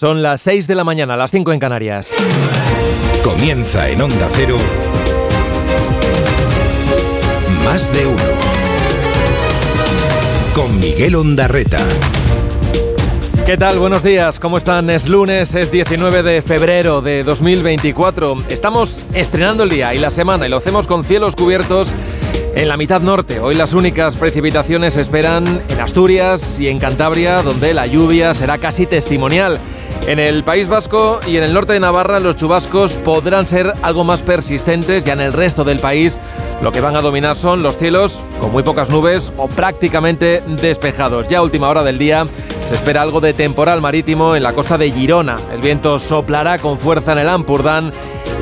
Son las 6 de la mañana, las 5 en Canarias. Comienza en Onda Cero. Más de uno. Con Miguel Ondarreta. ¿Qué tal? Buenos días, ¿cómo están? Es lunes, es 19 de febrero de 2024. Estamos estrenando el día y la semana y lo hacemos con cielos cubiertos en la mitad norte. Hoy las únicas precipitaciones se esperan en Asturias y en Cantabria, donde la lluvia será casi testimonial. En el País Vasco y en el norte de Navarra los chubascos podrán ser algo más persistentes, ya en el resto del país lo que van a dominar son los cielos con muy pocas nubes o prácticamente despejados. Ya a última hora del día se espera algo de temporal marítimo en la costa de Girona. El viento soplará con fuerza en el Ampurdán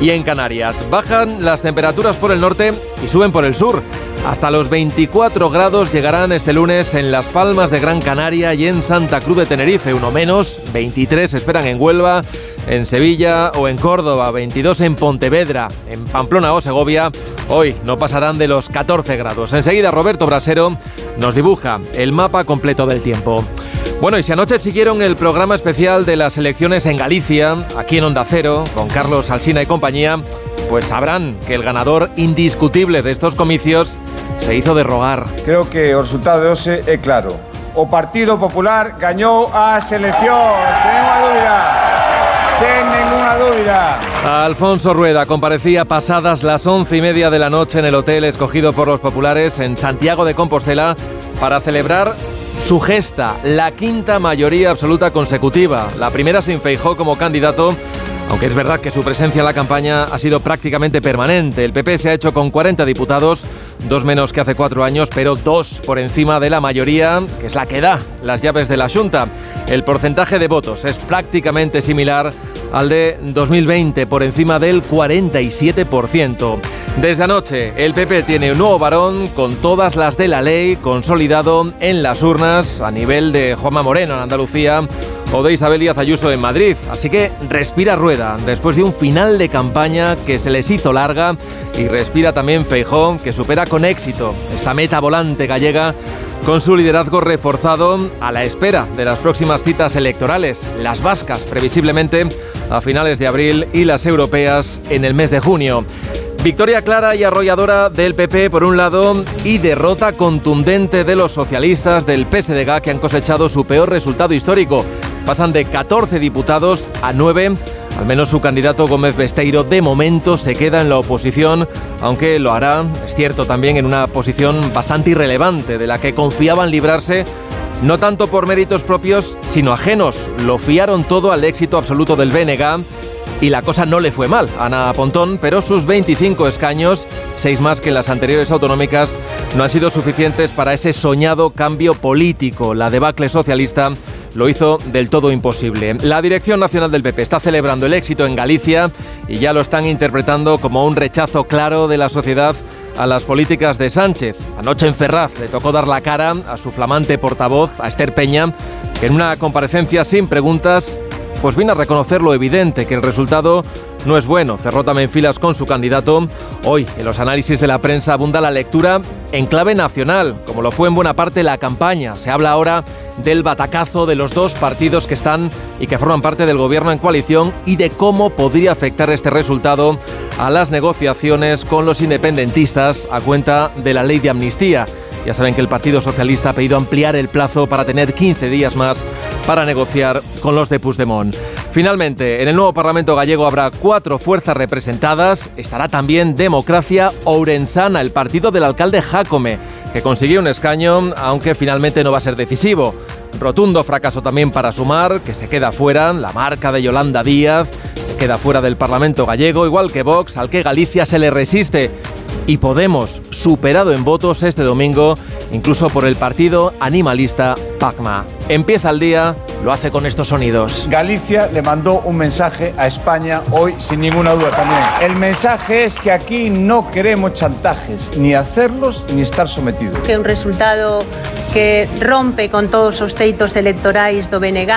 y en Canarias. Bajan las temperaturas por el norte y suben por el sur. Hasta los 24 grados llegarán este lunes en Las Palmas de Gran Canaria y en Santa Cruz de Tenerife, uno menos, 23 esperan en Huelva, en Sevilla o en Córdoba, 22 en Pontevedra, en Pamplona o Segovia. Hoy no pasarán de los 14 grados. Enseguida Roberto Brasero nos dibuja el mapa completo del tiempo. Bueno, y si anoche siguieron el programa especial de las elecciones en Galicia, aquí en Onda Cero, con Carlos Alsina y compañía, pues sabrán que el ganador indiscutible de estos comicios se hizo de rogar. Creo que el resultado de hoy es claro. O Partido Popular ganó a selección, sin ninguna duda. Sin ninguna duda. Alfonso Rueda comparecía pasadas las once y media de la noche en el hotel escogido por los populares en Santiago de Compostela para celebrar su gesta, la quinta mayoría absoluta consecutiva. La primera se infeijó como candidato aunque es verdad que su presencia en la campaña ha sido prácticamente permanente. El PP se ha hecho con 40 diputados, dos menos que hace cuatro años, pero dos por encima de la mayoría, que es la que da las llaves de la Junta. El porcentaje de votos es prácticamente similar al de 2020, por encima del 47%. Desde anoche, el PP tiene un nuevo varón con todas las de la ley consolidado en las urnas a nivel de Juanma Moreno en Andalucía o de Isabel Díaz Ayuso en Madrid. Así que respira rueda después de un final de campaña que se les hizo larga y respira también Feijón que supera con éxito esta meta volante gallega con su liderazgo reforzado a la espera de las próximas citas electorales, las vascas previsiblemente a finales de abril y las europeas en el mes de junio. Victoria clara y arrolladora del PP por un lado y derrota contundente de los socialistas del PSDG que han cosechado su peor resultado histórico. Pasan de 14 diputados a 9. Al menos su candidato Gómez Besteiro de momento se queda en la oposición, aunque lo hará, es cierto, también en una posición bastante irrelevante de la que confiaban librarse no tanto por méritos propios, sino ajenos. Lo fiaron todo al éxito absoluto del BNG y la cosa no le fue mal a Ana Pontón, pero sus 25 escaños, seis más que las anteriores autonómicas, no han sido suficientes para ese soñado cambio político. La debacle socialista lo hizo del todo imposible. La Dirección Nacional del PP está celebrando el éxito en Galicia y ya lo están interpretando como un rechazo claro de la sociedad a las políticas de Sánchez. Anoche en Ferraz le tocó dar la cara a su flamante portavoz, a Esther Peña, que en una comparecencia sin preguntas, pues vino a reconocer lo evidente, que el resultado no es bueno. Cerró también filas con su candidato. Hoy, en los análisis de la prensa, abunda la lectura en clave nacional, como lo fue en buena parte la campaña. Se habla ahora del batacazo de los dos partidos que están y que forman parte del gobierno en coalición y de cómo podría afectar este resultado a las negociaciones con los independentistas a cuenta de la ley de amnistía. Ya saben que el Partido Socialista ha pedido ampliar el plazo para tener 15 días más para negociar con los de Puigdemont. Finalmente, en el nuevo Parlamento gallego habrá cuatro fuerzas representadas. Estará también Democracia Ourensana, el partido del alcalde Jacome, que consiguió un escaño, aunque finalmente no va a ser decisivo. Rotundo fracaso también para Sumar, que se queda fuera, la marca de Yolanda Díaz, se queda fuera del Parlamento gallego, igual que Vox, al que Galicia se le resiste. Y Podemos, superado en votos este domingo, incluso por el partido animalista Pacma. Empieza el día, lo hace con estos sonidos. Galicia le mandó un mensaje a España hoy, sin ninguna duda también. El mensaje es que aquí no queremos chantajes, ni hacerlos ni estar sometidos. Que un resultado que rompe con todos os teitos electorais do BNG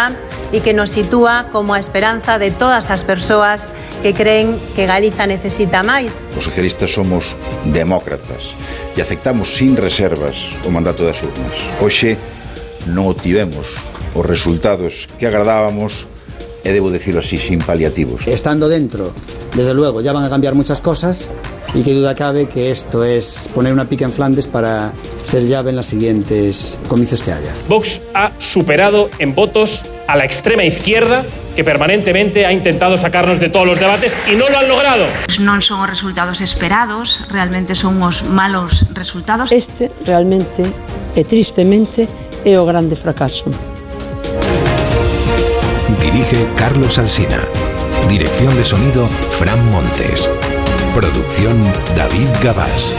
e que nos sitúa como a esperanza de todas as persoas que creen que Galiza necesita máis. Os socialistas somos demócratas e aceptamos sin reservas o mandato das urnas. Hoxe non obtivemos os resultados que agradábamos e debo decirlo así, sin paliativos. Estando dentro, desde luego, ya van a cambiar muchas cosas y qué duda cabe que esto es poner una pica en Flandes para ser llave en los siguientes comicios que haya. Vox ha superado en votos a la extrema izquierda que permanentemente ha intentado sacarnos de todos los debates y no lo han logrado. Non son os resultados esperados, realmente son os malos resultados. Este realmente e tristemente é o grande fracaso. Dirige Carlos Alsina. Dirección de sonido Fran Montes. Producción David Gabás.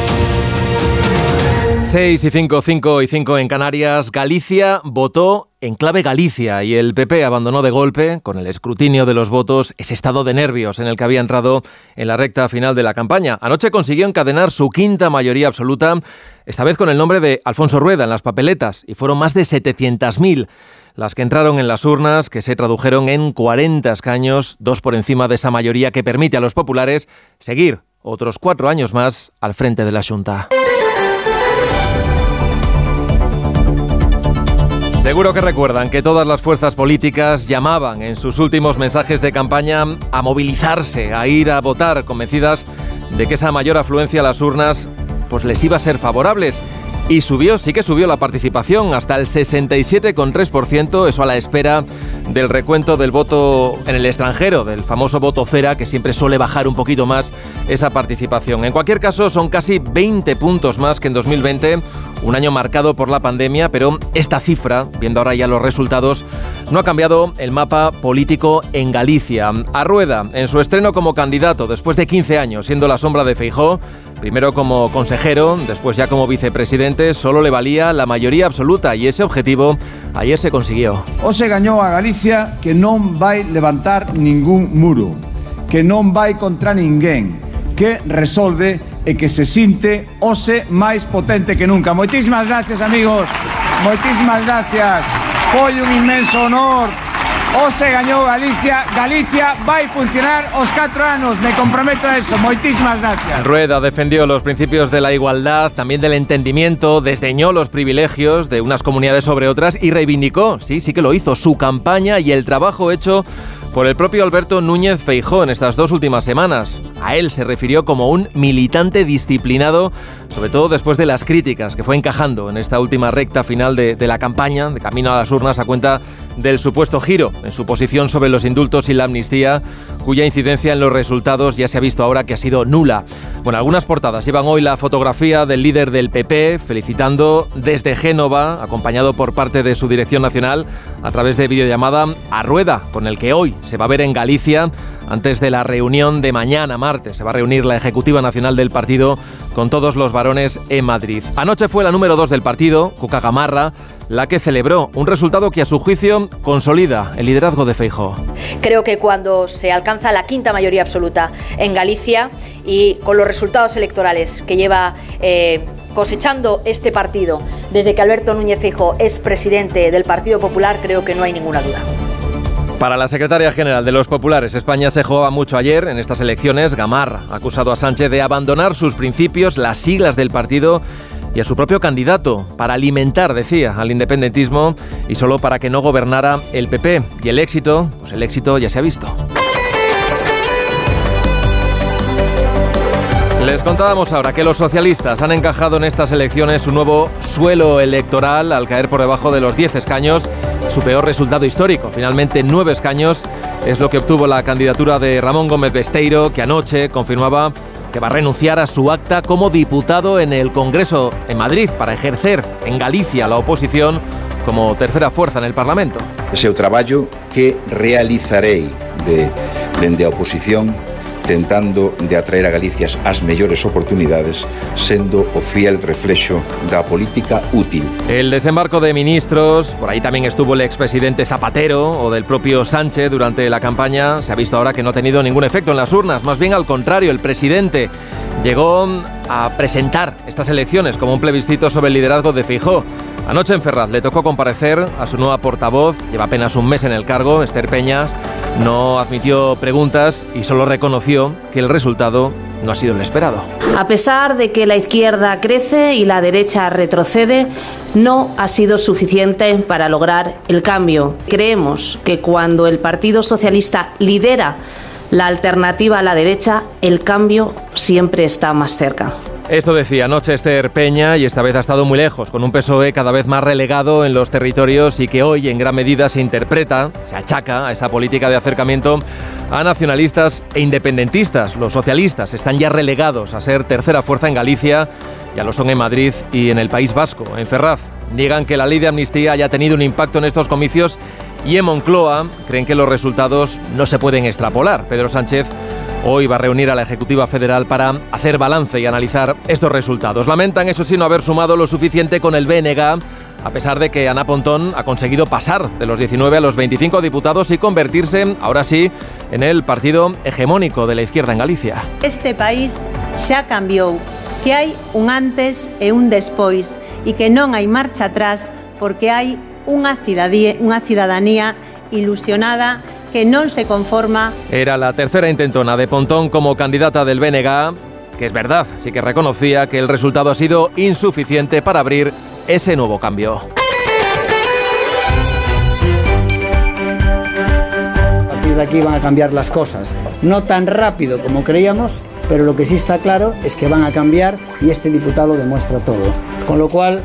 6 y 5, 5 y 5 en Canarias. Galicia votó en clave Galicia y el PP abandonó de golpe, con el escrutinio de los votos, ese estado de nervios en el que había entrado en la recta final de la campaña. Anoche consiguió encadenar su quinta mayoría absoluta, esta vez con el nombre de Alfonso Rueda en las papeletas, y fueron más de 700.000 las que entraron en las urnas, que se tradujeron en 40 escaños, dos por encima de esa mayoría que permite a los populares seguir otros cuatro años más al frente de la Junta. Seguro que recuerdan que todas las fuerzas políticas llamaban en sus últimos mensajes de campaña a movilizarse, a ir a votar, convencidas de que esa mayor afluencia a las urnas pues les iba a ser favorables. Y subió, sí que subió la participación hasta el 67,3%, eso a la espera del recuento del voto en el extranjero, del famoso voto cera, que siempre suele bajar un poquito más esa participación. En cualquier caso, son casi 20 puntos más que en 2020, un año marcado por la pandemia, pero esta cifra, viendo ahora ya los resultados, no ha cambiado el mapa político en Galicia. A Rueda, en su estreno como candidato, después de 15 años siendo la sombra de Feijó, primero como consejero, después ya como vicepresidente, solo le valía la mayoría absoluta y ese objetivo ayer se consiguió. O se gañou a Galicia que non vai levantar ningún muro, que non vai contra ninguén, que resolve e que se sinte ose máis potente que nunca. Moitísimas gracias, amigos. Moitísimas gracias. Foi un inmenso honor. Ose gañou Galicia. Galicia vai funcionar os 4 anos. Me comprometo a eso. Moitísimas gracias. Rueda defendió los principios de la igualdad, también del entendimiento, desdeñó los privilegios de unas comunidades sobre otras y reivindicó, sí, sí que lo hizo, su campaña y el trabajo hecho por el propio Alberto Núñez Feijó en estas dos últimas semanas. A él se refirió como un militante disciplinado, sobre todo después de las críticas que fue encajando en esta última recta final de la campaña, de camino a las urnas, a cuenta del supuesto giro en su posición sobre los indultos y la amnistía, cuya incidencia en los resultados ya se ha visto ahora que ha sido nula. Bueno, algunas portadas llevan hoy la fotografía del líder del PP felicitando desde Génova, acompañado por parte de su dirección nacional a través de videollamada a Rueda, con el que hoy se va a ver en Galicia antes de la reunión de mañana martes. Se va a reunir la Ejecutiva Nacional del partido con todos los varones en Madrid. Anoche fue la número dos del partido, Cuca Gamarra, la que celebró un resultado que a su juicio consolida el liderazgo de Feijó. Creo que cuando se alcanza la quinta mayoría absoluta en Galicia y con los resultados electorales que lleva eh, cosechando este partido desde que Alberto Núñez Feijóo es presidente del Partido Popular, creo que no hay ninguna duda. Para la secretaria general de los populares, España se jugaba mucho ayer en estas elecciones. Gamarra ha acusado a Sánchez de abandonar sus principios, las siglas del partido y a su propio candidato para alimentar, decía, al independentismo y solo para que no gobernara el PP. Y el éxito, pues el éxito ya se ha visto. Les contábamos ahora que los socialistas han encajado en estas elecciones un nuevo suelo electoral al caer por debajo de los 10 escaños, su peor resultado histórico. Finalmente, 9 escaños es lo que obtuvo la candidatura de Ramón Gómez Besteiro, que anoche confirmaba que va a renunciar a su acta como diputado en el Congreso en Madrid para ejercer en Galicia la oposición como tercera fuerza en el Parlamento. Ese é o traballo que realizarei de, dende a oposición tentando de atraer a Galicia as mellores oportunidades sendo o fiel reflexo da política útil. El desembarco de ministros, por ahí también estuvo el expresidente Zapatero o del propio Sánchez durante la campaña, se ha visto ahora que no ha tenido ningún efecto en las urnas, más bien al contrario, el presidente llegó a presentar estas elecciones como un plebiscito sobre el liderazgo de Fijó. Anoche en Ferraz le tocó comparecer a su nueva portavoz, lleva apenas un mes en el cargo, Esther Peñas, no admitió preguntas y solo reconoció que el resultado no ha sido el esperado. A pesar de que la izquierda crece y la derecha retrocede, no ha sido suficiente para lograr el cambio. Creemos que cuando el Partido Socialista lidera la alternativa a la derecha, el cambio siempre está más cerca. Esto decía anoche Esther Peña y esta vez ha estado muy lejos, con un PSOE cada vez más relegado en los territorios y que hoy en gran medida se interpreta, se achaca a esa política de acercamiento a nacionalistas e independentistas. Los socialistas están ya relegados a ser tercera fuerza en Galicia, ya lo son en Madrid y en el País Vasco, en Ferraz. Niegan que la ley de amnistía haya tenido un impacto en estos comicios y en Moncloa creen que los resultados no se pueden extrapolar. Pedro Sánchez hoy va a reunir a la Ejecutiva Federal para hacer balance y analizar estos resultados. Lamentan, eso sí, no haber sumado lo suficiente con el BNG, a pesar de que Ana Pontón ha conseguido pasar de los 19 a los 25 diputados y convertirse, ahora sí, en el partido hegemónico de la izquierda en Galicia. Este país xa cambiou, que hai un antes e un despois e que non hai marcha atrás porque hai unha cidadanía, unha cidadanía ilusionada que non se conforma. Era la tercera intentona de Pontón como candidata del BNG, que es verdad, sí que reconocía que el resultado ha sido insuficiente para abrir ese nuevo cambio. A partir de aquí van a cambiar las cosas. No tan rápido como creíamos, pero lo que sí está claro es que van a cambiar y este diputado demuestra todo. Con lo cual,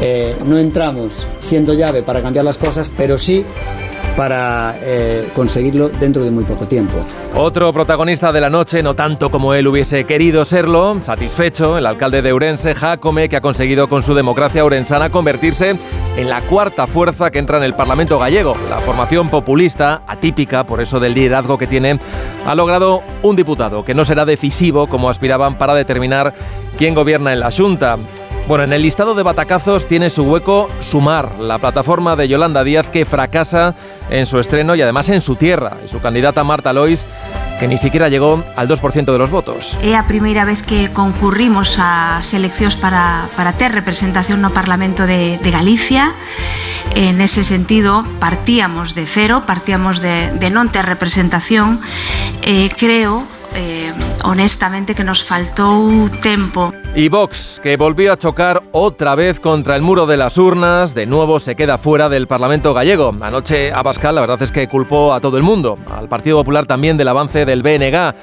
eh, no entramos siendo llave para cambiar las cosas, pero sí para eh, conseguirlo dentro de muy poco tiempo. Otro protagonista de la noche, no tanto como él hubiese querido serlo, satisfecho, el alcalde de Urense, Jacome, que ha conseguido con su democracia urensana convertirse en la cuarta fuerza que entra en el Parlamento gallego. La formación populista, atípica por eso del liderazgo que tiene, ha logrado un diputado que no será decisivo como aspiraban para determinar quién gobierna en la Junta. Bueno, en el listado de batacazos tiene su hueco Sumar, la plataforma de Yolanda Díaz que fracasa en su estreno y además en su tierra. Y su candidata Marta Lois que ni siquiera llegó al 2% de los votos. É a primeira vez que concurrimos a seleccións para, para ter representación no Parlamento de, de Galicia. En ese sentido, partíamos de cero, partíamos de, de non ter representación. Eh, creo eh, honestamente que nos faltou tempo. Y Vox, que volvió a chocar otra vez contra el muro de las urnas, de nuevo se queda fuera del Parlamento gallego. Anoche Abascal la verdad es que culpó a todo el mundo, al Partido Popular también del avance del BNG.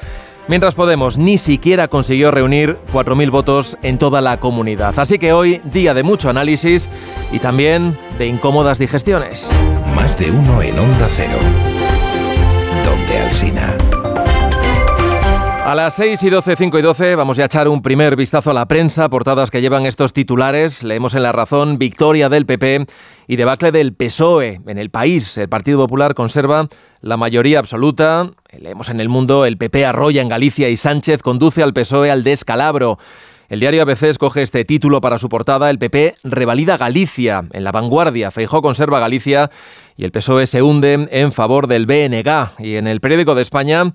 Mientras Podemos ni siquiera consiguió reunir 4.000 votos en toda la comunidad. Así que hoy, día de mucho análisis y también de incómodas digestiones. Más de uno en Onda Cero. Donde Alsina. A las 6 y 12, 5 y 12 vamos a echar un primer vistazo a la prensa, portadas que llevan estos titulares. Leemos en La Razón victoria del PP y debacle del PSOE. En el país, el Partido Popular conserva la mayoría absoluta. Leemos en El Mundo, el PP arrolla en Galicia y Sánchez conduce al PSOE al descalabro. El diario ABC escoge este título para su portada. El PP revalida Galicia. En la vanguardia, Feijó conserva Galicia y el PSOE se hunde en favor del BNG. Y en el periódico de España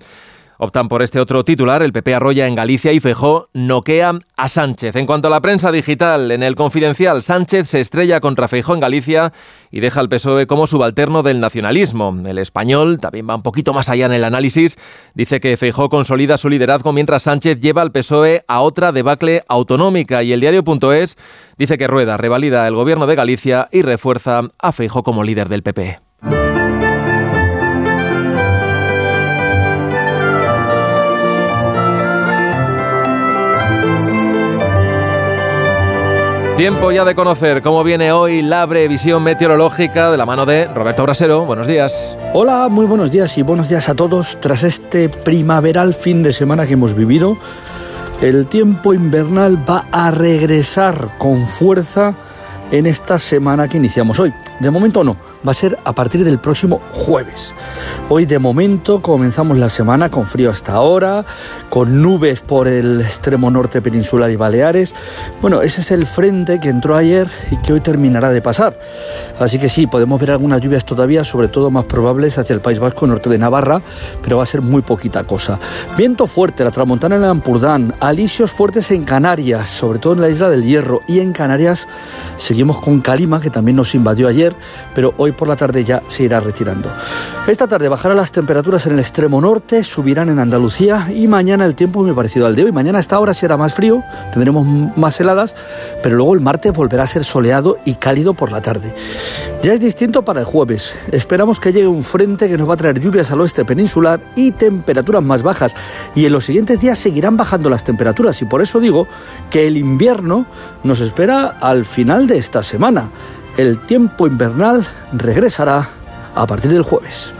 optan por este otro titular. El PP arrolla en Galicia y Fejó noquea a Sánchez. En cuanto a la prensa digital, en el confidencial, Sánchez se estrella contra Feijó en Galicia y deja al PSOE como subalterno del nacionalismo. El español también va un poquito más allá en el análisis. Dice que Feijó consolida su liderazgo mientras Sánchez lleva al PSOE a otra debacle autonómica. Y el diario.es dice que Rueda revalida el gobierno de Galicia y refuerza a Feijó como líder del PP. Tiempo ya de conocer cómo viene hoy la previsión meteorológica de la mano de Roberto Brasero. Buenos días. Hola, muy buenos días y buenos días a todos. Tras este primaveral fin de semana que hemos vivido, el tiempo invernal va a regresar con fuerza en esta semana que iniciamos hoy. De momento no va a ser a partir del próximo jueves. Hoy de momento comenzamos la semana con frío hasta ahora, con nubes por el extremo norte peninsular y Baleares. Bueno, ese es el frente que entró ayer y que hoy terminará de pasar. Así que sí, podemos ver algunas lluvias todavía, sobre todo más probables hacia el País Vasco, norte de Navarra, pero va a ser muy poquita cosa. Viento fuerte, la tramontana en Ampurdán, alisios fuertes en Canarias, sobre todo en la isla del Hierro y en Canarias seguimos con Calima, que también nos invadió ayer, pero hoy por la tarde ya se irá retirando. Esta tarde bajarán las temperaturas en el extremo norte, subirán en Andalucía y mañana el tiempo muy parecido al de hoy. Mañana esta hora será más frío, tendremos más heladas, pero luego el martes volverá a ser soleado y cálido por la tarde. Ya es distinto para el jueves. Esperamos que llegue un frente que nos va a traer lluvias al oeste peninsular y temperaturas más bajas. Y en los siguientes días seguirán bajando las temperaturas y por eso digo que el invierno nos espera al final de esta semana. El tiempo invernal regresará a partir del jueves.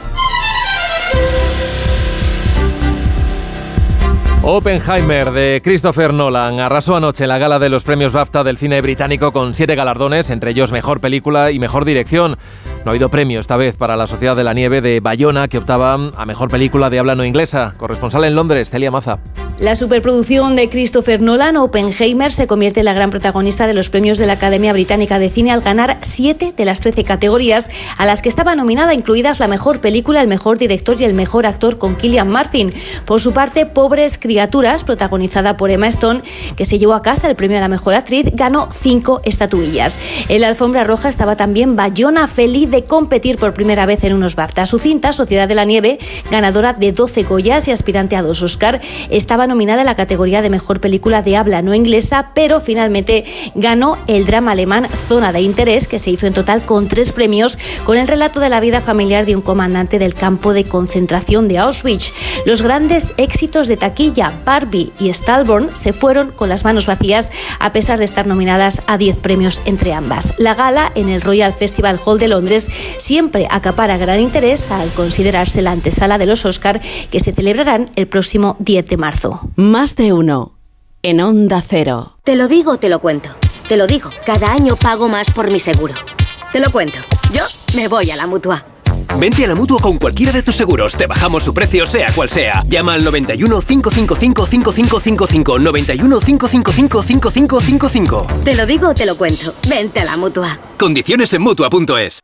Oppenheimer de Christopher Nolan arrasó anoche en la gala de los premios BAFTA del cine británico con siete galardones, entre ellos mejor película y mejor dirección. No ha habido premio esta vez para La Sociedad de la Nieve de Bayona, que optaba a mejor película de habla no inglesa. Corresponsal en Londres, Celia Maza. La superproducción de Christopher Nolan, Oppenheimer, se convierte en la gran protagonista de los premios de la Academia Británica de Cine al ganar siete de las trece categorías a las que estaba nominada, incluidas la mejor película, el mejor director y el mejor actor con Killian Martin. Por su parte, Pobres Criaturas, protagonizada por Emma Stone, que se llevó a casa el premio a la mejor actriz, ganó cinco estatuillas. En la alfombra roja estaba también Bayona, feliz de competir por primera vez en unos BAFTA. Su cinta, Sociedad de la Nieve, ganadora de 12 Goyas y aspirante a dos Oscar, estaba nominada en la categoría de mejor película de habla no inglesa, pero finalmente ganó el drama alemán Zona de Interés, que se hizo en total con tres premios, con el relato de la vida familiar de un comandante del campo de concentración de Auschwitz. Los grandes éxitos de taquilla, Barbie y Stallborn, se fueron con las manos vacías, a pesar de estar nominadas a 10 premios entre ambas. La gala en el Royal Festival Hall de Londres siempre acapara gran interés al considerarse la antesala de los Oscar que se celebrarán el próximo 10 de marzo. Más de uno. En Onda Cero. Te lo digo, te lo cuento. Te lo digo, cada año pago más por mi seguro. Te lo cuento. Yo me voy a la mutua. Vente a la mutua con cualquiera de tus seguros. Te bajamos su precio, sea cual sea. Llama al 91 555 5555. 91 555 5555. Te lo digo, te lo cuento. Vente a la mutua. Condiciones en mutua.es.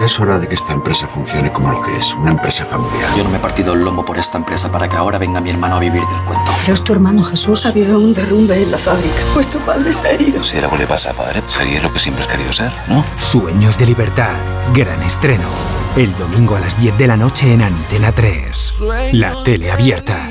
Es hora de que esta empresa funcione como lo que es, una empresa familiar. Yo no me he partido el lomo por esta empresa para que ahora venga mi hermano a vivir del cuento. Pero es tu hermano Jesús. Ha habido un derrumbe en la fábrica. Pues tu padre está herido. Si algo le pasa a padre, sería lo que siempre has querido ser, ¿no? Sueños de libertad. Gran estreno. El domingo a las 10 de la noche en Antena 3. La tele abierta.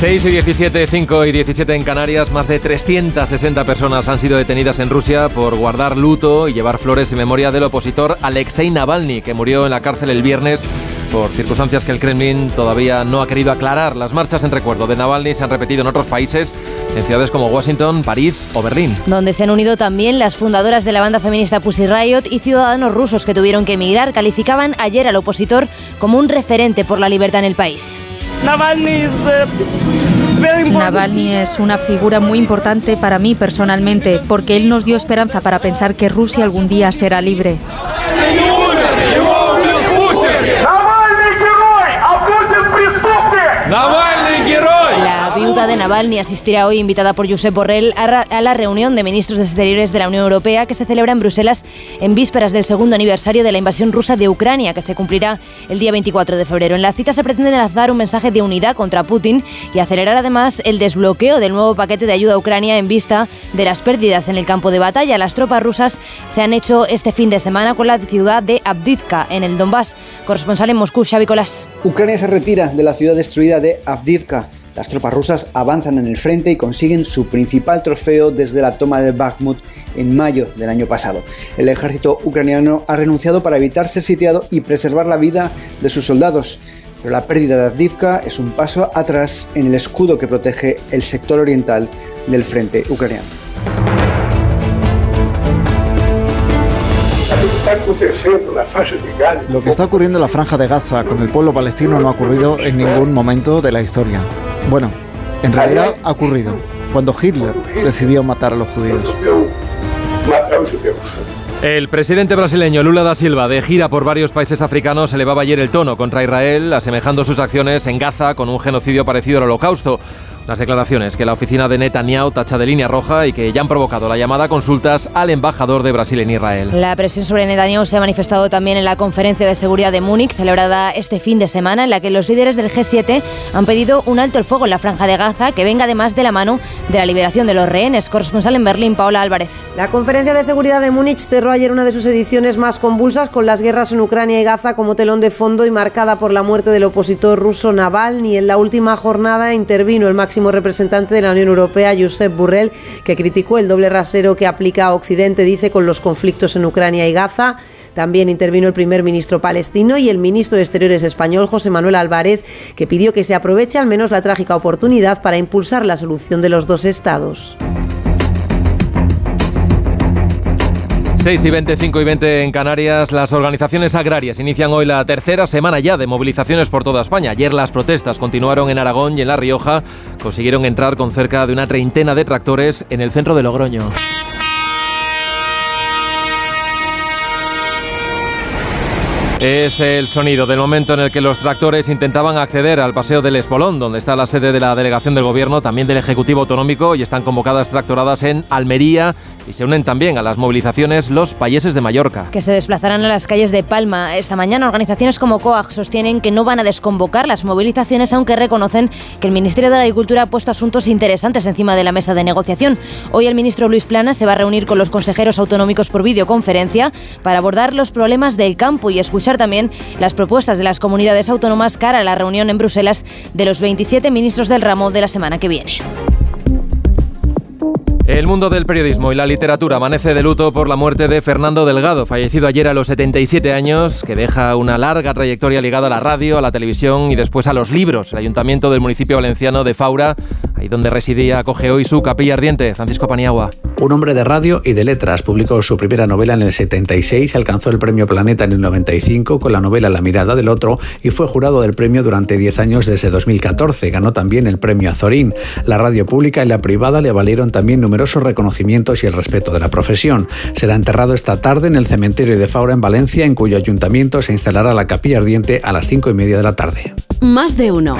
6 y 17, 5 y 17 en Canarias, más de 360 personas han sido detenidas en Rusia por guardar luto y llevar flores en memoria del opositor Alexei Navalny, que murió en la cárcel el viernes por circunstancias que el Kremlin todavía no ha querido aclarar. Las marchas en recuerdo de Navalny se han repetido en otros países, en ciudades como Washington, París o Berlín. Donde se han unido también las fundadoras de la banda feminista Pussy Riot y ciudadanos rusos que tuvieron que emigrar, calificaban ayer al opositor como un referente por la libertad en el país. Navalny es una figura muy importante para mí personalmente, porque él nos dio esperanza para pensar que Rusia algún día será libre. La viuda de Navalny asistirá hoy, invitada por Josep Borrell, a la reunión de ministros de Exteriores de la Unión Europea que se celebra en Bruselas en vísperas del segundo aniversario de la invasión rusa de Ucrania, que se cumplirá el día 24 de febrero. En la cita se pretende lanzar un mensaje de unidad contra Putin y acelerar además el desbloqueo del nuevo paquete de ayuda a Ucrania en vista de las pérdidas en el campo de batalla. Las tropas rusas se han hecho este fin de semana con la ciudad de Abdivka, en el Donbass. Corresponsal en Moscú, Xavi Colás. Ucrania se retira de la ciudad destruida de Avdivka. Las tropas rusas avanzan en el frente y consiguen su principal trofeo desde la toma de Bakhmut en mayo del año pasado. El ejército ucraniano ha renunciado para evitar ser sitiado y preservar la vida de sus soldados. Pero la pérdida de Avdivka es un paso atrás en el escudo que protege el sector oriental del frente ucraniano. Lo que está ocurriendo en la franja de Gaza con el pueblo palestino no ha ocurrido en ningún momento de la historia. Bueno, en realidad ha ocurrido cuando Hitler decidió matar a los judíos. El presidente brasileño Lula da Silva, de gira por varios países africanos, elevaba ayer el tono contra Israel, asemejando sus acciones en Gaza con un genocidio parecido al holocausto. Las declaraciones que la oficina de Netanyahu tacha de línea roja y que ya han provocado la llamada a consultas al embajador de Brasil en Israel. La presión sobre Netanyahu se ha manifestado también en la conferencia de seguridad de Múnich, celebrada este fin de semana, en la que los líderes del G7 han pedido un alto el fuego en la franja de Gaza que venga además de la mano de la liberación de los rehenes. Corresponsal en Berlín, Paola Álvarez. La conferencia de seguridad de Múnich cerró ayer una de sus ediciones más convulsas con las guerras en Ucrania y Gaza como telón de fondo y marcada por la muerte del opositor ruso Navalny. En la última jornada intervino el máximo representante de la Unión Europea, Josep Burrell, que criticó el doble rasero que aplica a Occidente, dice, con los conflictos en Ucrania y Gaza. También intervino el primer ministro palestino y el ministro de Exteriores español, José Manuel Álvarez, que pidió que se aproveche al menos la trágica oportunidad para impulsar la solución de los dos estados. 6 y 25 y 20 en Canarias, las organizaciones agrarias inician hoy la tercera semana ya de movilizaciones por toda España. Ayer las protestas continuaron en Aragón y en La Rioja. Consiguieron entrar con cerca de una treintena de tractores en el centro de Logroño. Es el sonido del momento en el que los tractores intentaban acceder al Paseo del Espolón, donde está la sede de la delegación del Gobierno, también del Ejecutivo Autonómico, y están convocadas tractoradas en Almería y se unen también a las movilizaciones los payeses de Mallorca. Que se desplazarán a las calles de Palma. Esta mañana organizaciones como COAG sostienen que no van a desconvocar las movilizaciones, aunque reconocen que el Ministerio de Agricultura ha puesto asuntos interesantes encima de la mesa de negociación. Hoy el ministro Luis Plana se va a reunir con los consejeros autonómicos por videoconferencia para abordar los problemas del campo y escuchar también las propuestas de las comunidades autónomas cara a la reunión en Bruselas de los 27 ministros del ramo de la semana que viene. El mundo del periodismo y la literatura amanece de luto por la muerte de Fernando Delgado, fallecido ayer a los 77 años, que deja una larga trayectoria ligada a la radio, a la televisión y después a los libros. El ayuntamiento del municipio valenciano de Faura, ahí donde residía, acoge hoy su capilla ardiente. Francisco Paniagua. Un hombre de radio y de letras, publicó su primera novela en el 76, alcanzó el premio Planeta en el 95 con la novela La mirada del otro y fue jurado del premio durante 10 años desde 2014. Ganó también el premio Azorín. La radio pública y la privada le valieron también numerosos reconocimientos y el respeto de la profesión. Será enterrado esta tarde en el cementerio de Faura en Valencia, en cuyo ayuntamiento se instalará la capilla ardiente a las cinco y media de la tarde. Más de uno.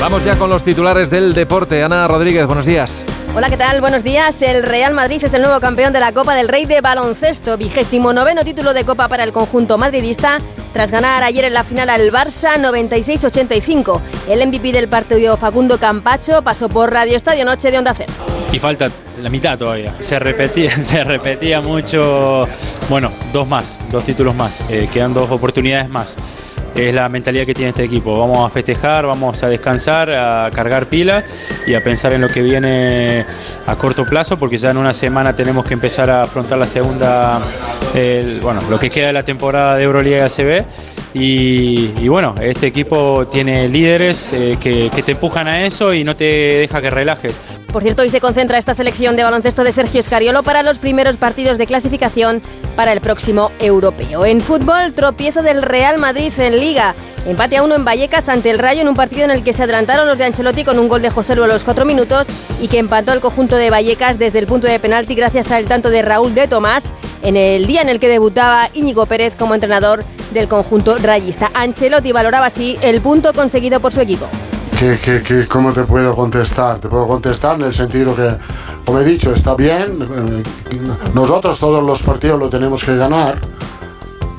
Vamos ya con los titulares del deporte. Ana Rodríguez, buenos días. Hola, ¿qué tal? Buenos días. El Real Madrid es el nuevo campeón de la Copa del Rey de baloncesto, vigésimo noveno título de Copa para el conjunto madridista, tras ganar ayer en la final al Barça 96-85. El MVP del partido Facundo Campacho pasó por Radio Estadio Noche de Onda Cero. Y falta la mitad todavía. Se repetía, se repetía mucho. Bueno, dos más, dos títulos más. Eh, quedan dos oportunidades más es la mentalidad que tiene este equipo. Vamos a festejar, vamos a descansar, a cargar pila y a pensar en lo que viene a corto plazo, porque ya en una semana tenemos que empezar a afrontar la segunda, bueno, lo que queda de la temporada de Euroliga ACB. Y, y bueno, este equipo tiene líderes eh, que te empujan a eso y no te deja que relajes. Por cierto, hoy se concentra esta selección de baloncesto de Sergio Escariolo para los primeros partidos de clasificación para el próximo europeo. En fútbol, tropiezo del Real Madrid en Liga. Empate a uno en Vallecas ante el Rayo en un partido en el que se adelantaron los de Ancelotti con un gol de José Luis a los cuatro minutos y que empató el conjunto de Vallecas desde el punto de penalti gracias al tanto de Raúl de Tomás en el día en el que debutaba Íñigo Pérez como entrenador del conjunto rayista. Ancelotti valoraba así el punto conseguido por su equipo. ¿Qué, cómo te puedo contestar? Te puedo contestar en el sentido que, como he dicho, está bien. eh, Nosotros todos los partidos lo tenemos que ganar.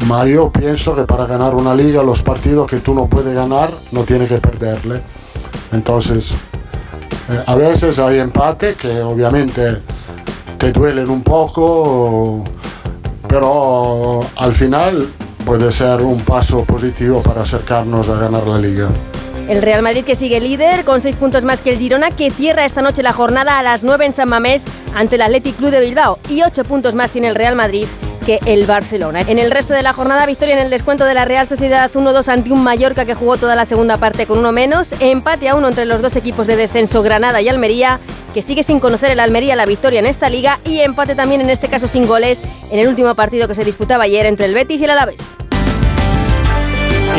Ma yo pienso que para ganar una liga, los partidos que tú no puedes ganar, no tienes que perderle. Entonces, eh, a veces hay empate que obviamente te duelen un poco, pero al final puede ser un paso positivo para acercarnos a ganar la liga. El Real Madrid que sigue líder con seis puntos más que el Girona que cierra esta noche la jornada a las 9 en San Mamés ante el Athletic Club de Bilbao y ocho puntos más tiene el Real Madrid que el Barcelona. En el resto de la jornada, victoria en el descuento de la Real Sociedad 1-2 ante un Mallorca que jugó toda la segunda parte con uno menos, empate a uno entre los dos equipos de descenso Granada y Almería, que sigue sin conocer el Almería la victoria en esta liga y empate también en este caso sin goles en el último partido que se disputaba ayer entre el Betis y el Alavés.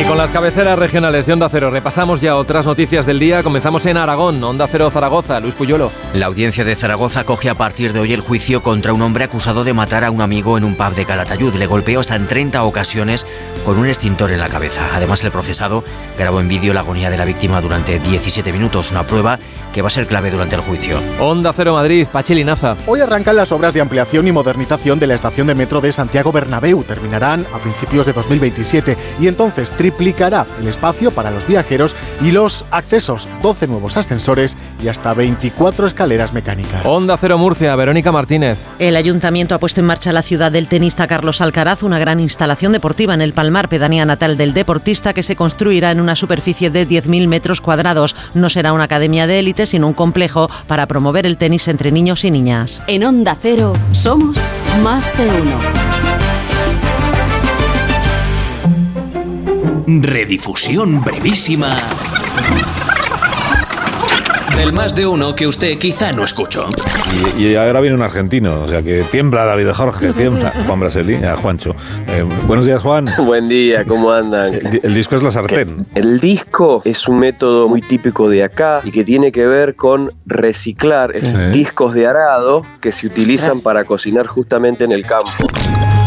Y con las cabeceras regionales de Onda Cero repasamos ya otras noticias del día. Comenzamos en Aragón, Onda Cero Zaragoza, Luis Puyolo. La audiencia de Zaragoza coge a partir de hoy el juicio contra un hombre acusado de matar a un amigo en un pub de Calatayud. Le golpeó hasta en 30 ocasiones con un extintor en la cabeza. Además, el procesado grabó en vídeo la agonía de la víctima durante 17 minutos, una prueba que va a ser clave durante el juicio. Onda Cero Madrid, Pachilinaza. Hoy arrancan las obras de ampliación y modernización de la estación de metro de Santiago Bernabéu. Terminarán a principios de 2027 y entonces triplicará el espacio para los viajeros y los accesos, 12 nuevos ascensores y hasta 24 escaleras mecánicas. Onda Cero Murcia, Verónica Martínez. El ayuntamiento ha puesto en marcha la ciudad del tenista Carlos Alcaraz, una gran instalación deportiva en el Palmar, pedanía natal del deportista, que se construirá en una superficie de 10.000 metros cuadrados. No será una academia de élite, sino un complejo para promover el tenis entre niños y niñas. En Onda Cero somos más de uno. Redifusión brevísima del más de uno que usted quizá no escuchó. Y, y ahora viene un argentino, o sea que tiembla David Jorge, tiembla Juan Braseli, a Juancho. Eh, buenos días, Juan. Buen día, ¿cómo andan? El, el disco es la sartén. El disco es un método muy típico de acá y que tiene que ver con reciclar Sí. discos de arado que se utilizan para cocinar justamente en el campo.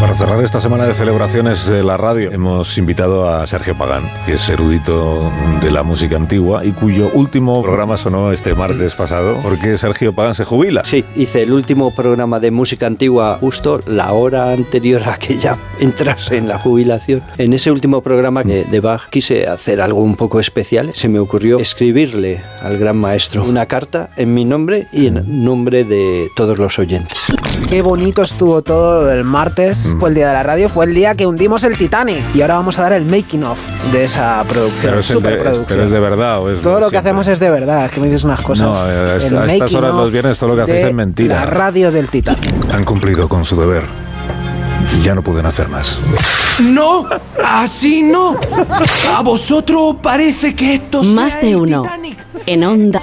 Para cerrar esta semana de celebraciones de la radio, hemos invitado a Sergio Pagán, que es erudito de la música antigua y cuyo último programa sonó este martes pasado, porque Sergio Pagán se jubila. Sí, hice el último programa de música antigua justo la hora anterior a que ya entrase en la jubilación. En ese último programa de, de Bach quise hacer algo un poco especial. Se me ocurrió escribirle al gran maestro una carta en mi nombre y en nombre de todos los oyentes. Qué bonito estuvo todo el martes, fue el día de la radio, fue el día que hundimos el Titanic. Y ahora vamos a dar el making of de esa producción. Pero es, de, pero es de verdad o es Todo lo que siempre? hacemos es de verdad, es que me dices unas cosas. No, a, El a estas making horas of los viernes todo lo que hacéis es mentira. La radio del Titanic. Han cumplido con su deber y ya no pueden hacer más. No, así no. A vosotros parece que esto sea Más de el uno. Titanic. En Onda.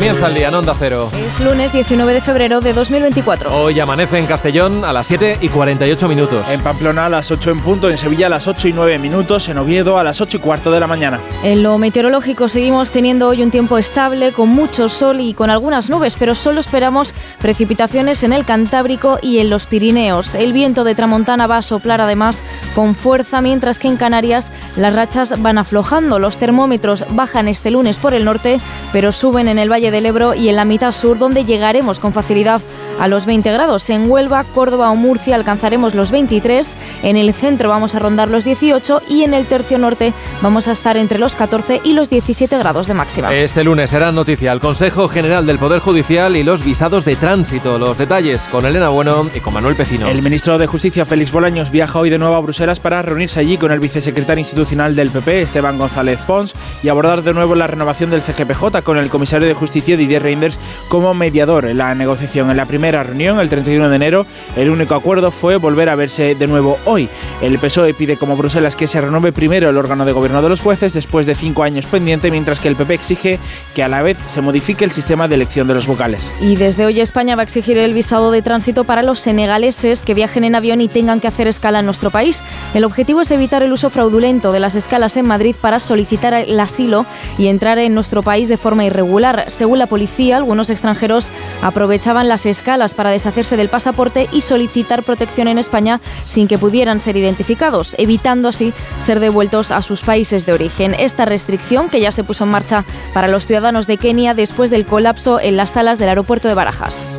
Comienza el día en Onda Cero. Es lunes 19 de febrero de 2024. Hoy amanece en Castellón a las 7 y 48 minutos. En Pamplona a las 8 en punto, en Sevilla a las 8 y 9 minutos, en Oviedo a las 8 y cuarto de la mañana. En lo meteorológico seguimos teniendo hoy un tiempo estable con mucho sol y con algunas nubes, pero solo esperamos precipitaciones en el Cantábrico y en los Pirineos. El viento de tramontana va a soplar además con fuerza, mientras que en Canarias las rachas van aflojando. Los termómetros bajan este lunes por el norte, pero suben en el Valle del Ebro y en la mitad sur, donde llegaremos con facilidad a los 20 grados. En Huelva, Córdoba o Murcia alcanzaremos los 23, en el centro vamos a rondar los 18 y en el tercio norte vamos a estar entre los 14 y los 17 grados de máxima. Este lunes será noticia el Consejo General del Poder Judicial y los visados de tránsito. Los detalles con Elena Bueno y con Manuel Pecino. El ministro de Justicia, Félix Bolaños, viaja hoy de nuevo a Bruselas para reunirse allí con el vicesecretario institucional del PP, Esteban González Pons, y abordar de nuevo la renovación del CGPJ con el comisario de Justicia, Didier Reinders, como mediador en la negociación. En la primera reunión, el 31 de enero, el único acuerdo fue volver a verse de nuevo hoy. El PSOE pide como Bruselas que se renueve primero el órgano de gobierno de los jueces después de cinco años pendiente, mientras que el PP exige que a la vez se modifique el sistema de elección de los vocales. Y desde hoy España va a exigir el visado de tránsito para los senegaleses que viajen en avión y tengan que hacer escala en nuestro país. El objetivo es evitar el uso fraudulento de las escalas en Madrid para solicitar el asilo y entrar en nuestro país de forma irregular. Según la policía, algunos extranjeros aprovechaban las escalas para deshacerse del pasaporte y solicitar protección en España sin que pudieran ser identificados, evitando así ser devueltos a sus países de origen. Esta restricción, que ya se puso en marcha para los ciudadanos de Kenia después del colapso en las salas del aeropuerto de Barajas.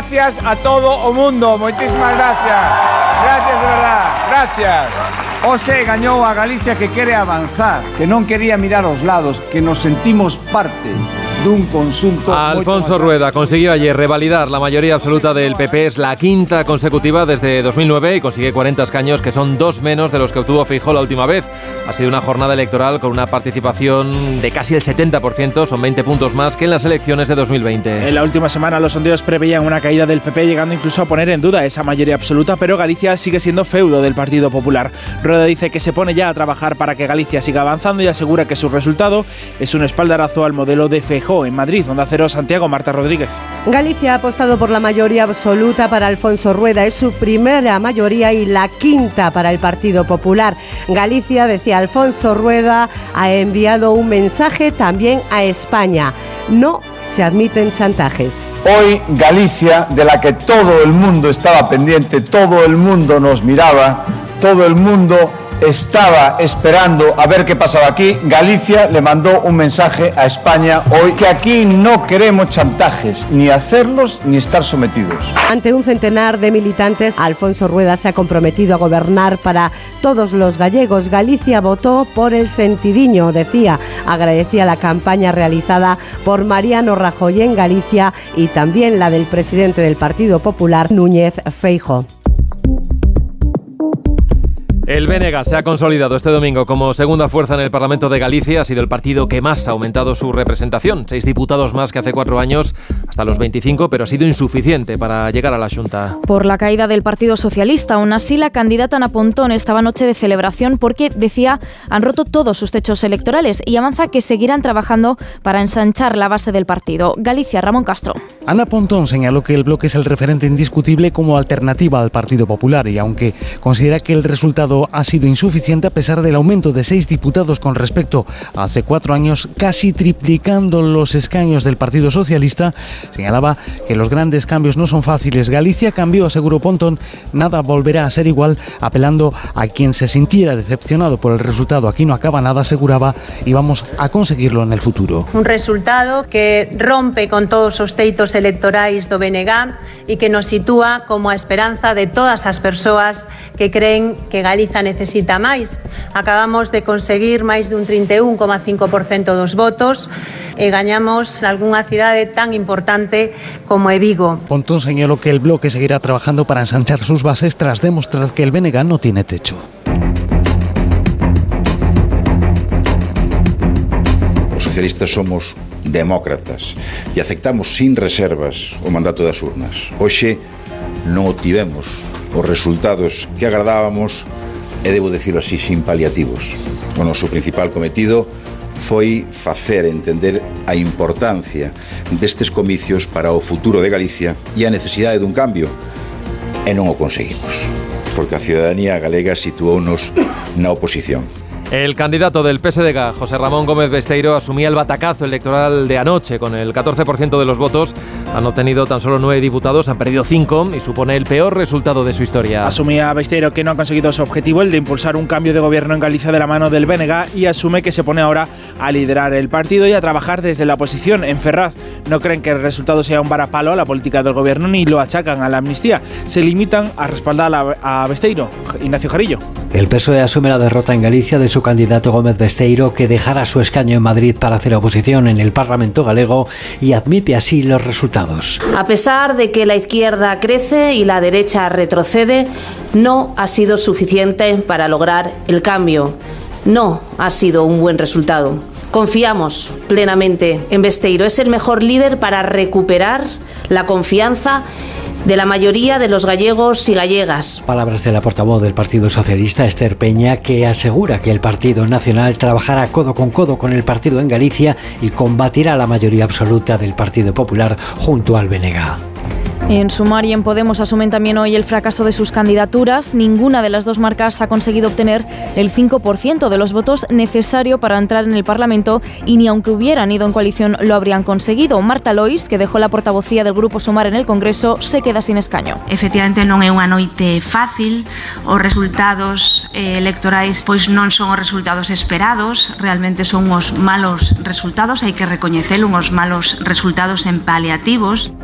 gracias a todo o mundo. Moitísimas gracias. Gracias de verdad. Gracias. Ose gañou a Galicia que quere avanzar, que non quería mirar os lados, que nos sentimos parte dun consunto Alfonso Rueda consiguió ayer revalidar la mayoría absoluta del PP, es la quinta consecutiva desde 2009 y consigue 40 escaños que son dos menos de los que obtuvo Feijóo la última vez. Ha sido una jornada electoral con una participación de casi el 70%, son 20 puntos más que en las elecciones de 2020. En la última semana los sondeos preveían una caída del PP llegando incluso a poner en duda esa mayoría absoluta, pero Galicia sigue siendo feudo del Partido Popular. Rueda dice que se pone ya a trabajar para que Galicia siga avanzando y asegura que su resultado es un espaldarazo al modelo de Feijóo en Madrid, donde Cero Santiago, Marta Rodríguez. Galicia ha apostado por la mayoría absoluta para Alfonso Rueda. Es su primera mayoría y la quinta para el Partido Popular. Galicia, decía Alfonso Rueda, ha enviado un mensaje también a España. No se admiten chantajes. Hoy Galicia, de la que todo el mundo estaba pendiente, todo el mundo nos miraba, todo el mundo estaba esperando a ver qué pasaba aquí. Galicia le mandó un mensaje a España hoy que aquí no queremos chantajes, ni hacerlos ni estar sometidos. Ante un centenar de militantes, Alfonso Rueda se ha comprometido a gobernar para todos los gallegos. Galicia votó por el sentidiño, decía. Agradecía la campaña realizada por Mariano Rajoy en Galicia y también la del presidente del Partido Popular, Núñez Feijo. El BNG se ha consolidado este domingo como segunda fuerza en el Parlamento de Galicia. Ha sido el partido que más ha aumentado su representación. Seis diputados más que hace cuatro años, hasta los 25, pero ha sido insuficiente para llegar a la Junta. Por la caída del Partido Socialista, aún así la candidata Ana Pontón estaba noche de celebración porque, decía, han roto todos sus techos electorales y avanza que seguirán trabajando para ensanchar la base del partido. Galicia, Ramón Castro. Ana Pontón señaló que el bloque es el referente indiscutible como alternativa al Partido Popular y aunque considera que el resultado ha sido insuficiente a pesar del aumento de seis diputados con respecto a hace cuatro años, casi triplicando los escaños del Partido Socialista, señalaba que los grandes cambios no son fáciles. Galicia cambió, aseguró Pontón, nada volverá a ser igual, apelando a quien se sintiera decepcionado por el resultado. Aquí no acaba nada, aseguraba, y vamos a conseguirlo en el futuro. Un resultado que rompe con todos os teitos electorais do BNG e que nos sitúa como a esperanza de todas as persoas que creen que Galiza necesita máis. Acabamos de conseguir máis dun 31,5% dos votos e gañamos algunha cidade tan importante como é Vigo. Pontón señaló que el bloque seguirá trabajando para ensanchar sus bases tras demostrar que el BNG no tiene techo. Os socialistas somos demócratas e aceptamos sin reservas o mandato das urnas. Hoxe non obtivemos os resultados que agradábamos e debo decirlo así sin paliativos. O noso principal cometido foi facer entender a importancia destes comicios para o futuro de Galicia e a necesidade dun cambio, e non o conseguimos, porque a ciudadanía galega situounos na oposición. El candidato del PSDG, José Ramón Gómez Besteiro, asumía el batacazo electoral de anoche. Con el 14% de los votos han obtenido tan solo nueve diputados, han perdido cinco y supone el peor resultado de su historia. Asumía Besteiro que no ha conseguido su objetivo, el de impulsar un cambio de gobierno en Galicia de la mano del BNG y asume que se pone ahora a liderar el partido y a trabajar desde la oposición. En Ferraz no creen que el resultado sea un varapalo a la política del gobierno ni lo achacan a la amnistía. Se limitan a respaldar a Besteiro. Ignacio Jarillo. El PSOE asume la derrota en Galicia de su candidato Gómez Besteiro, que dejará su escaño en Madrid para hacer oposición en el Parlamento galego y admite así los resultados. A pesar de que la izquierda crece y la derecha retrocede, no ha sido suficiente para lograr el cambio. No ha sido un buen resultado. Confiamos plenamente en Besteiro. Es el mejor líder para recuperar la confianza de la mayoría de los gallegos y gallegas. Palabras de la portavoz del Partido Socialista, Esther Peña, que asegura que el Partido Nacional trabajará codo con codo con el partido en Galicia y combatirá la mayoría absoluta del Partido Popular junto al BNG. En Sumar y en Podemos asumen también hoy el fracaso de sus candidaturas. Ninguna de las dos marcas ha conseguido obtener el 5% de los votos necesario para entrar en el Parlamento y ni aunque hubieran ido en coalición lo habrían conseguido. Marta Lois, que dejó la portavocía del Grupo Sumar en el Congreso, se queda sin escaño. Efectivamente non é unha noite fácil. Os resultados eh, electorais pois non son os resultados esperados, realmente son os malos resultados, hai que recoñecelo, uns malos resultados en paliativos.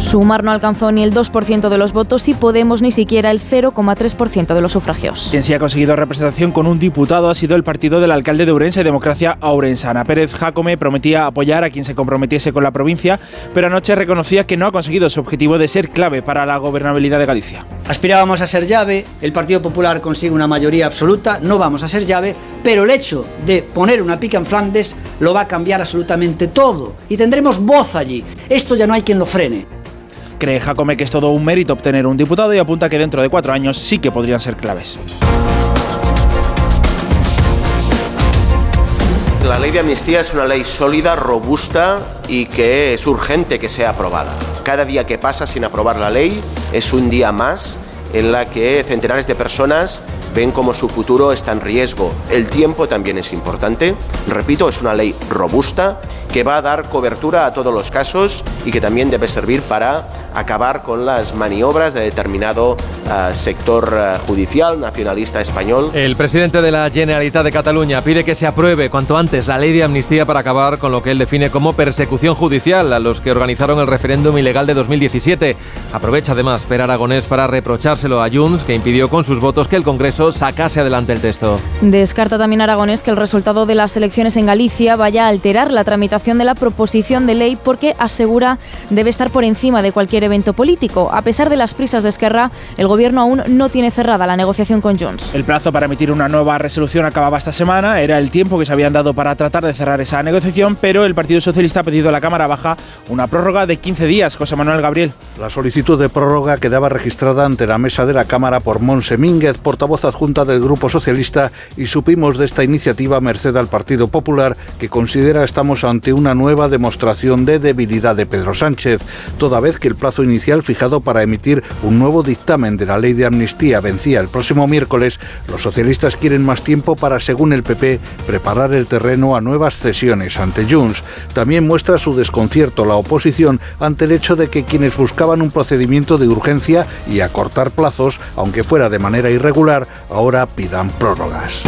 Sumar no alcanzó ni el 2% de los votos y Podemos ni siquiera el 0,3% de los sufragios. Quien sí ha conseguido representación con un diputado ha sido el partido del alcalde de Ourense, Democracia Aurensana. Pérez Jacome prometía apoyar a quien se comprometiese con la provincia, pero anoche reconocía que no ha conseguido su objetivo de ser clave para la gobernabilidad de Galicia. Aspirábamos a ser llave, el Partido Popular consigue una mayoría absoluta, no vamos a ser llave, pero el hecho de poner una pica en Flandes lo va a cambiar absolutamente todo y tendremos voz allí. Esto ya no hay quien lo frene. Cree Jacome que es todo un mérito obtener un diputado y apunta que dentro de cuatro años sí que podrían ser claves. La ley de amnistía es una ley sólida, robusta y que es urgente que sea aprobada. Cada día que pasa sin aprobar la ley es un día más en la que centenares de personas ven como su futuro está en riesgo. El tiempo también es importante. Repito, es una ley robusta que va a dar cobertura a todos los casos y que también debe servir para acabar con las maniobras de determinado uh, sector uh, judicial nacionalista español. El presidente de la Generalitat de Cataluña pide que se apruebe cuanto antes la ley de amnistía para acabar con lo que él define como persecución judicial a los que organizaron el referéndum ilegal de 2017. Aprovecha además Per Aragonés para reprochárselo a Junts, que impidió con sus votos que el Congreso sacase adelante el texto. Descarta también Aragonés que el resultado de las elecciones en Galicia vaya a alterar la tramitación de la proposición de ley porque asegura debe estar por encima de cualquier evento político. A pesar de las prisas de Esquerra, el gobierno aún no tiene cerrada la negociación con Junts. El plazo para emitir una nueva resolución acababa esta semana, era el tiempo que se habían dado para tratar de cerrar esa negociación, pero el Partido Socialista ha pedido a la Cámara Baja una prórroga de 15 días. José Manuel Gabriel. La solicitud de prórroga quedaba registrada ante la mesa de la Cámara por Monse Mínguez, portavoz adjunta del Grupo Socialista, y supimos de esta iniciativa merced al Partido Popular, que considera estamos ante una nueva demostración de debilidad de Pedro Sánchez, toda vez que el plazo inicial fijado para emitir un nuevo dictamen de la ley de amnistía vencía el próximo miércoles, los socialistas quieren más tiempo para, según el PP, preparar el terreno a nuevas cesiones ante Junts. También muestra su desconcierto la oposición ante el hecho de que quienes buscaban un procedimiento de urgencia y acortar plazos, aunque fuera de manera irregular, ahora pidan prórrogas.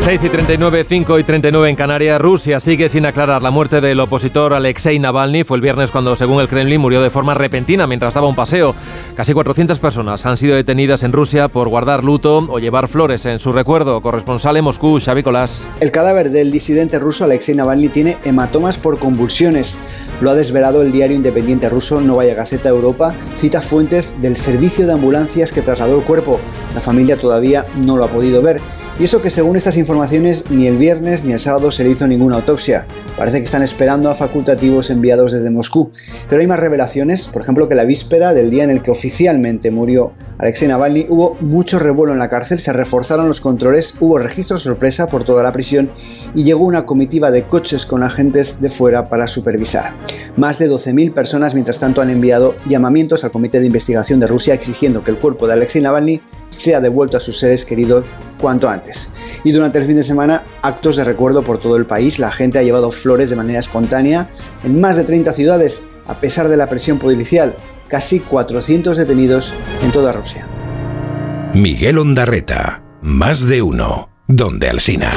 6 y 39, 5 y 39 en Canarias. Rusia sigue sin aclarar la muerte del opositor Alexei Navalny. Fue el viernes cuando, según el Kremlin, murió de forma repentina mientras daba un paseo. Casi 400 personas han sido detenidas en Rusia por guardar luto o llevar flores en su recuerdo. Corresponsal en Moscú, Xavi Colás. El cadáver del disidente ruso Alexei Navalny tiene hematomas por convulsiones. Lo ha desvelado el diario independiente ruso Novaya Gazeta Europa. Cita fuentes del servicio de ambulancias que trasladó el cuerpo. La familia todavía no lo ha podido ver. Y eso que según estas informaciones ni el viernes ni el sábado se le hizo ninguna autopsia. Parece que están esperando a facultativos enviados desde Moscú. Pero hay más revelaciones, por ejemplo que la víspera del día en el que oficialmente murió Alexei Navalny hubo mucho revuelo en la cárcel, se reforzaron los controles, hubo registro sorpresa por toda la prisión y llegó una comitiva de coches con agentes de fuera para supervisar. Más de 12.000 personas mientras tanto han enviado llamamientos al Comité de Investigación de Rusia exigiendo que el cuerpo de Alexei Navalny sea devuelto a sus seres queridos cuanto antes. Y durante el fin de semana, actos de recuerdo por todo el país. La gente ha llevado flores de manera espontánea en más de 30 ciudades, a pesar de la presión policial. Casi 400 detenidos en toda Rusia. Miguel Ondarreta, más de uno, donde Alsina.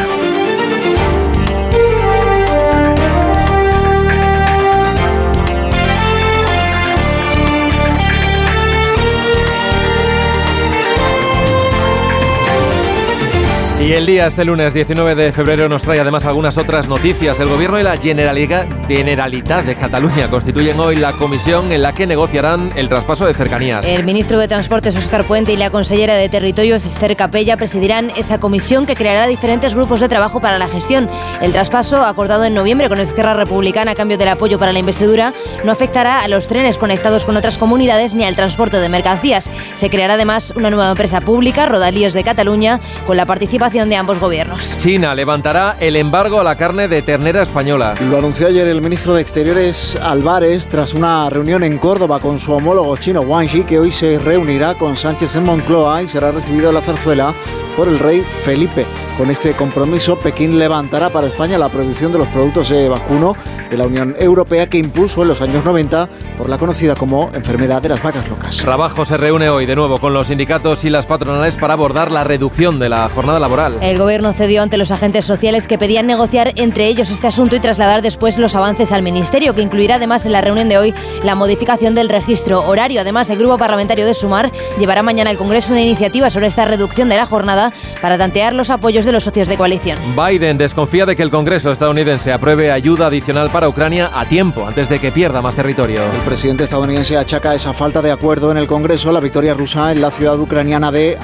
Y el día este lunes 19 de febrero nos trae además algunas otras noticias. El gobierno y la Generalitat, de Cataluña constituyen hoy la comisión en la que negociarán el traspaso de cercanías. El ministro de Transportes Óscar Puente y la consellera de Territorios Esther Capella presidirán esa comisión que creará diferentes grupos de trabajo para la gestión. El traspaso, acordado en noviembre con Esquerra Republicana a cambio del apoyo para la investidura, no afectará a los trenes conectados con otras comunidades ni al transporte de mercancías. Se creará además una nueva empresa pública, Rodalíes de Cataluña, con la participación de ambos gobiernos. China levantará el embargo a la carne de ternera española. Lo anunció ayer el ministro de Exteriores Álvarez tras una reunión en Córdoba con su homólogo chino Wang Yi, que hoy se reunirá con Sánchez en Moncloa y será recibido en la zarzuela por el rey Felipe. Con este compromiso, Pekín levantará para España la prohibición de los productos de vacuno de la Unión Europea que impuso en los años 90 por la conocida como enfermedad de las vacas locas. Trabajo se reúne hoy de nuevo con los sindicatos y las patronales para abordar la reducción de la jornada laboral laboral. El gobierno cedió ante los agentes sociales que pedían negociar entre ellos este asunto y trasladar después los avances al Ministerio, que incluirá además en la reunión de hoy la modificación del registro horario. Además, el grupo parlamentario de Sumar llevará mañana al Congreso una iniciativa sobre esta reducción de la jornada para tantear los apoyos de los socios de coalición. Biden desconfía de que el Congreso estadounidense apruebe ayuda adicional para Ucrania a tiempo, antes de que pierda más territorio. El presidente estadounidense achaca esa falta de acuerdo en el Congreso la victoria rusa en la ciudad ucraniana de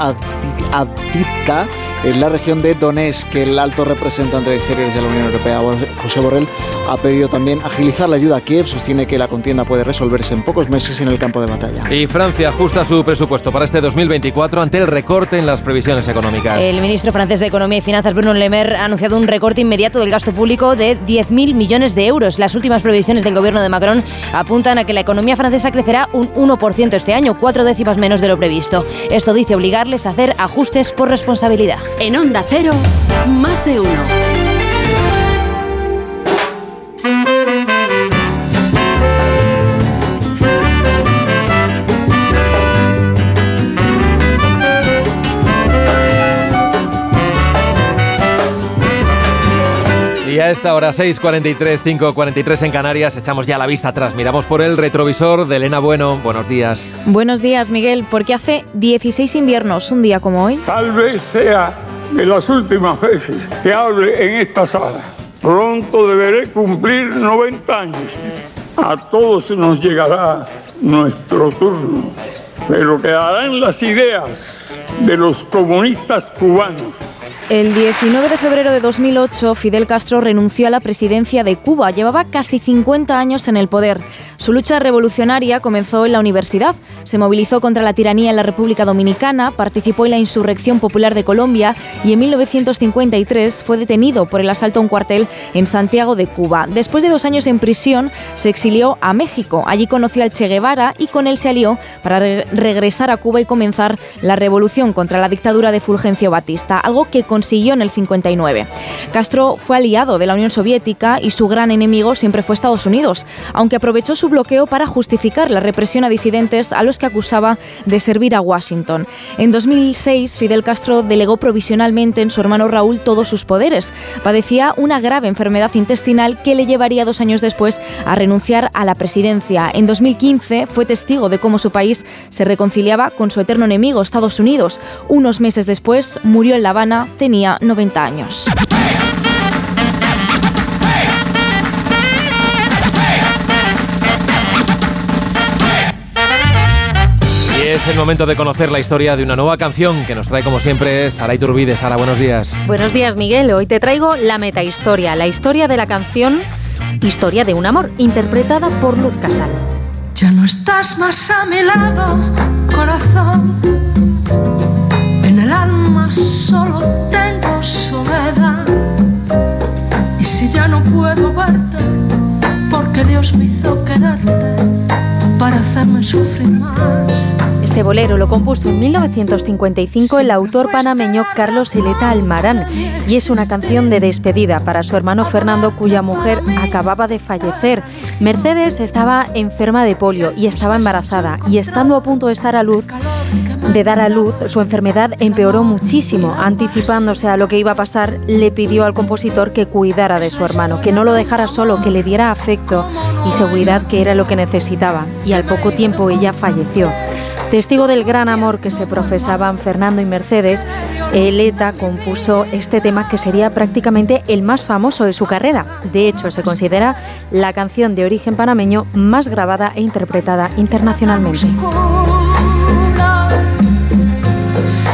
Avdiivka, en la región de Donetsk, que el alto representante de Exteriores de la Unión Europea, José Borrell, ha pedido también agilizar la ayuda a Kiev. Sostiene que la contienda puede resolverse en pocos meses en el campo de batalla. Y Francia ajusta su presupuesto para este 2024 ante el recorte en las previsiones económicas. El ministro francés de Economía y Finanzas, Bruno Le Maire, ha anunciado un recorte inmediato del gasto público de 10.000 millones de euros. Las últimas previsiones del gobierno de Macron apuntan a que la economía francesa crecerá un 1% este año, cuatro décimas menos de lo previsto. Esto dice obligarles a hacer ajustes por responsabilidad. En Onda Cero, más de uno. A esta hora 6.43, 5.43 en Canarias, echamos ya la vista atrás, miramos por el retrovisor de Elena Bueno. Buenos días. Buenos días, Miguel, porque hace 16 inviernos, un día como hoy. Tal vez sea de las últimas veces que hable en esta sala. Pronto deberé cumplir 90 años. A todos nos llegará nuestro turno, pero quedarán las ideas de los comunistas cubanos el 19 de febrero de 2008, Fidel Castro renunció a la presidencia de Cuba. Llevaba casi 50 años en el poder. Su lucha revolucionaria comenzó en la universidad. Se movilizó contra la tiranía en la República Dominicana, participó en la insurrección popular de Colombia y en 1953 fue detenido por el asalto a un cuartel en Santiago de Cuba. Después de dos años en prisión, se exilió a México. Allí conoció al Che Guevara y con él se alió para re regresar a Cuba y comenzar la revolución contra la dictadura de Fulgencio Batista, algo que consiguió en el 59. Castro fue aliado de la Unión Soviética y su gran enemigo siempre fue Estados Unidos, aunque aprovechó su bloqueo para justificar la represión a disidentes a los que acusaba de servir a Washington. En 2006, Fidel Castro delegó provisionalmente en su hermano Raúl todos sus poderes. Padecía una grave enfermedad intestinal que le llevaría dos años después a renunciar a la presidencia. En 2015 fue testigo de cómo su país se reconciliaba con su eterno enemigo, Estados Unidos. Unos meses después murió en La Habana, tenía 90 años. Y es el momento de conocer la historia de una nueva canción que nos trae como siempre Sara Iturbide. Sara, buenos días. Buenos días, Miguel. Hoy te traigo la metahistoria, la historia de la canción Historia de un amor, interpretada por Luz Casal. Ya no estás más a mi lado, corazón. En el alma solo tengo soledad. Y si ya no puedo verte, porque Dios me hizo quererte para hacerme sufrir más. Este bolero lo compuso en 1955 el autor panameño Carlos Sileta Almarán y es una canción de despedida para su hermano Fernando cuya mujer acababa de fallecer. Mercedes estaba enferma de polio y estaba embarazada y estando a punto de estar a luz de dar a luz, su enfermedad empeoró muchísimo. Anticipándose a lo que iba a pasar, le pidió al compositor que cuidara de su hermano, que no lo dejara solo, que le diera afecto y seguridad que era lo que necesitaba. Y al poco tiempo ella falleció. Testigo del gran amor que se profesaban Fernando y Mercedes, Eleta compuso este tema que sería prácticamente el más famoso de su carrera. De hecho, se considera la canción de origen panameño más grabada e interpretada internacionalmente.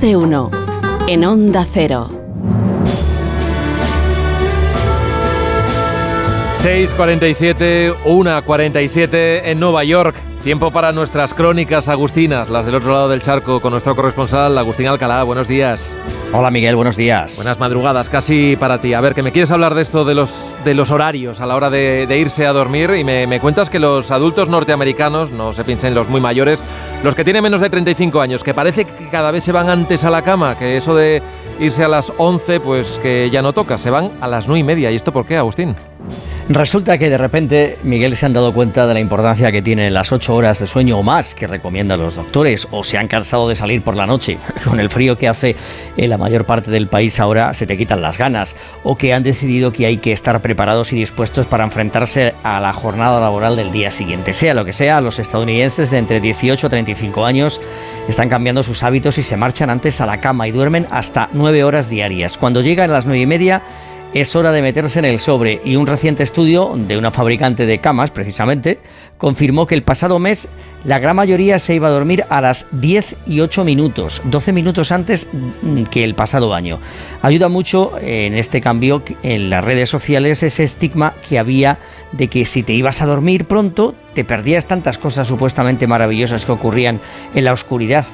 Más de uno. En Onda Cero. 6.47, 1.47 en Nueva York. Tiempo para nuestras crónicas agustinas, las del otro lado del charco, con nuestro corresponsal Agustín Alcalá. Buenos días. Hola Miguel, buenos días. Buenas madrugadas, casi para ti. A ver, que me quieres hablar de esto de los, de los horarios a la hora de, de irse a dormir y me, me, cuentas que los adultos norteamericanos, no se piensen los muy mayores, los que tienen menos de 35 años, que parece que cada vez se van antes a la cama, que eso de irse a las 11, pues que ya no toca, se van a las 9 y media. ¿Y esto por qué, Agustín? Resulta que de repente Miguel se han dado cuenta de la importancia que tienen las 8 horas de sueño o más que recomiendan los doctores o se han cansado de salir por la noche. Con el frío que hace en la mayor parte del país ahora se te quitan las ganas o que han decidido que hay que estar preparados y dispuestos para enfrentarse a la jornada laboral del día siguiente. Sea lo que sea, los estadounidenses de entre 18 a 35 años están cambiando sus hábitos y se marchan antes a la cama y duermen hasta 9 horas diarias. Cuando llegan las 9 y media es hora de meterse en el sobre y un reciente estudio de una fabricante de camas, precisamente, confirmó que el pasado mes la gran mayoría se iba a dormir a las 10 y 8 minutos, 12 minutos antes que el pasado año. Ayuda mucho en este cambio en las redes sociales ese estigma que había de que si te ibas a dormir pronto te perdías tantas cosas supuestamente maravillosas que ocurrían en la oscuridad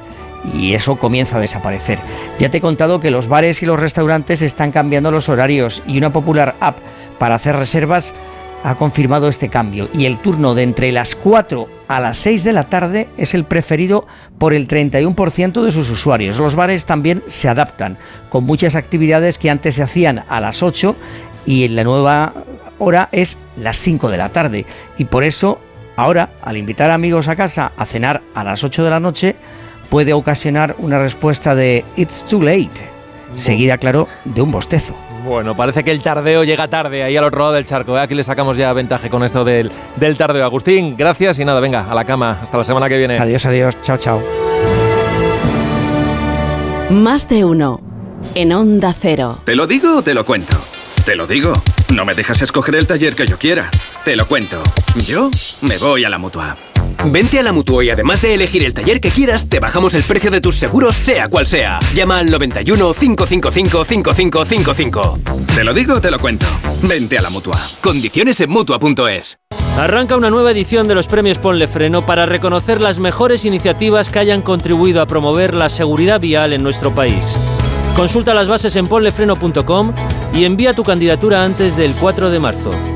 y eso comienza a desaparecer. Ya te he contado que los bares y los restaurantes están cambiando los horarios y una popular app para hacer reservas ha confirmado este cambio y el turno de entre las 4 a las 6 de la tarde es el preferido por el 31% de sus usuarios. Los bares también se adaptan con muchas actividades que antes se hacían a las 8 y en la nueva hora es las 5 de la tarde y por eso ahora al invitar amigos a casa a cenar a las 8 de la noche puede ocasionar una respuesta de It's too late, seguida, claro, de un bostezo. Bueno, parece que el tardeo llega tarde ahí al otro lado del charco. ¿eh? Aquí le sacamos ya ventaja con esto del, del tardeo. Agustín, gracias y nada, venga, a la cama. Hasta la semana que viene. Adiós, adiós. Chao, chao. Más de uno. En Onda Cero. ¿Te lo digo o te lo cuento? Te lo digo. No me dejas escoger el taller que yo quiera. Te lo cuento. Yo me voy a la mutua. Vente a la Mutua y además de elegir el taller que quieras, te bajamos el precio de tus seguros, sea cual sea. Llama al 91 555 5555. Te lo digo, te lo cuento. Vente a la Mutua. Condiciones en Mutua.es. Arranca una nueva edición de los premios Ponle Freno para reconocer las mejores iniciativas que hayan contribuido a promover la seguridad vial en nuestro país. Consulta las bases en ponlefreno.com y envía tu candidatura antes del 4 de marzo.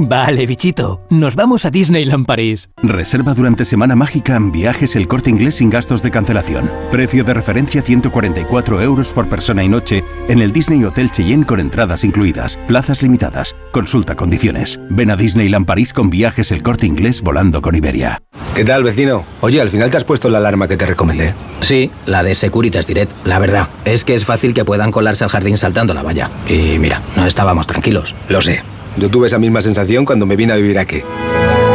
Vale, bichito, nos vamos a Disneyland París. Reserva durante Semana Mágica en viajes el corte inglés sin gastos de cancelación. Precio de referencia 144 euros por persona y noche en el Disney Hotel Cheyenne con entradas incluidas. Plazas limitadas. Consulta condiciones. Ven a Disneyland París con viajes el corte inglés volando con Iberia. ¿Qué tal, vecino? Oye, al final te has puesto la alarma que te recomendé. Sí, la de Securitas Direct. La verdad, es que es fácil que puedan colarse al jardín saltando la valla. Y mira, no estábamos tranquilos. Lo sé. Yo tuve esa misma sensación cuando me vine a vivir aquí.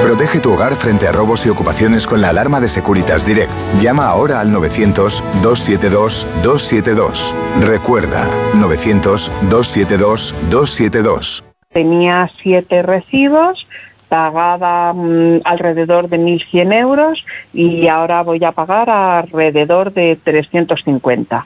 Protege tu hogar frente a robos y ocupaciones con la alarma de Securitas Direct. Llama ahora al 900-272-272. Recuerda, 900-272-272. Tenía siete recibos, pagaba mm, alrededor de 1.100 euros y ahora voy a pagar alrededor de 350.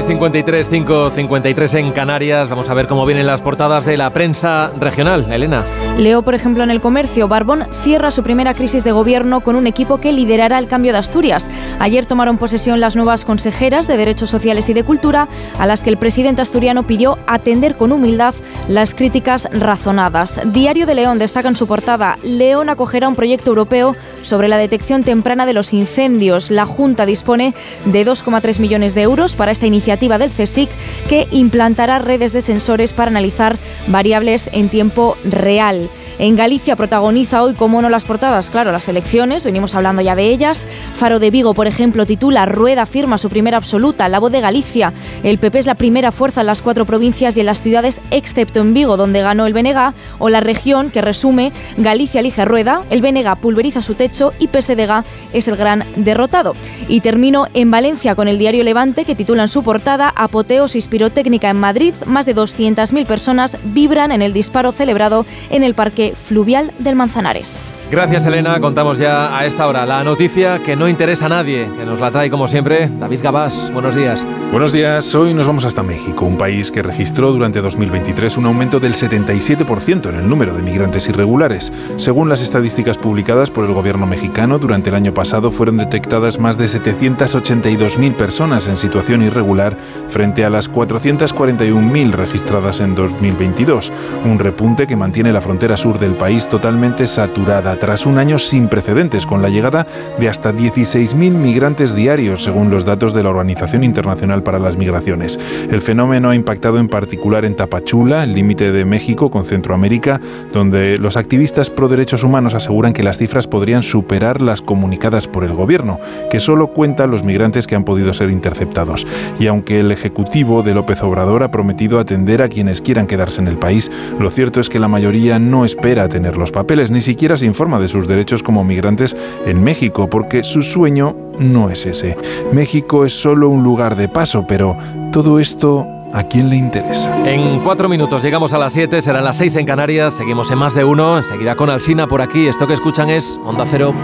6.53, 5.53 en Canarias. Vamos a ver cómo vienen las portadas de la prensa regional. Elena. Leo, por ejemplo, en el comercio, Barbón cierra su primera crisis de gobierno con un equipo que liderará el cambio de Asturias. Ayer tomaron posesión las nuevas consejeras de Derechos Sociales y de Cultura, a las que el presidente asturiano pidió atender con humildad las críticas razonadas. Diario de León destaca en su portada, León acogerá un proyecto europeo sobre la detección temprana de los incendios. La Junta dispone de 2,3 millones de euros para esta iniciativa del CSIC que implantará redes de sensores para analizar variables en tiempo real. En Galicia protagoniza hoy, como no las portadas, claro, las elecciones, venimos hablando ya de ellas. Faro de Vigo, por ejemplo, titula Rueda firma su primera absoluta, la voz de Galicia. El PP es la primera fuerza en las cuatro provincias y en las ciudades, excepto en Vigo, donde ganó el BNG, o la región que resume Galicia elige Rueda, el BNG pulveriza su techo y PSDG es el gran derrotado. Y termino en Valencia con el diario Levante, que titula en su portada Apoteosis pirotécnica en Madrid, más de 200.000 personas vibran en el disparo celebrado en el Parque Fluvial del Manzanares. Gracias Elena, contamos ya a esta hora la noticia que no interesa a nadie, que nos la trae como siempre David Gabás. Buenos días. Buenos días, hoy nos vamos hasta México, un país que registró durante 2023 un aumento del 77% en el número de migrantes irregulares. Según las estadísticas publicadas por el gobierno mexicano, durante el año pasado fueron detectadas más de 782.000 personas en situación irregular frente a las 441.000 registradas en 2022, un repunte que mantiene la frontera sur del país totalmente saturada tras un año sin precedentes, con la llegada de hasta 16.000 migrantes diarios, según los datos de la Organización Internacional para las Migraciones. El fenómeno ha impactado en particular en Tapachula, el límite de México con Centroamérica, donde los activistas pro derechos humanos aseguran que las cifras podrían superar las comunicadas por el gobierno, que solo cuenta los migrantes que han podido ser interceptados. Y aunque el Ejecutivo de López Obrador ha prometido atender a quienes quieran quedarse en el país, lo cierto es que la mayoría no espera tener los papeles, ni siquiera se informa de sus derechos como migrantes en México, porque su sueño no es ese. México es solo un lugar de paso, pero todo esto ¿A quién le interesa? En cuatro minutos llegamos a las siete, serán las seis en Canarias, seguimos en más de uno, enseguida con Alsina por aquí. Esto que escuchan es Onda Cero.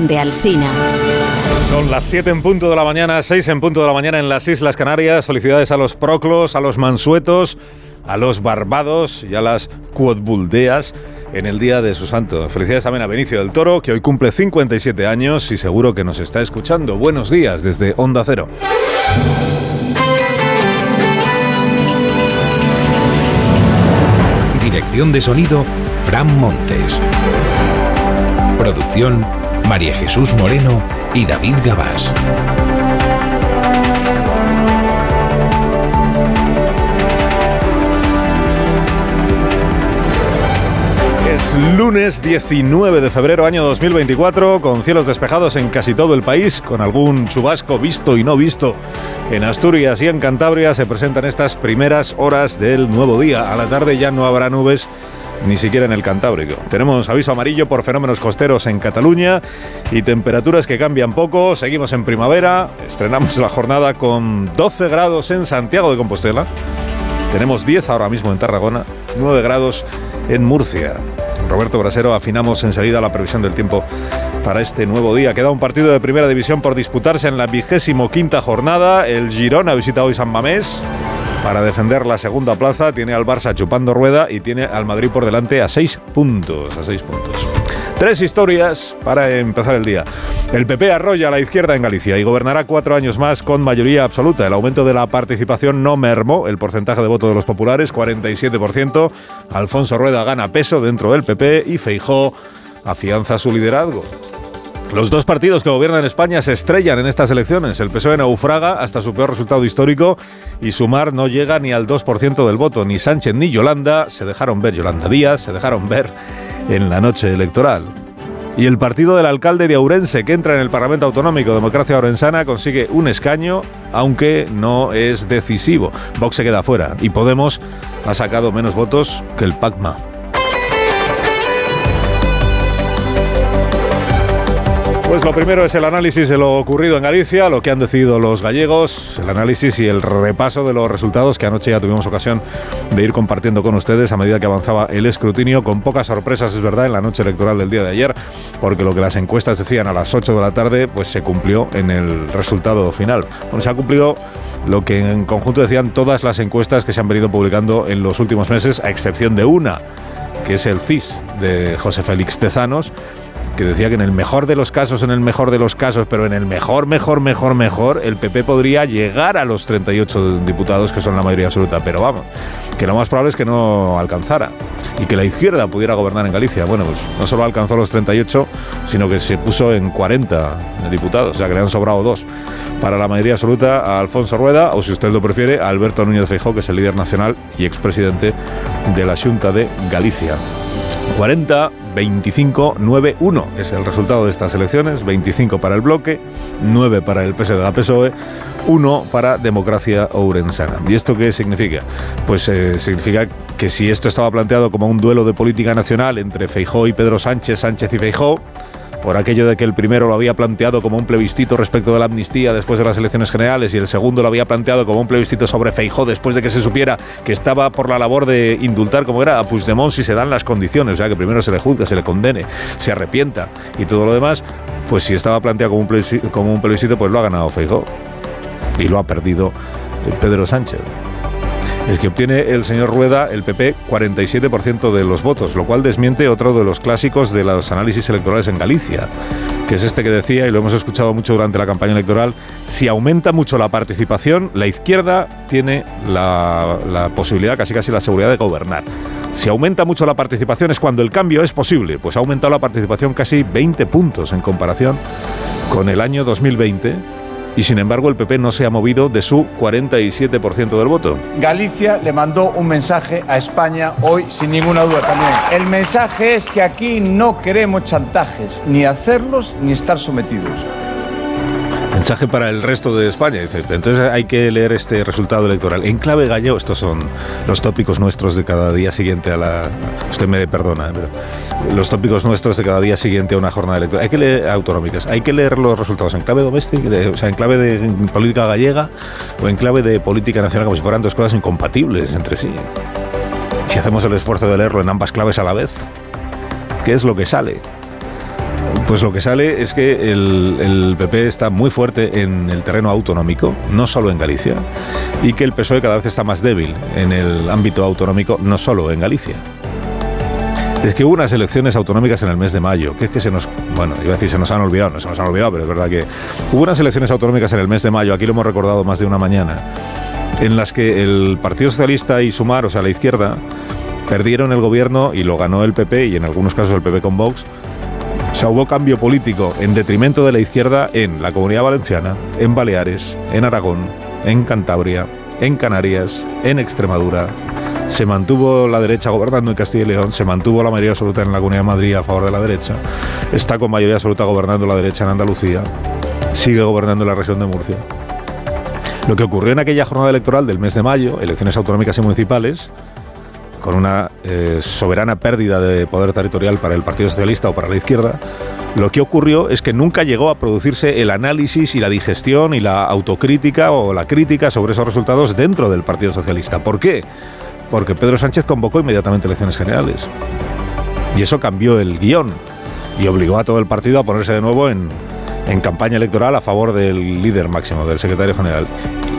Donde Alsina. Son las 7 en punto de la mañana, 6 en punto de la mañana en las Islas Canarias. Felicidades a los proclos, a los mansuetos, a los barbados y a las cuotbuldeas en el día de su santo. Felicidades también a Benicio del Toro, que hoy cumple 57 años y seguro que nos está escuchando. Buenos días desde Onda Cero. Dirección de sonido, Fran Montes. Producción, María Jesús Moreno y David Gabás. Es lunes 19 de febrero año 2024 con cielos despejados en casi todo el país, con algún chubasco visto y no visto. En Asturias y en Cantabria se presentan estas primeras horas del nuevo día. A la tarde ya no habrá nubes ni siquiera en el Cantábrico. Tenemos aviso amarillo por fenómenos costeros en Cataluña y temperaturas que cambian poco. Seguimos en primavera, estrenamos la jornada con 12 grados en Santiago de Compostela. Tenemos 10 ahora mismo en Tarragona, 9 grados en Murcia. Roberto Brasero, afinamos enseguida la previsión del tiempo para este nuevo día. Queda un partido de primera división por disputarse en la vigésimo quinta jornada. El Girona visita hoy San Mamés para defender la segunda plaza. Tiene al Barça chupando rueda y tiene al Madrid por delante a seis puntos. A seis puntos. Tres historias para empezar el día. El PP arrolla a la izquierda en Galicia y gobernará cuatro años más con mayoría absoluta. El aumento de la participación no mermó el porcentaje de voto de los populares, 47%. Alfonso Rueda gana peso dentro del PP y Feijó afianza su liderazgo. Los dos partidos que gobiernan España se estrellan en estas elecciones. El PSOE naufraga hasta su peor resultado histórico y Sumar no llega ni al 2% del voto. Ni Sánchez ni Yolanda se dejaron ver, Yolanda Díaz se dejaron ver en la noche electoral. Y el partido del alcalde de Ourense, que entra en el Parlamento Autonómico Democracia Orensana, consigue un escaño, aunque no es decisivo. Vox se queda fuera y Podemos ha sacado menos votos que el PACMA. Pues lo primero es el análisis de lo ocurrido en Galicia, lo que han decidido los gallegos, el análisis y el repaso de los resultados que anoche ya tuvimos ocasión de ir compartiendo con ustedes a medida que avanzaba el escrutinio, con pocas sorpresas, es verdad, en la noche electoral del día de ayer, porque lo que las encuestas decían a las 8 de la tarde, pues se cumplió en el resultado final. Bueno, se ha cumplido lo que en conjunto decían todas las encuestas que se han venido publicando en los últimos meses, a excepción de una, que es el CIS de José Félix Tezanos, que decía que en el mejor de los casos, en el mejor de los casos, pero en el mejor, mejor, mejor, mejor, el PP podría llegar a los 38 diputados que son la mayoría absoluta. Pero vamos, que lo más probable es que no alcanzara y que la izquierda pudiera gobernar en Galicia. Bueno, pues no solo alcanzó los 38, sino que se puso en 40 diputados, o sea que le han sobrado dos. Para la mayoría absoluta a Alfonso Rueda, o si usted lo prefiere, a Alberto Núñez Feijóo, que es el líder nacional y expresidente de la Junta de Galicia. 40, 25, 9, 1 es el resultado de estas elecciones. 25 para el bloque, 9 para el PSD-PSOE, 1 para Democracia Ourensana. ¿Y esto qué significa? Pues eh, significa que si esto estaba planteado como un duelo de política nacional entre Feijó y Pedro Sánchez, Sánchez y Feijó, por aquello de que el primero lo había planteado como un plebiscito respecto de la amnistía después de las elecciones generales y el segundo lo había planteado como un plebiscito sobre Feijó después de que se supiera que estaba por la labor de indultar como era a Puigdemont si se dan las condiciones, o sea, que primero se le juzgue, se le condene, se arrepienta y todo lo demás, pues si estaba planteado como un plebiscito, pues lo ha ganado Feijó y lo ha perdido Pedro Sánchez es que obtiene el señor Rueda, el PP, 47% de los votos, lo cual desmiente otro de los clásicos de los análisis electorales en Galicia, que es este que decía, y lo hemos escuchado mucho durante la campaña electoral, si aumenta mucho la participación, la izquierda tiene la, posibilidad, casi casi la seguridad de gobernar. Si aumenta mucho la participación es cuando el cambio es posible, pues ha aumentado la participación casi 20 puntos en comparación con el año 2020 y sin embargo el PP no se ha movido de su 47% del voto. Galicia le mandó un mensaje a España hoy sin ninguna duda también. El mensaje es que aquí no queremos chantajes, ni hacerlos ni estar sometidos. Mensaje para el resto de España, dice. Entonces hay que leer este resultado electoral. En clave gallego, estos son los tópicos nuestros de cada día siguiente a la. Usted me perdona, pero los tópicos nuestros de cada día siguiente a una jornada electoral. Hay que leer autonómicas, hay que leer los resultados en clave doméstica, o sea, en clave de política gallega o en clave de política nacional, como si fueran dos cosas incompatibles entre sí. Si hacemos el esfuerzo de leerlo en ambas claves a la vez, ¿qué es lo que sale? Pues lo que sale es que el, PP está muy fuerte en el terreno autonómico, no solo en Galicia, y que el PSOE cada vez está más débil en el ámbito autonómico, no solo en Galicia. Es que hubo unas elecciones autonómicas en el mes de mayo, que es que se nos, bueno, iba a decir se nos han olvidado, no se nos han olvidado, pero es verdad que hubo unas elecciones autonómicas en el mes de mayo, aquí lo hemos recordado más de una mañana, en las que el Partido Socialista y Sumar, o sea, la izquierda, perdieron el gobierno y lo ganó el PP y en algunos casos el PP con Vox o sea, hubo cambio político en detrimento de la izquierda en la Comunidad Valenciana, en Baleares, en Aragón, en Cantabria, en Canarias, en Extremadura. Se mantuvo la derecha gobernando en Castilla y León, se mantuvo la mayoría absoluta en la Comunidad de Madrid a favor de la derecha, está con mayoría absoluta gobernando la derecha en Andalucía, sigue gobernando la región de Murcia. Lo que ocurrió en aquella jornada electoral del mes de mayo, elecciones autonómicas y municipales, con una eh, soberana pérdida de poder territorial para el Partido Socialista o para la izquierda, lo que ocurrió es que nunca llegó a producirse el análisis y la digestión y la autocrítica o la crítica sobre esos resultados dentro del Partido Socialista. ¿Por qué? Porque Pedro Sánchez convocó inmediatamente elecciones generales. Y eso cambió el guion y obligó a todo el partido a ponerse de nuevo en, en campaña electoral a favor del líder máximo, del secretario general.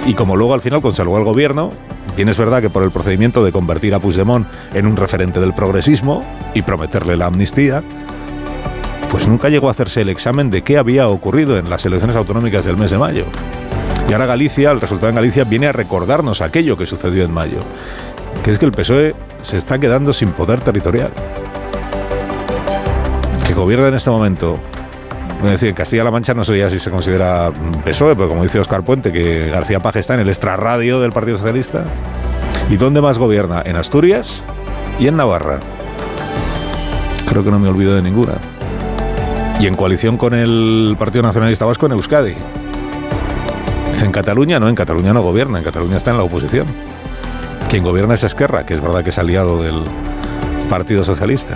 Y como luego al final conservó el gobierno, bien es verdad que por el procedimiento de convertir a Puigdemont en un referente del progresismo y prometerle la amnistía, pues nunca llegó a hacerse el examen de qué había ocurrido en las elecciones autonómicas del mes de mayo. Y ahora Galicia, el resultado en Galicia, viene a recordarnos aquello que sucedió en mayo, que es que el PSOE se está quedando sin poder territorial. Que gobierna en este momento es decir, Castilla-La Mancha no sé ya si se considera PSOE, pero como dice Oscar Puente, que García Paje está en el extrarradio del Partido Socialista. ¿Y dónde más gobierna? En Asturias y en Navarra. Creo que no me olvido de ninguna. Y en coalición con el Partido Nacionalista Vasco en Euskadi. En Cataluña no, en Cataluña no gobierna, en Cataluña está en la oposición. Quien gobierna es Esquerra, que es verdad que es aliado del Partido Socialista.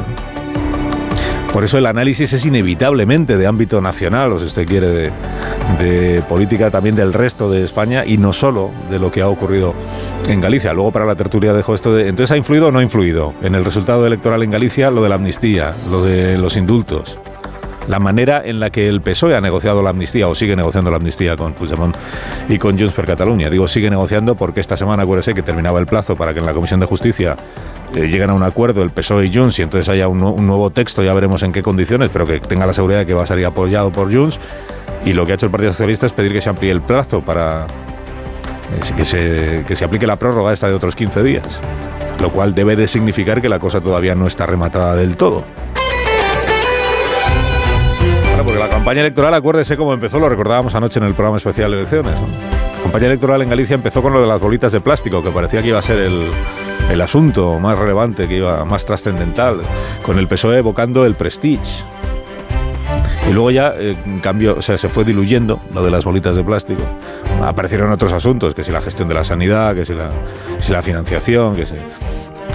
Por eso el análisis es inevitablemente de ámbito nacional, o si usted quiere, de, política también del resto de España y no solo de lo que ha ocurrido en Galicia. Luego para la tertulia dejo esto de... Entonces, ¿ha influido o no ha influido en el resultado electoral en Galicia lo de la amnistía, lo de los indultos? la manera en la que el PSOE ha negociado la amnistía o sigue negociando la amnistía con Puigdemont y con Junts per Cataluña. Digo sigue negociando porque esta semana acuérdese que terminaba el plazo para que en la Comisión de Justicia eh, lleguen a un acuerdo el PSOE y Junts y entonces haya un, nuevo texto, ya veremos en qué condiciones, pero que tenga la seguridad de que va a salir apoyado por Junts. Y lo que ha hecho el Partido Socialista es pedir que se amplíe el plazo para eh, que se, que se aplique la prórroga esta de otros 15 días. Lo cual debe de significar que la cosa todavía no está rematada del todo. porque la campaña electoral, acuérdese cómo empezó, lo recordábamos anoche en el programa especial de elecciones. La campaña electoral en Galicia empezó con lo de las bolitas de plástico, que parecía que iba a ser el, el asunto más relevante, que iba más trascendental, con el PSOE evocando el prestige. Y luego ya, eh, en cambio, o sea, se fue diluyendo lo de las bolitas de plástico. Aparecieron otros asuntos, que si la gestión de la sanidad, que si la, financiación, que si...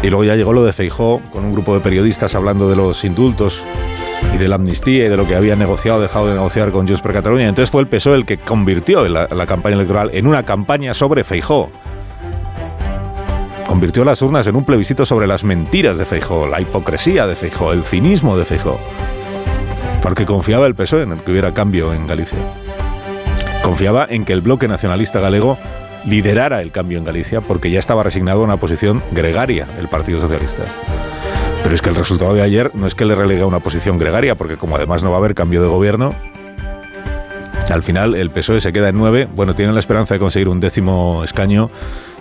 Y luego ya llegó lo de Feijó, con un grupo de periodistas hablando de los indultos y de la amnistía y de lo que había negociado, dejado de negociar con Junts per Cataluña. Entonces fue el PSOE el que convirtió la, la campaña electoral en una campaña sobre Feijó convirtió las urnas en un plebiscito sobre las mentiras de Feijó, la hipocresía de Feijó, el cinismo de Feijó. Porque confiaba el PSOE en el que hubiera cambio en Galicia. Confiaba en que el bloque nacionalista galego liderara el cambio en Galicia porque ya estaba resignado a una posición gregaria el Partido Socialista. Pero es que el resultado de ayer no es que le relegue a una posición gregaria, porque como además no va a haber cambio de gobierno, al final el PSOE se queda en nueve. Bueno, tienen la esperanza de conseguir un décimo escaño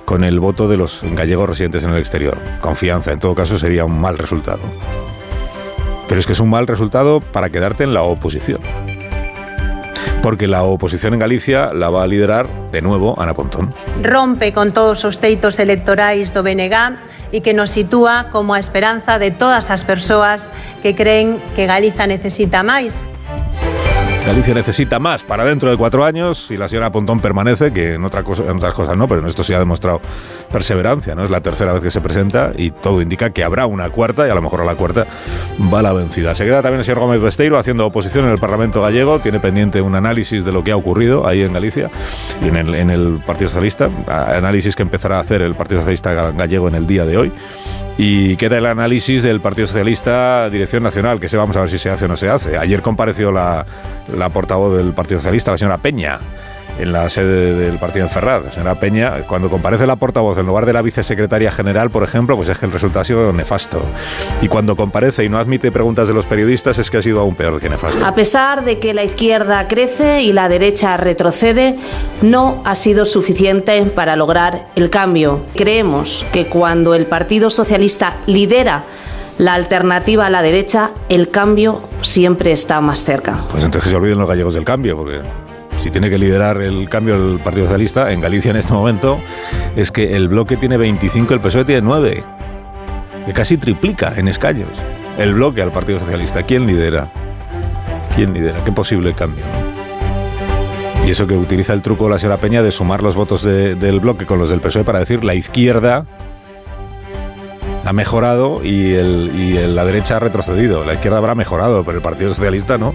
con el voto de los gallegos residentes en el exterior. Confianza, en todo caso sería un mal resultado. Pero es que es un mal resultado para quedarte en la oposición. Porque la oposición en Galicia la va a liderar de nuevo Ana Pontón. Rompe con todos os teitos electorais do BNG e que nos sitúa como a esperanza de todas as persoas que creen que Galiza necesita máis. Galicia necesita más para dentro de cuatro años y la señora Pontón permanece, que en, otra cosa, en otras cosas no, pero en esto sí ha demostrado perseverancia. ¿no? Es la tercera vez que se presenta y todo indica que habrá una cuarta y a lo mejor a la cuarta va la vencida. Se queda también el señor Gómez Besteiro haciendo oposición en el Parlamento gallego. Tiene pendiente un análisis de lo que ha ocurrido ahí en Galicia y en el, en el Partido Socialista. Análisis que empezará a hacer el Partido Socialista gallego en el día de hoy. Y queda el análisis del Partido Socialista Dirección Nacional, que se vamos a ver si se hace o no se hace. Ayer compareció la, la portavoz del Partido Socialista, la señora Peña en la sede del partido en Ferraz. Señora Peña, cuando comparece la portavoz en lugar de la vicesecretaria general, por ejemplo, pues es que el resultado ha sido nefasto. Y cuando comparece y no admite preguntas de los periodistas, es que ha sido aún peor que nefasto. A pesar de que la izquierda crece y la derecha retrocede, no ha sido suficiente para lograr el cambio. Creemos que cuando el Partido Socialista lidera la alternativa a la derecha, el cambio siempre está más cerca. Pues entonces se olviden los gallegos del cambio, porque si tiene que liderar el cambio del Partido Socialista, en Galicia en este momento, es que el bloque tiene 25, el PSOE tiene 9. Que casi triplica en escaños el bloque al Partido Socialista. ¿Quién lidera? ¿Quién lidera? ¿Qué posible cambio? Y eso que utiliza el truco de la señora Peña de sumar los votos del bloque con los del PSOE para decir la izquierda ha mejorado y, el, el- la derecha ha retrocedido. La izquierda habrá mejorado, pero el Partido Socialista no.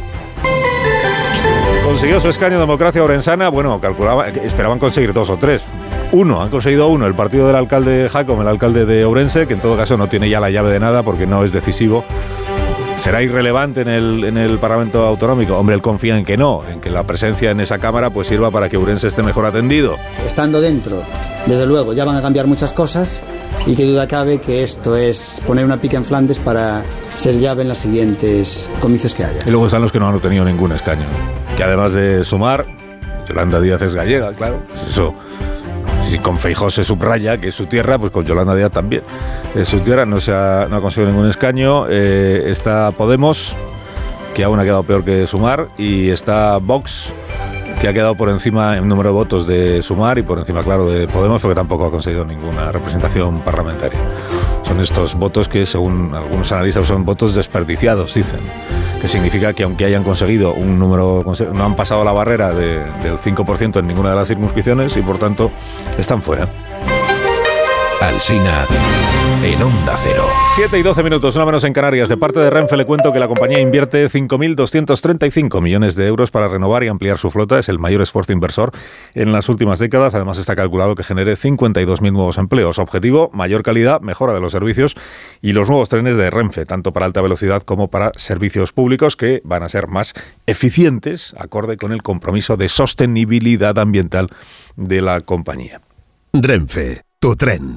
Consiguió su escaño Democracia Orensana. Bueno, calculaba, esperaban conseguir dos o tres. Uno, han conseguido uno, el partido del alcalde Jacom, el alcalde de Ourense, que en todo caso no tiene ya la llave de nada porque no es decisivo. ¿Será irrelevante en el, en el Parlamento Autonómico? Hombre, él confía en que no, en que la presencia en esa Cámara pues sirva para que Ourense esté mejor atendido. Estando dentro, desde luego, ya van a cambiar muchas cosas y qué duda cabe que esto es poner una pica en Flandes para ser llave en los siguientes comicios que haya. Y luego están los que no han obtenido ningún escaño. Que además de sumar, Yolanda Díaz es gallega, claro. pues eso. Si con Feijó se subraya que es su tierra, pues con Yolanda Díaz también. Es su tierra, no, se ha, no ha conseguido ningún escaño. Eh, está Podemos, que aún ha quedado peor que Sumar. Y está Vox, que ha quedado por encima en número de votos de Sumar y por encima, claro, de Podemos, porque tampoco ha conseguido ninguna representación parlamentaria. Son estos votos que, según algunos analistas, son votos desperdiciados, dicen. Que significa que aunque hayan conseguido un número, no han pasado la barrera de- del 5% en ninguna de las circunscripciones y por tanto están fuera. En Onda Cero. 7 y 12 minutos, una menos en Canarias. De parte de Renfe le cuento que la compañía invierte 5.235 millones de euros para renovar y ampliar su flota. Es el mayor esfuerzo inversor en las últimas décadas. Además está calculado que genere 52.000 nuevos empleos. Objetivo, mayor calidad, mejora de los servicios y los nuevos trenes de Renfe, tanto para alta velocidad como para servicios públicos que van a ser más eficientes, acorde con el compromiso de sostenibilidad ambiental de la compañía. Renfe, tu tren.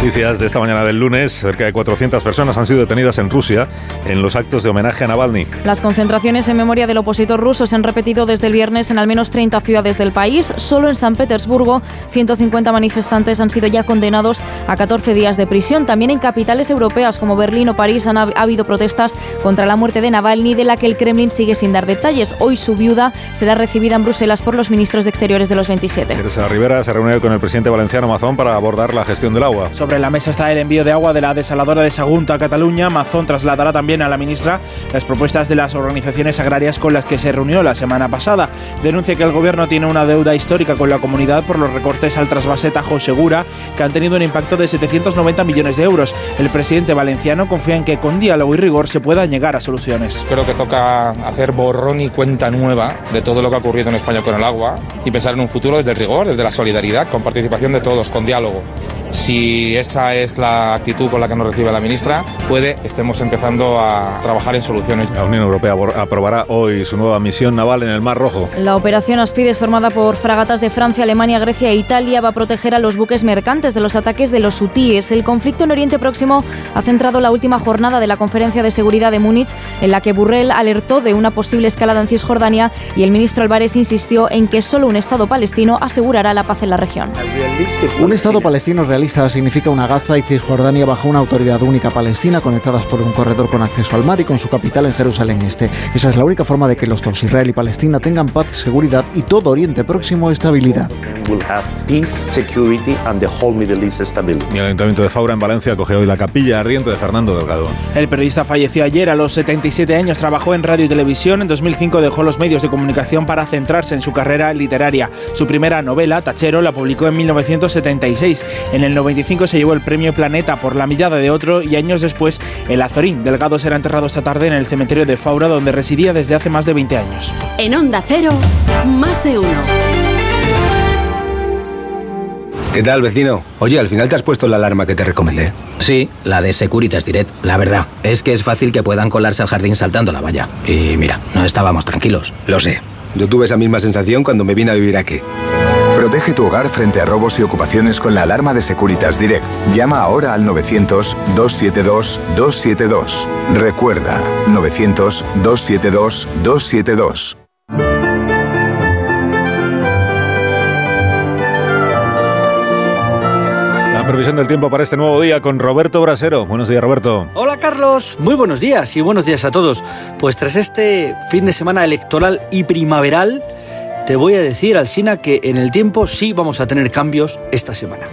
Noticias de esta mañana del lunes. Cerca de 400 personas han sido detenidas en Rusia en los actos de homenaje a Navalny. Las concentraciones en memoria del opositor ruso se han repetido desde el viernes en al menos 30 ciudades del país. Solo en San Petersburgo, 150 manifestantes han sido ya condenados a 14 días de prisión. También en capitales europeas como Berlín o París han ha, ha habido protestas contra la muerte de Navalny, de la que el Kremlin sigue sin dar detalles. Hoy su viuda será recibida en Bruselas por los ministros de Exteriores de los 27. Teresa Rivera se reunió con el presidente valenciano Mazón para abordar la gestión del agua. Sobre la mesa está el envío de agua de la desaladora de Sagunto a Cataluña. Mazón trasladará también a la ministra las propuestas de las organizaciones agrarias con las que se reunió la semana pasada. Denuncia que el gobierno tiene una deuda histórica con la comunidad por los recortes al trasvase Tajo Segura, que han tenido un impacto de 790 millones de euros. El presidente valenciano confía en que con diálogo y rigor se pueda llegar a soluciones. Creo que toca hacer borrón y cuenta nueva de todo lo que ha ocurrido en España con el agua y pensar en un futuro desde el rigor, desde la solidaridad, con participación de todos, con diálogo. Si esa es la actitud con la que nos recibe la ministra, puede estemos empezando a trabajar en soluciones. La Unión Europea aprobará hoy su nueva misión naval en el Mar Rojo. La operación Aspides, formada por fragatas de Francia, Alemania, Grecia e Italia, va a proteger a los buques mercantes de los ataques de los hutíes. El conflicto en Oriente Próximo ha centrado la última jornada de la Conferencia de Seguridad de Múnich, en la que Burrell alertó de una posible escalada en Cisjordania y el ministro Álvarez insistió en que solo un Estado palestino asegurará la paz en la región. Un Estado palestino realista significa una Gaza y Cisjordania bajo una autoridad única palestina conectadas por un corredor con acceso al mar y con su capital en Jerusalén Este. Esa es la única forma de que los dos, Israel y Palestina, tengan paz, seguridad y todo Oriente Próximo estabilidad. will have peace, security and the whole Middle East stability. Y el Ayuntamiento de Faura en Valencia acogió hoy la capilla ardiente de Fernando Delgado. El periodista falleció ayer a los 77 años, trabajó en radio y televisión, en 2005 dejó los medios de comunicación para centrarse en su carrera literaria. Su primera novela, Tachero, la publicó en 1976. En el 95 se llevó el premio Planeta por La mirada de otro y años después el Azorín. Delgado será enterrado esta tarde en el cementerio de Faura donde residía desde hace más de 20 años. En Onda Cero, más de uno. ¿Qué tal, vecino? Oye, al final te has puesto la alarma que te recomendé. Sí, la de Securitas Direct. La verdad, es que es fácil que puedan colarse al jardín saltando la valla. Y mira, no estábamos tranquilos. Lo sé. Yo tuve esa misma sensación cuando me vine a vivir aquí. Protege tu hogar frente a robos y ocupaciones con la alarma de Securitas Direct. Llama ahora al 900-272-272. Recuerda, 900-272-272. La previsión del tiempo para este nuevo día con Roberto Brasero. Buenos días, Roberto. Hola Carlos, muy buenos días y buenos días a todos. Pues tras este fin de semana electoral y primaveral, te voy a decir, Alsina, que en el tiempo sí vamos a tener cambios esta semana.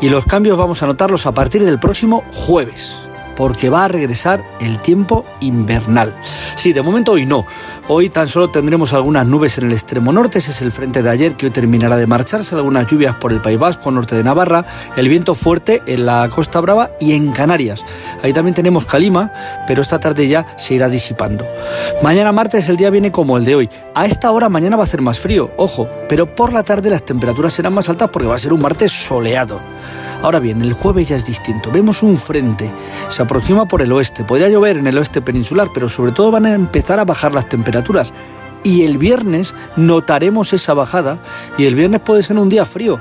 Y los cambios vamos a notarlos a partir del próximo jueves porque va a regresar el tiempo invernal. Sí, de momento hoy no. Hoy tan solo tendremos algunas nubes en el extremo norte, ese es el frente de ayer que hoy terminará de marcharse, algunas lluvias por el País Vasco, norte de Navarra, el viento fuerte en la Costa Brava y en Canarias. Ahí también tenemos calima, pero esta tarde ya se irá disipando. Mañana martes el día viene como el de hoy. A esta hora mañana va a hacer más frío, ojo, pero por la tarde las temperaturas serán más altas porque va a ser un martes soleado. Ahora bien, el jueves ya es distinto. Vemos un frente, se aproxima por el oeste. Podría llover en el oeste peninsular, pero sobre todo van a empezar a bajar las temperaturas. Y el viernes notaremos esa bajada y el viernes puede ser un día frío,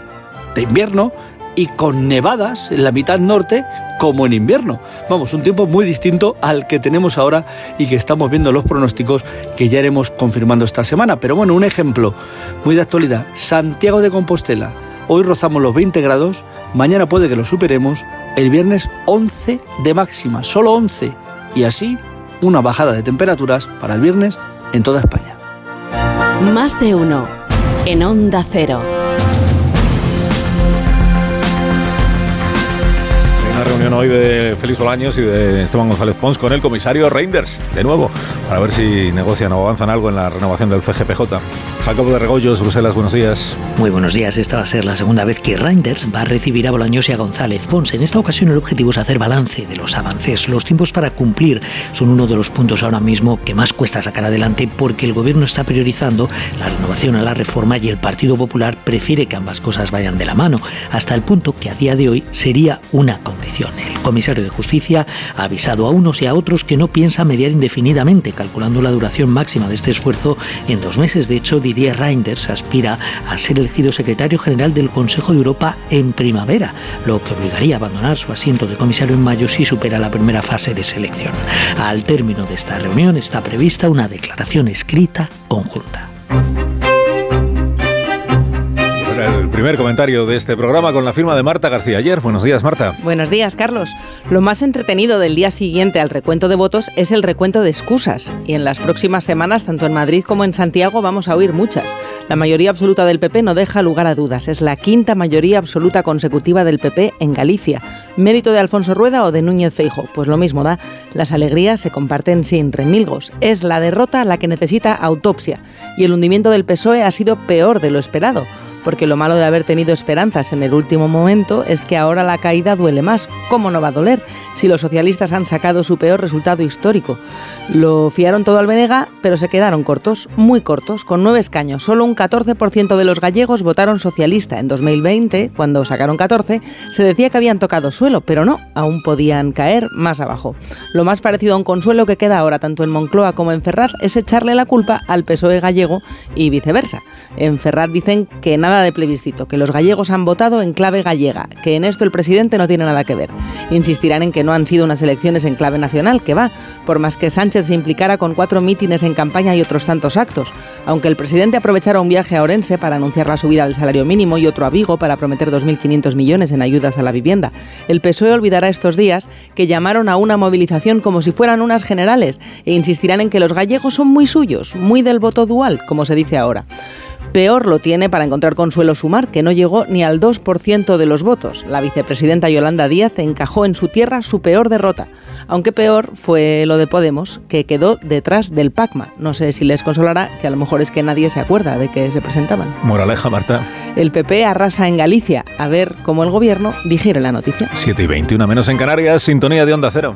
de invierno y con nevadas en la mitad norte como en invierno. Vamos, un tiempo muy distinto al que tenemos ahora y que estamos viendo los pronósticos que ya iremos confirmando esta semana. Pero bueno, un ejemplo muy de actualidad. Santiago de Compostela Hoy rozamos los 20 grados, mañana puede que lo superemos, el viernes 11 de máxima, solo 11. Y así, una bajada de temperaturas para el viernes en toda España. Más de uno en Onda Cero. Una reunión hoy de Félix Bolaños y de Esteban González Pons con el comisario Reinders, de nuevo, para ver si negocian o avanzan algo en la renovación del CGPJ. Jacobo de Regoyos, Bruselas, buenos días. Muy buenos días. Esta va a ser la segunda vez que Reinders va a recibir a Bolaños y a González Pons. En esta ocasión el objetivo es hacer balance de los avances. Los tiempos para cumplir son uno de los puntos ahora mismo que más cuesta sacar adelante porque el gobierno está priorizando la renovación a la reforma y el Partido Popular prefiere que ambas cosas vayan de la mano, hasta el punto que a día de hoy sería una El comisario de Justicia ha avisado a unos y a otros que no piensa mediar indefinidamente, calculando la duración máxima de este esfuerzo en dos meses. De hecho, Didier Reinders aspira a ser elegido secretario general del Consejo de Europa en primavera, lo que obligaría a abandonar su asiento de comisario en mayo si supera la primera fase de selección. Al término de esta reunión está prevista una declaración escrita conjunta. El primer comentario de este programa con la firma de Marta García ayer. Buenos días, Marta. Buenos días, Carlos. Lo más entretenido del día siguiente al recuento de votos es el recuento de excusas. Y en las próximas semanas, tanto en Madrid como en Santiago, vamos a oír muchas. La mayoría absoluta del PP no deja lugar a dudas. Es la quinta mayoría absoluta consecutiva del PP en Galicia. ¿Mérito de Alfonso Rueda o de Núñez Feijo? Pues lo mismo da. Las alegrías se comparten sin remilgos. Es la derrota la que necesita autopsia. Y el hundimiento del PSOE ha sido peor de lo esperado porque lo malo de haber tenido esperanzas en el último momento es que ahora la caída duele más. ¿Cómo no va a doler si los socialistas han sacado su peor resultado histórico? Lo fiaron todo al Venega, pero se quedaron cortos, muy cortos, con nueve escaños. Solo un 14% de los gallegos votaron socialista. En 2020, cuando sacaron 14, se decía que habían tocado suelo, pero no, aún podían caer más abajo. Lo más parecido a un consuelo que queda ahora tanto en Moncloa como en Ferraz es echarle la culpa al PSOE gallego y viceversa. En Ferraz dicen que nada nada de plebiscito, que los gallegos han votado en clave gallega, que en esto el presidente no tiene nada que ver. Insistirán en que no han sido unas elecciones en clave nacional, que va, por más que Sánchez se implicara con cuatro mítines en campaña y otros tantos actos. Aunque el presidente aprovechara un viaje a Orense para anunciar la subida del salario mínimo y otro a Vigo para prometer 2.500 millones en ayudas a la vivienda, el PSOE olvidará estos días que llamaron a una movilización como si fueran unas generales e insistirán en que los gallegos son muy suyos, muy del voto dual, como se dice ahora. Peor lo tiene para encontrar consuelo Sumar, que no llegó ni al 2% de los votos. La vicepresidenta Yolanda Díaz encajó en su tierra su peor derrota, aunque peor fue lo de Podemos, que quedó detrás del PACMA. No sé si les consolará, que a lo mejor es que nadie se acuerda de que se presentaban. Moraleja, Marta. El PP arrasa en Galicia, a ver cómo el gobierno digiere la noticia. 7 y 21 menos en Canarias, sintonía de Onda Cero.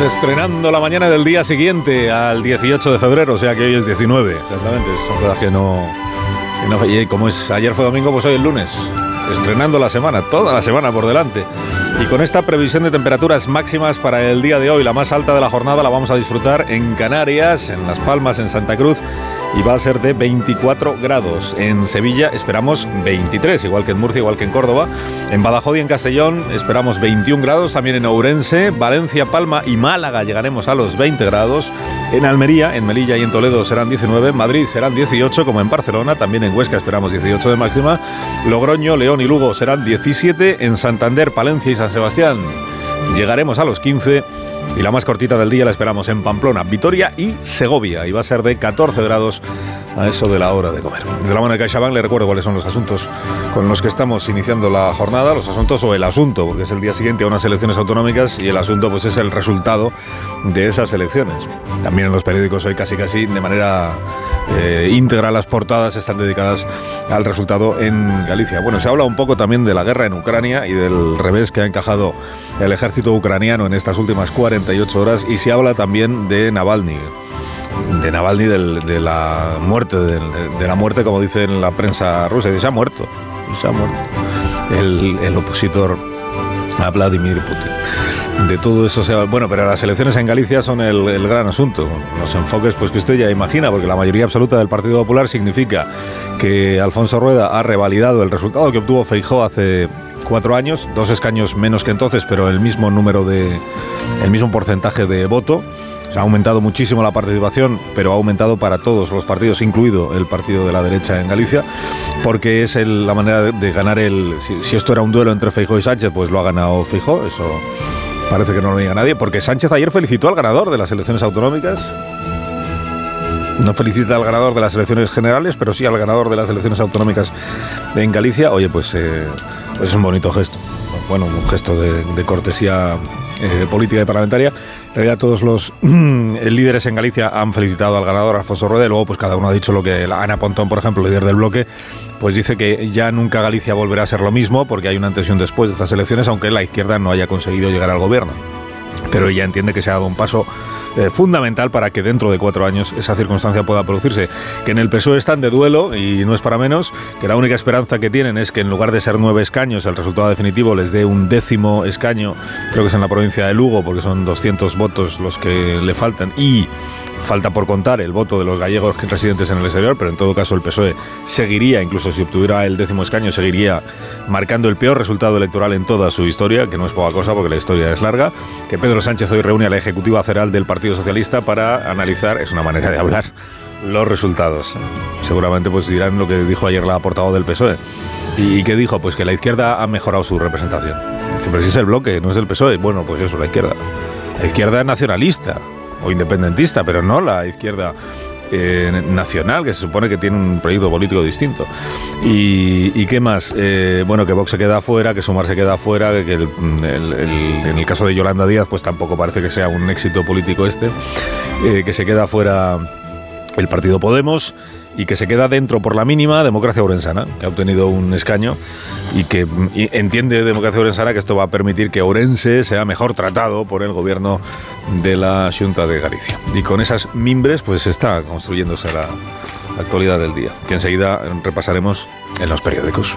Estrenando la mañana del día siguiente al 18 de febrero, o sea que hoy es 19, exactamente. Son cosas que no, que no- como es ayer fue domingo, pues hoy es lunes. Estrenando la semana, toda la semana por delante. Y con esta previsión de temperaturas máximas para el día de hoy, la más alta de la jornada la vamos a disfrutar en Canarias, en Las Palmas, en Santa Cruz. Y va a ser de 24 grados. En Sevilla esperamos 23, igual que en Murcia, igual que en Córdoba. En Badajoz y en Castellón esperamos 21 grados. También en Ourense, Valencia, Palma y Málaga llegaremos a los 20 grados. En Almería, en Melilla y en Toledo serán 19. En Madrid serán 18, como en Barcelona. También en Huesca esperamos 18 de máxima. Logroño, León y Lugo serán 17. En Santander, Palencia y San Sebastián llegaremos a los 15. Y la más cortita del día la esperamos en Pamplona, Vitoria y Segovia. Y va a ser de 14 grados a eso de la hora de comer. De la mano de CaixaBank le recuerdo cuáles son los asuntos con los que estamos iniciando la jornada, los asuntos o el asunto, porque es el día siguiente a unas elecciones autonómicas y el asunto pues es el resultado de esas elecciones. También en los periódicos hoy casi casi de manera eh, íntegra las portadas están dedicadas al resultado en Galicia. Bueno, se habla un poco también de la guerra en Ucrania y del revés que ha encajado el ejército ucraniano en estas últimas 48 horas y se habla también de Navalny de Navalny de la muerte de, la muerte como dice en la prensa rusa se ha muerto se ha muerto el opositor a Vladimir Putin. De todo eso se habla. bueno pero las elecciones en Galicia son el, el gran asunto. Los enfoques pues que usted ya imagina porque la mayoría absoluta del Partido Popular significa que Alfonso Rueda ha revalidado el resultado que obtuvo Feijó hace cuatro años dos escaños menos que entonces pero el mismo número de el mismo porcentaje de voto se ha aumentado muchísimo la participación, pero ha aumentado para todos los partidos, incluido el partido de la derecha en Galicia, porque es la manera de, ganar el... Si, esto era un duelo entre Feijó y Sánchez, pues lo ha ganado Feijó, eso parece que no lo diga nadie, porque Sánchez ayer felicitó al ganador de las elecciones autonómicas. No felicita al ganador de las elecciones generales, pero sí al ganador de las elecciones autonómicas en Galicia. Oye, pues, eh, es un bonito gesto. Bueno, un gesto de cortesía eh, política y parlamentaria. En realidad todos los líderes en Galicia han felicitado al ganador Alfonso Rueda luego pues cada uno ha dicho lo que Ana Pontón, por ejemplo, líder del bloque, pues dice que ya nunca Galicia volverá a ser lo mismo porque hay una antes y un después de estas elecciones, aunque la izquierda no haya conseguido llegar al gobierno. Pero ella entiende que se ha dado un paso eh, fundamental para que dentro de cuatro años esa circunstancia pueda producirse. Que en el PSOE están de duelo y no es para menos, que la única esperanza que tienen es que en lugar de ser nueve escaños, el resultado definitivo les dé un décimo escaño, creo que es en la provincia de Lugo, porque son 200 votos los que le faltan, y falta por contar el voto de los gallegos residentes en el exterior, pero en todo caso el PSOE seguiría, incluso si obtuviera el décimo escaño, seguiría marcando el peor resultado electoral en toda su historia, que no es poca cosa porque la historia es larga, que Pedro Sánchez hoy reúne a la Ejecutiva Federal del Partido Socialista para analizar, es una manera de hablar, los resultados. Seguramente pues dirán lo que dijo ayer la portavoz del PSOE. ¿Y qué dijo? Pues que la izquierda ha mejorado su representación. Dice, pero si es el bloque, no es el PSOE. Bueno, pues eso, la izquierda. La izquierda nacionalista o independentista, pero no la izquierda eh, nacional, que se supone que tiene un proyecto político distinto. ¿Y, qué más? Eh, bueno, que Vox se queda afuera, que Sumar se queda afuera, que en el caso de Yolanda Díaz, pues tampoco parece que sea un éxito político este, eh, que se queda afuera el partido Podemos y que se queda dentro por la mínima Democracia Orensana, que ha obtenido un escaño y que mm, entiende Democracia Orensana que esto va a permitir que Orense sea mejor tratado por el gobierno de la Junta de Galicia. Y con esas mimbres pues está construyéndose la actualidad del día, que enseguida repasaremos en los periódicos.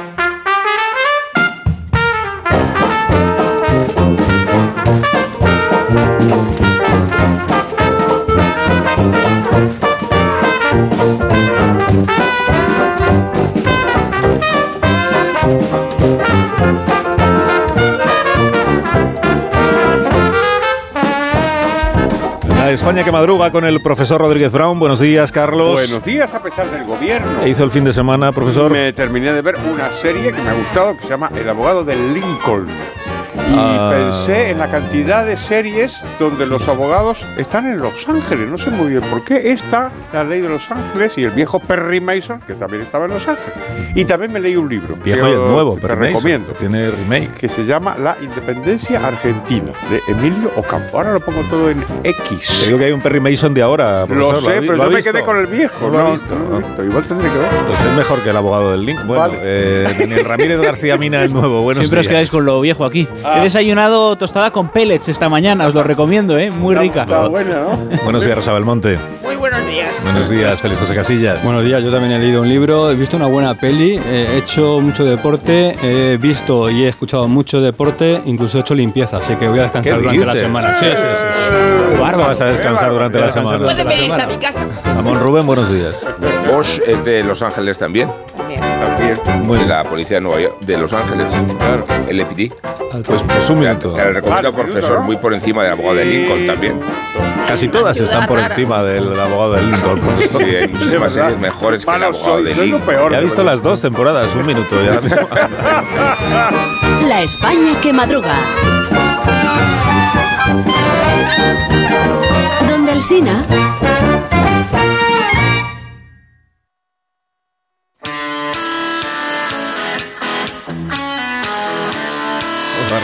La España que madruga con el profesor Rodríguez Brown. Buenos días, Carlos. Buenos días, a pesar del gobierno. ¿Qué hizo el fin de semana, profesor? Me terminé de ver una serie que me ha gustado que se llama El abogado de Lincoln. Y Ah. pensé en la cantidad de series donde los abogados están en Los Ángeles. No sé muy bien por qué. Esta, La Ley de Los Ángeles y el viejo Perry Mason, que también estaba en Los Ángeles. Y también me leí un libro. Viejo que y el os- nuevo, Mason, recomiendo. Tiene remake. Que se llama La Independencia Argentina, de Emilio Ocampo. Ahora lo pongo todo en X. Te digo que hay un Perry Mason de ahora, Lo profesor. sé, ha vi- pero lo yo me quedé con el viejo. No lo No, visto, no lo he ¿no? visto. Igual tendré que ver. Entonces es mejor que el abogado del Link. Bueno, Vale. eh, Daniel Ramírez García Mina, el nuevo. Buenos Siempre os días. quedáis con lo viejo aquí. Ah. He desayunado tostada con pellets esta mañana, os lo recomiendo, ¿eh? Muy rica. Está buena, ¿no? Buenos días, Rosa Belmonte. Muy buenos días. Buenos días, Félix José Casillas. Buenos días, yo también he leído un libro, he visto una buena peli, he hecho mucho deporte, he visto y he escuchado mucho deporte, incluso he hecho limpieza, así que voy a descansar ¿Qué durante la dices? semana. Sí, sí, sí. sí. Bárbaro. Vas a descansar durante la semana. Puede venir a mi casa. Ramón Rubén, buenos días. Bosch es de Los Ángeles también. De la policía de Nueva York, de Los Ángeles. Claro. El EPD. Pues, pues un minuto. Te lo recomiendo, profesor, muy por encima del abogado de Lincoln también. Casi todas están por encima del abogado del Lincoln. Sí, hay muchísimas series mejores que el abogado de Lincoln. Ya he visto las dos temporadas, un minuto. Ya mismo. La España que madruga. Donde el Sina.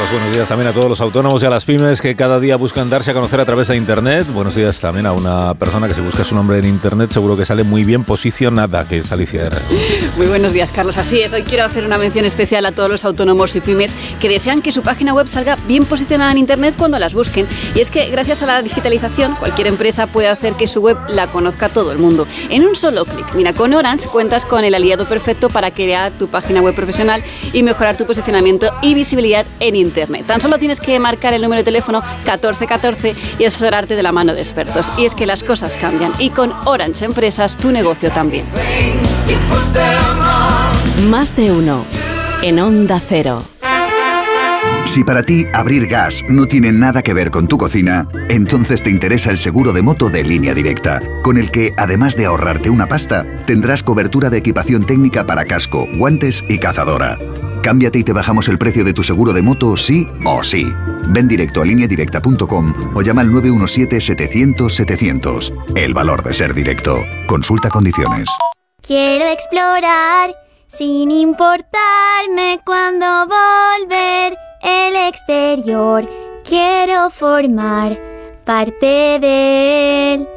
Buenos días también a todos los autónomos y a las pymes que cada día buscan darse a conocer a través de Internet. Buenos días también a una persona que si busca su nombre en Internet seguro que sale muy bien posicionada, que es Alicia Era. Muy buenos días, Carlos. Así es, hoy quiero hacer una mención especial a todos los autónomos y pymes que desean que su página web salga bien posicionada en Internet cuando las busquen. Y es que gracias a la digitalización, cualquier empresa puede hacer que su web la conozca todo el mundo. En un solo clic. Mira, con Orange cuentas con el aliado perfecto para crear tu página web profesional y mejorar tu posicionamiento y visibilidad en Internet. Tan solo tienes que marcar el número de teléfono 1414 y asesorarte de la mano de expertos. Y es que las cosas cambian y con Orange Empresas tu negocio también. Más de uno. En Onda Cero. Si para ti abrir gas no tiene nada que ver con tu cocina, entonces te interesa el seguro de moto de línea directa, con el que, además de ahorrarte una pasta, tendrás cobertura de equipación técnica para casco, guantes y cazadora. Cámbiate y te bajamos el precio de tu seguro de moto sí o sí. Ven directo a lineadirecta.com o llama al 917-700-700. El valor de ser directo. Consulta condiciones. Quiero explorar sin importarme cuando volver el exterior. Quiero formar parte de él.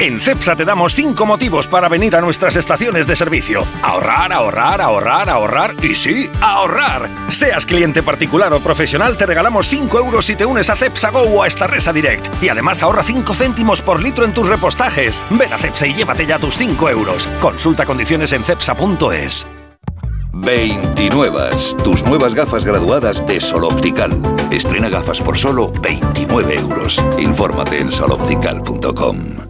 En CEPSA te damos 5 motivos para venir a nuestras estaciones de servicio. Ahorrar, ahorrar, ahorrar, ahorrar y sí, ahorrar. Seas cliente particular o profesional, te regalamos 5 euros si te unes a CEPSA Go o a Estarresa Direct. Y además ahorra 5 céntimos por litro en tus repostajes. Ven a CEPSA y llévate ya tus 5 euros. Consulta condiciones en cepsa.es. 29. Tus nuevas gafas graduadas de Sol Optical. Estrena gafas por solo 29 euros. Infórmate en soloptical.com.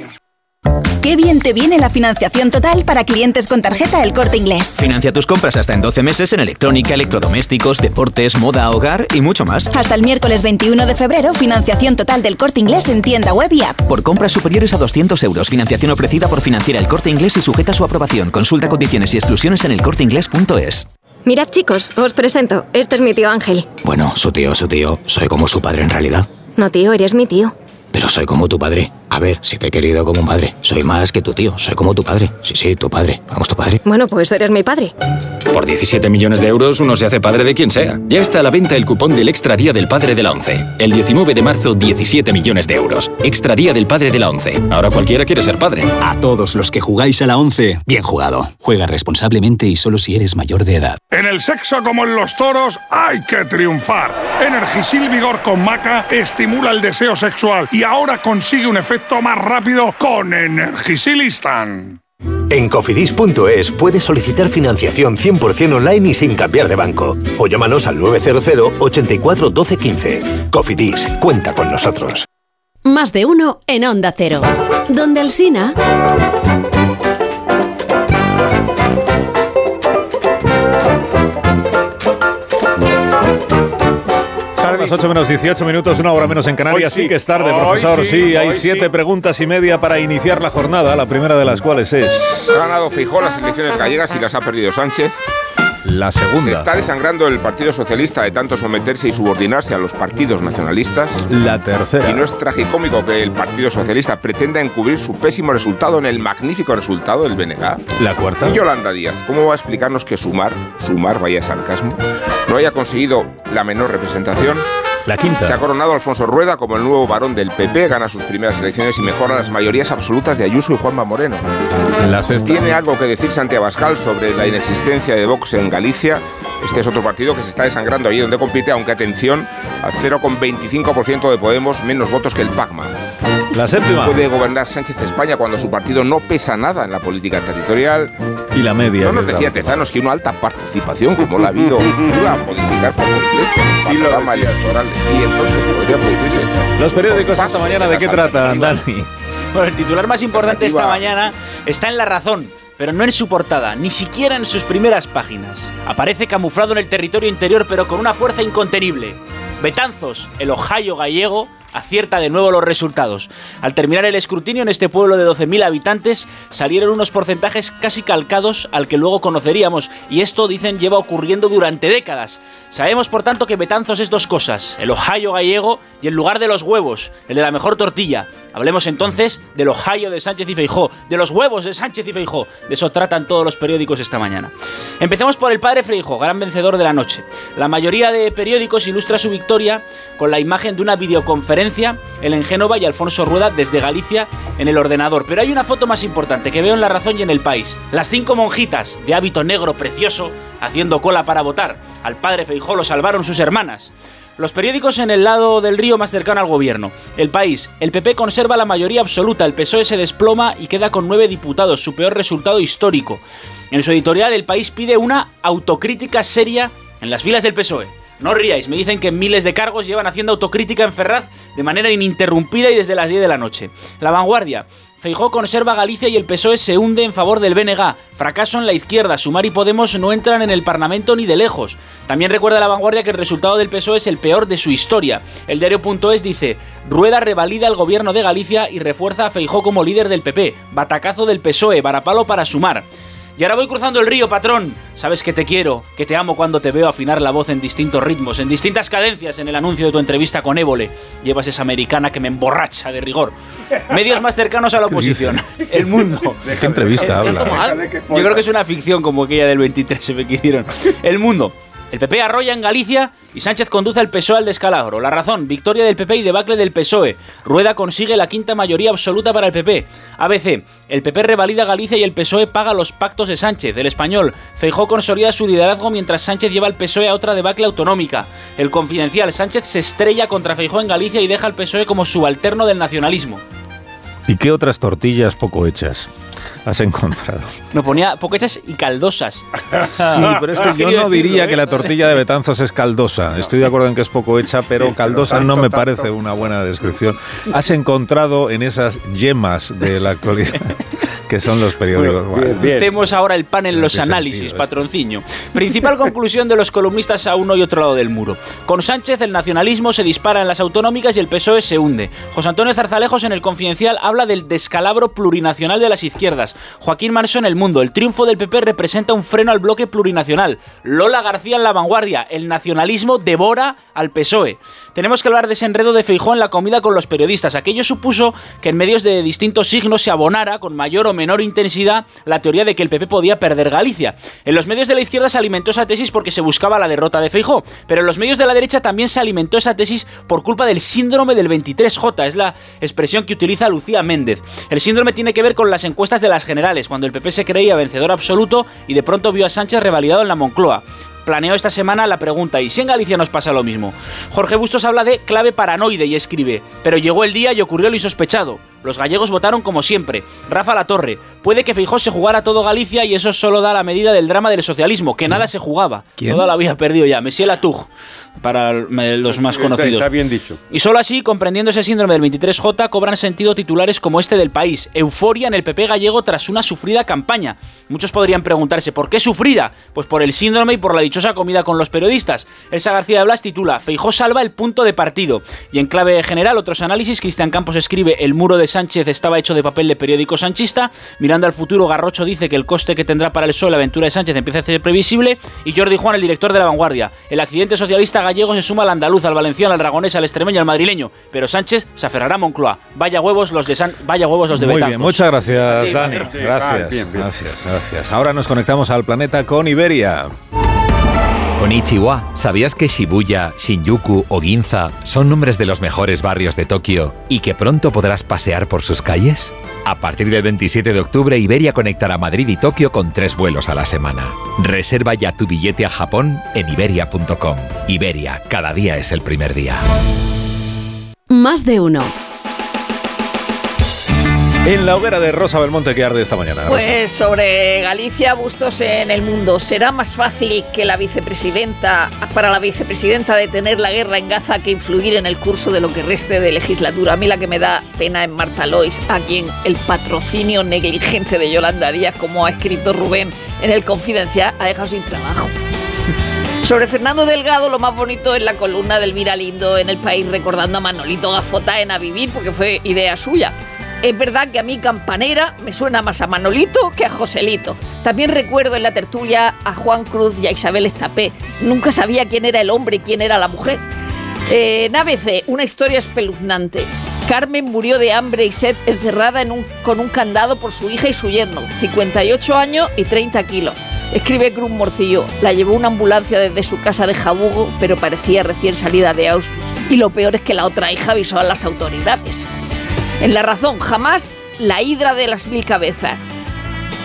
¿Qué bien te viene la financiación total para clientes con tarjeta El Corte Inglés. Financia tus compras hasta en 12 meses en electrónica, electrodomésticos, deportes, moda, hogar y mucho más. Hasta el miércoles 21 de febrero, financiación total del Corte Inglés en tienda web y app. Por compras superiores a 200 euros, financiación ofrecida por Financiera El Corte Inglés y sujeta a su aprobación. Consulta condiciones y exclusiones en elcorteinglés.es. Mirad chicos, os presento. Este es mi tío Ángel. Bueno, su tío, su tío. Soy como su padre en realidad. No tío, eres mi tío. Pero soy como tu padre. A ver, si te he querido como un padre. Soy más que tu tío. Soy como tu padre. Sí, sí, tu padre. Vamos, tu padre. Bueno, pues eres mi padre. Por 17 millones de euros uno se hace padre de quien sea. Ya está a la venta el cupón del Extra Día del Padre de la ONCE. El 19 de marzo, 17 millones de euros. Extra Día del Padre de la ONCE. Ahora cualquiera quiere ser padre. A todos los que jugáis a la ONCE, bien jugado. Juega responsablemente y solo si eres mayor de edad. En el sexo como en los toros hay que triunfar. Energisil Vigor con Maca estimula el deseo sexual y ahora consigue un efecto más rápido con Energisilistan. En cofidis.es puedes solicitar financiación 100% online y sin cambiar de banco. O llámanos al 900 84 12 15. Cofidis, cuenta con nosotros. Más de uno en Onda Cero. Donde el Sina. Las 8 menos 18 minutos, una hora menos en Canarias. Hoy Sí, sí. que es tarde, Hoy profesor. sí, Sí, hay siete sí. preguntas y media para iniciar la jornada, la primera de las cuales es Ha ganado Fijó las elecciones gallegas y las ha perdido Sánchez. La Se segunda. está desangrando el Partido Socialista de tanto someterse y subordinarse a los partidos nacionalistas. La tercera. Y no es tragicómico que el Partido Socialista pretenda encubrir su pésimo resultado en el magnífico resultado del BNG. La cuarta. Y Yolanda Díaz, ¿cómo va a explicarnos que Sumar, Sumar, vaya sarcasmo, no haya conseguido la menor representación? La quinta. Se ha coronado Alfonso Rueda como el nuevo varón del PP, gana sus primeras elecciones y mejora las mayorías absolutas de Ayuso y Juanma Moreno. La sexta. ¿Tiene algo que decir Santiago Abascal sobre la inexistencia de Vox en Galicia? Este es otro partido que se está desangrando allí donde compite, aunque atención, al 0,25% de Podemos, menos votos que el PACMA. La séptima. ¿Puede gobernar Sánchez España cuando su partido no pesa nada en la política territorial? Y la media. No nos decía Tezanos que una alta participación, como la ha habido, iba a modificar por completo el panorama electoral. Y entonces podría producirse. Los periódicos esta mañana, ¿de qué tratan, Dani? Bueno, el titular más importante esta mañana está en La Razón, pero no en su portada, ni siquiera en sus primeras páginas. Aparece camuflado en el territorio interior, pero con una fuerza incontenible. Betanzos, el Ohio gallego, acierta de nuevo los resultados. Al terminar el escrutinio en este pueblo de 12.000 habitantes, salieron unos porcentajes casi calcados al que luego conoceríamos, y esto, dicen, lleva ocurriendo durante décadas. Sabemos, por tanto, que Betanzos es dos cosas, el Ohio gallego y el lugar de los huevos, el de la mejor tortilla. Hablemos entonces del Ohio de Sánchez y Feijó, de los huevos de Sánchez y Feijó. De eso tratan todos los periódicos esta mañana. Empecemos por el padre Feijó, gran vencedor de la noche. La mayoría de periódicos ilustra su victoria con la imagen de una videoconferencia en Génova y Alfonso Rueda desde Galicia en el ordenador. Pero hay una foto más importante que veo en La Razón y en El País. Las cinco monjitas de hábito negro precioso haciendo cola para votar. Al padre Feijó lo salvaron sus hermanas. Los periódicos en el lado del río más cercano al gobierno. El país. El PP conserva la mayoría absoluta, el PSOE se desploma y queda con nueve diputados, su peor resultado histórico. En su editorial, el país pide una autocrítica seria en las filas del PSOE. No ríais, me dicen que miles de cargos llevan haciendo autocrítica en Ferraz de manera ininterrumpida y desde las 10 de la noche. La vanguardia. Feijó conserva Galicia y el PSOE se hunde en favor del BNG. Fracaso en la izquierda. Sumar y Podemos no entran en el Parlamento ni de lejos. También recuerda la vanguardia que el resultado del PSOE es el peor de su historia. El diario.es dice: Rueda revalida el gobierno de Galicia y refuerza a Feijó como líder del PP. Batacazo del PSOE, varapalo para sumar. Y ahora voy cruzando el río, patrón. Sabes que te quiero, que te amo cuando te veo afinar la voz en distintos ritmos, en distintas cadencias en el anuncio de tu entrevista con Évole. Llevas esa americana que me emborracha de rigor. Medios más cercanos a la ¿Qué oposición. El mundo. ¿De qué entrevista habla? Yo creo que es una ficción como aquella del 23 se me que hicieron. El mundo. El PP arrolla en Galicia y Sánchez conduce al PSOE al descalabro. La razón, victoria del PP y debacle del PSOE. Rueda consigue la quinta mayoría absoluta para el PP. ABC, el PP revalida Galicia y el PSOE paga los pactos de Sánchez. El español, Feijó consolida su liderazgo mientras Sánchez lleva al PSOE a otra debacle autonómica. El confidencial, Sánchez se estrella contra Feijó en Galicia y deja al PSOE como subalterno del nacionalismo. ¿Y qué otras tortillas poco hechas has encontrado? No ponía poco hechas y caldosas. Sí, pero es que yo no diría que la tortilla de Betanzos es caldosa. Estoy de acuerdo en que es poco hecha, pero caldosa no me parece una buena descripción. ¿Has encontrado en esas yemas de la actualidad? que son los periódicos. Bueno, Metemos ahora el pan en No los análisis, sentido patronciño. Principal conclusión de los columnistas a uno y otro lado del muro. Con Sánchez el nacionalismo se dispara en las autonómicas y el PSOE se hunde. José Antonio Zarzalejos en el Confidencial habla del descalabro plurinacional de las izquierdas. Joaquín Marso en El Mundo. El triunfo del PP representa un freno al bloque plurinacional. Lola García en La Vanguardia. El nacionalismo devora al PSOE. Tenemos que hablar de ese enredo de Feijó en la comida con los periodistas. Aquello supuso que en medios de distintos signos se abonara con mayor o menor intensidad la teoría de que el PP podía perder Galicia. En los medios de la izquierda se alimentó esa tesis porque se buscaba la derrota de Feijó, pero en los medios de la derecha también se alimentó esa tesis por culpa del síndrome del 23J, es la expresión que utiliza Lucía Méndez. El síndrome tiene que ver con las encuestas de las generales, cuando el PP se creía vencedor absoluto y de pronto vio a Sánchez revalidado en la Moncloa planeó esta semana la pregunta, ¿y si en Galicia nos pasa lo mismo? Jorge Bustos habla de clave paranoide y escribe, pero llegó el día y ocurrió lo insospechado. Los gallegos votaron como siempre. Rafa La Torre, puede que Feijó se jugara todo Galicia y eso solo da la medida del drama del socialismo, que nada se jugaba. ¿Quién? Toda la vida perdido ya. Messier Latouche, para los más conocidos. Está bien dicho. Y solo así, comprendiendo ese síndrome del 23J, cobran sentido titulares como este del país. Euforia en el PP gallego tras una sufrida campaña. Muchos podrían preguntarse, ¿por qué sufrida? Pues por el síndrome y por la dichosa comida con los periodistas. Elsa García de Blas titula, Feijó salva el punto de partido. Y en clave general, otros análisis, Cristian Campos escribe, el muro de Sánchez estaba hecho de papel de periódico sanchista. Mirando al futuro, Garrocho dice que el coste que tendrá para el PSOE la aventura de Sánchez empieza a ser previsible. Y Jordi Juan, el director de La Vanguardia, el accidente socialista gallego se suma al andaluz, al valenciano, al aragonés, al extremeño, al madrileño. Pero Sánchez se aferrará a Moncloa. Vaya huevos los de San... Vaya huevos los de Muy Betanzos. bien, muchas gracias, Dani. Gracias, bien. gracias, gracias. Ahora nos conectamos al planeta con Iberia. Konnichiwa, ¿sabías que Shibuya, Shinjuku o Ginza son nombres de los mejores barrios de Tokio y que pronto podrás pasear por sus calles? A partir del 27 de octubre, Iberia conectará Madrid y Tokio con tres vuelos a la semana. Reserva ya tu billete a Japón en iberia.com. Iberia, cada día es el primer día. Más de uno. En la hoguera de Rosa Belmonte que arde esta mañana. Pues sobre Galicia, Bustos en el mundo. ¿Será más fácil que la vicepresidenta, para la vicepresidenta detener la guerra en Gaza que influir en el curso de lo que reste de legislatura? A mí la que me da pena es Marta Lois, a quien el patrocinio negligente de Yolanda Díaz, como ha escrito Rubén en el Confidencial, ha dejado sin trabajo. Sobre Fernando Delgado, lo más bonito es la columna del Miralindo en el país recordando a Manolito Gafota en A Vivir, porque fue idea suya. Es verdad que a mí Campanera me suena más a Manolito que a Joselito. También recuerdo en la tertulia a Juan Cruz y a Isabel Estapé. Nunca sabía quién era el hombre y quién era la mujer. Eh, en una historia espeluznante. Carmen murió de hambre y sed encerrada con un candado por su hija y su yerno, 58 años y 30 kilos. Escribe Cruz Morcillo, la llevó una ambulancia desde su casa de Jabugo, pero parecía recién salida de Auschwitz. Y lo peor es que la otra hija avisó a las autoridades. En La Razón, jamás la hidra de las mil cabezas.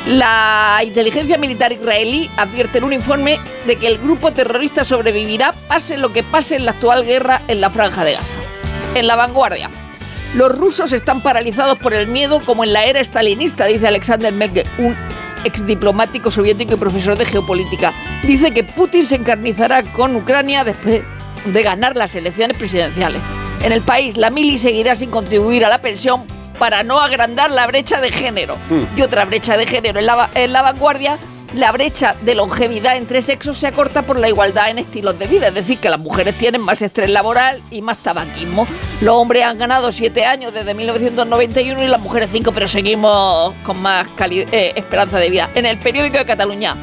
La inteligencia militar israelí advierte en un informe de que el grupo terrorista sobrevivirá pase lo que pase en la actual guerra en la franja de Gaza. En la vanguardia, los rusos están paralizados por el miedo como en la era stalinista, dice Alexander Merkel, un exdiplomático soviético y profesor de geopolítica. Dice que Putin se encarnizará con Ucrania después de ganar las elecciones presidenciales. En el país, la mili seguirá sin contribuir a la pensión para no agrandar la brecha de género. Y otra brecha de género en la, en la vanguardia, la brecha de longevidad entre sexos se acorta por la igualdad en estilos de vida, es decir, que las mujeres tienen más estrés laboral y más tabaquismo. Los hombres han ganado siete años desde 1991 y las mujeres cinco, pero seguimos con más eh, esperanza de vida. En el periódico de Cataluña,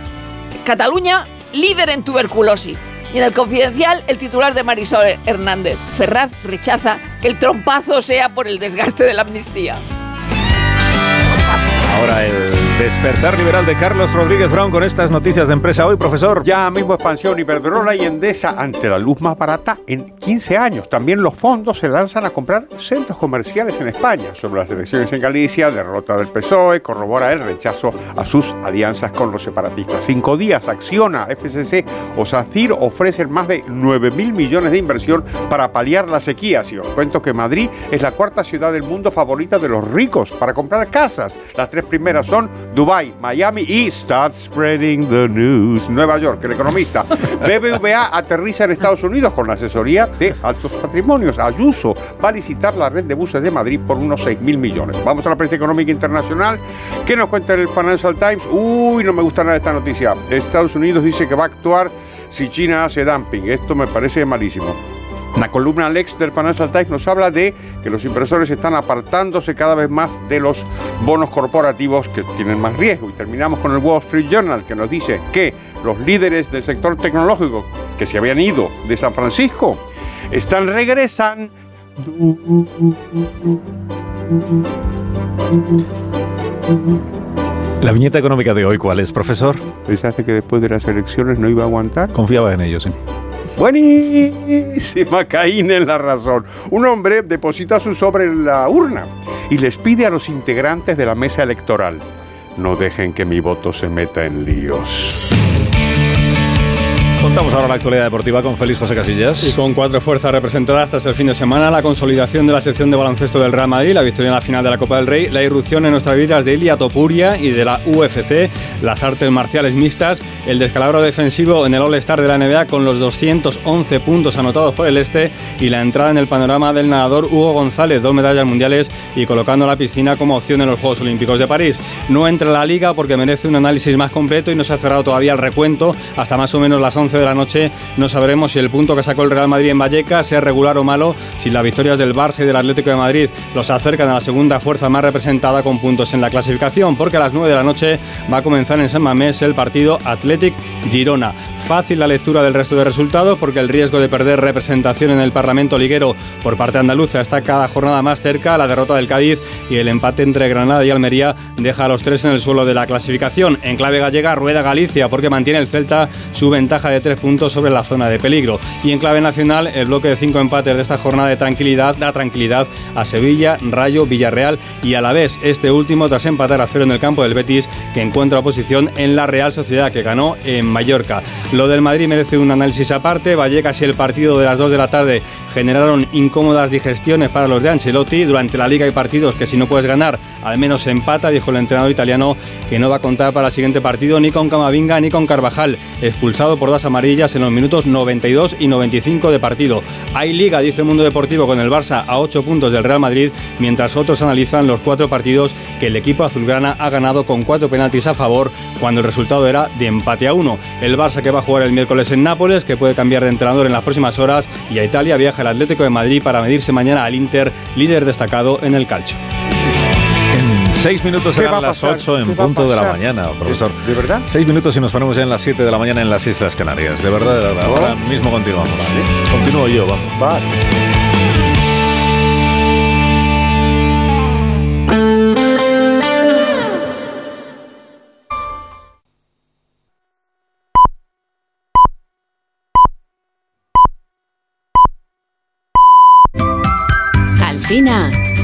Cataluña, líder en tuberculosis. Y en el confidencial, el titular de Marisol Hernández, Ferraz rechaza que el trompazo sea por el desgaste de la amnistía. Ahora el despertar liberal de Carlos Rodríguez Brown con estas noticias de empresa hoy, profesor. Ya mismo expansión Iberdrola y Endesa ante la luz más barata en 15 años. También los fondos se lanzan a comprar centros comerciales en España. Sobre las elecciones en Galicia, derrota del PSOE, corrobora el rechazo a sus alianzas con los separatistas. Cinco días, Acciona, FCC o SACIR ofrecen más de 9 mil millones de inversión para paliar la sequía. Si os cuento que Madrid es la cuarta ciudad del mundo favorita de los ricos para comprar casas. Las tres primeras son Dubai, Miami y Start Spreading the News. Nueva York, el economista. BBVA aterriza en Estados Unidos con la asesoría de altos patrimonios. Ayuso va a licitar la red de buses de Madrid por unos 6 mil millones. Vamos a la prensa económica internacional. ¿Qué nos cuenta el Financial Times? Uy, no me gusta nada esta noticia. Estados Unidos dice que va a actuar si China hace dumping. Esto me parece malísimo. La columna Lex del Financial Times nos habla de que los inversores están apartándose cada vez más de los bonos corporativos que tienen más riesgo. Y terminamos con el Wall Street Journal que nos dice que los líderes del sector tecnológico que se habían ido de San Francisco están regresando. La viñeta económica de hoy, ¿cuál es, profesor? ¿Pensaste que después de las elecciones no iba a aguantar? Confiaba en ello, sí. Buenísima, Caín en la razón. Un hombre deposita su sobre en la urna y les pide a los integrantes de la mesa electoral, no dejen que mi voto se meta en líos. Contamos ahora la actualidad deportiva con Félix José Casillas. Y con cuatro fuerzas representadas tras el fin de semana, la consolidación de la sección de baloncesto del Real Madrid, la victoria en la final de la Copa del Rey, la irrupción en nuestras vidas de Ilia Topuria y de la UFC, las artes marciales mixtas, el descalabro defensivo en el All-Star de la NBA con los 211 puntos anotados por el Este y la entrada en el panorama del nadador Hugo González, dos medallas mundiales y colocando la piscina como opción en los Juegos Olímpicos de París. No entra en la liga porque merece un análisis más completo y no se ha cerrado todavía el recuento hasta más o menos las 11 de la noche no sabremos si el punto que sacó el Real Madrid en Vallecas sea regular o malo, si las victorias del Barça y del Atlético de Madrid los acercan a la segunda fuerza más representada con puntos en la clasificación, porque a las 9 de la noche va a comenzar en San Mamés el partido Athletic Girona. Fácil la lectura del resto de resultados porque el riesgo de perder representación en el Parlamento liguero por parte andaluza está cada jornada más cerca. La derrota del Cádiz y el empate entre Granada y Almería deja a los tres en el suelo de la clasificación. En clave gallega rueda Galicia porque mantiene el Celta su ventaja de tres puntos sobre la zona de peligro. Y en clave nacional el bloque de cinco empates de esta jornada de tranquilidad da tranquilidad a Sevilla, Rayo, Villarreal y a la vez este último tras empatar a cero en el campo del Betis que encuentra oposición en la Real Sociedad que ganó en Mallorca. Lo del Madrid merece un análisis aparte. Vallecas y el partido de las 2 de la tarde generaron incómodas digestiones para los de Ancelotti. Durante la liga hay partidos que si no puedes ganar, al menos empata, dijo el entrenador italiano que no va a contar para el siguiente partido ni con Camavinga ni con Carvajal, expulsado por dos amarillas en los minutos 92 y 95 de partido. Hay liga, dice el Mundo Deportivo, con el Barça a 8 puntos del Real Madrid, mientras otros analizan los cuatro partidos que el equipo azulgrana ha ganado con cuatro penaltis a favor cuando el resultado era de empate a uno. El Barça que va jugar el miércoles en Nápoles, que puede cambiar de entrenador en las próximas horas, y a Italia viaja el Atlético de Madrid para medirse mañana al Inter, líder destacado en el calcio. En seis minutos ¿Qué va serán las? 8 en ¿Qué va a punto de la mañana, profesor. ¿De verdad? Seis minutos y nos ponemos ya en las 7 de la mañana en las Islas Canarias. De verdad, de verdad. Ahora mismo continuamos. Continúo yo, vamos. Alsina,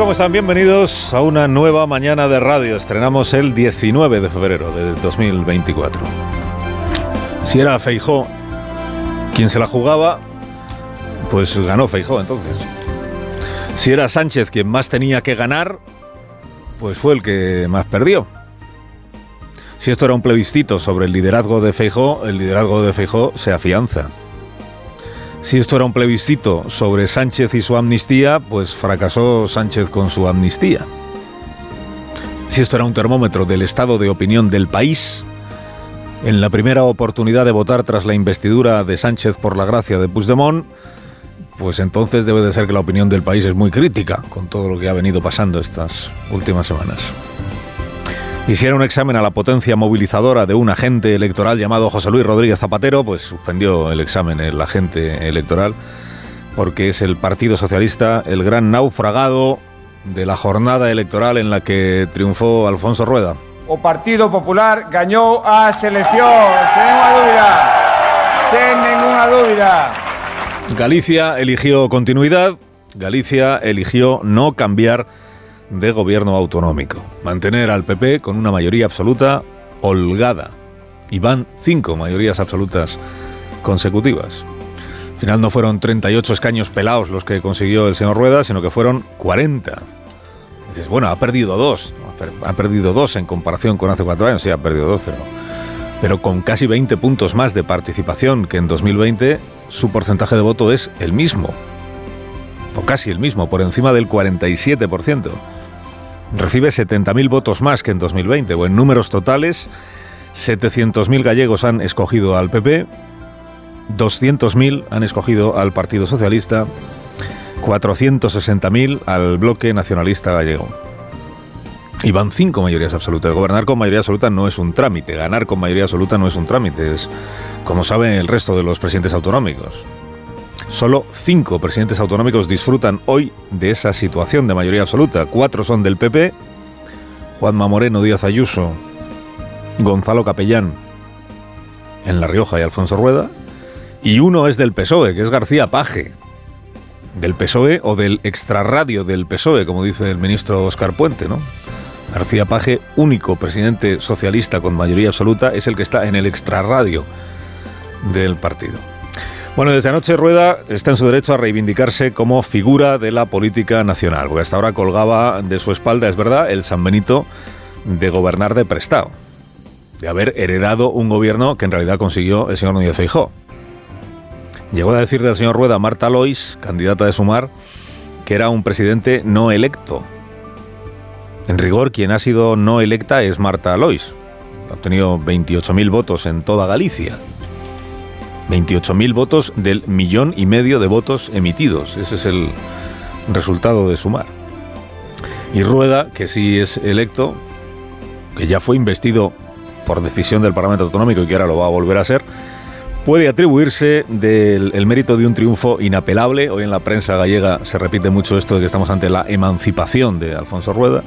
¿Cómo están? Bienvenidos a una nueva mañana de radio. Estrenamos el 19 de febrero de 2024. Si era Feijó quien se la jugaba, pues ganó Feijó entonces. Si era Sánchez quien más tenía que ganar, pues fue el que más perdió. Si esto era un plebiscito sobre el liderazgo de Feijó, el liderazgo de Feijó se afianza. Si esto era un plebiscito sobre Sánchez y su amnistía, pues fracasó Sánchez con su amnistía. Si esto era un termómetro del estado de opinión del país, en la primera oportunidad de votar tras la investidura de Sánchez por la gracia de Puigdemont, pues entonces debe de ser que la opinión del país es muy crítica con todo lo que ha venido pasando estas últimas semanas. Y si era un examen a la potencia movilizadora de un agente electoral llamado José Luis Rodríguez Zapatero, pues suspendió el examen el agente electoral, porque es el Partido Socialista el gran naufragado de la jornada electoral en la que triunfó Alfonso Rueda. O Partido Popular gañou a selección, sen unha dúbida. Sin ninguna duda. Galicia eligió continuidad, Galicia eligió no cambiar de gobierno autonómico, mantener al PP con una mayoría absoluta holgada. Y van cinco mayorías absolutas consecutivas. Al final no fueron 38 escaños pelados los que consiguió el señor Rueda, sino que fueron 40. Dices, bueno, ha perdido dos. Ha perdido dos en comparación con hace cuatro años. Sí, ha perdido dos, pero, pero con casi 20 puntos más de participación que en 2020, su porcentaje de voto es el mismo. O casi el mismo, por encima del 47%. Recibe 70.000 votos más que en 2020, o en números totales, 700.000 gallegos han escogido al PP, 200.000 han escogido al Partido Socialista, 460.000 al bloque nacionalista gallego. Y van cinco mayorías absolutas. Gobernar con mayoría absoluta no es un trámite. Ganar con mayoría absoluta no es un trámite. Es, como saben el resto de los presidentes autonómicos. Solo cinco presidentes autonómicos disfrutan hoy de esa situación de mayoría absoluta. Cuatro son del PP, Juanma Moreno Díaz Ayuso, Gonzalo Capellán en La Rioja y Alfonso Rueda, y uno es del PSOE, que es García Paje, del PSOE o del extrarradio del PSOE, como dice el ministro Oscar Puente, ¿no? García Paje, único presidente socialista con mayoría absoluta, es el que está en el extrarradio del partido. Bueno, desde anoche Rueda está en su derecho a reivindicarse como figura de la política nacional, porque hasta ahora colgaba de su espalda, es verdad, el San Benito de gobernar de prestado, de haber heredado un gobierno que en realidad consiguió el señor Núñez Feijó. Llegó a decir del señor Rueda Marta Lois, candidata de Sumar, que era un presidente no electo. En rigor, quien ha sido no electa es Marta Lois. Ha obtenido 28.000 votos en toda Galicia. 28.000 votos del millón y medio de votos emitidos. Ese es el resultado de Sumar. Y Rueda, que sí es electo, que ya fue investido por decisión del Parlamento Autonómico y que ahora lo va a volver a ser, puede atribuirse del el mérito de un triunfo inapelable. Hoy en la prensa gallega se repite mucho esto de que estamos ante la emancipación de Alfonso Rueda.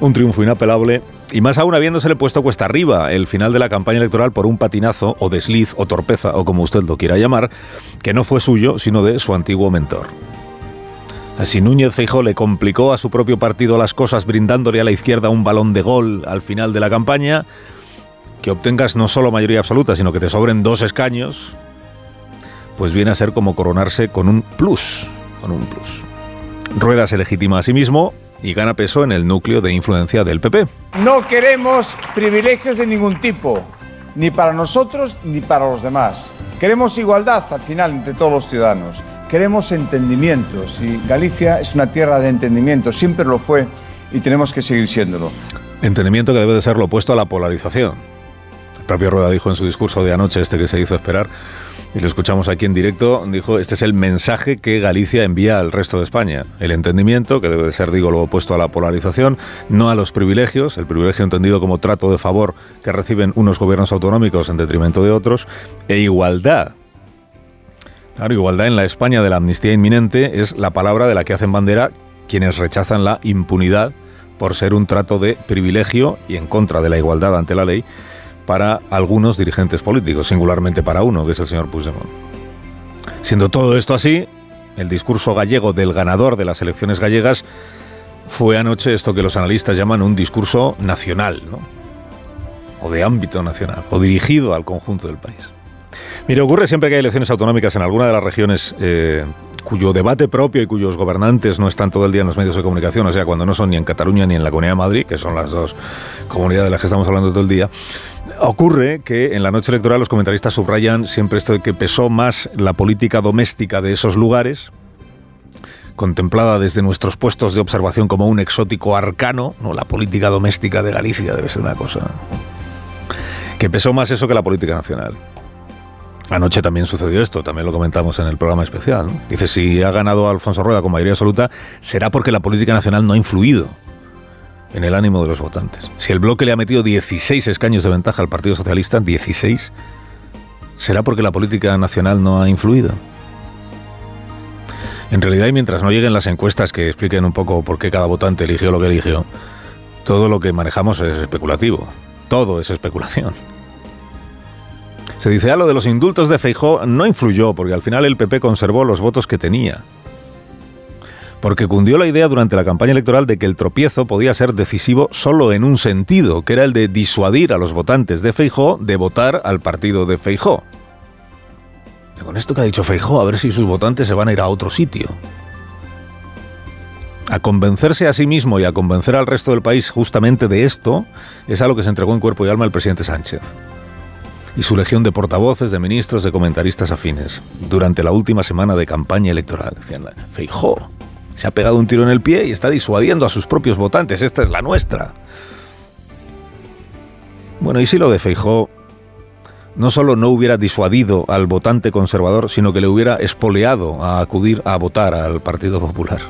Un triunfo inapelable y más aún habiéndosele puesto cuesta arriba el final de la campaña electoral por un patinazo o desliz o torpeza o como usted lo quiera llamar, que no fue suyo sino de su antiguo mentor. Así Núñez Feijó le complicó a su propio partido las cosas brindándole a la izquierda un balón de gol al final de la campaña, que obtengas no solo mayoría absoluta, sino que te sobren dos escaños, pues viene a ser como coronarse con un plus, con un plus. Rueda se legitima a sí mismo y gana peso en el núcleo de influencia del PP. No queremos privilegios de ningún tipo, ni para nosotros ni para los demás. Queremos igualdad al final entre todos los ciudadanos. Queremos entendimientos y Galicia es una tierra de entendimiento, siempre lo fue y tenemos que seguir siéndolo. Entendimiento que debe de ser lo opuesto a la polarización. El propio Rueda dijo en su discurso de anoche, este que se hizo esperar, y lo escuchamos aquí en directo, dijo, este es el mensaje que Galicia envía al resto de España. El entendimiento, que debe de ser, digo, lo opuesto a la polarización, no a los privilegios, el privilegio entendido como trato de favor que reciben unos gobiernos autonómicos en detrimento de otros, e igualdad. Claro, igualdad en la España de la amnistía inminente es la palabra de la que hacen bandera quienes rechazan la impunidad por ser un trato de privilegio y en contra de la igualdad ante la ley para algunos dirigentes políticos, singularmente para uno, que es el señor Puigdemont. Siendo todo esto así, el discurso gallego del ganador de las elecciones gallegas fue anoche esto que los analistas llaman un discurso nacional, ¿no? o de ámbito nacional, o dirigido al conjunto del país. Mire, ocurre siempre que hay elecciones autonómicas en alguna de las regiones eh, cuyo debate propio y cuyos gobernantes no están todo el día en los medios de comunicación, o sea, cuando no son ni en Cataluña ni en la Comunidad de Madrid, que son las dos comunidades de las que estamos hablando todo el día, ocurre que en la noche electoral los comentaristas subrayan siempre esto de que pesó más la política doméstica de esos lugares, contemplada desde nuestros puestos de observación como un exótico arcano, no la política doméstica de Galicia debe ser una cosa que pesó más eso que la política nacional. Anoche también sucedió esto, también lo comentamos en el programa especial. ¿no? Dice, si ha ganado Alfonso Rueda con mayoría absoluta, será porque la política nacional no ha influido en el ánimo de los votantes. Si el bloque le ha metido 16 escaños de ventaja al Partido Socialista, 16, será porque la política nacional no ha influido. En realidad, y mientras no lleguen las encuestas que expliquen un poco por qué cada votante eligió lo que eligió, todo lo que manejamos es especulativo. Todo es especulación. Se dice, ah, lo de los indultos de Feijó no influyó, porque al final el PP conservó los votos que tenía. Porque cundió la idea durante la campaña electoral de que el tropiezo podía ser decisivo solo en un sentido, que era el de disuadir a los votantes de Feijó de votar al partido de Feijó. Con esto que ha dicho Feijó, a ver si sus votantes se van a ir a otro sitio. A convencerse a sí mismo y a convencer al resto del país justamente de esto es a lo que se entregó en cuerpo y alma el presidente Sánchez y su legión de portavoces, de ministros, de comentaristas afines durante la última semana de campaña electoral. Decían, Feijó se ha pegado un tiro en el pie y está disuadiendo a sus propios votantes. Esta es la nuestra. Bueno, y si lo de Feijó no solo no hubiera disuadido al votante conservador, sino que le hubiera espoleado a acudir a votar al Partido Popular.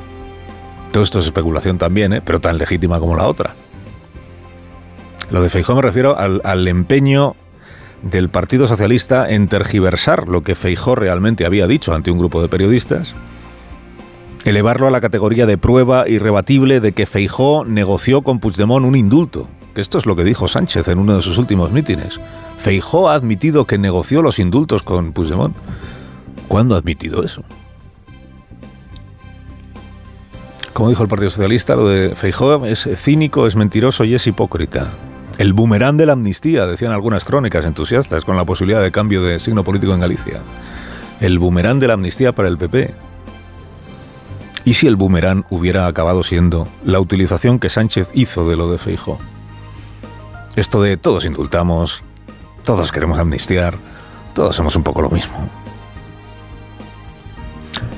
Todo esto es especulación también, ¿eh? pero tan legítima como la otra. Lo de Feijó me refiero al, al empeño del Partido Socialista en tergiversar lo que Feijó realmente había dicho ante un grupo de periodistas, elevarlo a la categoría de prueba irrebatible de que Feijó negoció con Puigdemont un indulto, esto es lo que dijo Sánchez en uno de sus últimos mítines. Feijó ha admitido que negoció los indultos con Puigdemont. ¿Cuándo ha admitido eso? Como dijo el Partido Socialista, lo de Feijó es cínico, es mentiroso y es hipócrita. El boomerang de la amnistía, decían algunas crónicas entusiastas, con la posibilidad de cambio de signo político en Galicia. El boomerang de la amnistía para el PP. ¿Y si el boomerang hubiera acabado siendo la utilización que Sánchez hizo de lo de Feijó? Esto de todos indultamos, todos queremos amnistiar, todos somos un poco lo mismo.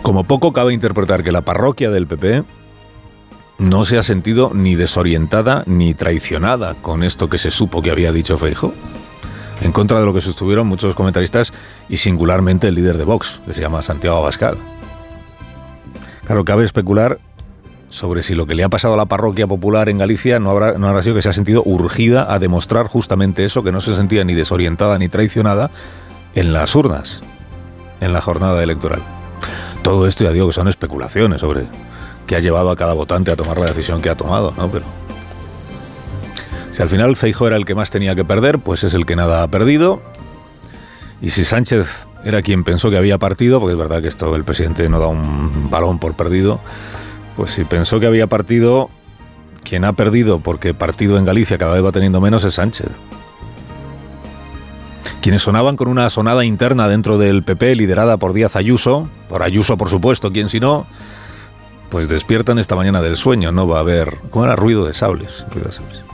Como poco cabe interpretar que la parroquia del PP no se ha sentido ni desorientada ni traicionada con esto que se supo que había dicho Feijo. En contra de lo que sostuvieron muchos comentaristas y singularmente el líder de Vox, que se llama Santiago Abascal. Claro, cabe especular sobre si lo que le ha pasado a la parroquia popular en Galicia no habrá, no habrá sido que se ha sentido urgida a demostrar justamente eso, que no se sentía ni desorientada ni traicionada en las urnas, en la jornada electoral. Todo esto ya digo que son especulaciones sobre que ha llevado a cada votante a tomar la decisión que ha tomado, ¿no? Pero si al final Feijo era el que más tenía que perder, pues es el que nada ha perdido. Y si Sánchez era quien pensó que había partido, porque es verdad que esto el presidente no da un balón por perdido, pues si pensó que había partido, quien ha perdido porque partido en Galicia cada vez va teniendo menos es Sánchez. Quienes sonaban con una sonada interna dentro del PP liderada por Díaz Ayuso, por Ayuso por supuesto, quien si no, pues despiertan esta mañana del sueño, no va a haber... ¿Cómo era? Ruido de sables. Ruido de sables.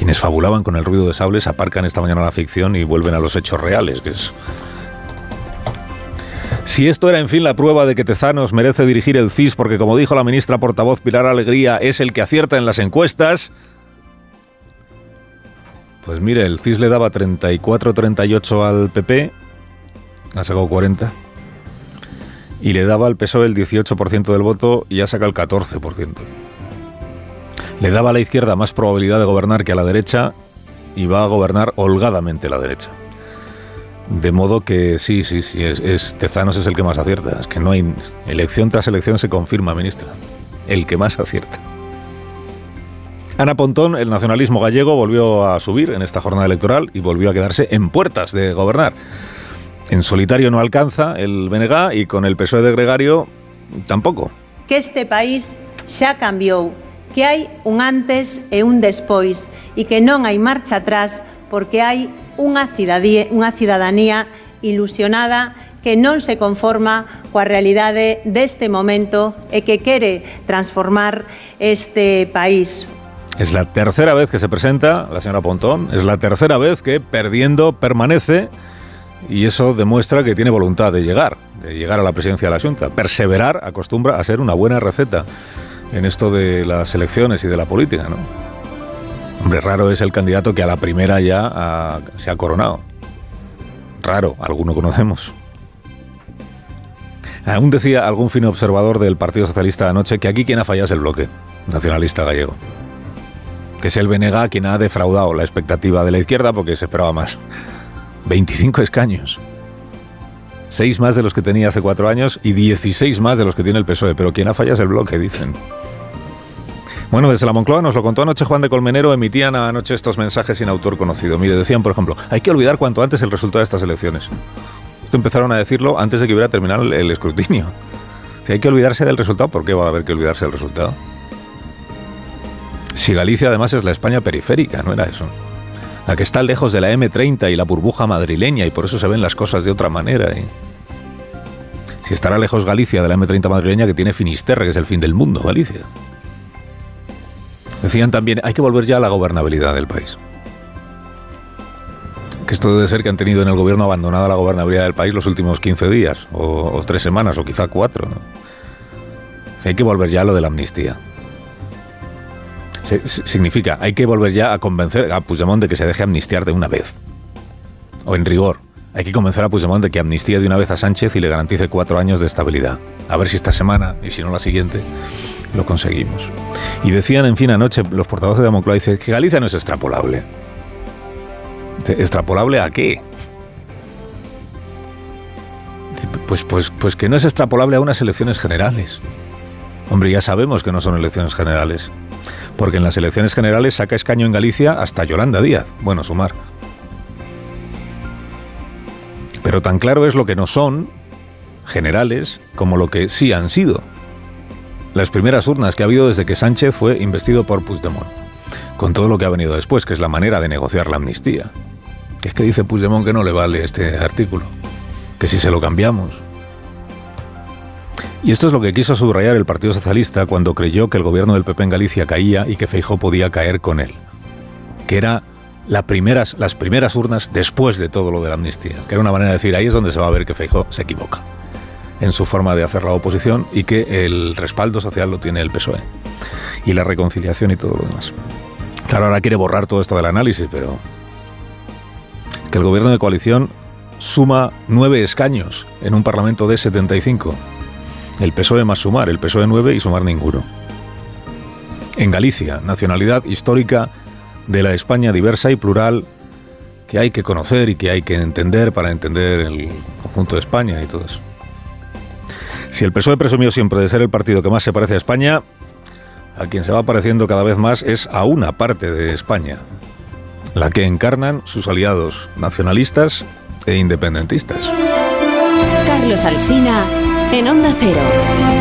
Quienes fabulaban con el ruido de sables aparcan esta mañana la ficción y vuelven a los hechos reales, que es... Si esto era en fin la prueba de que Tezanos merece dirigir el CIS porque como dijo la ministra portavoz Pilar Alegría es el que acierta en las encuestas, pues mire, el CIS le daba 34-38 al PP, ha sacado 40 y le daba al PSOE el 18% del voto y ya saca el 14%. Le daba a la izquierda más probabilidad de gobernar que a la derecha y va a gobernar holgadamente la derecha. De modo que sí, sí, sí, es, Tezanos es el que más acierta. Es que no hay elección tras elección se confirma, ministra. El que más acierta. Ana Pontón, el nacionalismo gallego, volvió a subir en esta jornada electoral y volvió a quedarse en puertas de gobernar. En solitario no alcanza el BNG y con el PSOE de Gregario tampoco. Que este país xa cambiou, que hai un antes e un despois e que non hai marcha atrás porque hai unha cidadanía, unha cidadanía ilusionada que non se conforma coa realidade deste momento e que quere transformar este país. Es la tercera vez que se presenta la señora Pontón, es la tercera vez que perdiendo permanece y eso demuestra que tiene voluntad de llegar, de llegar a la presidencia de la Junta. Perseverar acostumbra a ser una buena receta en esto de las elecciones y de la política, ¿no? Hombre, raro es el candidato que a la primera ya se ha coronado. Raro, alguno conocemos. Aún decía algún fino observador del Partido Socialista anoche que aquí quien ha fallado es el bloque nacionalista gallego. Que es el BNG quien ha defraudado la expectativa de la izquierda porque se esperaba más. 25 escaños. 6 más de los que tenía hace 4 años y 16 más de los que tiene el PSOE. Pero quien ha fallado es el bloque, dicen. Bueno, desde la Moncloa nos lo contó anoche Juan de Colmenero, emitían anoche estos mensajes sin autor conocido. Mire, decían, por ejemplo, hay que olvidar cuanto antes el resultado de estas elecciones. Esto empezaron a decirlo antes de que hubiera terminado el escrutinio. Si hay que olvidarse del resultado, ¿por qué va a haber que olvidarse del resultado? Si Galicia además es la España periférica, no era eso. La que está lejos de la M30 y la burbuja madrileña y por eso se ven las cosas de otra manera. ¿eh? Si estará lejos Galicia de la M30 madrileña que tiene Finisterre, que es el fin del mundo, Galicia. Decían también, hay que volver ya a la gobernabilidad del país. Que esto debe ser que han tenido en el gobierno abandonada la gobernabilidad del país los últimos 15 días, o, tres semanas, o quizá cuatro. Hay que volver ya a lo de la amnistía. Significa, hay que volver ya a convencer a Puigdemont de que se deje amnistiar de una vez. O en rigor, hay que convencer a Puigdemont de que amnistíe de una vez a Sánchez y le garantice cuatro años de estabilidad. A ver si esta semana, y si no la siguiente, lo conseguimos. Y decían, en fin, anoche los portavoces de Moncloa, dicen que Galicia no es extrapolable. ¿Extrapolable a qué? Pues, pues, pues que no es extrapolable a unas elecciones generales. Hombre, ya sabemos que no son elecciones generales. Porque en las elecciones generales saca escaño en Galicia hasta Yolanda Díaz. Bueno, sumar. Pero tan claro es lo que no son generales como lo que sí han sido. Las primeras urnas que ha habido desde que Sánchez fue investido por Puigdemont. Con todo lo que ha venido después, que es la manera de negociar la amnistía. Que es que dice Puigdemont que no le vale este artículo. Que si se lo cambiamos. Y esto es lo que quiso subrayar el Partido Socialista cuando creyó que el gobierno del PP en Galicia caía y que Feijó podía caer con él. Que era las primeras urnas después de todo lo de la amnistía. Que era una manera de decir, ahí es donde se va a ver que Feijó se equivoca en su forma de hacer la oposición y que el respaldo social lo tiene el PSOE. Y la reconciliación y todo lo demás. Claro, ahora quiere borrar todo esto del análisis, pero que el gobierno de coalición suma nueve escaños en un parlamento de 75. El PSOE más sumar, el PSOE 9 y sumar ninguno. En Galicia, nacionalidad histórica de la España diversa y plural que hay que conocer y que hay que entender para entender el conjunto de España y todo eso. Si el PSOE presumió siempre de ser el partido que más se parece a España, a quien se va pareciendo cada vez más es a una parte de España, la que encarnan sus aliados nacionalistas e independentistas. Carlos Alsina en Onda Cero.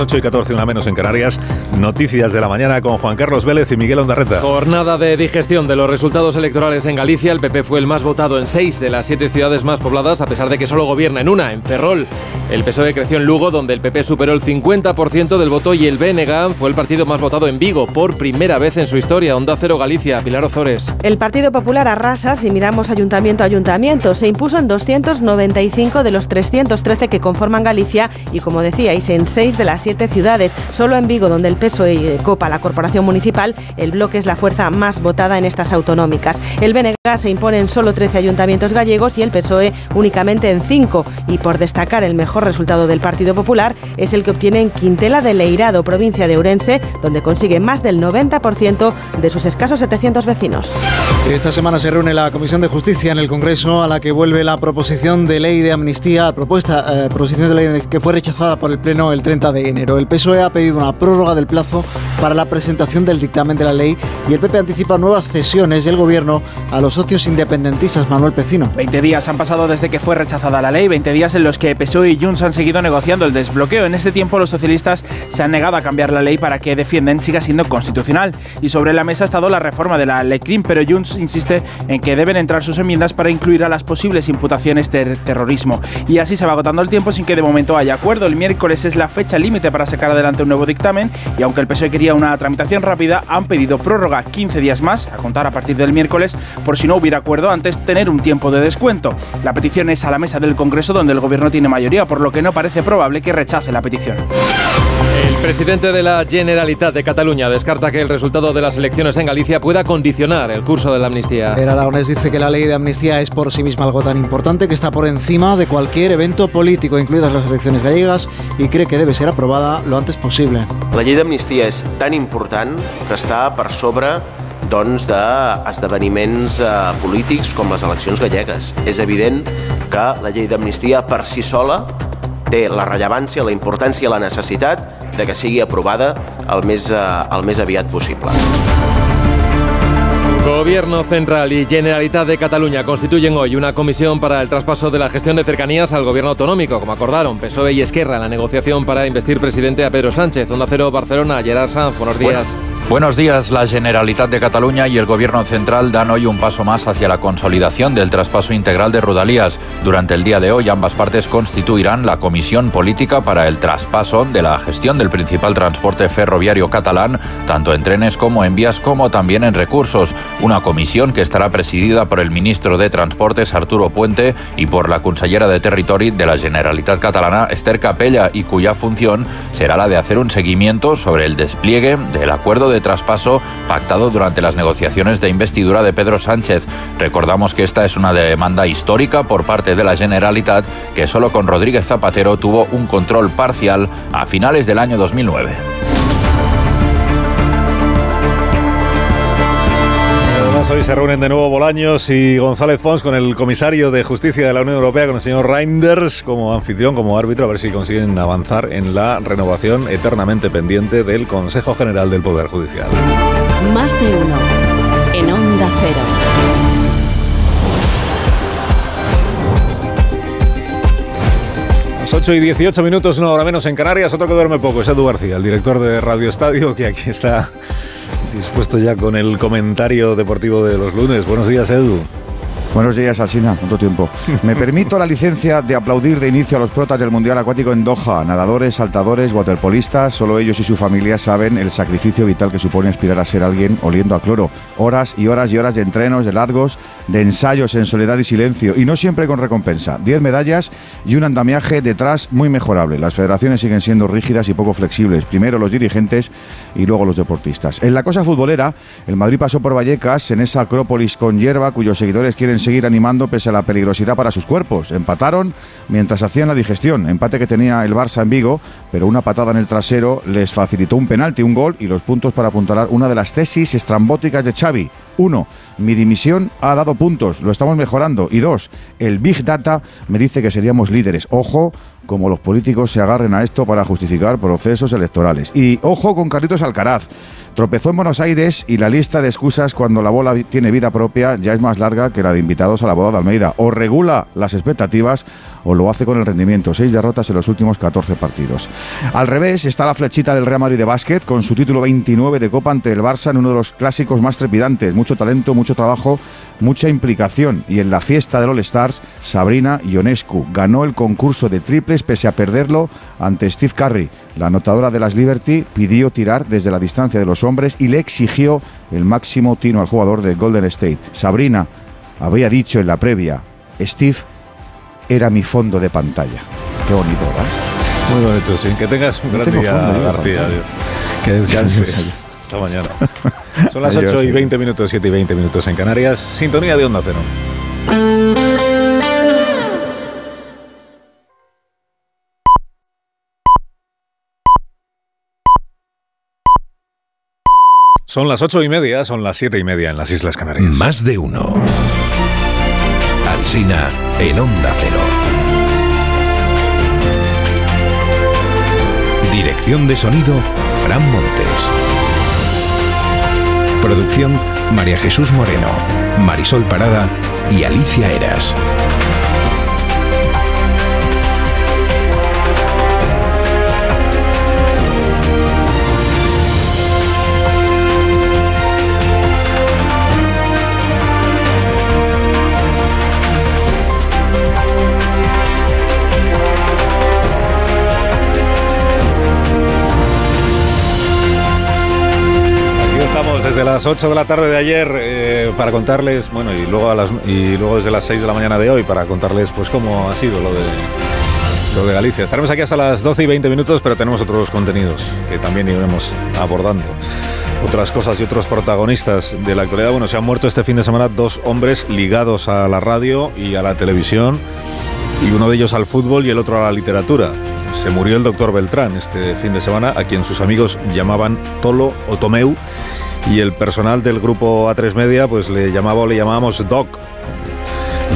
Las 8 y 14, una menos en Canarias. Noticias de la mañana con Juan Carlos Vélez y Miguel Ondarreta. Jornada de digestión de los resultados electorales en Galicia. El PP fue el más votado en seis de las siete ciudades más pobladas, a pesar de que solo gobierna en una, en Ferrol. El PSOE creció en Lugo, donde el PP superó el 50% del voto, y el BNG fue el partido más votado en Vigo, por primera vez en su historia. Onda Cero Galicia, Pilar Ozores. El Partido Popular arrasa si miramos ayuntamiento a ayuntamiento. Se impuso en 295 de los 313 que conforman Galicia y, como decíais, en seis de las siete ciudades. Solo en Vigo, donde el PSOE copa la corporación municipal, el bloque es la fuerza más votada en estas autonómicas. El BNG se impone en solo 13 ayuntamientos gallegos y el PSOE únicamente en 5. Y por destacar el mejor resultado del Partido Popular es el que obtiene en Quintela de Leirado, provincia de Ourense, donde consigue más del 90% de sus escasos 700 vecinos. Esta semana se reúne la Comisión de Justicia en el Congreso a la que vuelve la proposición de ley de amnistía, propuesta eh, proposición de ley que fue rechazada por el Pleno el 30 de enero. El PSOE ha pedido una prórroga del plazo para la presentación del dictamen de la ley y el PP anticipa nuevas cesiones del Gobierno a los socios independentistas. Manuel Pecino. 20 días han pasado desde que fue rechazada la ley, 20 días en los que PSOE y Junts han seguido negociando el desbloqueo. En este tiempo los socialistas se han negado a cambiar la ley para que defienden siga siendo constitucional. Y sobre la mesa ha estado la reforma de la LECRIM, pero Junts insiste en que deben entrar sus enmiendas para incluir a las posibles imputaciones de terrorismo. Y así se va agotando el tiempo sin que de momento haya acuerdo. El miércoles es la fecha límite para sacar adelante un nuevo dictamen y aunque el PSOE quería una tramitación rápida, han pedido prórroga 15 días más, a contar a partir del miércoles, por si no hubiera acuerdo antes tener un tiempo de descuento. La petición es a la mesa del Congreso donde el gobierno tiene mayoría, por lo que no parece probable que rechace la petición. El presidente de la Generalitat de Cataluña descarta que el resultado de las elecciones en Galicia pueda condicionar el curso de la amnistía. El aragonés dice que la ley de amnistía es por sí misma algo tan importante que está por encima de cualquier evento político, incluidas las elecciones gallegas, y cree que debe ser aprobada lo antes posible. La llei d'amnistia és tan important que està per sobre doncs, d'esdeveniments eh, polítics com les eleccions gallegues. És evident que la llei d'amnistia per si sola té la rellevància, la importància la necessitat de que sigui aprovada el més, eh, el més aviat possible. Gobierno Central y Generalitat de Cataluña constituyen hoy una comisión para el traspaso de la gestión de cercanías al gobierno autonómico, como acordaron PSOE y Esquerra en la negociación para investir presidente a Pedro Sánchez. Onda Cero Barcelona, Gerard Sanz, buenos días. Buenos días. La Generalitat de Cataluña y el Gobierno Central dan hoy un paso más hacia la consolidación del traspaso integral de Rodalías. Durante el día de hoy, ambas partes constituirán la comisión política para el traspaso de la gestión del principal transporte ferroviario catalán, tanto en trenes como en vías, como también en recursos. Una comisión que estará presidida por el ministro de Transportes, Arturo Puente, y por la consellera de Territori de la Generalitat Catalana, Esther Capella, y cuya función será la de hacer un seguimiento sobre el despliegue del acuerdo de traspaso pactado durante las negociaciones de investidura de Pedro Sánchez. Recordamos que esta es una demanda histórica por parte de la Generalitat que solo con Rodríguez Zapatero tuvo un control parcial a finales del año 2009. Hoy se reúnen de nuevo Bolaños y González Pons con el comisario de Justicia de la Unión Europea, con el señor Reinders, como anfitrión, como árbitro, a ver si consiguen avanzar en la renovación eternamente pendiente del Consejo General del Poder Judicial. Más de uno. En Onda Cero. Las 8 y 18 minutos, una hora menos en Canarias, otro que duerme poco, es Edu García, el director de Radio Estadio, que aquí está dispuesto ya con el comentario deportivo de los lunes. Buenos días, Edu. Buenos días, Alsina. ¿Cuánto tiempo? Me permito la licencia de aplaudir de inicio a los protas del Mundial Acuático en Doha. Nadadores, saltadores, waterpolistas, solo ellos y su familia saben el sacrificio vital que supone aspirar a ser alguien oliendo a cloro. Horas y horas y horas de entrenos, de largos, de ensayos en soledad y silencio, y no siempre con recompensa. Diez medallas y un andamiaje detrás muy mejorable. Las federaciones siguen siendo rígidas y poco flexibles. Primero los dirigentes y luego los deportistas. En la cosa futbolera, el Madrid pasó por Vallecas en esa acrópolis con hierba cuyos seguidores quieren seguir animando pese a la peligrosidad para sus cuerpos. Empataron mientras hacían la digestión. Empate que tenía el Barça en Vigo, pero una patada en el trasero les facilitó un penalti, un gol y los puntos para apuntalar una de las tesis estrambóticas de Xavi. Uno, mi dimisión ha dado puntos, lo estamos mejorando. Y dos, el Big Data me dice que seríamos líderes. Ojo, como los políticos se agarren a esto para justificar procesos electorales. Y ojo con Carlitos Alcaraz. Tropezó en Buenos Aires y la lista de excusas cuando la bola tiene vida propia ya es más larga que la de invitados a la boda de Almeida. O regula las expectativas o lo hace con el rendimiento. Seis derrotas en los últimos 14 partidos. Al revés está la flechita del Real Madrid de básquet con su título 29 de Copa ante el Barça en uno de los clásicos más trepidantes. Mucho talento, mucho trabajo, mucha implicación. Y en la fiesta del All Stars, Sabrina Ionescu ganó el concurso de triples pese a perderlo ante Steve Curry. La anotadora de las Liberty pidió tirar desde la distancia de los hombres y le exigió el máximo tino al jugador de Golden State. Sabrina había dicho en la previa, Steve era mi fondo de pantalla. Qué bonito, ¿verdad? Muy bonito, sí. Que tengas un No gran día, fondo, García. Adiós. Que descanses. Hasta mañana. Son las Adiós, 8 y sí. 20 minutos, 7 y 20 minutos en Canarias. Sintonía de Onda Cero. Son las 8 y media, son las 7 y media en las Islas Canarias. Más de uno. Alsina en Onda Cero. Dirección de sonido, Fran Montes. Producción, María Jesús Moreno, Marisol Parada y Alicia Eras. Desde las 8 de la tarde de ayer eh, para contarles, bueno, y luego, a las, y luego desde las 6 de la mañana de hoy para contarles pues cómo ha sido lo de Lo de Galicia. Estaremos aquí hasta las 12 y 20 minutos, pero tenemos otros contenidos que también iremos abordando. Otras cosas y otros protagonistas de la actualidad. Bueno, se han muerto este fin de semana dos hombres ligados a la radio y a la televisión, y uno de ellos al fútbol y el otro a la literatura. Se murió el doctor Beltrán este fin de semana, a quien sus amigos llamaban Tolo o Tomeu, y el personal del grupo A3 Media pues le llamaba o le llamábamos Doc.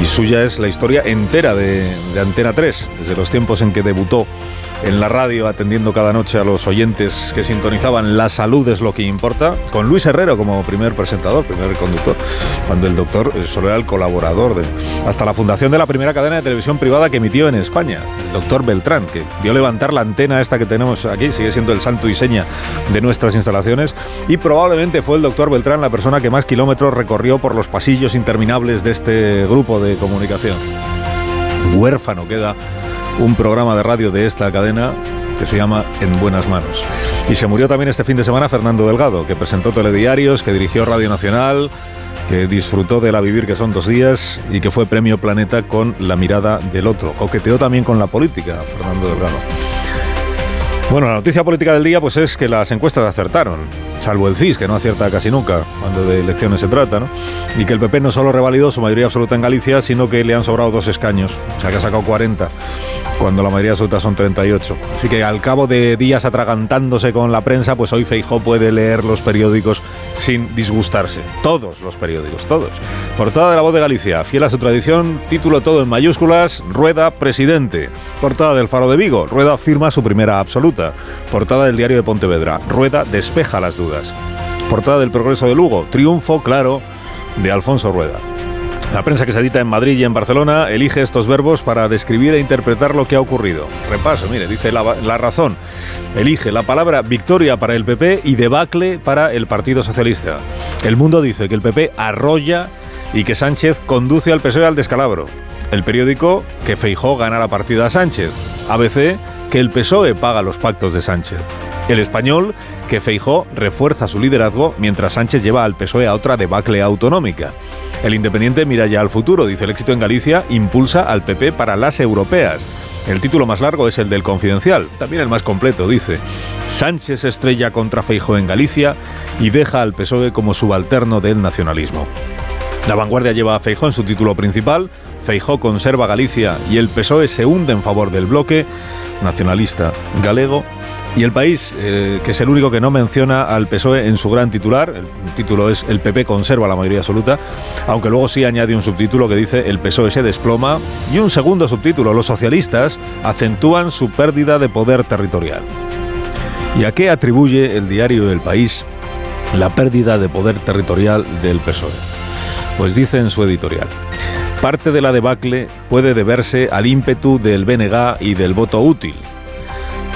Y suya es la historia entera de, de Antena 3, desde los tiempos en que debutó en la radio atendiendo cada noche a los oyentes que sintonizaban La salud es lo que importa, con Luis Herrero como primer presentador, primer conductor, cuando el doctor eh, solo era el colaborador de... Hasta la fundación de la primera cadena de televisión privada que emitió en España, el doctor Beltrán, que vio levantar la antena esta que tenemos aquí, sigue siendo el santo y seña de nuestras instalaciones, y probablemente fue el doctor Beltrán la persona que más kilómetros recorrió por los pasillos interminables de este grupo de comunicación. Huérfano queda un programa de radio de esta cadena que se llama En Buenas Manos. Y se murió también este fin de semana Fernando Delgado, que presentó telediarios, que dirigió Radio Nacional, que disfrutó de la vivir que son dos días y que fue premio Planeta con la mirada del otro. Coqueteó también con la política, Fernando Delgado. Bueno, la noticia política del día pues es que las encuestas acertaron, salvo el CIS, que no acierta casi nunca cuando de elecciones se trata, ¿no? Y que el PP no solo revalidó su mayoría absoluta en Galicia, sino que le han sobrado dos escaños, o sea que ha sacado 40 cuando la mayoría absoluta son 38. Así que al cabo de días atragantándose con la prensa, pues hoy Feijó puede leer los periódicos sin disgustarse. Todos los periódicos, todos. Portada de La Voz de Galicia, fiel a su tradición, título todo en mayúsculas, Rueda presidente. Portada del Faro de Vigo, Rueda firma su primera absoluta. Portada del Diario de Pontevedra, Rueda despeja las dudas. Portada del Progreso de Lugo, triunfo claro de Alfonso Rueda. La prensa que se edita en Madrid y en Barcelona elige estos verbos para describir e interpretar lo que ha ocurrido. Repaso, mire, dice la, la, razón. Elige la palabra victoria para el PP y debacle para el Partido Socialista. El mundo dice que el PP arrolla y que Sánchez conduce al PSOE al descalabro. El periódico que Feijó gana la partida a Sánchez. ABC que el PSOE paga los pactos de Sánchez. El español que Feijó refuerza su liderazgo mientras Sánchez lleva al PSOE a otra debacle autonómica. El Independiente mira ya al futuro, dice el éxito en Galicia impulsa al PP para las europeas. El título más largo es el del Confidencial, también el más completo, dice Sánchez estrella contra Feijó en Galicia y deja al PSOE como subalterno del nacionalismo. La vanguardia lleva a Feijó en su título principal, Feijó conserva Galicia y el PSOE se hunde en favor del bloque nacionalista galego y el país, eh, que es el único que no menciona al PSOE en su gran titular, el título es El PP conserva la mayoría absoluta, aunque luego sí añade un subtítulo que dice El PSOE se desploma y un segundo subtítulo, Los socialistas acentúan su pérdida de poder territorial. ¿Y a qué atribuye el diario El País la pérdida de poder territorial del PSOE? Pues dice en su editorial. Parte de la debacle puede deberse al ímpetu del BNG y del voto útil,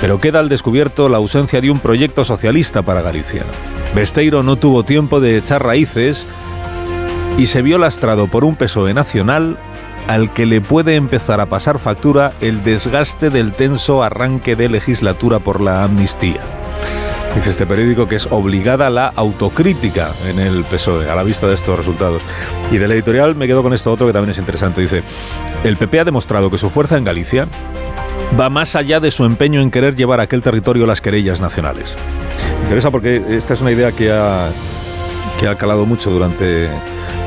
pero queda al descubierto la ausencia de un proyecto socialista para Galicia. Besteiro no tuvo tiempo de echar raíces y se vio lastrado por un PSOE nacional al que le puede empezar a pasar factura el desgaste del tenso arranque de legislatura por la amnistía. Dice este periódico que es obligada la autocrítica en el PSOE a la vista de estos resultados. Y del editorial me quedo con esto otro que también es interesante. Dice, el PP ha demostrado que su fuerza en Galicia va más allá de su empeño en querer llevar a aquel territorio las querellas nacionales. Me interesa porque esta es una idea que ha, que ha calado mucho durante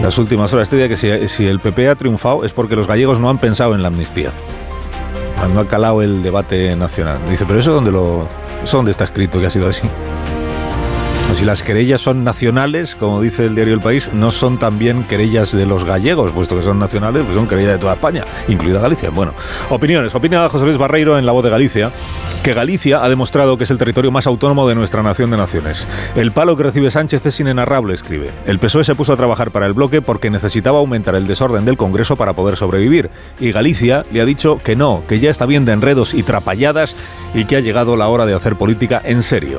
las últimas horas. Esta idea que si, si el PP ha triunfado es porque los gallegos no han pensado en la amnistía. No ha calado el debate nacional. Dice, pero eso dónde lo, dónde está escrito que ha sido así. Si las querellas son nacionales, como dice el diario El País, no son también querellas de los gallegos, puesto que son nacionales, pues son querellas de toda España, incluida Galicia. Bueno, opiniones. Opina José Luis Barreiro en La Voz de Galicia que Galicia ha demostrado que es el territorio más autónomo de nuestra nación de naciones. El palo que recibe Sánchez es inenarrable, escribe. El PSOE se puso a trabajar para el bloque porque necesitaba aumentar el desorden del Congreso para poder sobrevivir. Y Galicia le ha dicho que no, que ya está bien de enredos y trapalladas y que ha llegado la hora de hacer política en serio.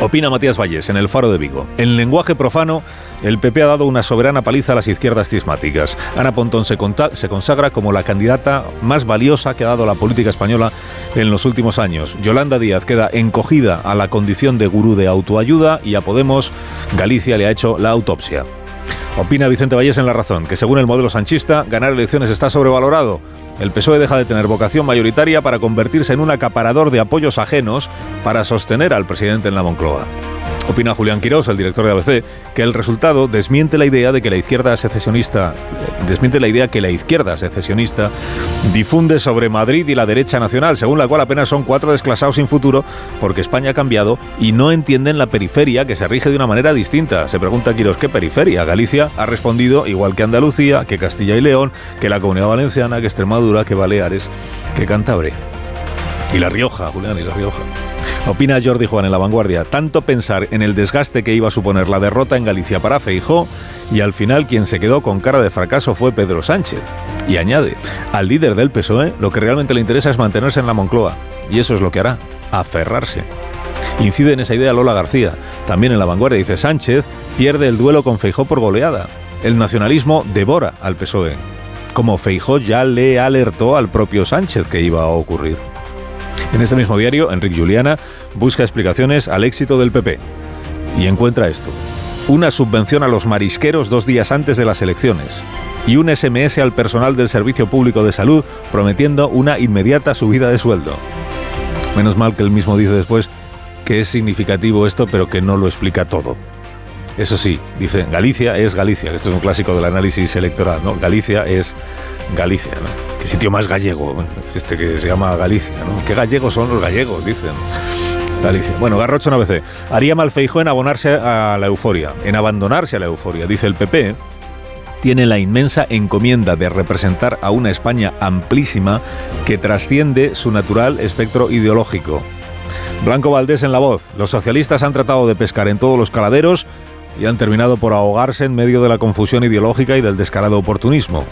Opina Matías Valles en el Faro de Vigo. En lenguaje profano, el PP ha dado una soberana paliza a las izquierdas cismáticas. Ana Pontón se, se, consagra como la candidata más valiosa que ha dado la política española en los últimos años. Yolanda Díaz queda encogida a la condición de gurú de autoayuda y a Podemos Galicia le ha hecho la autopsia. Opina Vicente Vallés en La Razón, que según el modelo sanchista, ganar elecciones está sobrevalorado. El PSOE deja de tener vocación mayoritaria para convertirse en un acaparador de apoyos ajenos para sostener al presidente en la Moncloa. Opina Julián Quirós, el director de ABC, que el resultado desmiente la idea de que la izquierda secesionista, desmiente la idea que la izquierda secesionista difunde sobre Madrid y la derecha nacional, según la cual apenas son cuatro desclasados sin futuro porque España ha cambiado y no entienden la periferia que se rige de una manera distinta. Se pregunta Quirós, ¿qué periferia? Galicia ha respondido igual que Andalucía, que Castilla y León, que la Comunidad Valenciana, que Extremadura, que Baleares, que Cantabria. Y La Rioja, Julián, y La Rioja. Opina Jordi Juan en La Vanguardia, tanto pensar en el desgaste que iba a suponer la derrota en Galicia para Feijó y al final quien se quedó con cara de fracaso fue Pedro Sánchez. Y añade, al líder del PSOE lo que realmente le interesa es mantenerse en la Moncloa y eso es lo que hará, aferrarse. Incide en esa idea Lola García. También en La Vanguardia dice Sánchez pierde el duelo con Feijó por goleada. El nacionalismo devora al PSOE. Como Feijó ya le alertó al propio Sánchez que iba a ocurrir. En este mismo diario, Enrique Juliana busca explicaciones al éxito del PP y encuentra esto. Una subvención a los marisqueros dos días antes de las elecciones y un SMS al personal del Servicio Público de Salud prometiendo una inmediata subida de sueldo. Menos mal que él mismo dice después que es significativo esto, pero que no lo explica todo. Eso sí, dice, Galicia es Galicia, esto es un clásico del análisis electoral, ¿no? Galicia es Galicia. Qué sitio más gallego, este que se llama Galicia. Qué gallegos son los gallegos, dicen. Galicia. Bueno, Garrocho en ABC. Haría mal Feijóo en abonarse a la euforia, en abandonarse a la euforia. Dice el PP, tiene la inmensa encomienda de representar a una España amplísima que trasciende su natural espectro ideológico. Blanco Valdés en la voz. Los socialistas han tratado de pescar en todos los caladeros y han terminado por ahogarse en medio de la confusión ideológica y del descarado oportunismo.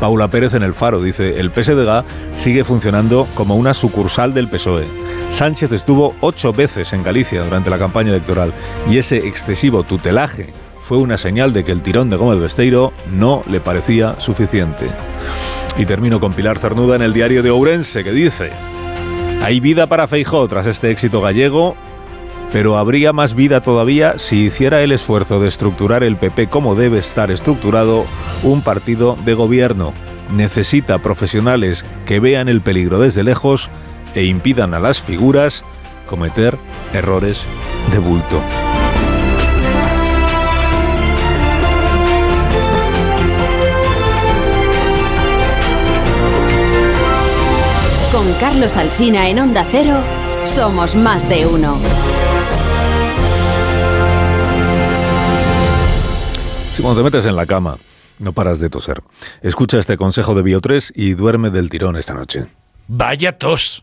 Paula Pérez en el Faro dice, el PSDG sigue funcionando como una sucursal del PSOE. Sánchez estuvo ocho veces en Galicia durante la campaña electoral y ese excesivo tutelaje fue una señal de que el tirón de Gómez Besteiro no le parecía suficiente. Y termino con Pilar Cernuda en el diario de Ourense que dice, hay vida para Feijó tras este éxito gallego pero habría más vida todavía si hiciera el esfuerzo de estructurar el PP como debe estar estructurado un partido de gobierno. Necesita profesionales que vean el peligro desde lejos e impidan a las figuras cometer errores de bulto. Con Carlos Alsina en Onda Cero, somos más de uno. Si cuando te metes en la cama no paras de toser, escucha este consejo de Bio3 y duerme del tirón esta noche. Vaya tos.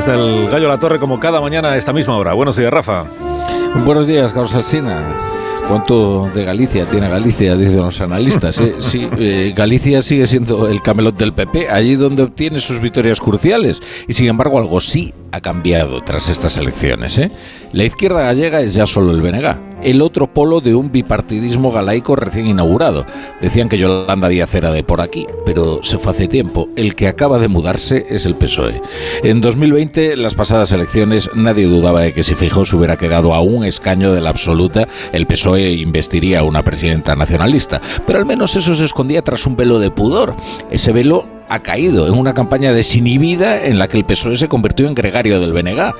Está el gallo la torre como cada mañana a esta misma hora. Buenos días, Rafa. Buenos días, Carlos Alsina. ¿Cuánto de Galicia tiene Galicia? Dicen los analistas. ¿eh? Eh, Galicia sigue siendo el camelot del PP, allí donde obtiene sus victorias cruciales. Y sin embargo, algo sí ha cambiado tras estas elecciones. ¿eh? La izquierda gallega es ya solo el BNG, el otro polo de un bipartidismo galaico recién inaugurado. Decían que Yolanda Díaz era de por aquí, pero se fue hace tiempo. El que acaba de mudarse es el PSOE. En 2020, las pasadas elecciones, nadie dudaba de que si Feijóo se hubiera quedado a un escaño de la absoluta, el PSOE investiría a una presidenta nacionalista. Pero al menos eso se escondía tras un velo de pudor. Ese velo ha caído en una campaña desinhibida en la que el PSOE se convirtió en gregario del BNG.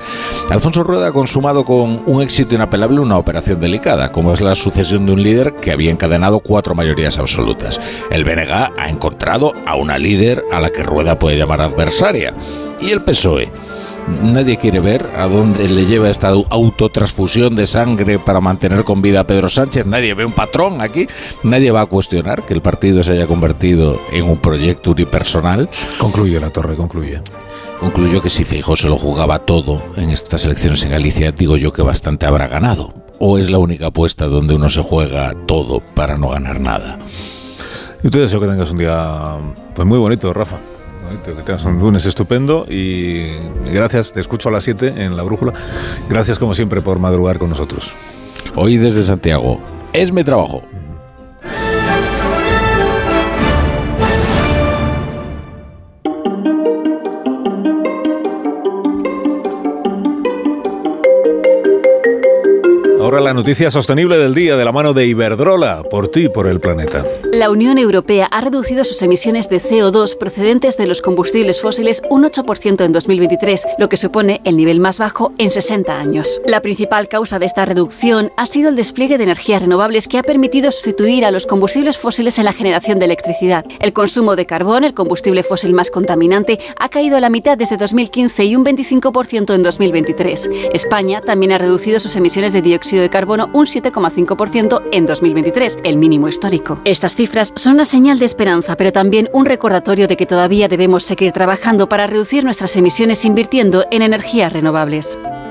Alfonso Rueda ha consumado con un éxito inapelable una operación delicada, como es la sucesión de un líder que había encadenado cuatro mayorías absolutas. El BNG ha encontrado a una líder a la que Rueda puede llamar adversaria. Y el PSOE Nadie quiere ver a dónde le lleva esta autotransfusión de sangre para mantener con vida a Pedro Sánchez. Nadie ve un patrón aquí. Nadie va a cuestionar que el partido se haya convertido en un proyecto unipersonal. Concluye la torre, concluye. Concluyó que si Feijóo se lo jugaba todo en estas elecciones en Galicia, digo yo que bastante habrá ganado. ¿O es la única apuesta donde uno se juega todo para no ganar nada? Yo te deseo que tengas un día pues muy bonito, Rafa. Que un lunes estupendo y gracias, te escucho a las 7 en la brújula. Gracias como siempre por madrugar con nosotros. Hoy desde Santiago. Es mi trabajo. Ahora la noticia sostenible del día de la mano de Iberdrola, por ti por el planeta. La Unión Europea ha reducido sus emisiones de CO2 procedentes de los combustibles fósiles un 8% en 2023, lo que supone el nivel más bajo en 60 años. La principal causa de esta reducción ha sido el despliegue de energías renovables que ha permitido sustituir a los combustibles fósiles en la generación de electricidad. El consumo de carbón, el combustible fósil más contaminante, ha caído a la mitad desde 2015 y un 25% en 2023. España también ha reducido sus emisiones de dióxido de carbono un 7,5% en 2023, el mínimo histórico. Estas cifras son una señal de esperanza, pero también un recordatorio de que todavía debemos seguir trabajando para reducir nuestras emisiones invirtiendo en energías renovables.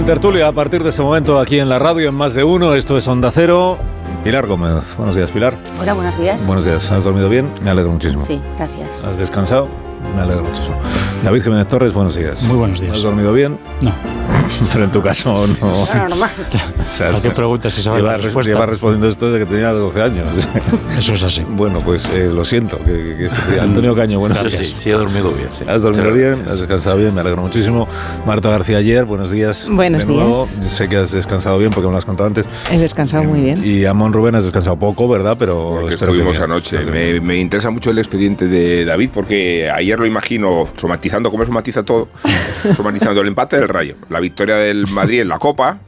En tertulia, a partir de este momento aquí en la radio, en más de uno, esto es Onda Cero. Pilar Gómez. Buenos días, Pilar. Hola, buenos días. Buenos días. ¿Has dormido bien? Me alegro muchísimo. Sí, gracias. ¿Has descansado? Me alegro muchísimo. David Jiménez Torres, buenos días. Muy buenos días. ¿Has dormido bien? No. Pero en tu caso no. normal. O sea, ¿Para qué preguntas si sabes la respuesta? lleva respondiendo esto desde que tenía 12 años. Eso es así. Bueno, pues eh, lo siento. Que, que- que- Antonio Caño, buenos Sí, días. sí, sí, he dormido bien, sí. ¿Has dormido bien? ¿Has descansado bien? Me alegro muchísimo. Marta García ayer, buenos días. Buenos de nuevo. días. Sé que has descansado bien porque me lo has contado antes. He descansado muy bien. Y Amón Rubén has descansado poco, ¿verdad? Pero estuvimos anoche. Me, me interesa mucho el expediente de David porque ayer lo imagino somatizando cómo somatiza todo, somatizando el empate del Rayo, la victoria del Madrid en la Copa,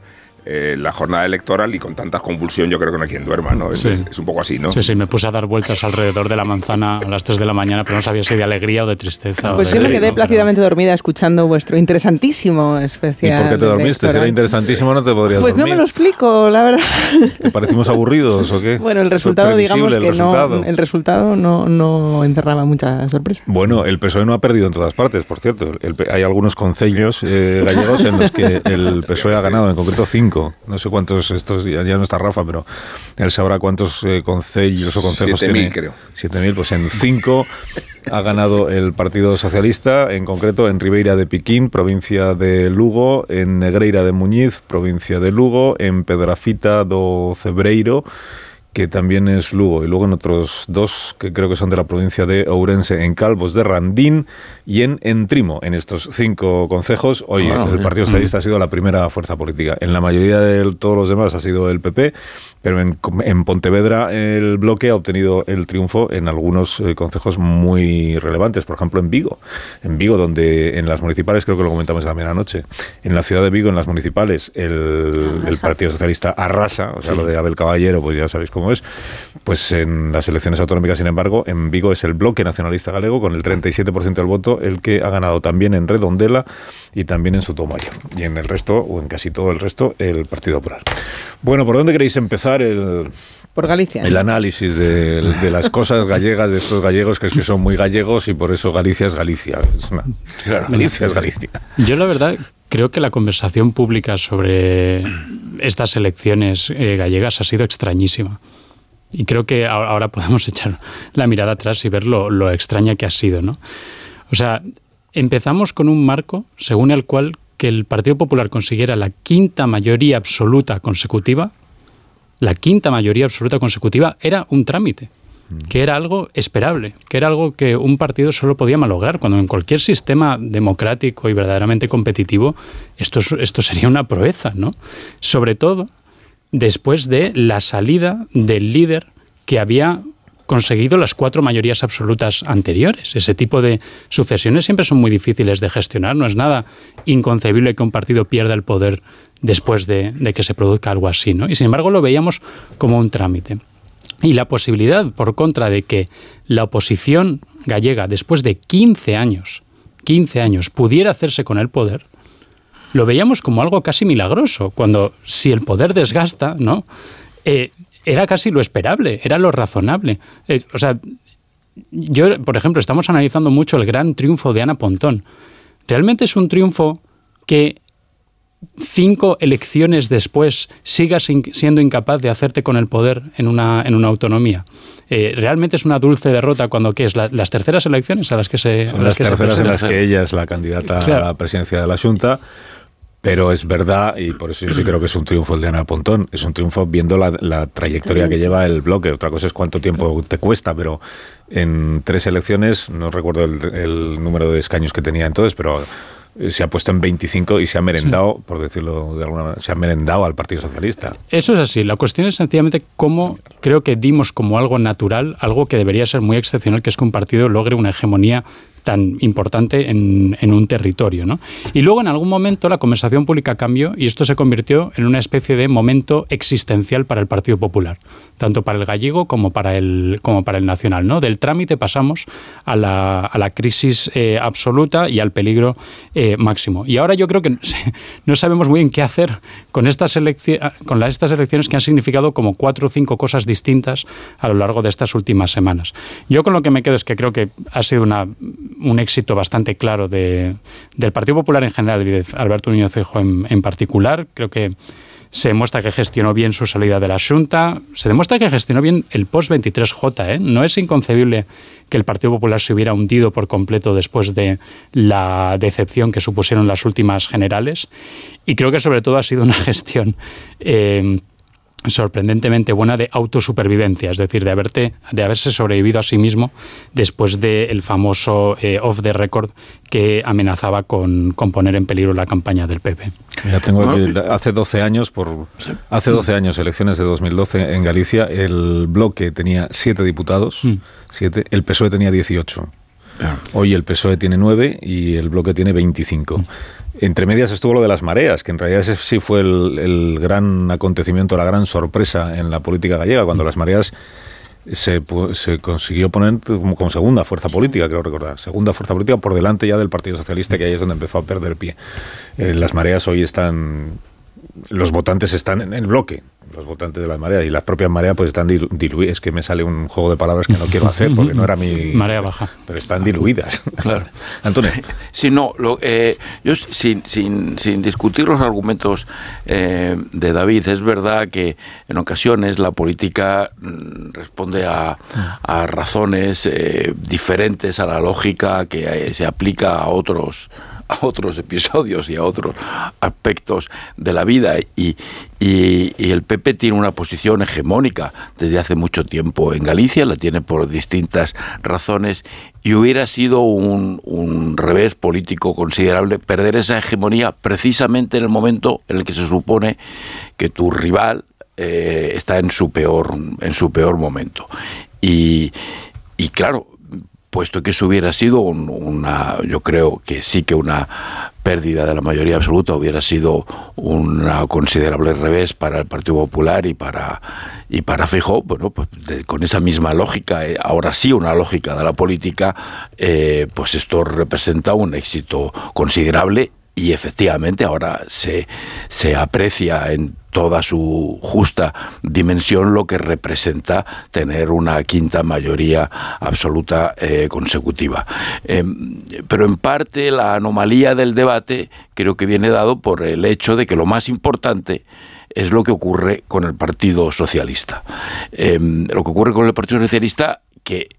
eh, la jornada electoral y con tanta convulsión yo creo que no hay quien duerma, ¿no? Es, Sí. es- es un poco así, ¿no? Sí, sí, me puse a dar vueltas alrededor de la manzana a las 3 de la mañana, pero no sabía si de alegría o de tristeza. Pues de- yo me quedé plácidamente dormida escuchando vuestro interesantísimo ¿Y especial. por qué te dormiste? Si era interesantísimo, no te podrías Pues no dormir. me lo explico, la verdad. ¿Te parecimos aburridos o qué? Bueno, el resultado, digamos previsible que el resultado. no, el resultado no, no encerraba mucha sorpresa. Bueno, el PSOE no ha perdido en todas partes, por cierto. El hay algunos concellos eh, gallegos en los que el PSOE ha ganado, en concreto No sé cuántos estos, ya, ya no está Rafa, pero él sabrá cuántos eh, concellos o concejos 7.000 tiene. creo. 7.000, pues en cinco ha ganado el Partido Socialista, en concreto en Ribeira de Piquín, provincia de Lugo, en Negreira de Muñiz, provincia de Lugo, en Pedrafita do Cebreiro, que también es Lugo, y luego en otros dos que creo que son de la provincia de Ourense, en Calvos de Randín y en Entrimo. En estos cinco concejos, hoy Ah, el. Partido Socialista ha sido la primera fuerza política. En la mayoría de todos los demás ha sido el PP, pero en, en Pontevedra el bloque ha obtenido el triunfo en algunos eh, concejos muy relevantes, por ejemplo en Vigo. En Vigo, donde en las municipales, creo que lo comentamos también anoche, en la ciudad de Vigo, en las municipales, el, el Partido Socialista arrasa, o sea, lo de Abel Caballero, pues ya sabéis cómo es. Pues en las elecciones autonómicas, sin embargo, en Vigo es el bloque nacionalista galego, con el 37% del voto, el que ha ganado también en Redondela y también en Sotomayor. Y en el resto, o en casi todo el resto, el Partido Popular. Bueno, ¿por dónde queréis empezar el, Por Galicia. el análisis de, de las cosas gallegas de estos gallegos que es que son muy gallegos y por eso Galicia es Galicia. Es una- Galicia es Galicia. Yo la verdad creo que la conversación pública sobre estas elecciones eh, gallegas ha sido extrañísima. Y creo que ahora podemos echar la mirada atrás y ver lo, lo extraña que ha sido, ¿no? O sea, empezamos con un marco según el cual que el Partido Popular consiguiera la quinta mayoría absoluta consecutiva, la quinta mayoría absoluta consecutiva era un trámite que era algo esperable, que era algo que un partido solo podía malograr, cuando en cualquier sistema democrático y verdaderamente competitivo esto, esto sería una proeza, ¿no? Sobre todo después de la salida del líder que había conseguido las cuatro mayorías absolutas anteriores. Ese tipo de sucesiones siempre son muy difíciles de gestionar. No es nada inconcebible que un partido pierda el poder después de, que se produzca algo así. ¿no? Y sin embargo lo veíamos como un trámite. Y la posibilidad, por contra, de que la oposición gallega, después de 15 años, 15 años, pudiera hacerse con el poder, lo veíamos como algo casi milagroso, cuando si el poder desgasta, ¿no? Eh, era casi lo esperable, era lo razonable. Eh, o sea, yo, por ejemplo, estamos analizando mucho el gran triunfo de Ana Pontón. Realmente es un triunfo que cinco elecciones después sigas siendo incapaz de hacerte con el poder en una, en una autonomía. Eh, realmente es una dulce derrota cuando ¿qué es las terceras elecciones a las que se son las, terceras en las que ella es la candidata a la presidencia de la Junta pero es verdad, y por eso yo sí creo que es un triunfo el de Ana Pontón, es un triunfo viendo la, trayectoria que lleva el bloque. Otra cosa es cuánto tiempo te cuesta, pero en tres elecciones, no recuerdo el número de escaños que tenía entonces, pero eh, se ha puesto en 25 y se ha merendado, por decirlo de alguna manera, se ha merendado al Partido Socialista. Eso es así. La cuestión es sencillamente cómo creo que dimos como algo natural, algo que debería ser muy excepcional, que es que un partido logre una hegemonía tan importante en, un territorio. ¿no? Y luego en algún momento la conversación pública cambió y esto se convirtió en una especie de momento existencial para el Partido Popular, tanto para el gallego como para el, como para el nacional. ¿no? Del trámite pasamos a la, a la crisis eh, absoluta y al peligro eh, máximo. Y ahora yo creo que no sabemos muy bien qué hacer con estas, con estas elecciones que han significado como cuatro o cinco cosas distintas a lo largo de estas últimas semanas. Yo con lo que me quedo es que creo que ha sido una un éxito bastante claro de, del Partido Popular en general y de Alberto Núñez Feijóo en, en particular. Creo que se demuestra que gestionó bien su salida de la Junta, se demuestra que gestionó bien el post-23J. ¿eh? No es inconcebible que el Partido Popular se hubiera hundido por completo después de la decepción que supusieron las últimas generales. Y creo que sobre todo ha sido una gestión eh, sorprendentemente buena de autosupervivencia, es decir, de, haberte, de haberse sobrevivido a sí mismo después del famoso eh, off the record que amenazaba con, poner en peligro la campaña del PP. tengo hace 12 años, por hace 12 años, elecciones de 2012 en Galicia, el bloque tenía 7 diputados, mm. siete, el PSOE tenía 18. Hoy el PSOE tiene 9 y el bloque tiene 25. Entre medias estuvo lo de las mareas, que en realidad ese sí fue el, gran acontecimiento, la gran sorpresa en la política gallega, cuando las mareas se, se consiguió poner como, segunda fuerza política, creo recordar, segunda fuerza política por delante ya del Partido Socialista, que ahí es donde empezó a perder pie. Eh, las mareas hoy están, los votantes están en el bloque, los votantes de las mareas y las propias mareas pues están diluidas. Es que me sale un juego de palabras que no quiero hacer porque no era mi... Marea baja. Pero están diluidas. Claro. Antonio. Sí, no, lo, eh, yo sin, sin, sin, discutir los argumentos eh, de David, es verdad que en ocasiones la política mm, responde a, a razones eh, diferentes a la lógica que se aplica a otros a otros episodios y a otros aspectos de la vida. Y, el PP tiene una posición hegemónica desde hace mucho tiempo en Galicia, la tiene por distintas razones y hubiera sido un, revés político considerable perder esa hegemonía precisamente en el momento en el que se supone que tu rival eh, está en su peor en su peor momento. Y claro puesto que eso hubiera sido una, yo creo que sí que una pérdida de la mayoría absoluta hubiera sido un considerable revés para el Partido Popular y para y para Feijóo, bueno, pues con esa misma lógica, eh, ahora sí una lógica de la política, eh, pues esto representa un éxito considerable y efectivamente ahora se, se aprecia en toda su justa dimensión lo que representa tener una quinta mayoría absoluta eh, consecutiva. Em, pero en parte la anomalía del debate creo que viene dado por el hecho de que lo más importante es lo que ocurre con el Partido Socialista. Em, lo que ocurre con el Partido Socialista que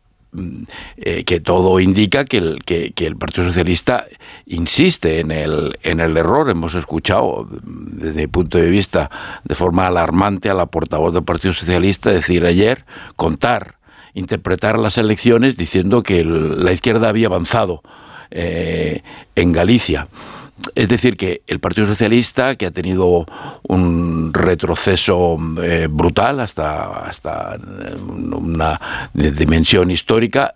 eh, que todo indica que el, que, el Partido Socialista insiste en el, en el error. Hemos escuchado, desde mi punto de vista, de forma alarmante a la portavoz del Partido Socialista decir ayer, contar, interpretar las elecciones diciendo que la izquierda había avanzado eh, en Galicia. Es decir, que el Partido Socialista, que ha tenido un retroceso eh, brutal hasta, hasta una dimensión histórica,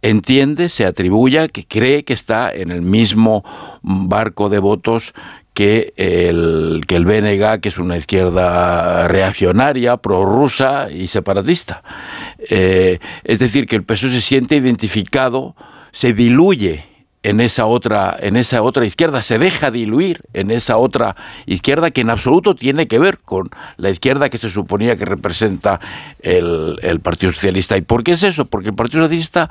entiende, se atribuye, que cree que está en el mismo barco de votos que el, que el BNG, que es una izquierda reaccionaria, prorrusa y separatista. Eh, es decir, que el PSOE se siente identificado, se diluye en esa otra en esa otra izquierda se deja diluir en esa otra izquierda que en absoluto tiene que ver con la izquierda que se suponía que representa el, el Partido Socialista. Y por qué es eso porque el Partido Socialista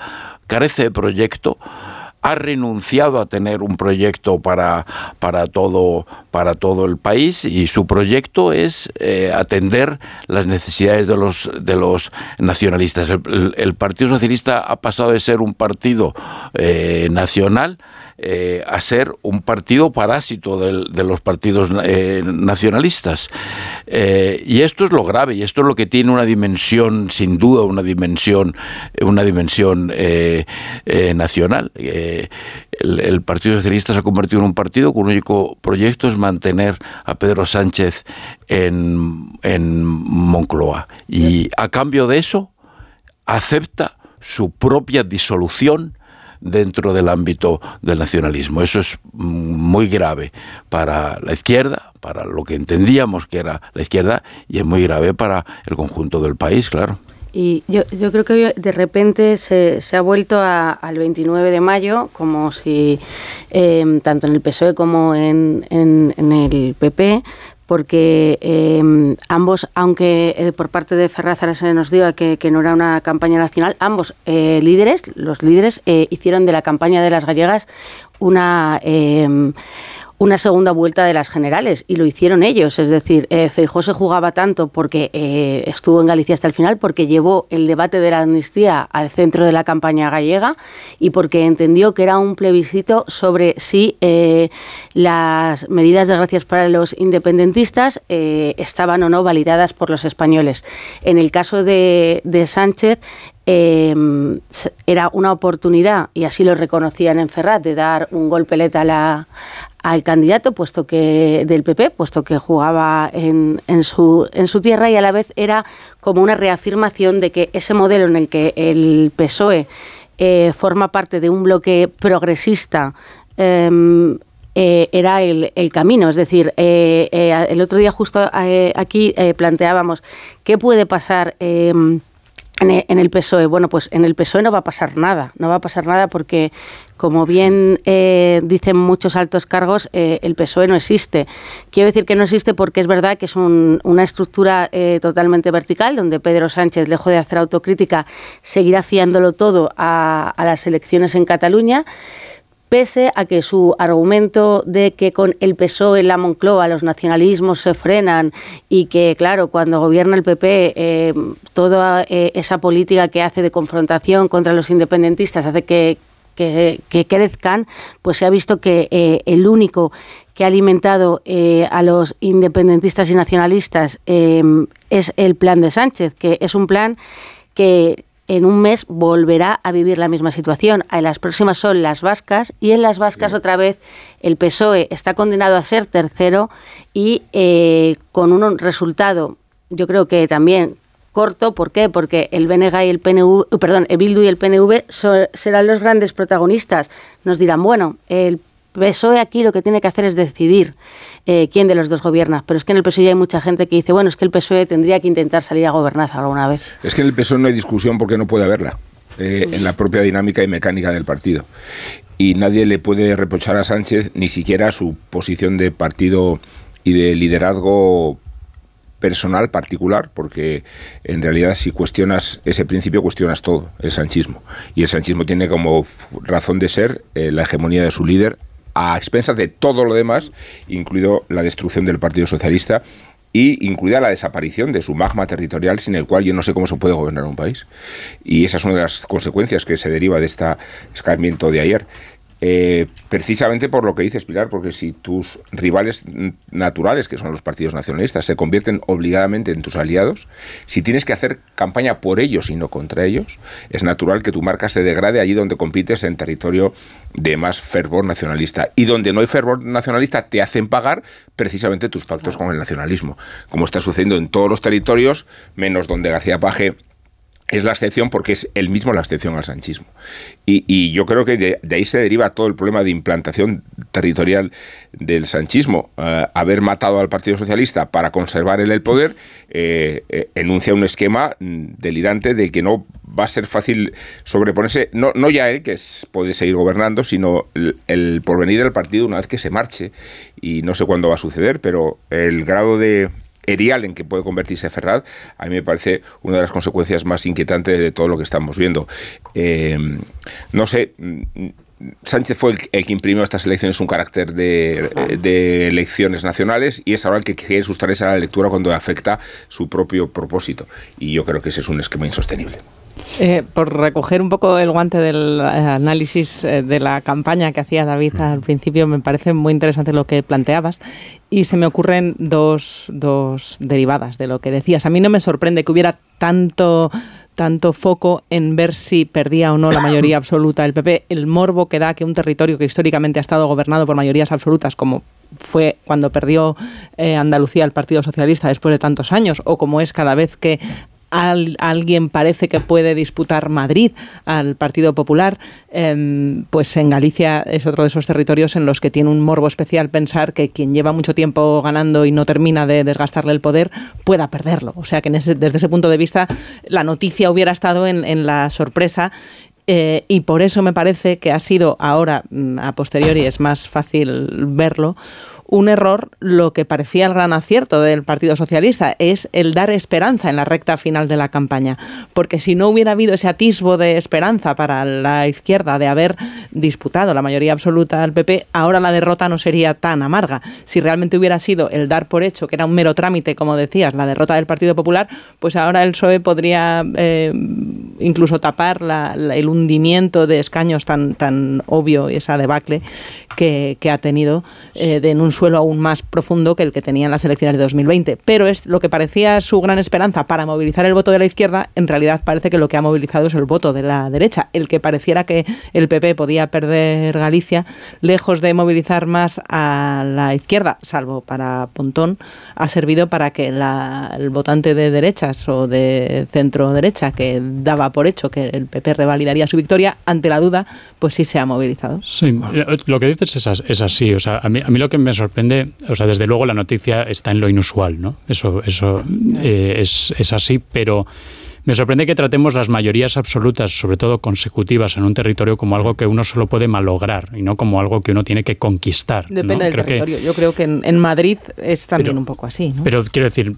carece de proyecto ha renunciado a tener un proyecto para, para, todo, para todo el país y su proyecto es eh, atender las necesidades de los, de los nacionalistas. El, Partido Socialista ha pasado de ser un partido eh, nacional eh, a ser un partido parásito de los partidos nacionalistas. Y esto es lo grave, y esto es lo que tiene una dimensión, sin duda, una dimensión, una dimensión nacional. El, Partido Socialista se ha convertido en un partido cuyo único proyecto es mantener a Pedro Sánchez en, en Moncloa. Y a cambio de eso, acepta su propia disolución dentro del ámbito del nacionalismo. Eso es muy grave para la izquierda, para lo que entendíamos que era la izquierda, y es muy grave para el conjunto del país, claro. Y yo, yo creo que de repente se, se ha vuelto al 29 de mayo, como si eh, tanto en el PSOE como en, en, el PP porque em, ambos, aunque eh, por parte de Ferraz se nos diga que, no era una campaña nacional, ambos eh, líderes, los líderes, eh, hicieron de la campaña de las gallegas una em, una segunda vuelta de las generales y lo hicieron ellos. Es decir, eh, Feijó se jugaba tanto porque eh, estuvo en Galicia hasta el final, porque llevó el debate de la amnistía al centro de la campaña gallega y porque entendió que era un plebiscito sobre si eh, las medidas de gracias para los independentistas eh, estaban o no validadas por los españoles. En el caso de, de Sánchez, eh, era una oportunidad, y así lo reconocían en Ferraz, de dar un golpe letal al candidato puesto que del PP, puesto que jugaba en, en, su, en su tierra y a la vez era como una reafirmación de que ese modelo en el que el PSOE eh, forma parte de un bloque progresista em, eh, era el, el, camino. Es decir, eh, el otro día justo aquí planteábamos qué puede pasar em, en el PSOE. Bueno, pues en el PSOE no va a pasar nada, no va a pasar nada porque, como bien eh, dicen muchos altos cargos, eh, el PSOE no existe. Quiero decir que no existe porque es verdad que es una estructura eh, totalmente vertical, donde Pedro Sánchez, lejos de hacer autocrítica, seguirá fiándolo todo a, a las elecciones en Cataluña pese a que su argumento de que con el PSOE en la Moncloa los nacionalismos se frenan y que, claro, cuando gobierna el PP, eh, toda eh, esa política que hace de confrontación contra los independentistas hace que, que, crezcan, pues se ha visto que eh, el único que ha alimentado a los independentistas y nacionalistas es el plan de Sánchez, que es un plan que en un mes volverá a vivir la misma situación. En las próximas son las vascas y en las vascas otra vez el PSOE está condenado a ser tercero y eh, con un resultado, yo creo que también corto. ¿Por qué? Porque el BNG y el PNV, perdón, el Bildu y el PNV serán los grandes protagonistas. Nos dirán, bueno, el PSOE aquí lo que tiene que hacer es decidir eh, quién de los dos gobierna. Pero es que en el PSOE hay mucha gente que dice, bueno, es que el PSOE tendría que intentar salir a gobernar alguna vez. Es que en el PSOE no hay discusión porque no puede haberla. Eh, en la propia dinámica y mecánica del partido. y nadie le puede reprochar a Sánchez ni siquiera su posición de partido y de liderazgo personal particular, porque en realidad si cuestionas ese principio, cuestionas todo, el sanchismo. Y el sanchismo tiene como razón de ser eh, la hegemonía de su líder a expensas de todo lo demás, incluido la destrucción del Partido Socialista y incluida la desaparición de su magma territorial sin el cual yo no sé cómo se puede gobernar un país. Y esa es una de las consecuencias que se deriva de este escarmiento de ayer. Eh, precisamente por lo que dices, Pilar, porque si tus rivales naturales, que son los partidos nacionalistas, se convierten obligadamente en tus aliados, si tienes que hacer campaña por ellos y no contra ellos, es natural que tu marca se degrade allí donde compites en territorio de más fervor nacionalista. Y donde no hay fervor nacionalista, te hacen pagar precisamente tus pactos con el nacionalismo, como está sucediendo en todos los territorios, menos donde García Paje es la excepción porque es el mismo la excepción al sanchismo. Y, yo creo que de, ahí se deriva todo el problema de implantación territorial del sanchismo. Eh, haber matado al Partido Socialista para conservar el poder eh, eh, enuncia un esquema delirante de que no va a ser fácil sobreponerse, no, no ya él, que puede seguir gobernando, sino el, el porvenir del partido una vez que se marche. Y no sé cuándo va a suceder, pero el grado de erial en que puede convertirse Ferraz, a mí me parece una de las consecuencias más inquietantes de todo lo que estamos viendo. Eh, no sé. Mm, Sánchez fue el, que imprimió estas elecciones un carácter de, elecciones nacionales y es ahora el que quiere sustraerse a la lectura cuando afecta su propio propósito. Y yo creo que ese es un esquema insostenible. Eh, por recoger un poco el guante del eh, análisis eh, de la campaña que hacía David al principio, me parece muy interesante lo que planteabas. Y se me ocurren dos, dos derivadas de lo que decías. A mí no me sorprende que hubiera tanto tanto foco en ver si perdía o no la mayoría absoluta del PP, el morbo que da que un territorio que históricamente ha estado gobernado por mayorías absolutas, como fue cuando perdió Andalucía el Partido Socialista después de tantos años, o como es cada vez que alguien parece que puede disputar Madrid al Partido Popular, em, pues en Galicia es otro de esos territorios en los que tiene un morbo especial pensar que quien lleva mucho tiempo ganando y no termina de desgastarle el poder pueda perderlo. O sea que desde ese punto de vista la noticia hubiera estado en, la sorpresa eh, y por eso me parece que ha sido ahora, mm, a posteriori, es más fácil verlo, un error lo que parecía el gran acierto del Partido Socialista, es el dar esperanza en la recta final de la campaña. Porque si no hubiera habido ese atisbo de esperanza para la izquierda de haber disputado la mayoría absoluta al PP, ahora la derrota no sería tan amarga. Si realmente hubiera sido el dar por hecho, que era un mero trámite, como decías, la derrota del Partido Popular, pues ahora el PSOE podría eh, incluso tapar el hundimiento de escaños tan, tan obvio, esa debacle que, ha tenido eh, en un suelo aún más profundo que el que tenía en las elecciones de 2020. Pero es lo que parecía su gran esperanza para movilizar el voto de la izquierda, en realidad parece que lo que ha movilizado es el voto de la derecha. El que pareciera que el PP podía perder Galicia, lejos de movilizar más a la izquierda, salvo para Pontón, ha servido para que el votante de derechas o de centro derecha, que daba por hecho que el PP revalidaría su victoria, ante la duda, pues sí se ha movilizado. Sí, lo que dices es, así. O sea, a mí, a mí lo que me sorprende o sea, desde luego la noticia está en lo inusual, ¿no? Eso, eso eh, es, es así, pero me sorprende que tratemos las mayorías absolutas, sobre todo consecutivas, en un territorio como algo que uno solo puede malograr y no como algo que uno tiene que conquistar. Depende del territorio. Yo creo que en, Madrid es también un poco así. ¿no? Pero quiero decir,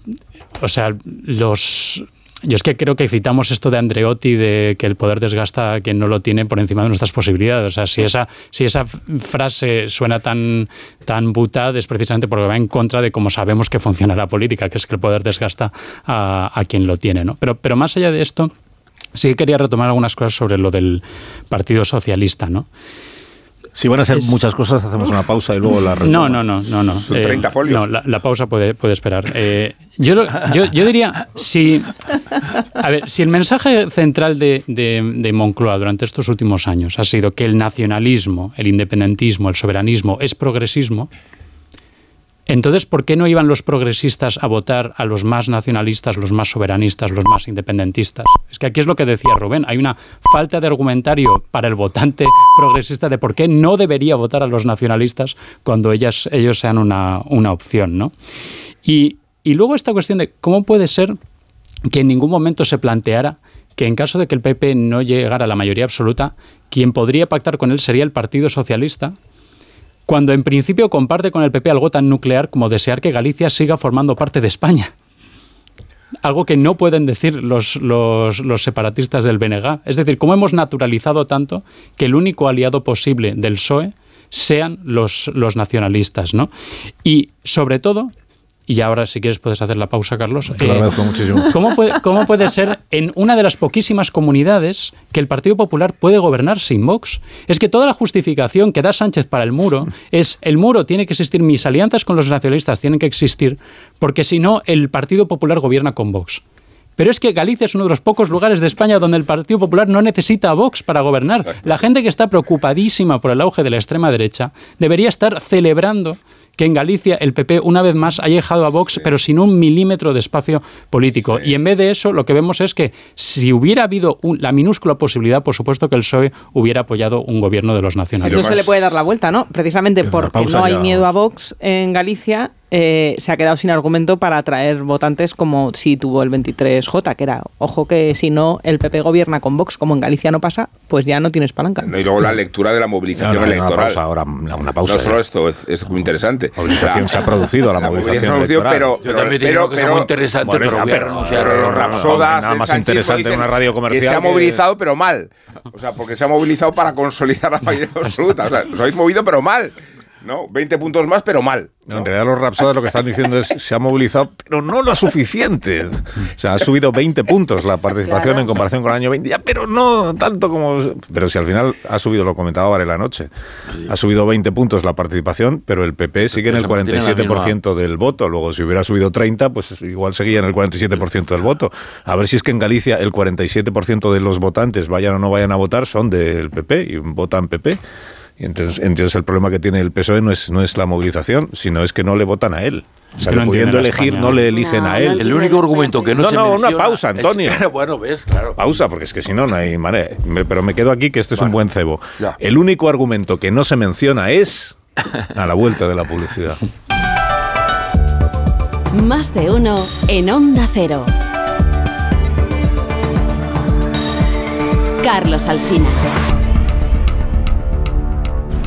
o sea, los yo es que creo que citamos esto de Andreotti, de que el poder desgasta a quien no lo tiene por encima de nuestras posibilidades. O sea, si esa, si esa frase suena tan, tan buta, es precisamente porque va en contra de cómo sabemos que funciona la política, que es que el poder desgasta a, a quien lo tiene. ¿no? Pero, pero más allá de esto, sí quería retomar algunas cosas sobre lo del Partido Socialista. ¿no? Si van a ser muchas cosas, hacemos una pausa y luego la No, no, no, no. no. Son 30 eh, folios. No, la, pausa puede, puede esperar. Eh, yo, yo, yo, diría, si, a ver, si el mensaje central de, de, de, Moncloa durante estos últimos años ha sido que el nacionalismo, el independentismo, el soberanismo es progresismo, entonces, ¿por qué no iban los progresistas a votar a los más nacionalistas, los más soberanistas, los más independentistas? Es que aquí es lo que decía Rubén, hay una falta de argumentario para el votante progresista de por qué no debería votar a los nacionalistas cuando ellos sean una, una opción. ¿no? Y, y luego esta cuestión de cómo puede ser que en ningún momento se planteara que en caso de que el PP no llegara a la mayoría absoluta, quien podría pactar con él sería el Partido Socialista, cuando en principio comparte con el PP algo tan nuclear como desear que Galicia siga formando parte de España. Algo que no pueden decir los, los, separatistas del BNG. Es decir, cómo hemos naturalizado tanto que el único aliado posible del PSOE sean los, los nacionalistas, ¿no? Y sobre todo, y ahora si quieres puedes hacer la pausa, Carlos. Te lo eh, agradezco muchísimo. ¿cómo, puede, ¿Cómo puede ser en una de las poquísimas comunidades que el Partido Popular puede gobernar sin Vox? Es que toda la justificación que da Sánchez para el muro es el muro tiene que existir, mis alianzas con los nacionalistas tienen que existir, porque si no el Partido Popular gobierna con Vox. Pero es que Galicia es uno de los pocos lugares de España donde el Partido Popular no necesita a Vox para gobernar. La gente que está preocupadísima por el auge de la extrema derecha debería estar celebrando que en Galicia el PP una vez más ha dejado a Vox, pero sin un milímetro de espacio político. Y en vez de eso, lo que vemos es que si hubiera habido un- la minúscula posibilidad, por supuesto que el PSOE hubiera apoyado un gobierno de los Eso nacionalistas. se le puede dar la vuelta, ¿no? Precisamente porque no hay miedo a Vox en Galicia, eh, se ha quedado sin argumento para atraer votantes como si tuvo el 23J, que era, ojo que si no el PP gobierna con Vox, como en Galicia no pasa, pues ya no tienes palanca. No, y luego la lectura de la movilización No, no, no, una electoral. pausa ahora, una- pausa No solo ya. esto, es, es muy interesante. movilización se ha producido, la movilización se ha producido, electoral. pero, Yo también te digo que es muy interesante, Bueno, pero voy a pero los los rapsodas rapsodas nada más interesante dicen una radio comercial Que se ha que- movilizado, pero mal. O sea, porque se ha movilizado para consolidar la mayoría absoluta. O sea, os habéis movido, pero mal. ¿No? 20 puntos más, pero mal. No, en realidad los rapsodas lo que están diciendo es se ha movilizado, pero no lo suficiente. O sea, ha subido 20 puntos la participación Claro. en comparación con el año 20, ya, pero no tanto como... Pero si al final ha subido, lo comentaba Varela anoche, ha subido 20 puntos la participación, pero el PP sigue en el se mantiene la 47% del voto. Luego, si hubiera subido 30, pues igual seguía en el 47% del voto. A ver si es que en Galicia el 47% de los votantes, vayan o no vayan a votar, son del PP y votan PP. Y entonces, entonces el problema que tiene el PSOE no es, no es la movilización, sino es que no le votan a él. O Es sea, que no pudiendo elegir, España. no le eligen No, a él. El único argumento que no no se No, menciona una pausa, es- Antonio. bueno, ves, claro. Pausa, porque es que si no, no hay manera. Me- Pero me quedo aquí que este es un buen cebo. El único argumento que no se menciona es a la vuelta de la publicidad. Más de uno en Onda Cero. Carlos Alsina.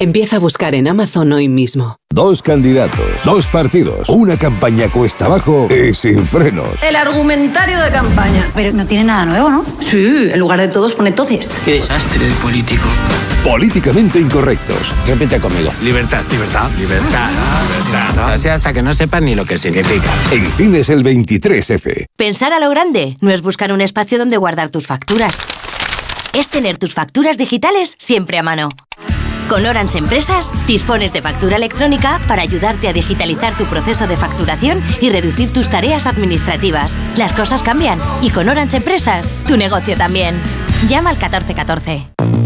Empieza a buscar en Amazon hoy mismo. Dos candidatos, dos partidos, una campaña cuesta abajo y sin frenos. El argumentario de campaña. Pero no tiene nada nuevo, ¿no? Sí, en lugar de todos pone todes. Qué desastre de político. Políticamente incorrectos. Repite conmigo. Libertad, libertad, libertad, libertad. Así hasta que no sepan ni lo que significa. En cines el 23F. Pensar a lo grande no es buscar un espacio donde guardar tus facturas. Es tener tus facturas digitales siempre a mano. Con Orange Empresas dispones de factura electrónica para ayudarte a digitalizar tu proceso de facturación y reducir tus tareas administrativas. Las cosas cambian y con Orange Empresas tu negocio también. Llama al 1414.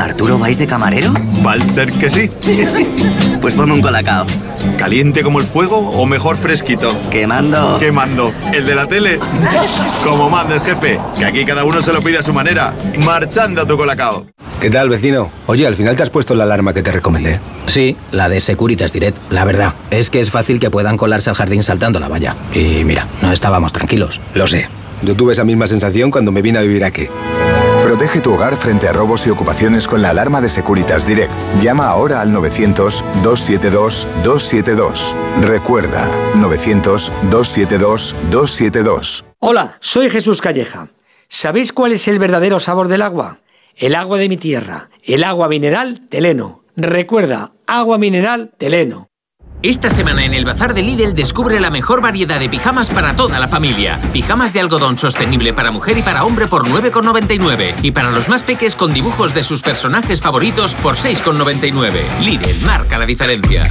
¿Arturo vais de camarero? Va a ser que sí. pues ponme un colacao. ¿Caliente como el fuego o mejor fresquito? Quemando. Quemando. ¿El de la tele? como manda el jefe, que aquí cada uno se lo pide a su manera. Marchando a tu colacao. ¿Qué tal, vecino? Oye, al final te has puesto la alarma que te recomendé. Sí, la de Securitas Direct. La verdad, es que es fácil que puedan colarse al jardín saltando la valla. Y mira, no estábamos tranquilos. Lo sé. Yo tuve esa misma sensación cuando me vine a vivir aquí. Protege tu hogar frente a robos y ocupaciones con la alarma de Securitas Direct. Llama ahora al 900-272-272. Recuerda, 900-272-272. Hola, soy Jesús Calleja. ¿Sabéis cuál es el verdadero sabor del agua? El agua de mi tierra, el agua mineral Teleno. Recuerda, agua mineral Teleno. Esta semana en el Bazar de Lidl descubre la mejor variedad de pijamas para toda la familia. Pijamas de algodón sostenible para mujer y para hombre por 9,99. Y para los más peques con dibujos de sus personajes favoritos por 6,99. Lidl marca la diferencia.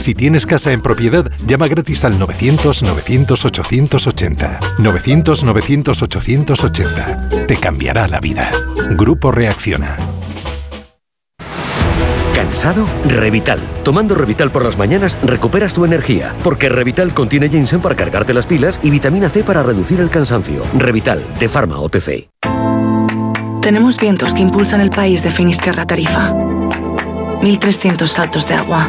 Si tienes casa en propiedad, llama gratis al 900-900-880. 900-900-880 te cambiará la vida. Grupo Reacciona. ¿Cansado? Revital. Tomando Revital por las mañanas recuperas tu energía, porque Revital contiene ginseng para cargarte las pilas y vitamina C para reducir el cansancio. Revital, de Pharma OTC. Tenemos vientos que impulsan el país de Finisterra Tarifa. 1.300 saltos de agua.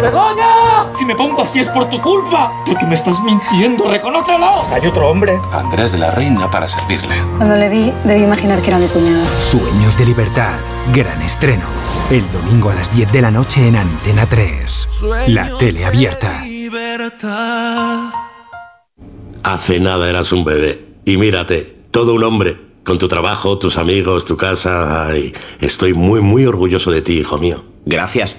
¡Begoña! Si me pongo así es por tu culpa, porque me estás mintiendo, reconócelo. Hay otro hombre. Andrés de la Reina para servirle. Cuando le vi, debí imaginar que era mi cuñado. Sueños de libertad, gran estreno. El domingo a las 10 de la noche en Antena 3. La tele abierta. Hace nada eras un bebé. Y mírate, todo un hombre. Con tu trabajo, tus amigos, tu casa. Ay, estoy muy, muy orgulloso de ti, hijo mío. Gracias.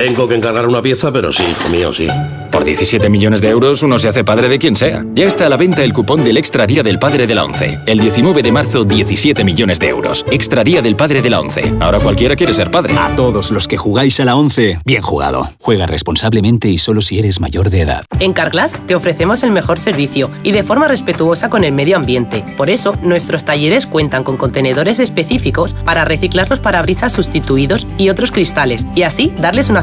Tengo que encargar una pieza, pero sí, hijo mío, sí. Por 17 millones de euros uno se hace padre de quien sea. Ya está a la venta el cupón del Extra Día del Padre de la ONCE. El 19 de marzo, 17 millones de euros. Extra Día del Padre de la ONCE. Ahora cualquiera quiere ser padre. A todos los que jugáis a la ONCE, bien jugado. Juega responsablemente y solo si eres mayor de edad. En Carglass te ofrecemos el mejor servicio y de forma respetuosa con el medio ambiente. Por eso, nuestros talleres cuentan con contenedores específicos para reciclar los parabrisas sustituidos y otros cristales y así darles una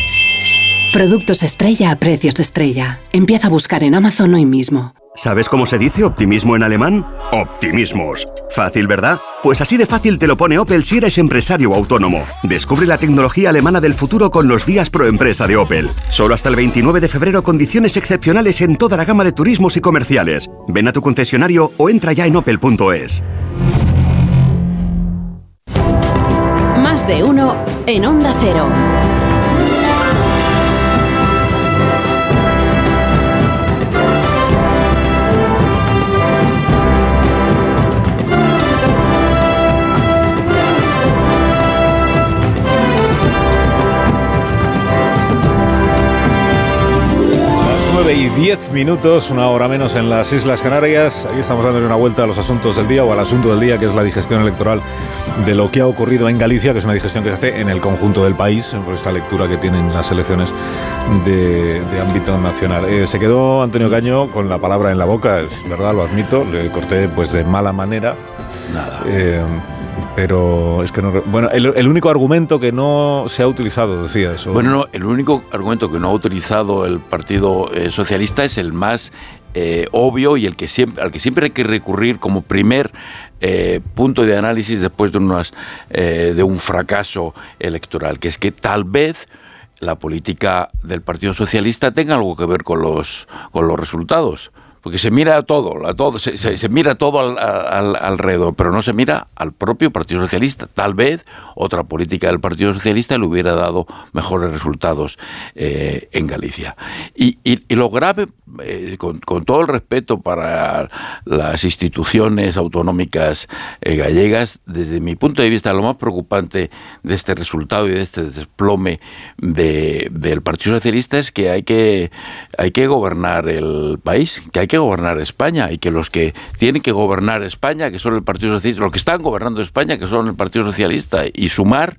Productos estrella a precios estrella. Empieza a buscar en Amazon hoy mismo. ¿Sabes cómo se dice optimismo en alemán? Optimismos. Fácil, ¿verdad? Pues así de fácil te lo pone Opel si eres empresario o autónomo. Descubre la tecnología alemana del futuro con los días pro empresa de Opel. Solo hasta el 29 de febrero condiciones excepcionales en toda la gama de turismos y comerciales. Ven a tu concesionario o entra ya en opel.es. Más de uno en Onda Cero. 9 y 10 minutos, una hora menos en las Islas Canarias. Aquí estamos dándole una vuelta a los asuntos del día o al asunto del día, que es la digestión electoral de lo que ha ocurrido en Galicia, que es una digestión que se hace en el conjunto del país, por esta lectura que tienen las elecciones de, ámbito nacional. Eh, se quedó Antonio Caño con la palabra en la boca, es verdad, lo admito, le corté pues de mala manera. Nada. Eh, pero es que no. Bueno, el, único argumento que no se ha utilizado, decías. Bueno, no, el único argumento que no ha utilizado el Partido eh, Socialista es el más eh, obvio y el que siempre, al que siempre hay que recurrir como primer eh, punto de análisis después de, unas, de un fracaso electoral, que es que tal vez la política del Partido Socialista tenga algo que ver con los, con los resultados porque se mira todo, a todo se, se, mira todo al, alrededor, pero no se mira al propio Partido Socialista. Tal vez otra política del Partido Socialista le hubiera dado mejores resultados eh, en Galicia. Y, lo grave, eh, con, todo el respeto para las instituciones autonómicas eh, gallegas, desde mi punto de vista, lo más preocupante de este resultado y de este desplome del Partido Socialista es que hay que, hay que gobernar el país, que hay que gobernar España y que los que tienen que gobernar España, que son el Partido Socialista, los que están gobernando España, que son el Partido Socialista, y sumar,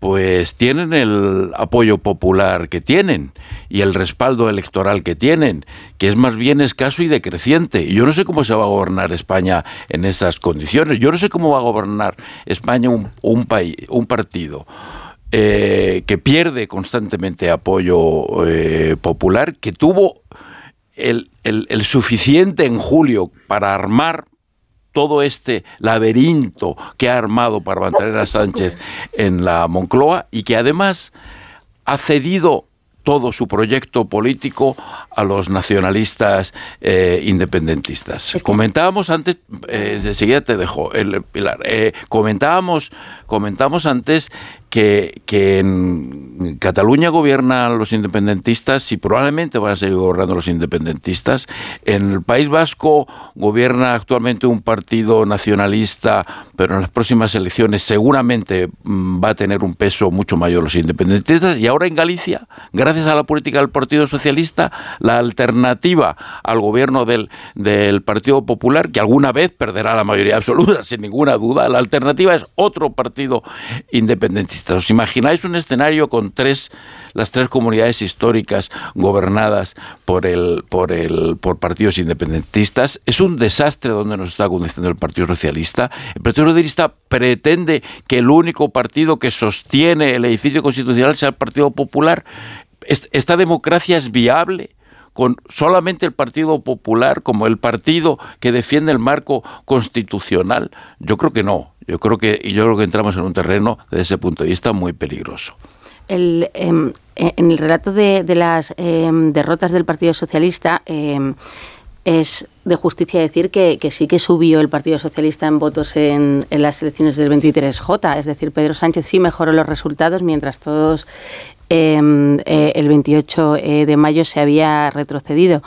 pues tienen el apoyo popular que tienen y el respaldo electoral que tienen, que es más bien escaso y decreciente. Yo no sé cómo se va a gobernar España en esas condiciones. Yo no sé cómo va a gobernar España un, un país, un partido. Eh, que pierde constantemente apoyo eh, popular, que tuvo el, suficiente en julio para armar todo este laberinto que ha armado para mantener a Sánchez en la Moncloa y que además ha cedido todo su proyecto político a los nacionalistas eh, independentistas. Comentábamos antes, eh, enseguida te dejo, el, Pilar, eh, comentábamos, comentábamos antes que, en Cataluña gobiernan los independentistas y probablemente van a seguir gobernando los independentistas. En el País Vasco gobierna actualmente un partido nacionalista, pero en las próximas elecciones seguramente mm, va a tener un peso mucho mayor los independentistas. Y ahora en Galicia, gracias a la política del Partido Socialista, la alternativa al gobierno del, del Partido Popular, que alguna vez perderá la mayoría absoluta, sin ninguna duda, la alternativa es otro partido independentista. ¿Os imagináis un escenario con tres, las tres comunidades históricas gobernadas por, el, por, el, por partidos independentistas? Es un desastre donde nos está conduciendo el Partido Socialista. El Partido Socialista pretende que el único partido que sostiene el edificio constitucional sea el Partido Popular. ¿Esta democracia es viable? con solamente el Partido Popular como el partido que defiende el marco constitucional? Yo creo que no. Yo creo que, yo creo que entramos en un terreno desde ese punto de vista muy peligroso. El, em, eh, en el relato de, las em, derrotas del Partido Socialista em, es de justicia decir que, sí que subió el Partido Socialista en votos en, en, las elecciones del 23J, es decir, Pedro Sánchez sí mejoró los resultados mientras todos eh, el 28 eh, de mayo se había retrocedido.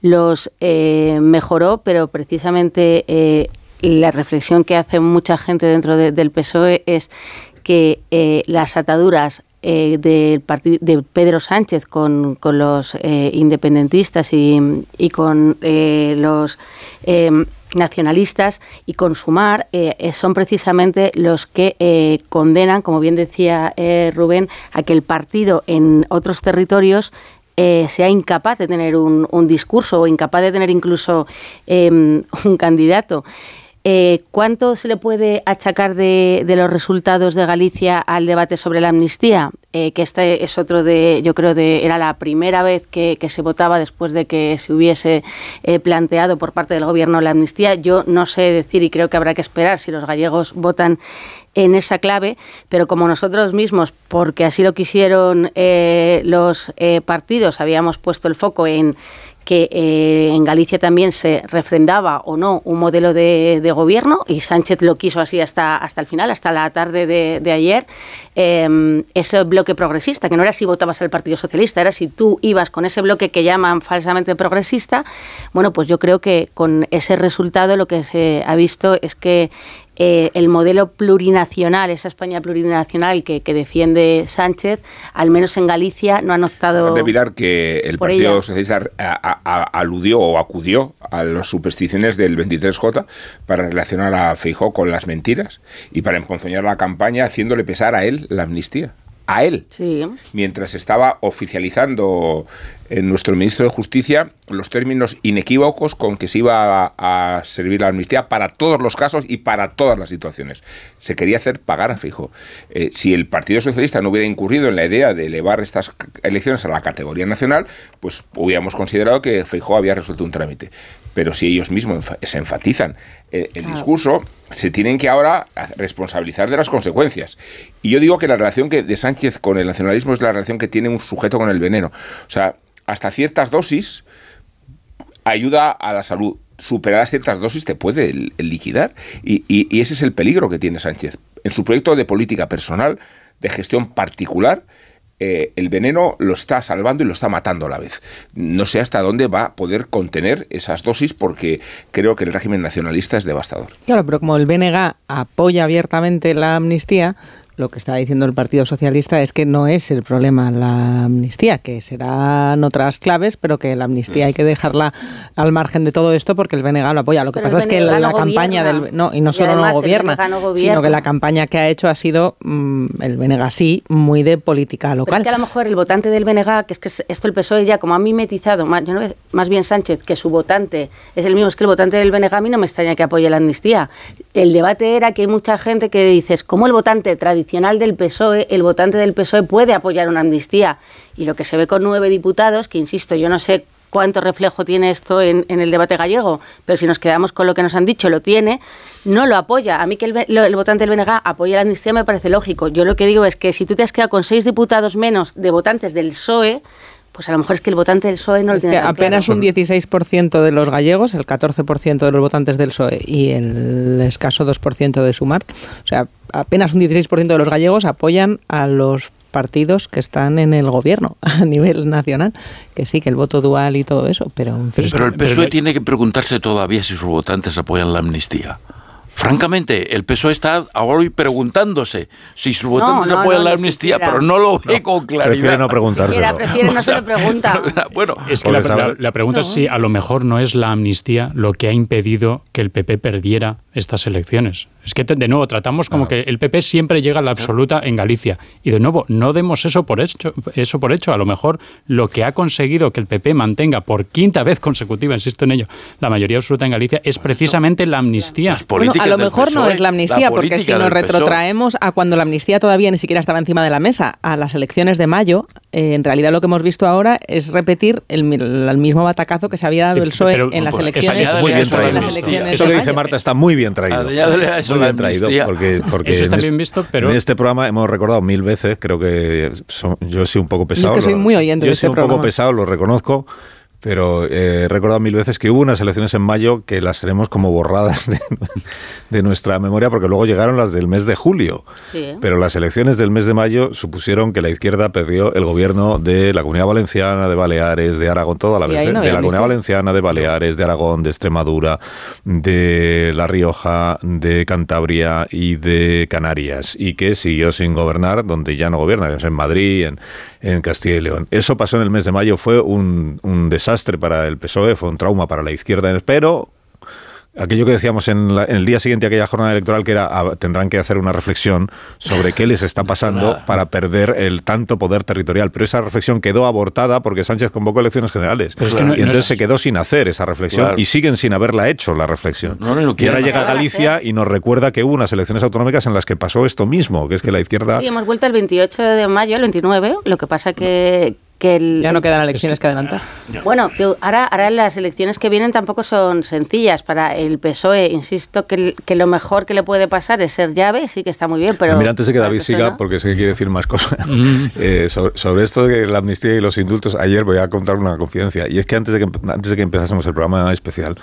Los eh, mejoró, pero precisamente la reflexión que hace mucha gente dentro del PSOE es que las ataduras del de Pedro Sánchez con, los independentistas y, y con los nacionalistas y consumar eh, eh, son precisamente los que eh, condenan, como bien decía Rubén, a que el partido en otros territorios sea incapaz de tener un, un, discurso o incapaz de tener incluso em, un candidato. Eh, ¿Cuánto se le puede achacar de, los resultados de Galicia al debate sobre la amnistía? Eh, que este es otro de, yo creo, de era la primera vez que, se votaba después de que se hubiese eh, planteado por parte del Gobierno la amnistía. Yo no sé decir y creo que habrá que esperar si los gallegos votan en esa clave, pero como nosotros mismos, porque así lo quisieron los partidos, habíamos puesto el foco en que eh, en Galicia también se refrendaba o no un modelo de, gobierno y Sánchez lo quiso así hasta, hasta el final, hasta la tarde de, ayer, em, ese bloque progresista, que no era si votabas al Partido Socialista, era si tú ibas con ese bloque que llaman falsamente progresista, bueno, pues yo creo que con ese resultado lo que se ha visto es que eh, el modelo plurinacional, esa España plurinacional que, defiende Sánchez, al menos en Galicia no han optado. De mirar que el Partido Socialista aludió o acudió a las supersticiones del 23J para relacionar a Feijó con las mentiras y para emponzoñar la campaña haciéndole pesar a él la amnistía a él. Mientras estaba oficializando nuestro ministro de Justicia los términos inequívocos con que se iba a, servir la amnistía para todos los casos y para todas las situaciones. Se quería hacer pagar a Fijo. Eh, si el Partido Socialista no hubiera incurrido en la idea de elevar estas elecciones a la categoría nacional, pues hubiéramos considerado que Fijo había resuelto un trámite. Pero si ellos mismos se enfatizan eh, el discurso, se tienen que ahora responsabilizar de las consecuencias. Y yo digo que la relación que de Sánchez con el nacionalismo es la relación que tiene un sujeto con el veneno. O sea, hasta ciertas dosis ayuda a la salud. Superadas ciertas dosis te puede liquidar. Y, y ese es el peligro que tiene Sánchez. En su proyecto de política personal, de gestión particular, eh, el veneno lo está salvando y lo está matando a la vez. No sé hasta dónde va a poder contener esas dosis porque creo que el régimen nacionalista es devastador. Claro, pero como el BNG apoya abiertamente la amnistía, lo que está diciendo el Partido Socialista es que no es el problema la amnistía, que serán otras claves, pero que la amnistía hay que dejarla al margen de todo esto porque el BNG lo apoya. Lo que pasa es que la, campaña del no y no solo no, gobierna, sino que la campaña que ha hecho ha sido mm, el BNG sí muy de política local. es que a lo mejor el votante del BNG, que es que esto el PSOE ya como ha mimetizado, más, yo no, más bien Sánchez, que su votante es el mismo, es que el votante del BNG a mí no me extraña que apoye la amnistía. El debate era que hay mucha gente que dices, ¿cómo el votante tradicional del PSOE, el votante del PSOE puede apoyar una amnistía. Y lo que se ve con nueve diputados, que insisto, yo no sé cuánto reflejo tiene esto en, el debate gallego, pero si nos quedamos con lo que nos han dicho, lo tiene, no lo apoya. A mí que el, votante del BNG apoye la amnistía me parece lógico. Yo lo que digo es que si tú te has quedado con seis diputados menos de votantes del PSOE, pues a lo mejor es que el votante del PSOE no lo tiene. apenas un 16% de los gallegos, el 14% de los votantes del PSOE y el escaso 2% de Sumar, o sea, apenas un 16% de los gallegos apoyan a los partidos que están en el gobierno a nivel nacional, que sí, que el voto dual y todo eso, pero en fin. Pero el PSOE tiene que preguntarse todavía si sus votantes apoyan la amnistía. Francamente, el PSOE está ahora hoy preguntándose si sus votantes apoyan la amnistía, pero no lo ve con claridad. Prefiere no preguntarse. Prefiere no se lo pregunta. bueno, es que la, pregunta es si a lo mejor no es la amnistía lo que ha impedido que el PP perdiera estas elecciones. Es que, de nuevo, tratamos como que el PP siempre llega a la absoluta en Galicia. Y, de nuevo, no demos eso por hecho. Eso por hecho. A lo mejor lo que ha conseguido que el PP mantenga por quinta vez consecutiva, insisto en ello, la mayoría absoluta en Galicia es precisamente la amnistía. Bueno, a lo mejor no es la amnistía, porque si nos retrotraemos a cuando la amnistía todavía ni siquiera estaba encima de la mesa, a las elecciones de mayo, eh, en realidad lo que hemos visto ahora es repetir el, mismo batacazo que se había dado el PSOE en las elecciones. Muy bien traído. Eso que dice Marta está muy bien traído. Muy bien traído, porque, porque está bien visto, pero... en este programa hemos recordado mil veces, creo que yo he sido un poco pesado. Yo soy muy oyente yo he sido un poco pesado, lo reconozco pero eh, he recordado mil veces que hubo unas elecciones en mayo que las tenemos como borradas de, nuestra memoria porque luego llegaron las del mes de julio. Pero las elecciones del mes de mayo supusieron que la izquierda perdió el gobierno de la Comunidad Valenciana, de Baleares, de Aragón, toda la vez, de la Comunidad Valenciana, de Baleares, de Aragón, de Extremadura, de La Rioja, de Cantabria y de Canarias. Y que siguió sin gobernar donde ya no gobierna, que es en Madrid, en, en Castilla y León. Eso pasó en el mes de mayo, fue un, desastre para el PSOE, fue un trauma para la izquierda, pero aquello que decíamos en, el día siguiente a aquella jornada electoral que era ah, tendrán que hacer una reflexión sobre qué les está pasando para perder el tanto poder territorial. Pero esa reflexión quedó abortada porque Sánchez convocó elecciones generales. Y entonces se quedó sin hacer esa reflexión y siguen sin haberla hecho la reflexión. Y ahora llega Galicia y nos recuerda que hubo unas elecciones autonómicas en las que pasó esto mismo que es que la izquierda sí hemos vuelto el 28 de mayo el 29 lo que pasa que ya no quedan elecciones que adelantar. Bueno, ahora, ahora las elecciones que vienen tampoco son sencillas. Para el PSOE, insisto que, que, lo mejor que le puede pasar es ser llave, sí que está muy bien, pero... Mira, antes de que David siga, porque sé que quiere decir más cosas, eh, sobre, esto de la amnistía y los indultos, ayer voy a contar una confidencia, y es que antes de que, antes de que empezásemos el programa especial,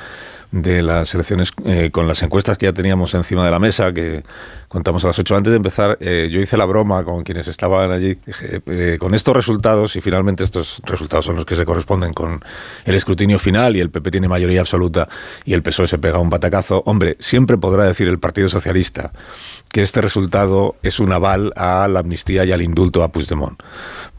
de las elecciones eh, con las encuestas que ya teníamos encima de la mesa, que contamos a las 8 antes de empezar, eh, yo hice la broma con quienes estaban allí. Dije, con estos resultados, y finalmente estos resultados son los que se corresponden con el escrutinio final y el PP tiene mayoría absoluta y el PSOE se pega un patacazo, hombre, siempre podrá decir el Partido Socialista que este resultado es un aval a la amnistía y al indulto a Puigdemont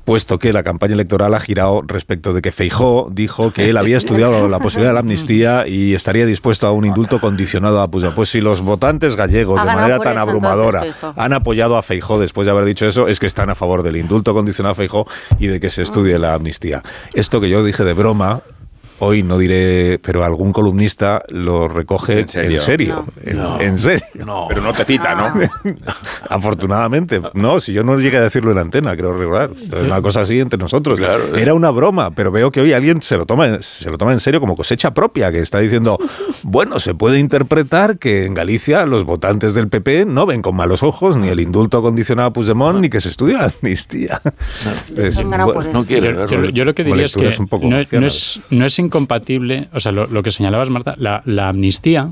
puesto que la campaña electoral ha girado respecto de que Feijó dijo que él había estudiado la posibilidad de la amnistía y estaría dispuesto a un indulto condicionado a Puigdemont. Pues si los votantes gallegos de manera tan abrumadora han apoyado a Feijó después de haber dicho eso, es que están a favor del indulto condicionado a Feijó y de que se estudie la amnistía. Esto que yo dije de broma hoy no diré, pero algún columnista lo recoge en serio. En serio. Pero no te cita, ¿no? Afortunadamente. No, si yo no llegué a decirlo en antena, creo regular. Es una cosa así entre nosotros. Era una broma, pero veo que hoy alguien se lo toma, se lo toma en serio como cosecha propia, que está diciendo, bueno, se puede interpretar que en Galicia los votantes del PP no ven con malos ojos ni el indulto condicionado a Puigdemont ni que se estudia la amnistía. no quiero. Yo, lo que diría es que no, es, no es incompatible, o sea, lo, que señalabas, Marta, la, amnistía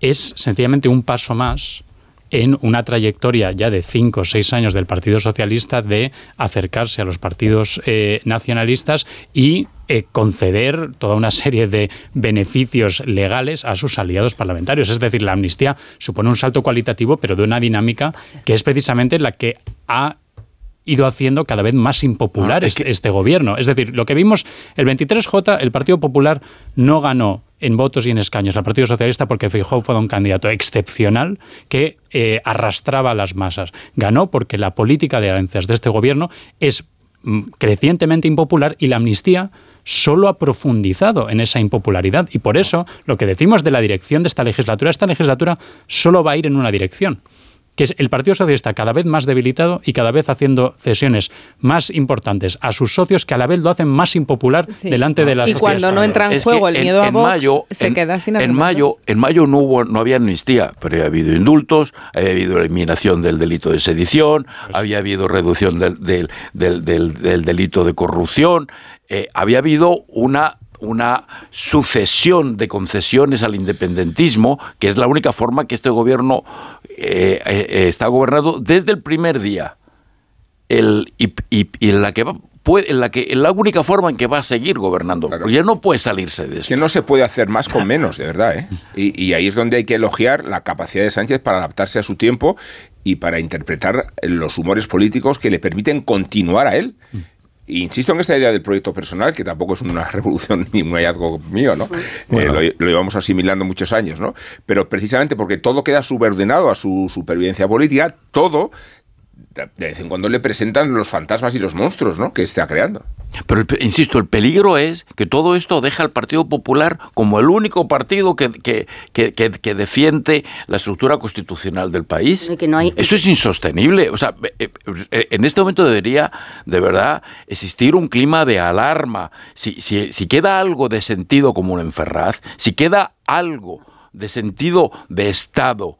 es sencillamente un paso más en una trayectoria ya de cinco o seis años del Partido Socialista de acercarse a los partidos eh, nacionalistas y eh, conceder toda una serie de beneficios legales a sus aliados parlamentarios. Es decir, la amnistía supone un salto cualitativo, pero de una dinámica que es precisamente la que ha ido haciendo cada vez más impopular ah, este, gobierno. Es decir, lo que vimos el 23J, el Partido Popular no ganó en votos y en escaños al Partido Socialista porque Feijóo fue un candidato excepcional que eh, arrastraba a las masas. Ganó porque la política de alianzas de este gobierno es mm, crecientemente impopular y la amnistía solo ha profundizado en esa impopularidad. Y por eso lo que decimos de la dirección de esta legislatura, esta legislatura solo va a ir en una dirección que es el Partido Socialista cada vez más debilitado y cada vez haciendo cesiones más importantes a sus socios que a la vez lo hacen más impopular delante de la y sociedad. Y cuando no entra en juego el miedo a Vox, mayo, se queda sin En mayo, en mayo no, hubo, no había amnistía, pero había habido indultos, había habido eliminación del delito de sedición, había habido reducción del, del, del, delito de corrupción, eh, había habido una una sucesión de concesiones al independentismo, que es la única forma que este gobierno eh, eh, está gobernado desde el primer día. El, y, en la que en la que la única forma en que va a seguir gobernando, ya no puede salirse de eso. Es que no se puede hacer más con menos, de verdad, ¿eh? y, y ahí es donde hay que elogiar la capacidad de Sánchez para adaptarse a su tiempo y para interpretar los humores políticos que le permiten continuar a él. Insisto en esta idea del proyecto personal, que tampoco es una revolución ni un hallazgo mío, ¿no? Eh, lo, llevamos asimilando muchos años, ¿no? Pero precisamente porque todo queda subordinado a su supervivencia política, todo de vez en cuando le presentan los fantasmas y los monstruos ¿no? que está creando. Pero, insisto, el peligro es que todo esto deja al Partido Popular como el único partido que, que, que, defiende la estructura constitucional del país. Eso es insostenible. O sea, eh, eh, en este momento debería, de verdad, existir un clima de alarma. Si, si, si queda algo de sentido común en Ferraz, si queda algo de sentido de Estado,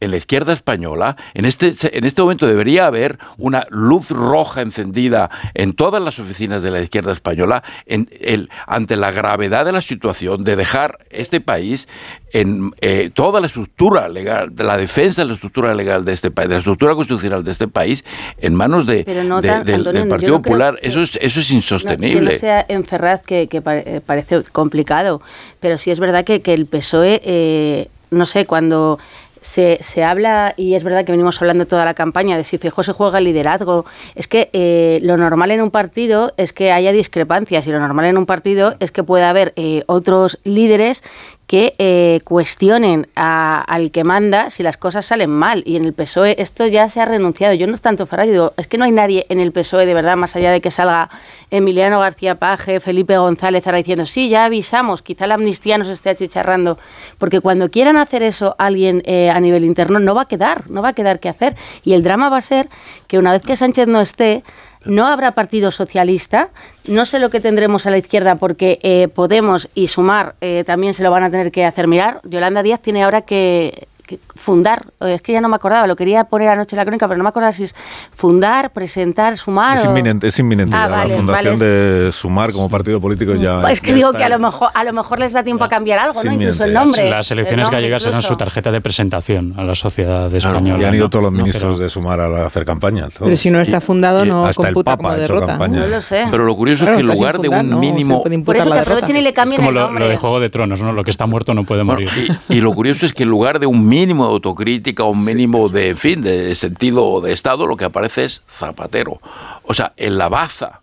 en la izquierda española, en este, en este momento debería haber una luz roja encendida en todas las oficinas de la izquierda española en el, ante la gravedad de la situación de dejar este país en eh, toda la estructura legal, la defensa de la estructura legal de este país, de la estructura constitucional de este país, en manos de, del, Partido Popular. eso, es, eso es insostenible. No, que no sea en Ferraz, que, eh, parece complicado, pero sí es verdad que, que el PSOE, eh, no sé, cuando se, se, habla, y es verdad que venimos hablando toda la campaña, de si Feijóo se juega el liderazgo. Es que eh, lo normal en un partido es que haya discrepancias y lo normal en un partido es que pueda haber eh, otros líderes que eh, cuestionen al que manda si las cosas salen mal. Y en el PSOE esto ya se ha renunciado. Yo no es tanto Farage, digo, es que no hay nadie en el PSOE de verdad, más allá de que salga Emiliano García Paje, Felipe González, ahora diciendo, sí, ya avisamos, quizá la amnistía nos esté achicharrando. Porque cuando quieran hacer eso alguien eh, a nivel interno, no va a quedar, no va a quedar qué hacer. Y el drama va a ser que una vez que Sánchez no esté, no habrá Partido Socialista. No sé lo que tendremos a la izquierda porque eh, Podemos y Sumar eh, también se lo van a tener que hacer mirar. Yolanda Díaz tiene ahora que, fundar, es que ya no me acordaba, lo quería poner anoche en la crónica, pero no me acordaba si es fundar, presentar, sumar. Es inminente, es inminente ah, la fundación de sumar como partido político ya. Es que digo que a lo mejor a lo mejor les da tiempo a cambiar algo, ¿no? Incluso el nombre. Las elecciones gallegas eran su tarjeta de presentación a la sociedad española. y han ido todos los ministros de sumar a hacer campaña. Pero si no está fundado, no computa como derrota. No lo sé. Pero lo curioso es que en lugar de un mínimo. Por eso que aprovechen y le cambien es como lo, de Juego de Tronos, ¿no? Lo que está muerto no puede morir. y, lo curioso es que en lugar de un mínimo de autocrítica, un mínimo de, fin, de sentido de Estado, lo que aparece es Zapatero. O sea, en la baza,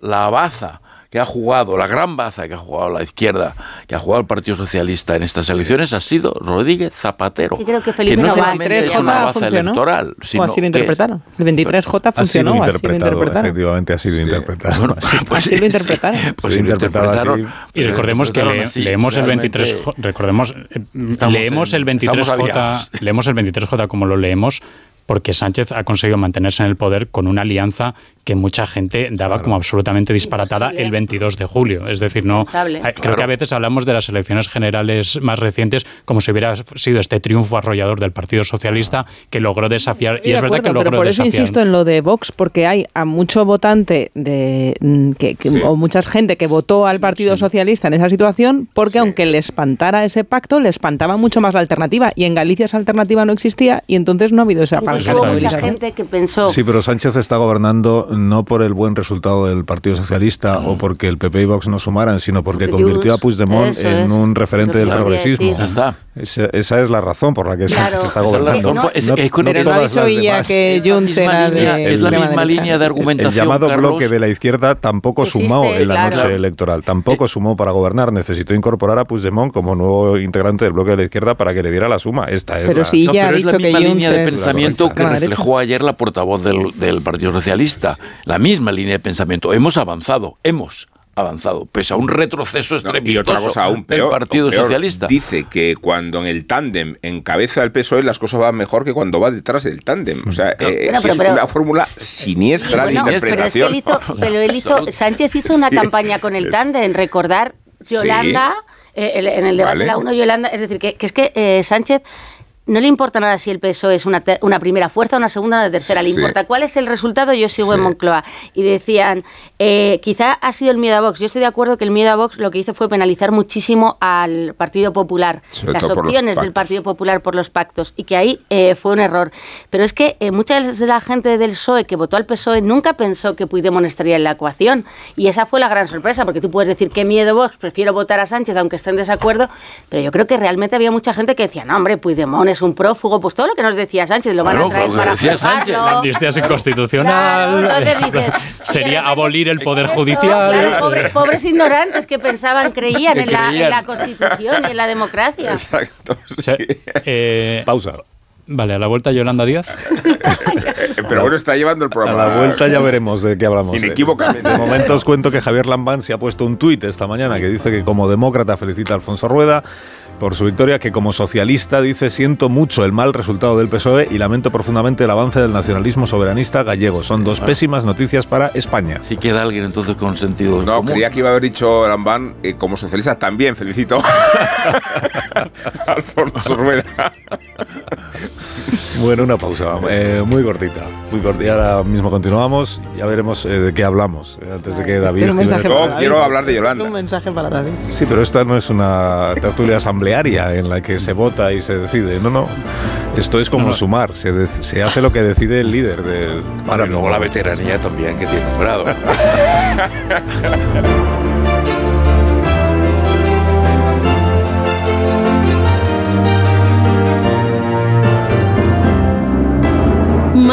la baza que ha jugado, la gran baza que ha jugado la izquierda, que ha jugado el Partido Socialista en estas elecciones ha sido Rodríguez Zapatero. Sí, creo que Felipe no, va. El 23J funcionó. Electoral, sino o así lo interpretaron. El 23J funcionó. Ha sido interpretado, efectivamente ha sido interpretado. Bueno, pues, así lo interpretaron. Pues sí, interpretado así, y recordemos que leemos el 23 recordemos eh, leemos el 23J leemos el 23J como lo leemos porque Sánchez ha conseguido mantenerse en el poder con una alianza que mucha gente daba como absolutamente disparatada el 22 de julio. Es decir, no creo que a veces hablamos de las elecciones generales más recientes como si hubiera sido este triunfo arrollador del Partido Socialista que logró desafiar y es verdad que logró pero por eso insisto en lo de Vox porque hay a mucho votante de mm, que, o mucha gente que votó al Partido Socialista en esa situación porque aunque le espantara ese pacto le espantaba mucho más la alternativa y en Galicia esa alternativa no existía y entonces no ha habido esa Hubo mucha gente que pensó Sí, pero Sánchez está gobernando no por el buen resultado del Partido Socialista o porque el PP y Vox no sumaran, sino porque convirtió a Puigdemont en un referente del progresismo. Esa, es la razón por la que se está gobernando. No, es, que Junts era de Es la misma línea de argumentación. El llamado bloque de la izquierda tampoco sumó en la noche electoral, tampoco eh. sumó para gobernar. Necesitó incorporar a Puigdemont como nuevo integrante del bloque de la izquierda para que le diera la suma. Esta es pero la, sí, ya ha dicho que línea de pensamiento que reflejó ayer la portavoz del, del Partido Socialista. La misma línea de pensamiento. Hemos avanzado, hemos avanzado, pese a un retroceso estrepitoso y otra cosa aún peor, del Partido Socialista. Dice que cuando en el tándem encabeza el PSOE las cosas van mejor que cuando va detrás del tándem. O sea, eh, es una fórmula siniestra de interpretación. Pero, él hizo, Sánchez hizo una campaña con el tándem, recordar Yolanda, eh, en el debate de la 1 Yolanda, es decir, que, es que eh, Sánchez no le importa nada si el PSOE es una, una primera fuerza, una segunda una tercera. Le importa cuál es el resultado. Yo sigo en Moncloa. Y decían, eh, quizá ha sido el miedo a Vox. Yo estoy de acuerdo que el miedo a Vox lo que hizo fue penalizar muchísimo al Partido Popular, las opciones del Partido Popular por los pactos, y que ahí eh, fue un error. Pero es que eh, mucha de la gente del PSOE que votó al PSOE nunca pensó que Puigdemont estaría en la ecuación. Y esa fue la gran sorpresa, porque tú puedes decir, qué miedo Vox, prefiero votar a Sánchez aunque esté en desacuerdo, pero yo creo que realmente había mucha gente que decía, no, hombre, Puigdemont es un prófugo, pues todo lo que nos decía Sánchez lo van a traer para decía Sánchez, la amnistía es inconstitucional, sería abolir el poder judicial. pobres, ignorantes que pensaban, creían, en, La, Constitución y en la democracia. Exacto. Eh, Pausa. Vale, a la vuelta Yolanda Díaz. Pero bueno, está llevando el programa. A la vuelta ya veremos de qué hablamos. Inequívocamente. De momento os cuento que Javier Lambán se ha puesto un tuit esta mañana que dice que como demócrata felicita a Alfonso Rueda por su victoria, que como socialista dice siento mucho el mal resultado del PSOE y lamento profundamente el avance del nacionalismo soberanista gallego. Son dos pésimas noticias para España. Si queda alguien entonces con sentido. No, creía que iba a haber dicho Rambán eh, como socialista también felicito Alfonso Rueda. Bueno, una pausa, eh, muy cortita, muy cortita. Ahora mismo continuamos, ya veremos eh, de qué hablamos antes de que David. No, quiero hablar de Yolanda. Un mensaje para David. Sí, pero esta no es una tertulia asamblea en la que se vota y se decide. No, no. Esto es como sumar. Se, se, hace lo que decide el líder del. Bueno, luego la veteranía también, que tiene un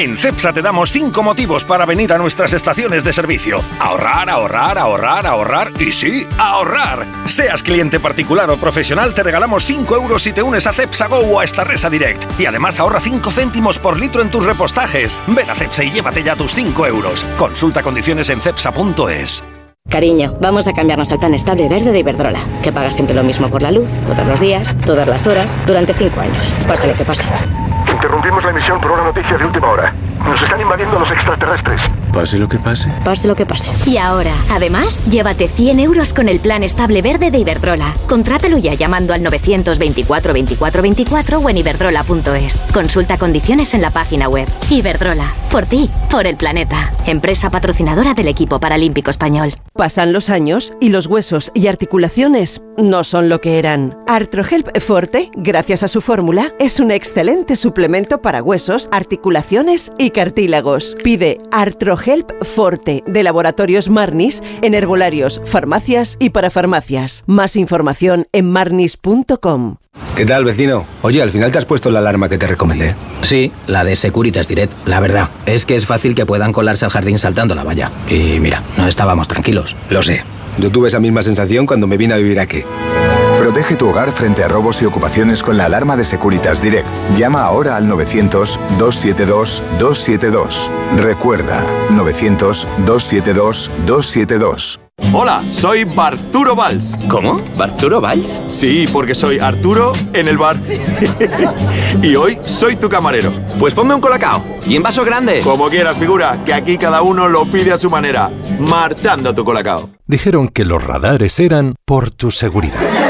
En CEPSA te damos 5 motivos para venir a nuestras estaciones de servicio. Ahorrar, ahorrar, ahorrar, ahorrar y sí, ahorrar. Seas cliente particular o profesional, te regalamos 5 euros si te unes a CEPSA Go o a esta Resa Direct. Y además ahorra 5 céntimos por litro en tus repostajes. Ven a CEPSA y llévate ya tus 5 euros. Consulta condiciones en cepsa.es. Cariño, vamos a cambiarnos al plan estable verde de Iberdrola, que paga siempre lo mismo por la luz, todos los días, todas las horas, durante 5 años, pase lo que pase. Interrumpimos la emisión por una noticia de última hora. Nos están invadiendo los extraterrestres. Pase lo que pase. Pase lo que pase. Y ahora, además, llévate 100 euros con el plan estable verde de Iberdrola. Contrátalo ya llamando al 924 24 24 o en iberdrola.es. Consulta condiciones en la página web. Iberdrola. Por ti, por el planeta. Empresa patrocinadora del equipo paralímpico español. Pasan los años y los huesos y articulaciones no son lo que eran. Artrohelp Forte, gracias a su fórmula, es un excelente suplemento para huesos, articulaciones y cartílagos. Pide Artrohelp Forte de Laboratorios Marnis en herbolarios, farmacias y para farmacias. Más información en marnis.com. ¿Qué tal, vecino? Oye, al final te has puesto la alarma que te recomendé. Sí, la de Securitas Direct. La verdad, es que es fácil que puedan colarse al jardín saltando la valla. Y mira, no estábamos tranquilos. Lo sé. Yo tuve esa misma sensación cuando me vine a vivir aquí. Protege tu hogar frente a robos y ocupaciones con la alarma de Securitas Direct. Llama ahora al 900-272-272. Recuerda, 900-272-272. Hola, soy Barturo Valls. ¿Cómo? ¿Barturo Valls? Sí, porque soy Arturo en el bar. y hoy soy tu camarero. Pues ponme un colacao. Y en vaso grande. Como quieras, figura, que aquí cada uno lo pide a su manera. Marchando tu colacao. Dijeron que los radares eran por tu seguridad.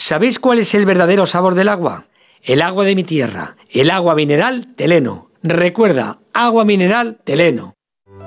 ¿Sabéis cuál es el verdadero sabor del agua? El agua de mi tierra, el agua mineral Teleno. Recuerda, agua mineral Teleno.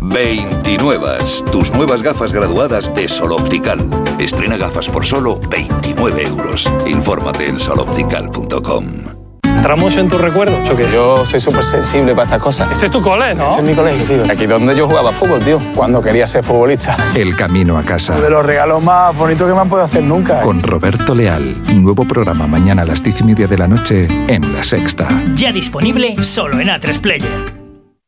29. Tus nuevas gafas graduadas de Sol Optical. Estrena gafas por solo 29 euros. Infórmate en soloptical.com. ¿Entramos en tus recuerdos o qué? Yo soy súper sensible para estas cosas. Este es tu cole, ¿no? Este es mi colegio, tío. Aquí donde yo jugaba fútbol, tío. Cuando quería ser futbolista. El camino a casa. De los regalos más bonitos que me han podido hacer nunca. ¿eh? Con Roberto Leal. Nuevo programa mañana a las 10 y media de la noche en La Sexta. Ya disponible solo en A3 Player.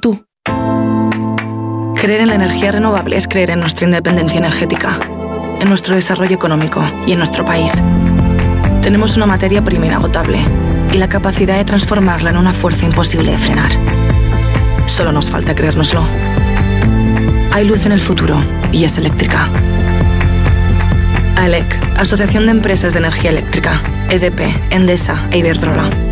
Tú. Creer en la energía renovable es creer en nuestra independencia energética, en nuestro desarrollo económico y en nuestro país. Tenemos una materia prima inagotable y la capacidad de transformarla en una fuerza imposible de frenar. Solo nos falta creérnoslo. Hay luz en el futuro y es eléctrica. ALEC, Asociación de Empresas de Energía Eléctrica, EDP, Endesa e Iberdrola.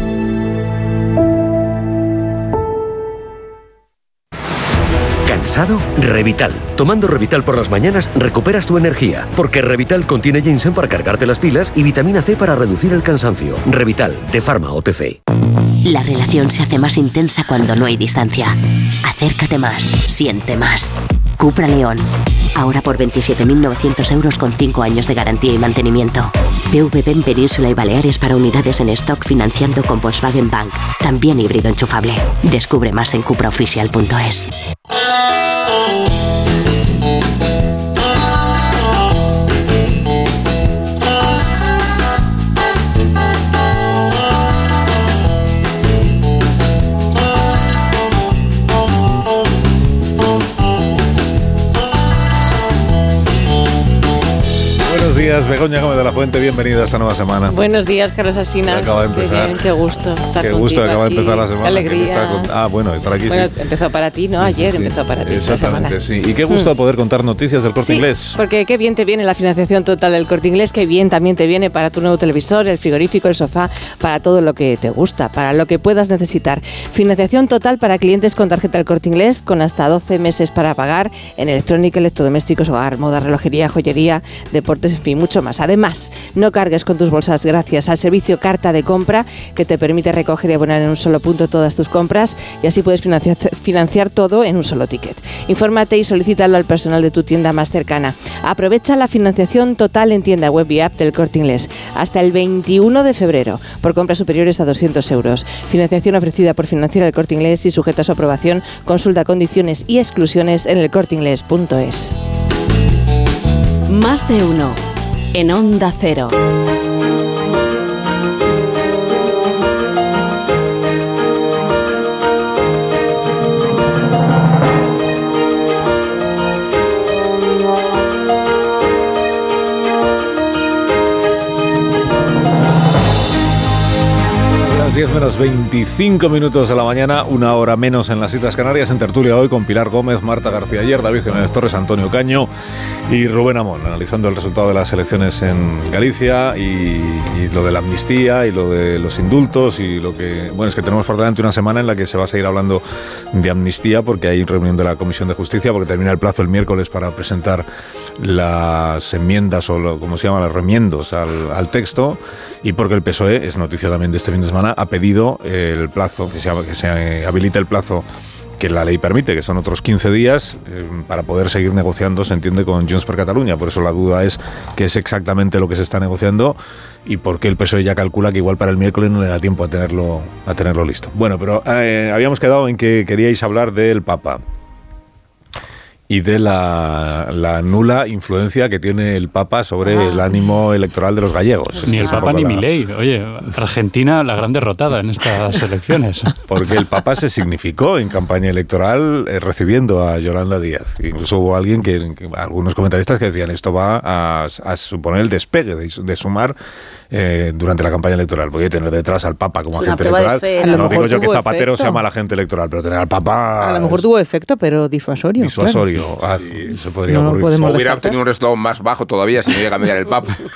Revital. Tomando Revital por las mañanas recuperas tu energía, porque Revital contiene ginseng para cargarte las pilas y vitamina C para reducir el cansancio. Revital, de Pharma OTC. La relación se hace más intensa cuando no hay distancia. Acércate más, siente más. Cupra León. Ahora por 27.900 euros con 5 años de garantía y mantenimiento. PVP en Península y Baleares para unidades en stock financiando con Volkswagen Bank. También híbrido enchufable. Descubre más en cupraoficial.es. días, Begoña Gómez de la Fuente, bienvenida a esta nueva semana. Buenos días, Carlos Asina. Acaba de empezar. Qué, bien, qué gusto estar Qué gusto, acaba de empezar la semana. Qué alegría. Con- Ah, bueno, estar aquí Bueno, sí. empezó para ti, ¿no? Ayer empezó para ti. esta Exactamente, semana. sí. Y qué gusto Mm. poder contar noticias del corte inglés. porque qué bien te viene la financiación total del corte inglés, qué bien también te viene para tu nuevo televisor, el frigorífico, el sofá, para todo lo que te gusta, para lo que puedas necesitar. Financiación total para clientes con tarjeta del corte inglés, con hasta 12 meses para pagar en electrónica, electrodomésticos, hogar, moda, relojería, joyería, deportes, en fin, mucho más. Además, no cargues con tus bolsas gracias al servicio Carta de Compra, que te permite recoger y abonar en un solo punto todas tus compras y así puedes financiar, financiar todo en un solo ticket. Infórmate y solicítalo al personal de tu tienda más cercana. Aprovecha la financiación total en tienda web y app del Corte Inglés hasta el 21 de febrero por compras superiores a 200 euros. Financiación ofrecida por Financiera del Corte Inglés y sujeta a su aprobación. Consulta condiciones y exclusiones en elcorteinglés.es. Más de uno. En Onda Cero. 10 menos 25 minutos de la mañana, una hora menos en las Islas Canarias, en tertulia hoy con Pilar Gómez, Marta García Ayer, David Jiménez Torres, Antonio Caño y Rubén Amón, analizando el resultado de las elecciones en Galicia y, lo de la amnistía y lo de los indultos y lo que... Bueno, es que tenemos por delante una semana en la que se va a seguir hablando de amnistía porque hay reunión de la Comisión de Justicia, porque termina el plazo el miércoles para presentar las enmiendas o lo, como se llama, los remiendos al texto y porque el PSOE, es noticia también de este fin de semana, ha pedido el plazo, que se, que se habilite el plazo que la ley permite, que son otros 15 días, eh, para poder seguir negociando, se entiende, con Junts per Catalunya. Por eso la duda es qué es exactamente lo que se está negociando y por qué el PSOE ya calcula que igual para el miércoles no le da tiempo a tenerlo, a tenerlo listo. Bueno, pero eh, habíamos quedado en que queríais hablar del Papa y de la, la nula influencia que tiene el Papa sobre Ah. el ánimo electoral de los gallegos. Ni el Papa ni la- Milei. Oye, Argentina la gran derrotada en estas elecciones. Porque el Papa se significó en campaña electoral eh, recibiendo a Yolanda Díaz. Incluso hubo alguien que, que- algunos comentaristas que decían esto va a, a suponer el despegue de, de sumar eh, durante la campaña electoral. Porque tener detrás al Papa como Es agente electoral. fe, ¿no? Digo yo que Zapatero efecto. sea mal agente electoral, pero tener al Papa A lo mejor tuvo efecto, pero disuasorio. disuasorio. Ah, se podría No ocurrir. podemos O hubiera descartar. obtenido un resultado más bajo todavía si no llega a mediar el Papa.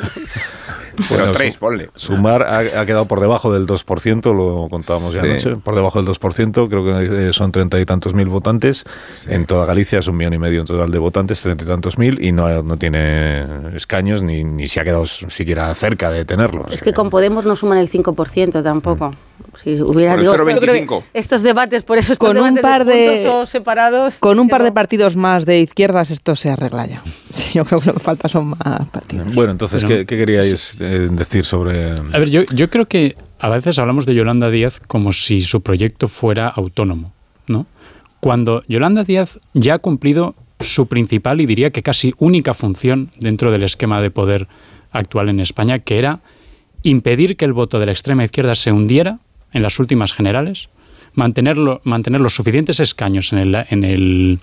Pero Bueno, tres, su- ponle. Sumar ha, ha quedado por debajo del 2%, lo contábamos ya anoche, por debajo del 2%, creo que eh, son treinta y tantos mil votantes. En toda Galicia es un millón y medio en total de votantes, treinta y tantos mil, y no, no tiene escaños ni, ni se ha quedado siquiera cerca de tenerlo. Es que con Podemos no suman el 5% tampoco. Si hubiera digo, esto- 0,25. estos debates, por eso estos Con un par de- o separados. Con un par de partidos más de izquierdas esto se arregla ya. Sí, yo creo que lo que falta son más partidos. Bueno, entonces, Pero- ¿qué, qué queríais eh, decir sobre...? A ver, yo, yo creo que a veces hablamos de Yolanda Díaz como si su proyecto fuera autónomo, ¿no? Cuando Yolanda Díaz ya ha cumplido su principal y diría que casi única función dentro del esquema de poder actual en España, que era impedir que el voto de la extrema izquierda se hundiera en las últimas generales, mantenerlo, mantener los suficientes escaños en el, en el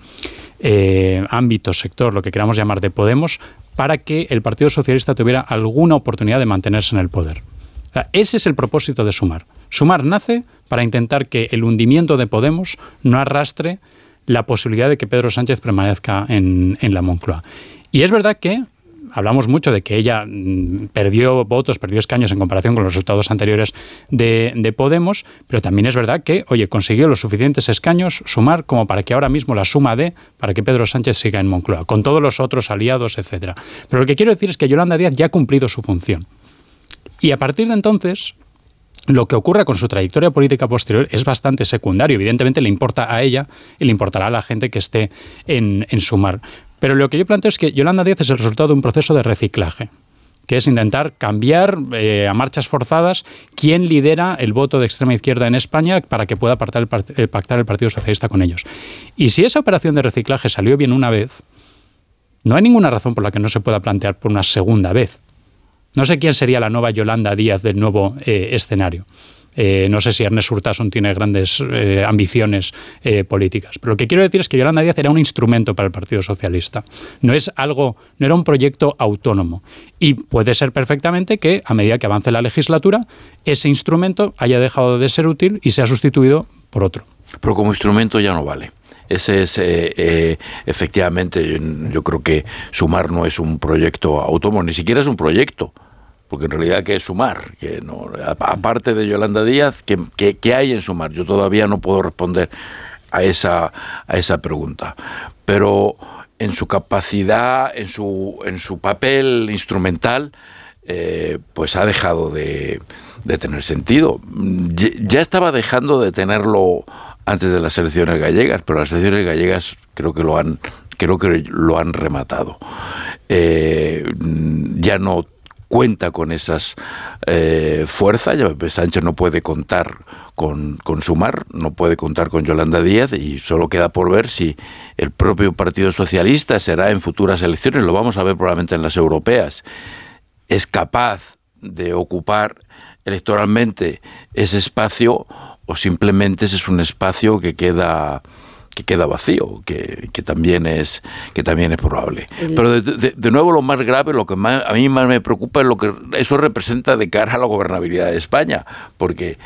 eh, ámbito, sector, lo que queramos llamar de Podemos, para que el Partido Socialista tuviera alguna oportunidad de mantenerse en el poder. Ese es el propósito de Sumar. Sumar nace para intentar que el hundimiento de Podemos no arrastre la posibilidad de que Pedro Sánchez permanezca en, en la Moncloa. Y es verdad que hablamos mucho de que ella mm, perdió votos, perdió escaños en comparación con los resultados anteriores de, de Podemos, pero también es verdad que, oye, consiguió los suficientes escaños, sumar, como para que ahora mismo la suma de, para que Pedro Sánchez siga en Moncloa, con todos los otros aliados, etcétera. Pero lo que quiero decir es que Yolanda Díaz ya ha cumplido su función. Y a partir de entonces, lo que ocurra con su trayectoria política posterior es bastante secundario. Evidentemente le importa a ella y le importará a la gente que esté en, en sumar. Pero lo que yo planteo es que Yolanda Díaz es el resultado de un proceso de reciclaje que es intentar cambiar eh, a marchas forzadas quién lidera el voto de extrema izquierda en España para que pueda pactar el, part- eh, pactar el Partido Socialista con ellos. Y si esa operación de reciclaje salió bien una vez, no hay ninguna razón por la que no se pueda plantear por una segunda vez. No sé quién sería la nueva Yolanda Díaz del nuevo eh, escenario. Eh, no sé si Ernest Urtasun tiene grandes eh, ambiciones eh, políticas. Pero lo que quiero decir es que Yolanda Díaz era un instrumento para el Partido Socialista. No es algo, no era un proyecto autónomo. Y puede ser perfectamente que, a medida que avance la legislatura, ese instrumento haya dejado de ser útil y sea sustituido por otro. Pero como instrumento ya no vale. Ese es, eh, efectivamente, yo, yo creo que Sumar no es un proyecto autónomo, ni siquiera es un proyecto porque en realidad qué es sumar, que no, aparte de Yolanda Díaz, ¿qué, qué, hay en sumar? Yo todavía no puedo responder a esa, a esa pregunta, pero en su capacidad, en su, en su papel instrumental, eh, pues ha dejado de, de tener sentido. Ya estaba dejando de tenerlo antes de las elecciones gallegas, pero las elecciones gallegas creo que lo han, creo que lo han rematado. Eh, ya no cuenta con esas eh, fuerzas, Sánchez no puede contar con, con Sumar, no puede contar con Yolanda Díaz y solo queda por ver si el propio Partido Socialista será en futuras elecciones, lo vamos a ver probablemente en las europeas, es capaz de ocupar electoralmente ese espacio o simplemente ese es un espacio que queda que queda vacío, que, que también es que también es probable. El- Pero de, de- de nuevo lo más grave, lo que más, a mí más me preocupa es lo que eso representa de cara a la gobernabilidad de España, porque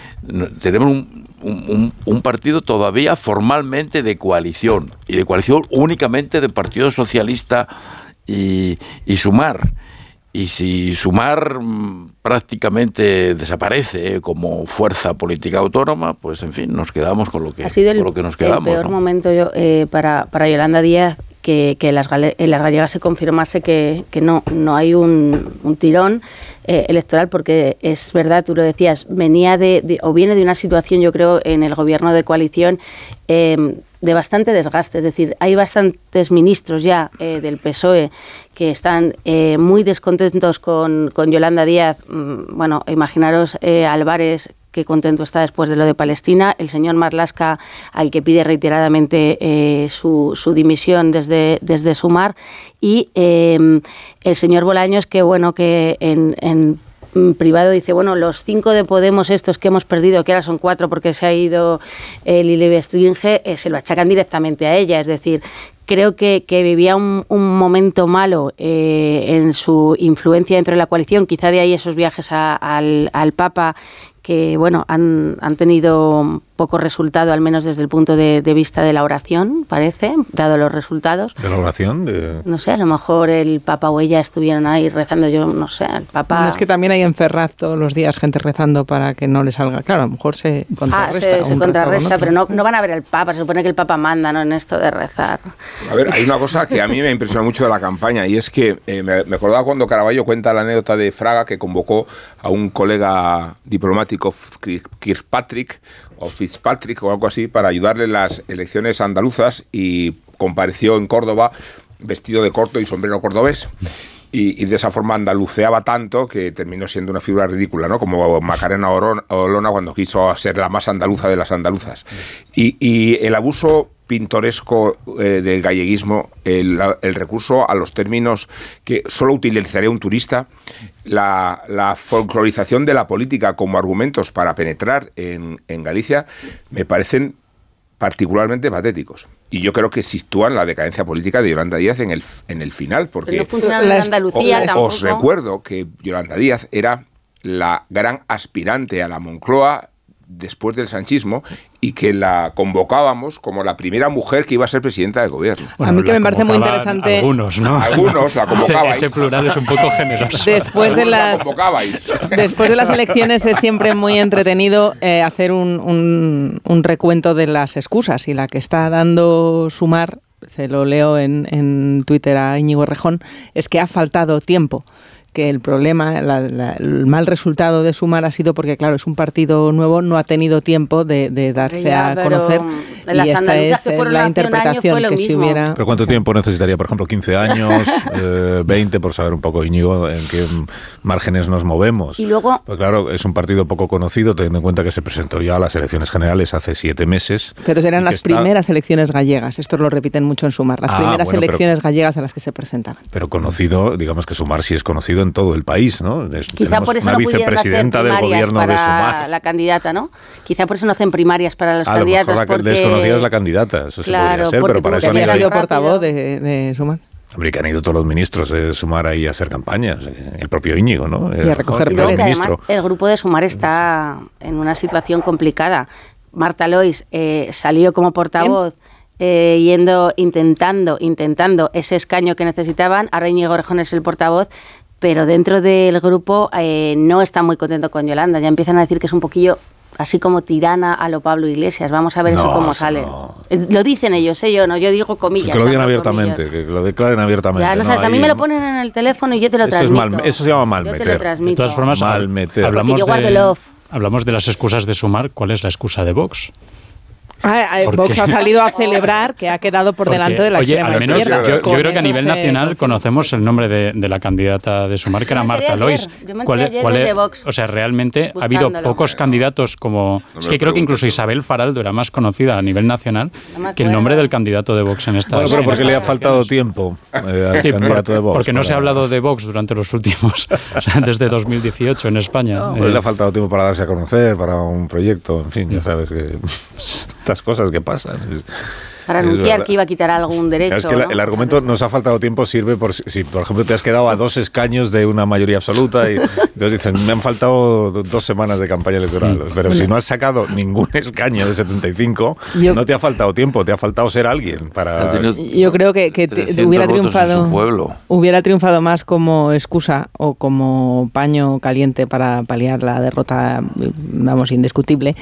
tenemos un, un- un- un partido todavía formalmente de coalición y de coalición únicamente de Partido Socialista y, y Sumar. Y si Sumar mm, prácticamente desaparece eh, como fuerza política autónoma, pues en fin, nos quedamos con lo que, ha sido el, con lo que nos el quedamos. peor ¿no? momento yo, eh, para, para Yolanda Díaz que, en las gallegas se confirmase que, que no, no hay un, un tirón eh, electoral porque es verdad, tú lo decías, venía de, o viene de una situación yo creo en el gobierno de coalición eh, de bastante desgaste, es decir, hay bastantes ministros ya eh, del PSOE que están eh, muy descontentos con, con Yolanda Díaz. Mm, Bueno, imaginaros Álvarez qué contento está después de lo de Palestina, el señor Marlasca, al que pide reiteradamente eh, su, su dimisión desde, desde Sumar, y eh, el señor Bolaños, que bueno, que en, en mm, privado dice, bueno, los cinco de Podemos estos que hemos perdido, que ahora son cuatro porque se ha ido eh, eh, se lo achacan directamente a ella, es decir, creo que, vivía un, momento malo eh, en su influencia dentro de la coalición, quizá de ahí esos viajes al, al Papa que bueno han, han tenido poco resultado, al menos desde el punto de, de vista de la oración, parece, dado los resultados. De la oración, de... No sé, a lo mejor el Papa o ella estuvieron ahí rezando, yo no sé, el Papa... Bueno, es que también hay en Ferraz todos los días gente rezando para que no le salga. Claro, a lo mejor se Ah, contrarresta. se, se contrarresta, pero no, no van a ver al Papa, se supone que el Papa manda ¿no? en esto de rezar. A ver, hay una cosa que a mí me impresionó mucho de la campaña y es que eh, me, me acordaba cuando Caraballo cuenta la anécdota de Fraga que convocó a un colega diplomático, Kirkpatrick o Fitzpatrick o algo así, para ayudarle en las elecciones andaluzas y compareció en Córdoba vestido de corto y sombrero cordobés. Y, de esa forma andaluceaba tanto que terminó siendo una figura ridícula, ¿no? Como Macarena Olona cuando quiso ser la más andaluza de las andaluzas. Y el abuso pintoresco eh, del galleguismo, el, la- el recurso a los términos que solo utilizaría un turista, la, la folclorización de la política como argumentos para penetrar en, en Galicia, me parecen particularmente patéticos. Y yo creo que sitúan la decadencia política de Yolanda Díaz en el, en el final, porque Pero no funciona en Andalucía os, tampoco. os recuerdo que Yolanda Díaz era la gran aspirante a la Moncloa después del sanchismo y que la convocábamos como la primera mujer que iba a ser presidenta del gobierno. a mí que me parece muy interesante. Algunos, ¿no? Algunos la convocabais. Ese, ese plural es un poco generoso. Después de la las convocabais. Después de las elecciones es siempre muy entretenido eh, hacer un, un- un recuento de las excusas y la que está dando Sumar, se lo leo en, en Twitter a Íñigo Rejón, es que ha faltado tiempo que el problema, la- la- el mal resultado de Sumar ha sido porque, claro, es un partido nuevo, no ha tenido tiempo de, de darse Ya, a pero conocer y esta es la interpretación que si mismo. hubiera... ¿Pero cuánto tiempo necesitaría? Por ejemplo, 15 años, eh, 20, por saber un poco, Íñigo, en qué márgenes nos movemos. Y luego, Pues claro, es un partido poco conocido, teniendo en cuenta que se presentó ya a las elecciones generales hace siete meses. Pero serán las está- primeras elecciones gallegas, esto lo repiten mucho en Sumar, las Ah, primeras bueno, pero- elecciones gallegas a las que se presentaban. Pero conocido, digamos que Sumar sí es conocido en todo el país, ¿no? Es- Quizá tenemos por eso una no pudieron hacer vicepresidenta del primarias gobierno de para Sumar. la candidata, ¿no? Quizá por eso no hacen primarias para los A lo candidatos. mejor la que porque... desconocida es la candidata, eso sí Claro, podría ser, porque pero para eso han ido, rápido. portavoz de, de Sumar. hombre, que han ido todos los ministros de Sumar ahí a hacer campañas, el propio Íñigo, ¿no? Y a recoger el además el grupo de Sumar está en una situación complicada. Marta Lois eh, salió como portavoz eh, yendo, intentando, intentando ese escaño que necesitaban. Ahora Íñigo Rejón es el portavoz, pero dentro del grupo eh, no está muy contento con Yolanda. Ya empiezan a decir que es un poquillo así como tirana a lo Pablo Iglesias. Vamos a ver eso cómo eso sale. no. Eh, Lo dicen ellos, ¿eh? yo no, yo digo comillas. Que lo digan abiertamente, comillas. que lo declaren abiertamente. Ya, no sabes, a mí me lo ponen en el teléfono y yo te lo Eso, es transmito. mal, eso se llama mal Yo te lo transmito. De todas formas, Mal meter. hablamos yo guardo el de, off. hablamos de las excusas de Sumar. ¿Cuál es la excusa de Vox? Ah, ¿Por Vox ha salido a celebrar que ha quedado por Porque, delante de la oye, al menos izquierda. yo, yo creo que a nivel se- nacional conocemos el nombre de, de la candidata de Sumar, que era Marta Lois. ayer, yo me ¿Cuál es- cuál es- o sea, realmente ha habido buscándolo. pocos candidatos como... es me que creo que incluso. Isabel Faraldo era más conocida a nivel nacional No que el nombre del candidato de Vox en esta Bueno, pero porque le ha faltado tiempo eh, al Sí, candidato de Vox. porque no se ha para- hablado de Vox durante los últimos, o sea, desde 2018 en España. No, Eh, pues le ha faltado tiempo para darse a conocer, para un proyecto, en fin, ya sabes que estas cosas que pasan. Para anunciar que iba a quitar algún derecho. Es que ¿no? el argumento nos ha faltado tiempo sirve por si, si, por ejemplo, te has quedado a dos escaños de una mayoría absoluta y entonces dicen, me han faltado do- dos semanas de campaña electoral. Pero si no has sacado ningún escaño de 75, Yo- no te ha faltado tiempo, te ha faltado ser alguien para... Yo creo que, que te- 300 hubiera triunfado pueblo. hubiera triunfado más como excusa o como paño caliente para paliar la derrota, vamos, indiscutible,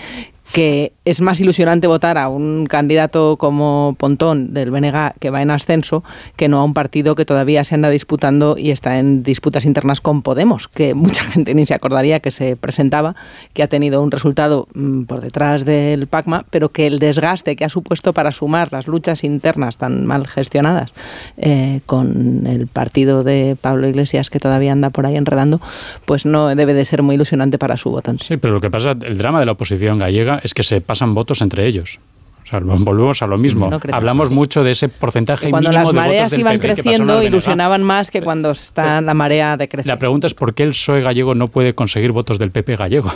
que es más ilusionante votar a un candidato como Pontón del BNG que va en ascenso que no a un partido que todavía se anda disputando y está en disputas internas con Podemos, que mucha gente ni se acordaría que se presentaba, que ha tenido un resultado mm, por detrás del PACMA, pero que el desgaste que ha supuesto para sumar las luchas internas tan mal gestionadas eh, con el partido de Pablo Iglesias que todavía anda por ahí enredando, pues no debe de ser muy ilusionante para su votante. Sí, pero lo que pasa, el drama de la oposición gallega es que se pasan votos entre ellos. O sea, volvemos a lo mismo. No. Hablamos mucho de ese porcentaje cuando mínimo las de votos mareas iban PP creciendo, ilusionaban más que cuando está la marea decreciendo. La pregunta es por qué el PSOE gallego no puede conseguir votos del PP gallego.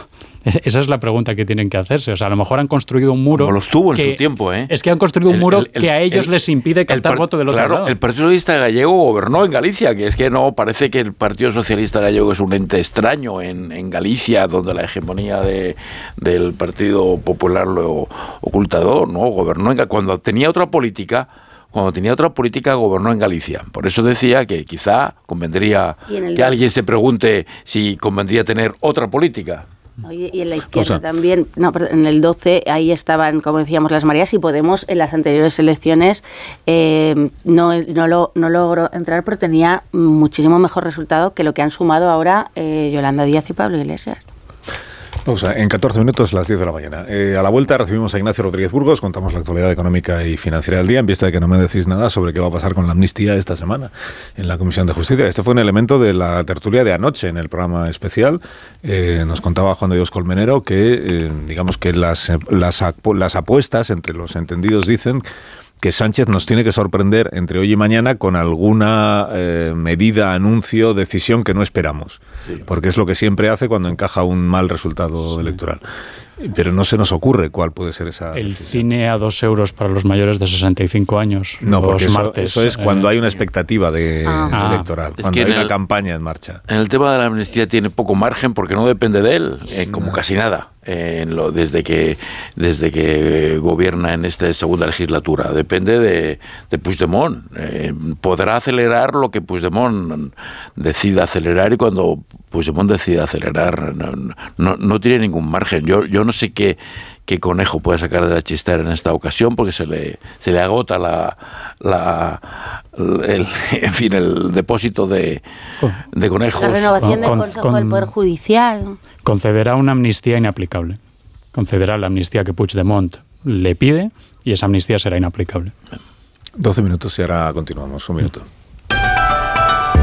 Es- Esa es la pregunta que tienen que hacerse. O sea, a lo mejor han construido un muro. Como los tuvo en que- su tiempo, ¿eh? Es que han construido un El- muro el- el- que a ellos el- les impide captar par- voto del otro claro, lado. El Partido Socialista Gallego gobernó en Galicia, que es que no parece que el Partido Socialista Gallego es un ente extraño en, en Galicia, donde la hegemonía de, del Partido Popular lo ocultador, ¿no? Gobernó en, cuando tenía otra política. Cuando tenía otra política, gobernó en Galicia. Por eso decía que quizá convendría que alguien se pregunte si convendría tener otra política. Y en la izquierda sea- también, no, perdón, en el 12 ahí estaban, como decíamos, las Marías y Podemos en las anteriores elecciones eh, no, no, lo, no logró entrar, pero tenía muchísimo mejor resultado que lo que han sumado ahora eh, Yolanda Díaz y Pablo Iglesias. Pausa. En 14 minutos, las 10 de la mañana. Eh, a la vuelta recibimos a Ignacio Rodríguez Burgos, contamos la actualidad económica y financiera del día, en vista de que no me decís nada sobre qué va a pasar con la amnistía esta semana en la Comisión de Justicia. Este fue un elemento de la tertulia de anoche en el programa especial. Eh, nos contaba Juan de Dios Colmenero que, eh, digamos que las, las, las apuestas entre los entendidos dicen que Sánchez nos tiene que sorprender entre hoy y mañana con alguna eh, medida, anuncio, decisión que no esperamos. Porque es lo que siempre hace cuando encaja un mal resultado electoral. Pero no se nos ocurre cuál puede ser esa. El cine a dos euros para los mayores de 65 años. No, porque eso, martes, eso es cuando eh, hay una expectativa de, Ah. electoral, Es cuando que hay una el- campaña en marcha. En el tema de la amnistía tiene poco margen porque no depende de él, eh, como casi nada, eh, en lo, desde que desde que gobierna en esta segunda legislatura. Depende de, de Puigdemont. Eh, podrá acelerar lo que Puigdemont decida acelerar y cuando Puigdemont decida acelerar no, no, no tiene ningún margen. Yo, yo no sé qué qué conejo puede sacar de la chistera en esta ocasión porque se le, se le agota la, la el, en fin el depósito de, de conejos. La renovación del Con- Consejo con- del Poder Judicial. concederá una amnistía inaplicable. Concederá la amnistía que Puigdemont le pide y esa amnistía será inaplicable. 12 minutos y ahora continuamos. Un minuto.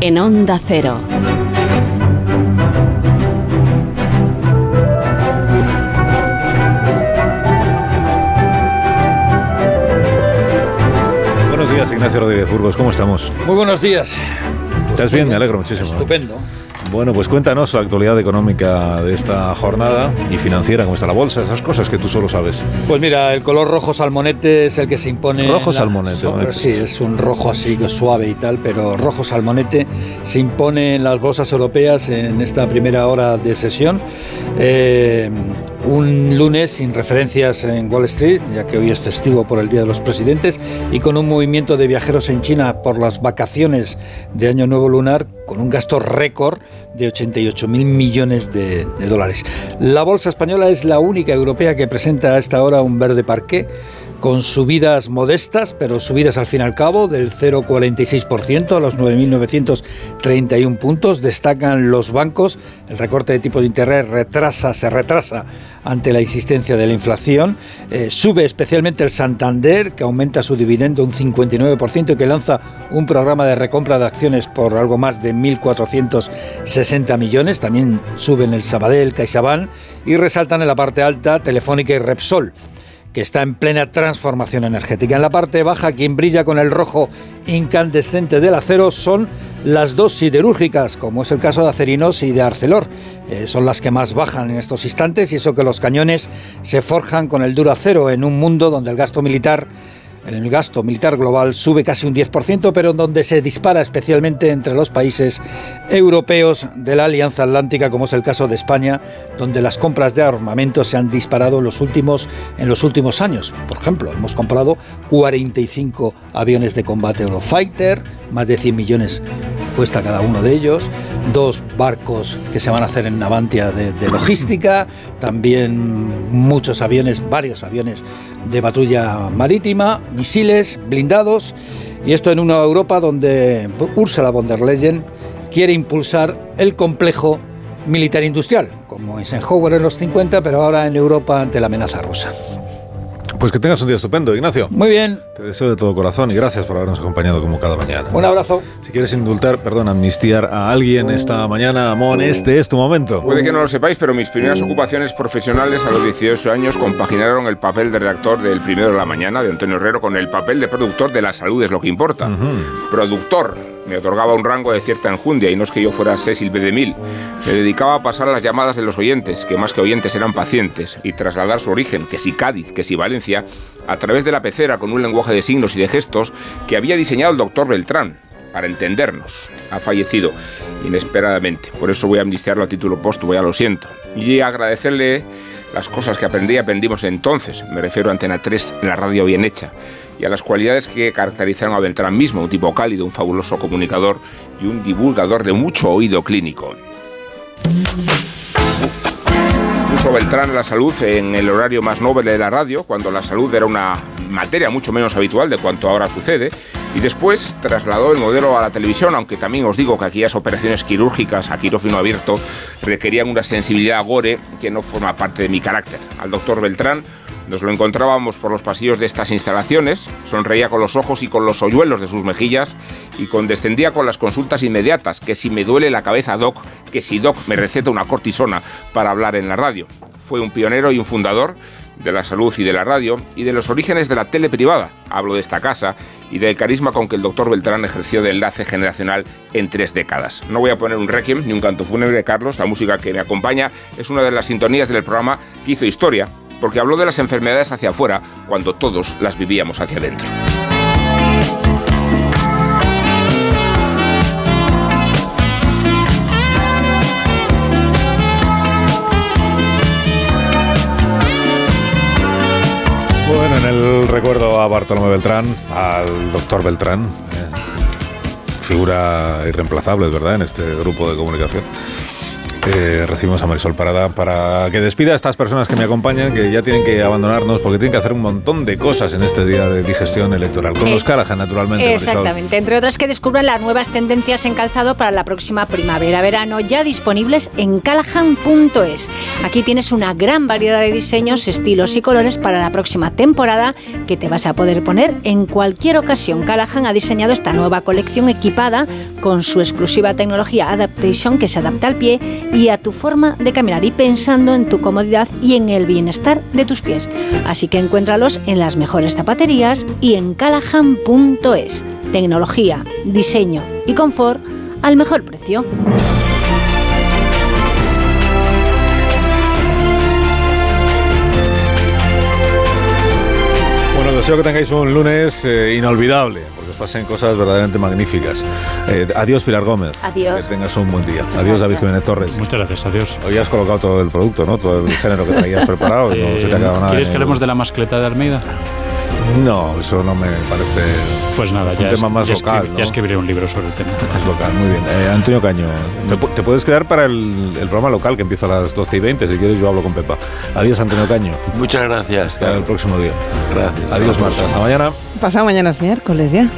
En Onda Cero. Buenos días, Ignacio Rodríguez Burgos, ¿cómo estamos? Muy buenos días. ¿Estás bien? Me alegro muchísimo. Estupendo. Bueno, pues cuéntanos la actualidad económica de esta jornada y financiera, cómo está la bolsa, esas cosas que tú solo sabes. Pues mira, el color rojo salmonete es el que se impone. Rojo la- salmonete, so- ¿no? Sí, es un rojo así suave y tal, pero rojo salmonete se impone en las bolsas europeas en esta primera hora de sesión. Eh, un lunes sin referencias en Wall Street, ya que hoy es festivo por el Día de los Presidentes, y con un movimiento de viajeros en China por las vacaciones de Año Nuevo Lunar, con un gasto récord de 88 mil millones de, dólares. La bolsa española es la única europea que presenta a esta hora un verde parqué con subidas modestas, pero subidas al fin y al cabo del 0,46% a los 9.931 puntos. Destacan los bancos. El recorte de tipo de interés retrasa, se retrasa ante la insistencia de la inflación. Eh, sube especialmente el Santander, que aumenta su dividendo un 59% y que lanza un programa de recompra de acciones por algo más de 1.460 millones. También suben el Sabadell, CaixaBank y resaltan en la parte alta Telefónica y Repsol que está en plena transformación energética. En la parte baja, quien brilla con el rojo incandescente del acero son las dos siderúrgicas, como es el caso de Acerinos y de Arcelor. Eh, son las que más bajan en estos instantes y eso que los cañones se forjan con el duro acero en un mundo donde el gasto militar el gasto militar global sube casi un 10%, pero donde se dispara especialmente entre los países europeos de la Alianza Atlántica, como es el caso de España, donde las compras de armamento se han disparado en los últimos, en años. Por ejemplo, hemos comprado 45 aviones de combate Eurofighter, más de 100 millones cuesta cada uno de ellos, dos barcos que se van a hacer en Navantia de logística, también muchos aviones, varios aviones de patrulla marítima, misiles, blindados, y esto en una Europa donde Ursula von der Leyen quiere impulsar el complejo militar industrial, como Eisenhower en los 50, pero ahora en Europa ante la amenaza rusa. Pues que tengas un día estupendo, Ignacio. Muy bien. Te deseo de todo corazón y gracias por habernos acompañado como cada mañana. Un abrazo. Si quieres indultar, perdón, amnistiar a alguien esta mañana, Amón, este es tu momento. Puede que no lo sepáis, pero mis primeras ocupaciones profesionales a los 18 años compaginaron el papel de redactor del Primero de la Mañana de Antonio Herrero con el papel de productor de La Salud es lo que importa. Productor me otorgaba un rango de cierta enjundia y no es que yo fuera Cecil B. DeMille. Me dedicaba a pasar las llamadas de los oyentes, que más que oyentes eran pacientes, y trasladar su origen, que si Cádiz, que si Valencia, a través de la pecera con un lenguaje de signos y de gestos que había diseñado el doctor Beltrán para entendernos. Ha fallecido inesperadamente. Por eso voy a amnistiarlo a título póstumo, ya lo siento. Y agradecerle las cosas que aprendí y aprendimos entonces. Me refiero a Antena 3, la radio bien hecha. Y a las cualidades que caracterizaron a Beltrán mismo, un tipo cálido, un fabuloso comunicador y un divulgador de mucho oído clínico. Puso Beltrán la salud en el horario más noble de la radio, cuando la salud era una materia mucho menos habitual de cuanto ahora sucede, y después trasladó el modelo a la televisión, aunque también os digo que aquellas operaciones quirúrgicas a quirófano abierto requerían una sensibilidad gore que no forma parte de mi carácter. Al doctor Beltrán nos lo encontrábamos por los pasillos de estas instalaciones, sonreía con los ojos y con los hoyuelos de sus mejillas y condescendía con las consultas inmediatas, que si me duele la cabeza, doc, que si doc me receta una cortisona para hablar en la radio. Fue un pionero y un fundador de la salud y de la radio y de los orígenes de la tele privada. Hablo de esta casa y del carisma con que el doctor Beltrán ejerció de enlace generacional en tres décadas. No voy a poner un requiem ni un canto fúnebre, Carlos. La música que me acompaña es una de las sintonías del programa que hizo historia, porque habló de las enfermedades hacia afuera cuando todos las vivíamos hacia adentro. Bueno, en el recuerdo a Bartolomé Beltrán, al doctor Beltrán, eh, figura irreemplazable, ¿verdad?, en este grupo de comunicación. Eh, recibimos a Marisol Parada para que despida a estas personas que me acompañan, que ya tienen que abandonarnos porque tienen que hacer un montón de cosas en este día de digestión electoral. Con Eh, los Callahan, naturalmente. Marisol. Exactamente, entre otras que descubran las nuevas tendencias en calzado para la próxima primavera-verano, ya disponibles en callahan.es. Aquí tienes una gran variedad de diseños, estilos y colores para la próxima temporada que te vas a poder poner en cualquier ocasión. Callahan ha diseñado esta nueva colección equipada con su exclusiva tecnología Adaptation que se adapta al pie y a tu forma de caminar y pensando en tu comodidad y en el bienestar de tus pies. Así que encuéntralos en las mejores zapaterías y en callahan.es. Tecnología, diseño y confort al mejor precio. Bueno, deseo que tengáis un lunes eh, inolvidable, pasen cosas verdaderamente magníficas. Eh, adiós, Pilar Gómez. Adiós. Que tengas un buen día. adiós, David Jiménez Torres. Muchas gracias, adiós. Hoy has colocado todo el producto, ¿no? Todo el género que traías preparado. no se te ha quedado nada. Eh, ¿Quieres que hablemos de la mascleta de Almeida? No, eso no me parece. Pues nada, ya, un es- tema más ya local. ¿no? ya escribiré un libro sobre el tema. Es local, muy bien. Eh, Antonio Caño, te, pu- te puedes quedar para el, el programa local que empieza a las 12 y 20. Si quieres, yo hablo con Pepa. Adiós, Antonio Caño. Muchas gracias. Hasta el próximo día. Gracias. Adiós, Marta. Hasta mañana. Pasado mañana es miércoles ya.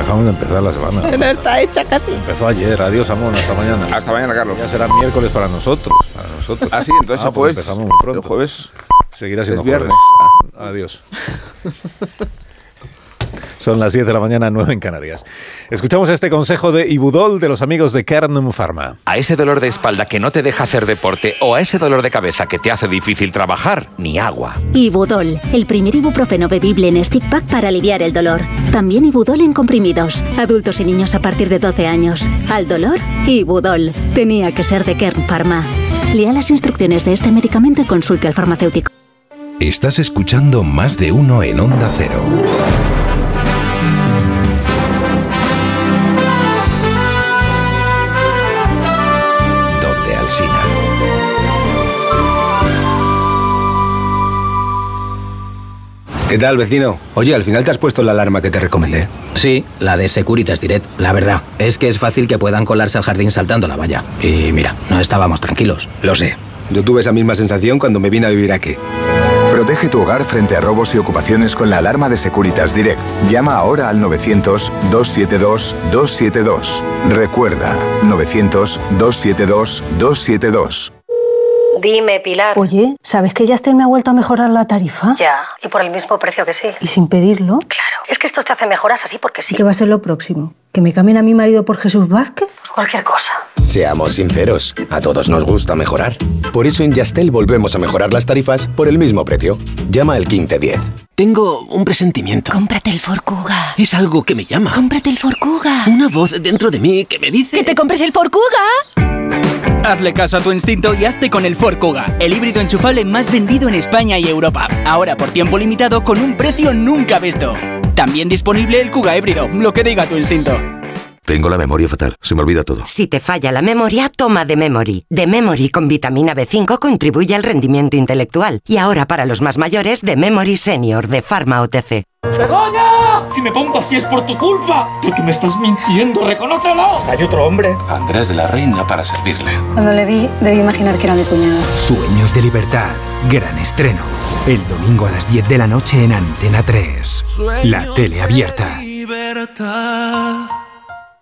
Acabamos de empezar la semana. No está hecha casi. Empezó ayer. Adiós, Amón. Hasta mañana. Hasta mañana, Carlos. Ya será miércoles para nosotros. Para nosotros. Ah, sí, entonces pues empezamos muy pronto. El jueves. Seguirá siendo es viernes. jueves. Adiós. Son las 10 de la mañana, 9 en Canarias. Escuchamos este consejo de Ibudol de los amigos de Kernum Pharma. A ese dolor de espalda que no te deja hacer deporte o a ese dolor de cabeza que te hace difícil trabajar, ni agua. Ibudol, el primer ibuprofeno bebible en stick pack para aliviar el dolor. También Ibudol en comprimidos. Adultos y niños a partir de 12 años. Al dolor, Ibudol. Tenía que ser de Kern Pharma. Lea las instrucciones de este medicamento y consulte al farmacéutico. Estás escuchando más de uno en Onda Cero. Donde Alsina. ¿Qué tal, vecino? Oye, al final te has puesto la alarma que te recomendé. Sí, la de Securitas Direct. La verdad, es que es fácil que puedan colarse al jardín saltando la valla. Y mira, no estábamos tranquilos. Lo sé. Yo tuve esa misma sensación cuando me vine a vivir aquí. Protege tu hogar frente a robos y ocupaciones con la alarma de Securitas Direct. Llama ahora al 900-272-272. Recuerda, 900-272-272. Dime, Pilar. Oye, ¿sabes que Yastel me ha vuelto a mejorar la tarifa? Ya, y por el mismo precio que sí. ¿Y sin pedirlo? Claro, es que esto te hace mejoras así porque sí. ¿Qué va a ser lo próximo? ¿Que me cambien a mi marido por Jesús Vázquez? Cualquier cosa. Seamos sinceros, a todos nos gusta mejorar. Por eso en Yastel volvemos a mejorar las tarifas por el mismo precio. Llama al 1510. Tengo un presentimiento. Cómprate el Forcuga. Es algo que me llama. Cómprate el Forcuga. Una voz dentro de mí que me dice... ¡Que te compres el Forcuga! Hazle caso a tu instinto y hazte con el Ford Kuga, el híbrido enchufable más vendido en España y Europa. Ahora por tiempo limitado con un precio nunca visto. También disponible el Kuga híbrido, lo que diga tu instinto. Tengo la memoria fatal, se me olvida todo. Si te falla la memoria, toma de Memory. De Memory con vitamina B5 contribuye al rendimiento intelectual. Y ahora para los más mayores, de Memory Senior de Pharma OTC. ¡Begoña! Si me pongo así es por tu culpa. Porque me estás mintiendo, reconócelo. Hay otro hombre. Andrés de la Reina para servirle. Cuando le vi, debí imaginar que era mi cuñado. Sueños de libertad, gran estreno. El domingo a las 10 de la noche en Antena 3. La tele abierta.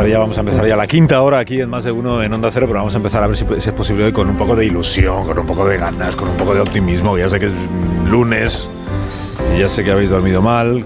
Empezar, vamos a empezar ya, vamos a empezar ya la quinta hora aquí en más de uno en Onda Cero, pero vamos a empezar a ver si, si es posible hoy con un poco de ilusión, con un poco de ganas, con un poco de optimismo. Ya sé que es lunes, y ya sé que habéis dormido mal,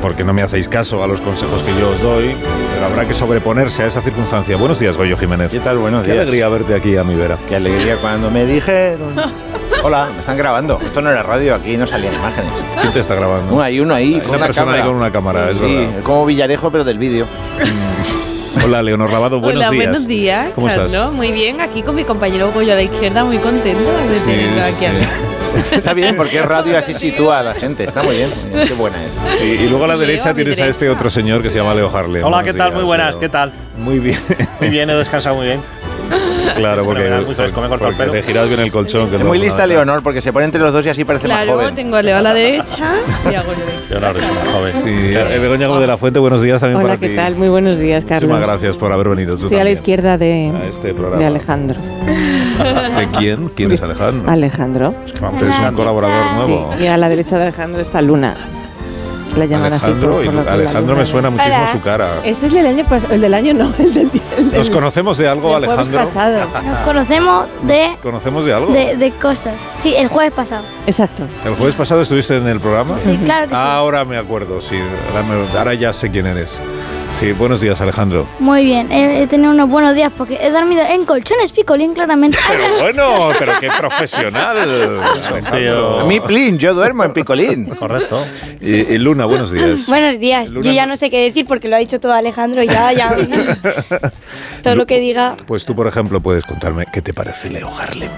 porque no me hacéis caso a los consejos que yo os doy, pero habrá que sobreponerse a esa circunstancia. Buenos días, Goyo Jiménez. ¿Qué tal? Buenos Qué días. alegría verte aquí a mi vera. Qué alegría cuando me dijeron. Hola, me están grabando. Esto no era radio, aquí no salían imágenes. ¿Quién te está grabando? Uno hay uno ahí. Hay con una persona cámara. ahí con una cámara, es sí, verdad. como Villarejo, pero del vídeo. Hola, Leonor Lavado, buenos Hola, días. buenos días. ¿Cómo estás? Carlos. Muy bien, aquí con mi compañero Goyo a la izquierda, muy contento de Sí, tenerlo sí, aquí sí. al lado. Está bien, porque es radio y así sitúa a la gente. Está muy bien. Qué buena es. Sí, y luego a la Leo derecha a tienes a este otro señor que se llama Leo Harlem. Hola, Buenos ¿qué tal? días, Muy buenas, Leo. ¿qué tal? Muy bien. Muy bien, he descansado muy bien. claro, porque, Fenomenal, muy fresco, me he cortado el porque pelo. te giras bien el colchón. Que Es no- muy no- lista Leonor, porque se pone entre los dos y así parece más Claro, joven. tengo a Leo a la derecha y. Leonardo es una joven. Sí, eh, Begoña Gómez de la Fuente, buenos días también Hola, para ¿qué ti. tal? Muy buenos días, Carlos. Muchísimas gracias por haber venido. Tú Estoy a la también, izquierda de, a este de Alejandro. ¿De quién? ¿Quién es Alejandro? Alejandro. vamos Es un colaborador nuevo. Sí, y a la derecha de Alejandro está Luna. La llaman así. Alejandro, por- por y Alejandro me suena muchísimo Hola. su cara. Ese es el del año pasado. El del año no, el del, el del- ¿Nos conocemos de algo, del jueves Alejandro? pasado. Nos conocemos de, ¿Conocemos de algo? de, de cosas. Sí, el jueves pasado. Exacto. ¿El jueves pasado estuviste en el programa? Sí, claro que sí. Ah, ahora me acuerdo, sí. Ahora, me- ahora ya sé quién eres. Sí, buenos días, Alejandro. Muy bien, he, he tenido unos buenos días porque he dormido en colchones picolín claramente. Pero bueno, pero qué profesional. Alejandro. A mí, plin, yo duermo en picolín. Correcto. Y, y Luna, buenos días. Buenos días. Luna, Yo ya no sé qué decir porque lo ha dicho todo Alejandro. Ya, ya. todo lo que diga. Pues tú, por ejemplo, puedes contarme qué te parece Leo Harlem.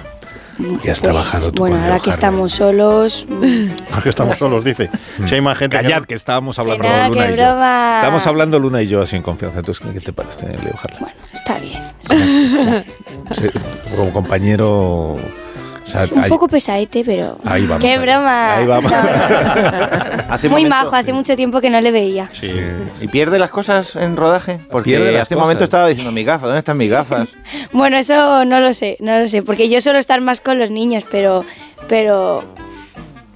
Y has Pues, trabajado tú bueno, ahora que estamos solos. mm, Aquí estamos solos, dice. Si hay más gente que Callad, no- que estábamos hablando nada, Luna que y yo. broma. Estábamos hablando Luna y yo así en confianza. Entonces, ¿qué te parece Leo Harlem? Está bien. Sí, como compañero... o sea, Un hay- poco pesadete, pero. Ahí vamos, ¡Qué ahí. broma! Ahí vamos. Hace Muy momento- majo, hace mucho tiempo que no le veía. Sí. ¿Y pierde las cosas en rodaje? Porque Pierde hace un momento estaba diciendo mi gafa, ¿dónde están mis gafas? Bueno, eso no lo sé, no lo sé. Porque yo suelo estar más con los niños, pero. Pero.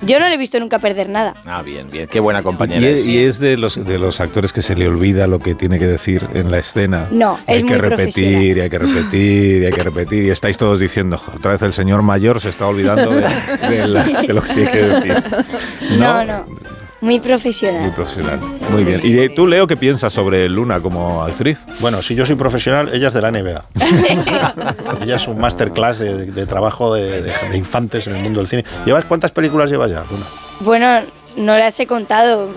Yo no le he visto nunca perder nada. Ah, bien, bien. Qué buena compañera. Y, es. y es de los, de los actores que se le olvida lo que tiene que decir en la escena. No, hay es que muy repetir, y hay que repetir, y hay que repetir. Y estáis todos diciendo, "Jo, otra vez el señor mayor se está olvidando de, de la- de lo que tiene que decir. No, no. Muy profesional. profesional. Muy bien. ¿Y de- tú, Leo, qué piensas sobre Luna como actriz? Bueno, si yo soy profesional, ella es de la NBA. ella es un masterclass de, de- de trabajo de, de- de infantes en el mundo del cine. ¿Llevas cuántas películas llevas ya? Luna? Bueno, no las he contado.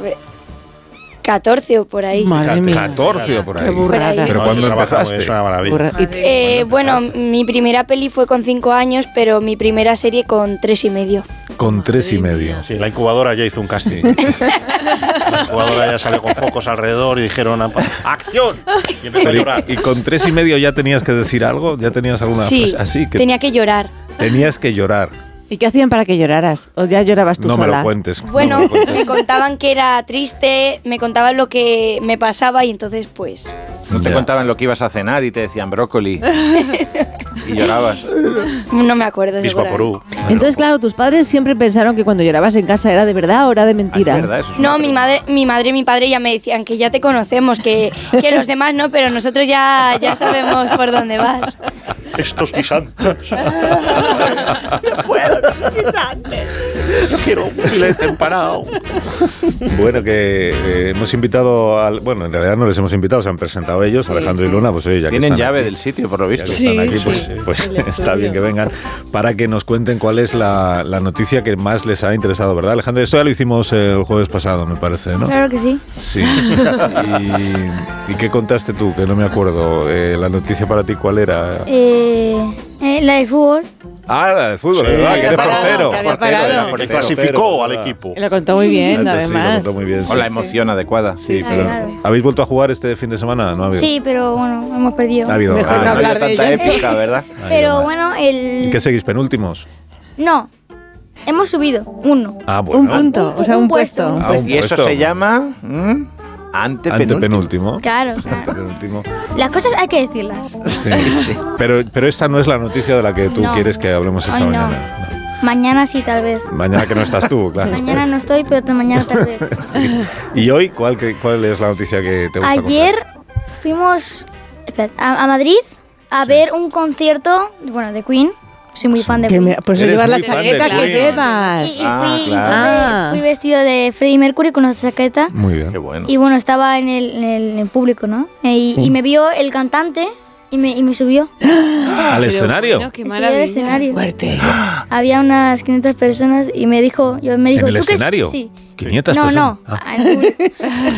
14 o por ahí. Madre mía. 14 o por ahí. Qué burrada. Por ahí. Pero No, cuando empezaste. Es una maravilla. Eh, bueno, mi primera peli fue con 5 años, pero mi primera serie con 3 y medio. Con tres y medio. Sí, la incubadora ya hizo un casting. la incubadora ya salió con focos alrededor y dijeron ¡Acción! Y empezó a llorar. y, y con tres y medio ya tenías que decir algo, ya tenías alguna Sí, frase así que tenía que llorar. tenías que llorar. ¿Y qué hacían para que lloraras? ¿O ya llorabas tú No me lo cuentes. Bueno, no me lo cuentes. me contaban que era triste, me contaban lo que me pasaba y entonces pues... No te Ya. contaban lo que ibas a cenar y te decían brócoli. y llorabas. No me acuerdo. Bisbaporú. Entonces, claro, tus padres siempre pensaron que cuando llorabas en casa era de verdad o era de mentira. Ah, es verdad, eso es No, mi madre, mi madre y mi padre ya me decían que ya te conocemos, que, que los demás no, pero nosotros ya, ya sabemos por dónde vas. Estos guisantes. no puedo con los guisantes. Yo quiero un filete empanado. Bueno, que eh, hemos invitado al. Bueno, en realidad no les hemos invitado, se han presentado ellos, Alejandro y Luna, pues oye, ya que Tienen están llave aquí, del sitio, por lo visto. que están aquí, pues, pues está bien que vengan para que nos cuenten cuál es la, la noticia que más les ha interesado, ¿verdad, Alejandro? Esto ya lo hicimos eh, el jueves pasado, me parece, ¿no? Claro que sí. Sí. ¿Y, y qué contaste tú? Que no me acuerdo. Eh, ¿La noticia para ti cuál era? Eh, eh, la de fútbol. Ah, la de fútbol, Sí. ¿verdad? Que eres parado, portero. que había Portero, parado. era Que portero, clasificó al equipo. Lo contó muy bien, sí, lo además. contó muy bien, sí, Con la sí. emoción adecuada. Sí, Sí, pero claro. ¿habéis vuelto a jugar este fin de semana? ¿No ha habido? Sí, pero bueno, hemos perdido. Ha habido. Mejor ah, no no había hablar de tanta ello. épica, ¿verdad? Pero bueno, ¿Y el... qué seguís? ¿Penúltimos? No, hemos subido uno. Ah, bueno. Un punto, o sea, un, Un puesto, puesto. un Ah, un Y eso puesto. se llama ¿mm? Antepenúltimo. Antepenúltimo. Claro, claro. Antepenúltimo. Las cosas hay que decirlas. Sí. Pero, pero esta no es la noticia de la que tú No. quieres que hablemos esta mañana. No. Mañana sí, tal vez. Mañana que no estás tú, claro. Mañana no estoy, pero mañana tal vez. ¿Y hoy cuál, cuál es la noticia que te gusta Ayer fuimos espera, a, a Madrid a ver un concierto, bueno, de Queen. Soy muy fan de Que Queen. me- por eso llevas la chaqueta que Queen. llevas. Sí, y Ah, fui, claro. fui- Ah. fui vestido de Freddie Mercury con una chaqueta. Muy bien. Qué bueno. Y bueno, estaba en el, en el- en el público, ¿no? Eh, Y, Sí. y me vio el cantante y me, y me subió. ¿Al escenario? Bueno, qué subió al maravilla. escenario. Fuerte. Había unas 500 personas y me dijo, yo me dijo, ¿En el ¿tú qué- escenario? Sí. 500 No, personas. no. Ah,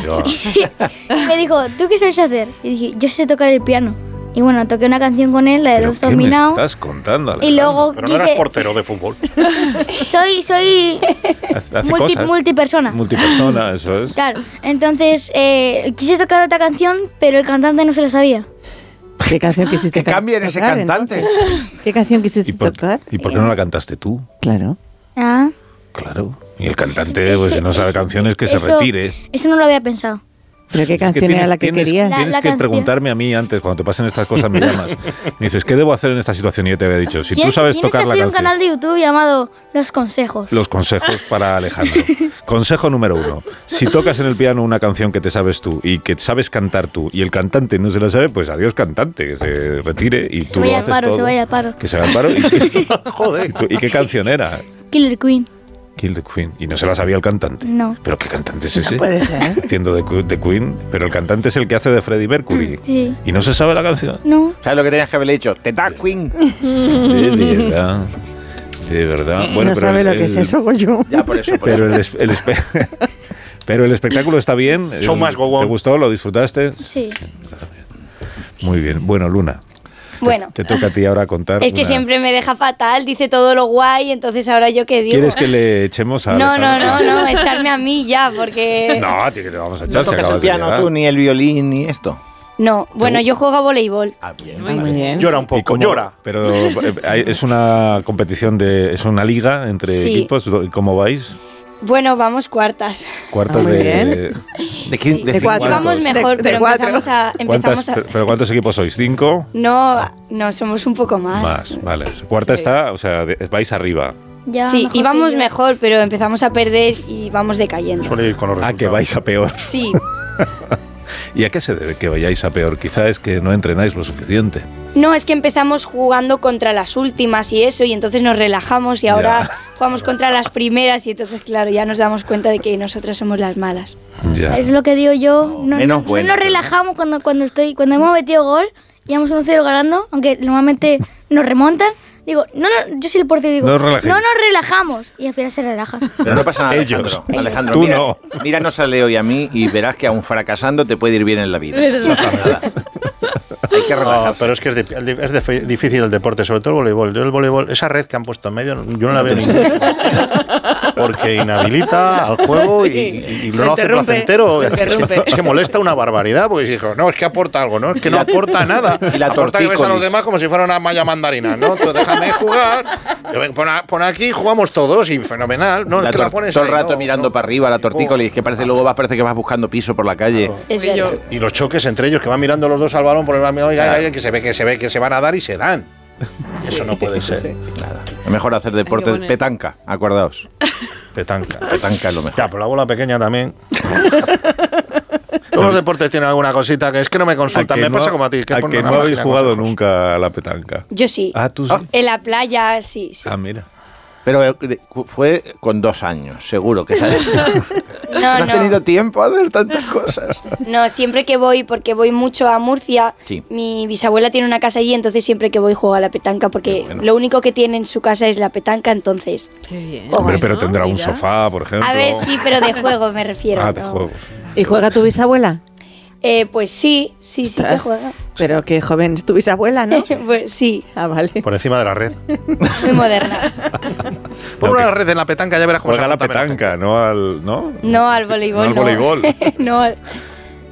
yo- Y me dijo, ¿tú qué sabes hacer? Y dije, yo sé tocar el piano. Y bueno, toqué una canción con él, la de ¿Pero Los Dominados. estás contando, Y luego Pero no eras portero de fútbol. Soy, soy multi, multipersona. Multipersona, eso es. Claro, entonces eh, quise tocar otra canción, pero el cantante no se la sabía. ¿Qué canción quisiste Que cambien ese tocar, cantante. entonces? ¿Qué canción quisiste ¿Y por, tocar? ¿Y por qué no la cantaste tú? Claro. Ah, Claro. Y el cantante, Es pues que si no sabe eso- canciones, que se retire. eso no lo había pensado. ¿Pero qué Es que canción tienes- era la que tienes- querías? La- Tienes la que canción. preguntarme a mí antes, cuando te pasen estas cosas, me llamas. Me dices, ¿qué debo hacer en esta situación? Y yo te había dicho, si tú sabes tocar que la hacer un canción. canal de YouTube llamado Los Consejos. Los consejos para Alejandro. Consejo número uno. Si tocas en el piano una canción que te sabes tú y que sabes cantar tú y el cantante no se la sabe, pues adiós cantante, que se retire y tú Se lo vaya al haces paro, todo. se vaya al paro. Que se vaya al paro. ¿Y, Joder. y tú- ¿y qué canción era? Killer Queen. Kill the Queen. Y no se la sabía el cantante. No. ¿Pero qué cantante es ese? puede ser. Haciendo de, de Queen. Pero el cantante es el que hace de Freddie Mercury. Sí. Y no se sabe la canción. No. ¿Sabes lo que tenías que haberle dicho? Teta Queen. De verdad. De verdad. Bueno, no pero sabe el- lo que es eso, yo. Ya, por eso. Por Pero eso. el, el espe- pero el espectáculo está bien. Show go on. ¿Te gustó? ¿Lo disfrutaste? Sí. Muy bien. Bueno, Luna, Bueno, te toca a ti ahora contar. es que una- siempre me deja fatal, dice todo lo guay, entonces ahora yo qué digo. ¿Quieres que le echemos a No, no, no, no, echarme a mí ya, porque... No, a ti que te vamos a echar No si tocas el piano tú, ni el violín, ni esto. No, bueno, yo juego a voleibol. Ah, bien. Muy bien. Llora un ¿Y poco, cómo- llora. Pero eh, hay- es una competición de. Es una liga entre Sí. equipos. ¿Y ¿Cómo vais? Bueno, vamos cuartas. Cuartos muy de. bien. ¿De, Sí. de cuatro. Vamos mejor, De- pero empezamos a... Empezamos ¿Cuántas, a... pero, ¿cuántos equipos sois? ¿Cinco? No, no, somos un poco más. Más, vale. Cuarta está, o sea, de- vais arriba. Ya Sí, íbamos mejor, pero empezamos a perder y vamos decayendo. Suele ir con los Ah, que vais a peor. Sí, ¿Y a qué se debe que vayáis a peor? Quizá es que no entrenáis lo suficiente. no, es que empezamos jugando contra las últimas y eso, y entonces nos relajamos y ahora Ya. jugamos contra las primeras y entonces, claro, ya nos damos cuenta de que nosotras somos las malas. Ya. Es lo que digo yo. No, menos no buena, nos relajamos cuando, cuando, estoy, cuando hemos metido gol y vamos 1-0 ganando, aunque normalmente nos remontan. Digo, no, no, yo soy el portero y digo, No nos relajamos. Y al final se relajan. Pero no pasa nada, Ellos. Alejandro. Alejandro, Tú mira, no. Míranos a Leo y a mí y verás que aún fracasando te puede ir bien en la vida. No pasa nada. Hay que No, relajarse. pero es que es, de- es de- difícil el deporte, sobre todo el voleibol. Yo el voleibol, esa red que han puesto en medio, yo no la veo ninguna. Porque inhabilita al juego y, y- y no lo hace placentero. Es que, es que molesta una barbaridad, porque dijo, no, es que aporta algo, ¿no? Es que no aporta nada. y la aporta que ves a los demás como si fuera una malla mandarina, ¿no? Tú déjame jugar, pon, a- pon aquí, jugamos todos y fenomenal. No, La es que la pones todo el rato no, mirando no. para arriba, la tortícolis, que parece luego vas, parece que vas buscando piso por la calle. Es verdad. Y los choques entre ellos, que van mirando los dos al balón por el balón, que se ve que se ve que se van a dar y se dan. Eso no puede ser. Es mejor hacer deporte poner- petanca, acordaos. Petanca. Petanca es lo mejor. Ya, pero la bola pequeña también. Todos los deportes tienen alguna cosita que es que no me ¿A consultan. Me no- pasa como a ti. Que a que no habéis jugado nunca a la petanca. Yo sí. Ah, tú sí. En la playa, sí, sí. Ah, mira. Pero eh, fue con dos años, seguro que sabes. No, No has no. tenido tiempo a hacer tantas cosas. No, siempre que voy, porque voy mucho a Murcia, Sí. mi bisabuela tiene una casa allí, entonces siempre que voy juego a la petanca, porque lo único que tiene en su casa es la petanca, entonces... Qué bien. Hombre, pero ¿no? tendrá un Mira. sofá, por ejemplo. A ver, sí, pero de juego me refiero. Ah, de ¿no? juegos. ¿Y juega tu bisabuela? Eh, pues sí, sí, sí que juega. Pero qué joven es tu bisabuela, ¿no? pues sí, Ah, vale. Por encima de la red. muy moderna. Pon No, una red en la petanca, ya verás cómo Juega se a la petanca, no al. ¿No? No al voleibol. No al voleibol. No al-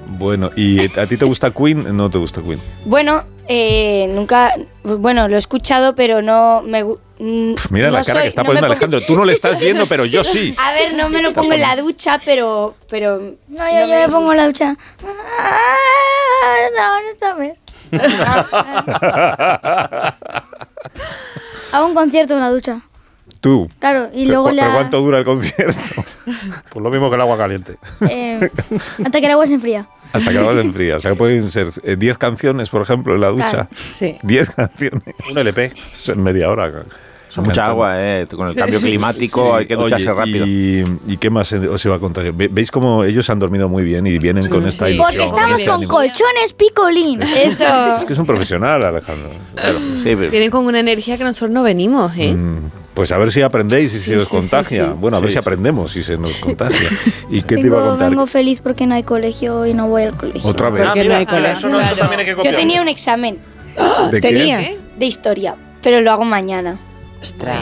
Bueno, ¿y a ti te gusta Queen? No te gusta Queen. Bueno, eh, nunca... Bueno, lo he escuchado, pero no me... mm, Pf, Mira no la cara soy- que está no poniendo Alejandro. Tú no le estás viendo, pero yo sí. A ver, no me lo pongo en la ducha, pero... pero No, yo, yo me pongo en la ducha. Ah, no, está bien. Hago un concierto en la ducha. Tú. Claro, y Pero luego cu- le ¿Pero cuánto dura el concierto? Pues lo mismo que el agua caliente. eh, hasta que el agua se enfría. Hasta que se enfría. O sea, que pueden ser eh, 10 canciones, por ejemplo, en la ducha. Claro, sí. 10 canciones. Un LP. En media hora. Son mucha agua, ¿eh? Con el cambio climático hay que ducharse Oye, rápido. Y, y qué más os iba a contar? Ve- ¿Veis cómo ellos han dormido muy bien y vienen con esta ilusión? Porque estamos con ánimo? colchones picolín. Eso. Es que es un profesional, Alejandro. Vienen con una energía que nosotros no venimos, ¿eh? Pues a ver si aprendéis y si Sí, os sí, sí, contagia. sí. Bueno, a ver Sí. si aprendemos si se nos contagia. ¿Y qué te iba a Vengo, contar? vengo feliz porque no hay colegio y no voy al colegio. Otra vez. Ah, mira, eso, no, eso también hay que Yo tenía un examen ¿De? ¿Tenías? de historia, pero lo hago mañana.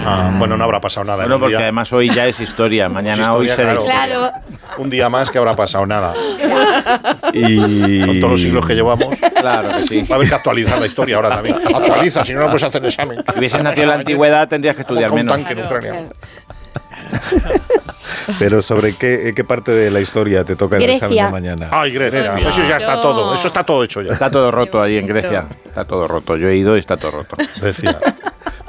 Ah, bueno, no habrá pasado nada. en Bueno, porque día. además hoy ya es historia, mañana Es hoy historia, será claro. historia. Un día más que habrá pasado nada. Y... Con todos los siglos que llevamos. Claro que sí. Va a haber que actualizar la historia ahora también. Actualiza, si no, no puedes hacer el examen. Si hubieses nacido en la antigüedad tendrías que estudiar Como un menos. tanque en Ucrania. Pero sobre qué, qué parte de la historia te toca el Grecia. examen de mañana. Ay, Grecia. Grecia. Eso ya está todo. Eso está todo hecho ya. Está todo roto ahí en Grecia. Está todo roto. Yo he ido y está todo roto. Grecia.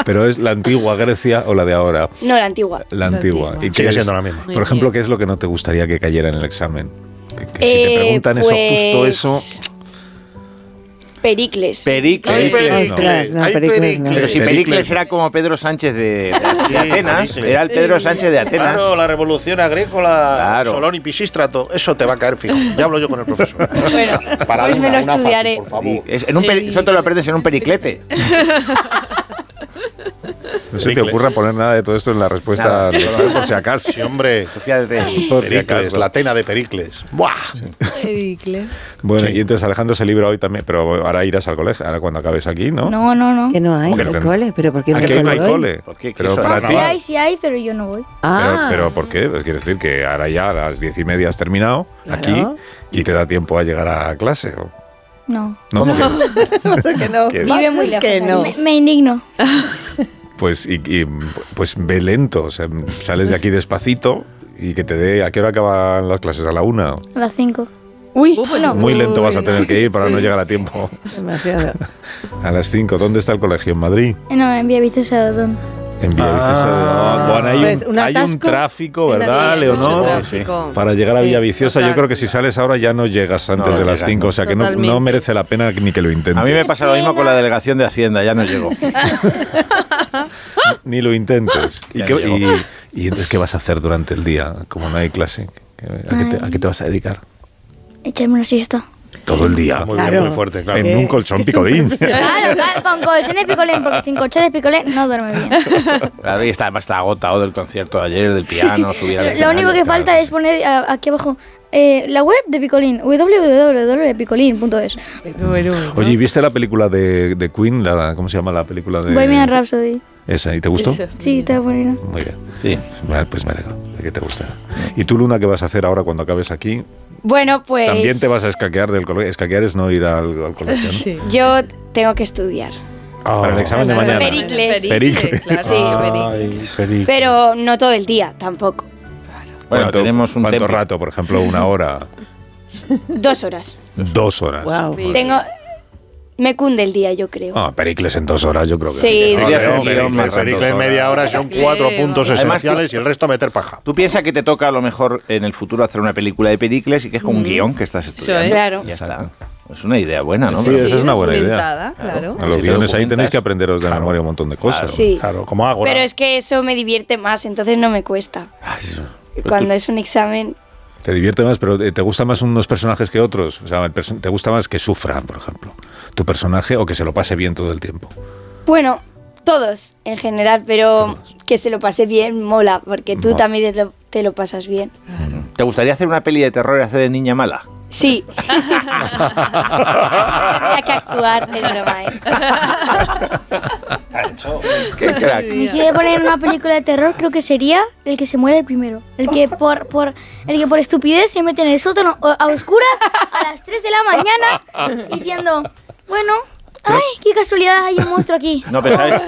Pero es la antigua Grecia o la de ahora. No, la antigua. La antigua. antigua. ¿Y qué Sigue es- siendo la misma. Por ejemplo, bien. ¿qué es lo que no te gustaría que cayera en el examen? Que, que si Eh, te preguntan eso, justo pues- eso. Pericles. Pericles. Pericles. Ostras, no, Ay, Pericles, no. Pero si Pericles era como Pedro Sánchez de, de- de Sí, Atenas, Pericles. era el Pedro Sánchez de Atenas. Claro, la revolución agrícola, Claro. Solón y Pisístrato, eso te va a caer fijo. Ya hablo yo con el profesor. Bueno, Para pues me una- lo una fácil, estudiaré. por favor. Es- en un peri- eso te lo aprendes en un periclete. No se te ocurra poner nada de todo esto en la respuesta, sabes por si acaso. Sí, hombre. Por si Pericles, acaso. la tena de Pericles. ¡Buah! Pericles. Bueno, Sí. y entonces Alejandro se libra hoy también, pero ahora irás al colegio, ahora cuando acabes aquí, ¿no? No, no, no. Que no hay el ten- cole, pero ¿por qué Aquí me no hay qué? ¿Qué Pero para Sí hay, sí hay, pero yo no voy. Ah, Pero, pero ¿por qué? Pues quiere decir que ahora ya a las diez y media has terminado Claro. aquí y te da tiempo a llegar a clase. ¿o? No. No, que no. Que- a Vive muy lejos, que no. Me, me indigno. pues, y, y, pues ve lento, o sea, sales de aquí despacito y que te dé. ¿A qué hora acaban las clases? ¿A la una? A las 5. Uy, No. Muy lento vas a tener que ir para sí. no llegar a tiempo. Demasiado. A las cinco. ¿Dónde está el colegio? ¿En Madrid? No, en Villaviciosa de. En Villaviciosa. Ah. bueno, hay, Pues, un, hay un tráfico, ¿verdad, Leonor? tráfico. Para llegar a Sí, Villaviciosa, yo creo que si sales ahora ya no llegas antes No, de las llegas, 5, no. o sea que no, merece la pena ni que lo intentes. A mí me pasa lo mismo con la delegación de Hacienda, ya no llego. Ni lo intentes. ¿Y, qué- llegó. y- y entonces qué vas a hacer durante el día, como no hay clase? ¿A qué te, a qué te vas a dedicar? Echarme una siesta. Todo el día. Muy bien, Claro. muy fuerte, claro. En un colchón picolín. Claro, claro, con colchones picolín, porque sin colchones picolín no duerme bien. Claro, y está, además está agotado del concierto de ayer, del piano, subir al Lo único que tal. falta es poner a- aquí abajo eh, la web de Picolín, www.picolín.es. Oye, ¿y viste la película de, de Queen? La, ¿Cómo se llama la película de...? Bohemian Rhapsody. Esa, ¿y te gustó? Eso. Sí, está bonito. Muy bien. Sí. Pues me alegro de que te gustara. ¿Y tú, Luna, qué vas a hacer ahora cuando acabes aquí? Bueno, pues También te vas a escaquear del colegio. Escaquear es no ir al, al colegio, ¿no? yo tengo que estudiar. Para el examen de Claro, mañana. Pericles. Pericles. claro. Sí, Ay, Pericles. Pero no todo el día, tampoco. Bueno, ¿Cuánto- tenemos un ¿Cuánto rato? Por ejemplo, una hora, Dos horas. dos horas. Wow. Tengo... Me cunde el día, yo creo. Ah, Pericles en dos horas, yo creo que Sí. No, Pericles. más Pericles rato, media hora son cuatro puntos Además, tú- esenciales y el resto meter paja. Tú piensas que te toca a lo mejor en el futuro hacer una película de Pericles y que es como un guion que estás estudiando. es. Claro. Ya está. Es una idea buena, ¿no? Sí, Pero- esa es una buena idea. claro. A los Si guiones ahí tenéis que aprenderos de memoria un montón de cosas. Sí. Claro, como hago. Pero es que eso me divierte más, entonces no me cuesta. Ah, sí, sí. Cuando es un examen, Te divierte más, pero eh, ¿te gustan más unos personajes que otros? O sea, ¿te gusta más que sufra, por ejemplo, tu personaje o que se lo pase bien todo el tiempo? bueno, todos en general, pero que se lo pase bien mola, porque tú Mola. también te lo, te lo pasas bien. ¿Te gustaría hacer una peli de terror y hacer de niña mala? Sí. Tendría que actuar, es broma, ¿eh? Qué crack. Y si voy a poner una película de terror, creo que sería el que se muere el primero. El que por, por, el que por estupidez se mete en el sótano a a oscuras a las 3 de la mañana diciendo, bueno, ay, qué casualidad, hay un monstruo aquí. No, pero ¿sabes?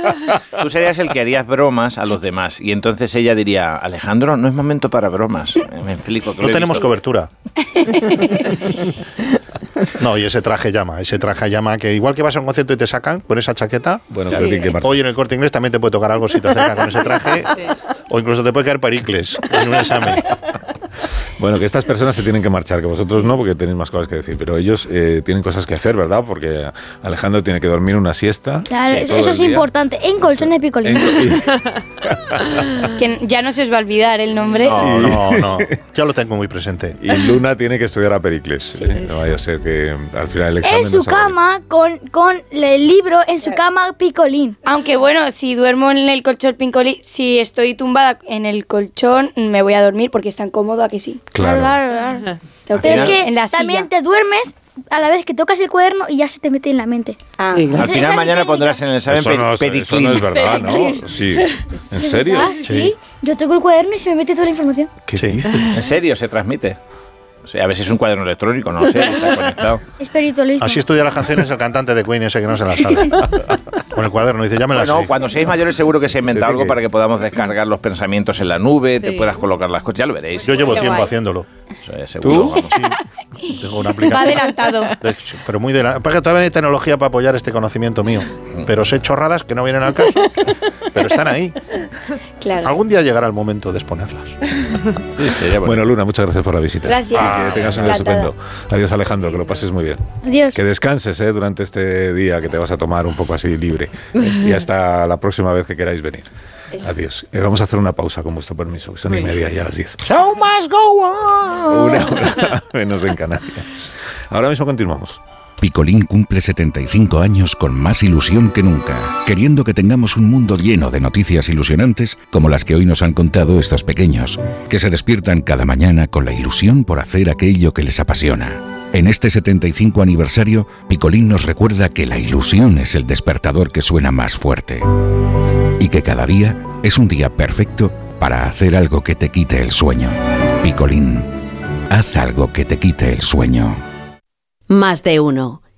Tú serías el que harías bromas a los demás y entonces ella diría, Alejandro, no es momento para bromas. Me explico. que No tenemos visto. cobertura. No, y ese traje llama, ese traje llama que igual que vas a un concierto y te sacan con esa chaqueta, Bueno, hoy en el corte inglés también te puede tocar algo si te acercan con ese traje, o incluso te puede caer pericles en un examen. Bueno, que estas personas se tienen que marchar, que vosotros no, porque tenéis más cosas que decir, pero ellos eh, tienen cosas que hacer, ¿verdad? Porque Alejandro tiene que dormir una siesta. Claro, eso es día. importante. En colchones picolín. Que ya no se os va a olvidar el nombre. No, no, no, ya lo tengo muy presente. Y Luna tiene que estudiar a Pericles. ¿eh? No vaya a ser que al final del examen En su no cama, con, con el libro en su cama picolín. Aunque bueno, si duermo en el colchón pincolín, si estoy tumbada en el colchón, me voy a dormir porque es tan cómodo a que sí. Claro. claro, claro. Pero es que en la también te duermes a la vez que tocas el cuaderno y ya se te mete en la mente. Ah. Al final mañana pondrás en el examen Eso no, eso no es verdad, ¿no? Sí. ¿En ¿Sí, serio? Sí. Yo toco el cuaderno y se me mete toda la información. ¿Qué dices? ¿En serio se transmite? Sea, a ver si es un cuaderno electrónico, no sé, está conectado. Espiritualismo. Así estudia las canciones el cantante de Queen ese que no se las sabe. Con el cuaderno dice, ya me las Bueno, sé. cuando seáis mayores seguro que se inventa algo para que podamos descargar los pensamientos en la nube, te puedas colocar las cosas, ya lo veréis. Yo llevo Qué tiempo guay. haciéndolo. Es seguro, ¿Tú? vamos. Tengo una Va aplicación. adelantado. De hecho, pero muy de la... Porque todavía no hay tecnología para apoyar este conocimiento mío. Pero sé chorradas que no vienen al caso. Pero están ahí. Claro. Algún día llegará el momento de exponerlas. Sí, bueno. Luna, muchas gracias por la visita. Gracias. Y que tengas un día estupendo. Adiós, Alejandro, que lo pases muy bien. Adiós. Que descanses ¿eh? durante este día que te vas a tomar un poco así libre. y hasta la próxima vez que queráis venir. Adiós. Eh, vamos a hacer una pausa con vuestro permiso, que son y media ya las 10. Show must go on. Una hora menos en Canarias. Ahora mismo continuamos. Picolín cumple 75 años con más ilusión que nunca, queriendo que tengamos un mundo lleno de noticias ilusionantes como las que hoy nos han contado estos pequeños, que se despiertan cada mañana con la ilusión por hacer aquello que les apasiona. En este 75 aniversario, Picolín nos recuerda que la ilusión es el despertador que suena más fuerte y que cada día es un día perfecto para hacer algo que te quite el sueño. Picolín, haz algo que te quite el sueño. Más de uno.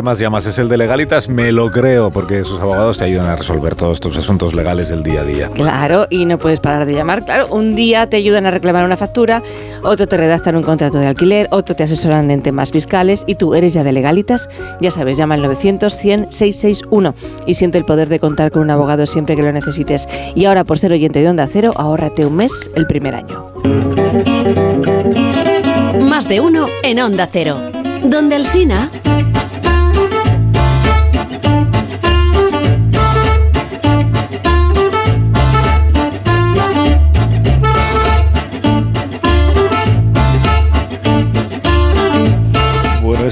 Que más llamas es el de Legalitas, me lo creo, porque sus abogados te ayudan a resolver todos tus asuntos legales del día a día. Claro, y no puedes parar de llamar. Claro, un día te ayudan a reclamar una factura, otro te redactan un contrato de alquiler, otro te asesoran en temas fiscales y tú eres ya de legalitas. Ya sabes, llama al 900 100 661 y siente el poder de contar con un abogado siempre que lo necesites. Y ahora, por ser oyente de Onda Cero, ahórrate un mes el primer año. Más de uno en Onda Cero. Donde Alsina. Bueno,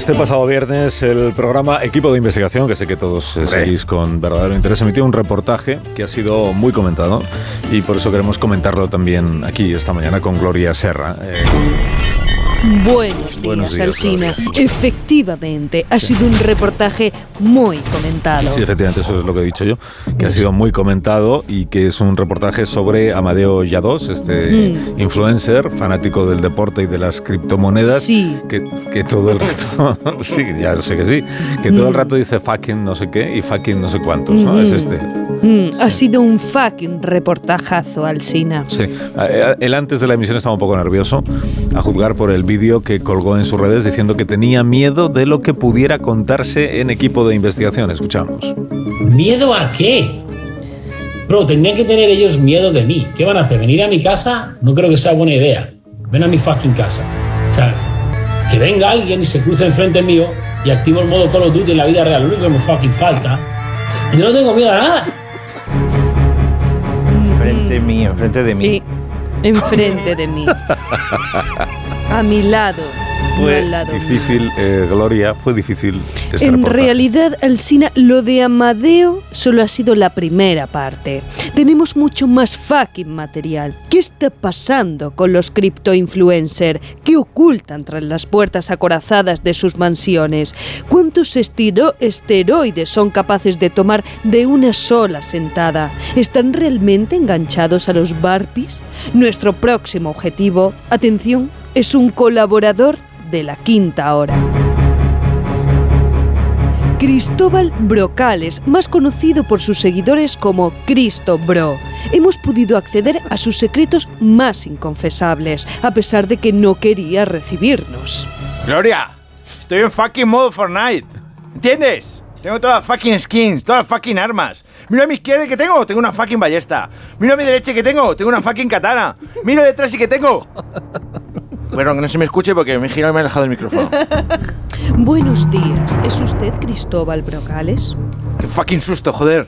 este pasado viernes el programa Equipo de Investigación, que sé que todos eh, seguís con verdadero interés, emitió un reportaje que ha sido muy comentado y por eso queremos comentarlo también aquí esta mañana con Gloria Serra. Eh, Buenos días, Buenos días. Gloria. Efectivamente, ha sido un reportaje muy comentado. Sí, efectivamente, eso es lo que he dicho yo, que ha sido muy comentado y que es un reportaje sobre Amadeo Yados, este Mm. influencer, fanático del deporte y de las criptomonedas, Sí. que, que todo el rato, sí, ya sé que sí, que todo el rato dice fucking no sé qué y fucking no sé cuántos, ¿no? Es Mm. este. Mm, Ha sido un fucking reportajazo, Alsina. Sí, Eh, él antes de la emisión estaba un poco nervioso, a juzgar por el vídeo que colgó en sus redes diciendo que tenía miedo de lo que pudiera contarse en equipo de investigación. Escuchamos. ¿Miedo a qué? Bro, tendrían que tener ellos miedo de mí. ¿Qué van a hacer? ¿Venir a mi casa? No creo que sea buena idea. Ven a mi fucking casa. O sea, que venga alguien y se cruce enfrente mío y activo el modo Call of Duty en la vida real. Lo único que me fucking falta. Y no tengo miedo a nada. Enfrente de mí, enfrente de mí. Sí, enfrente de mí. A mi lado. Fue lado difícil, eh, Gloria, fue difícil este En reportaje. realidad, Alsina, lo de Amadeo solo ha sido la primera parte. Tenemos mucho más fucking material. ¿Qué está pasando con los criptoinfluencers? ¿Qué ocultan tras las puertas acorazadas de sus mansiones? ¿Cuántos estiro- esteroides son capaces de tomar de una sola sentada? ¿Están realmente enganchados a los barpis? Nuestro próximo objetivo, atención, es un colaborador de la quinta hora. Cristóbal Brocales, más conocido por sus seguidores como Cristo Bro. Hemos podido acceder a sus secretos más inconfesables, a pesar de que no quería recibirnos. Gloria, estoy en fucking modo Fortnite. ¿Entiendes? Tengo todas fucking skins, todas fucking armas. Mira a mi izquierda que tengo, tengo una fucking ballesta. Mira a mi derecha que tengo, tengo una fucking katana. Mira detrás y que tengo. Bueno, que no se me escuche porque me he girado y me he alejado el micrófono. Buenos días, ¿es usted Cristóbal Brocales? Qué fucking susto, joder.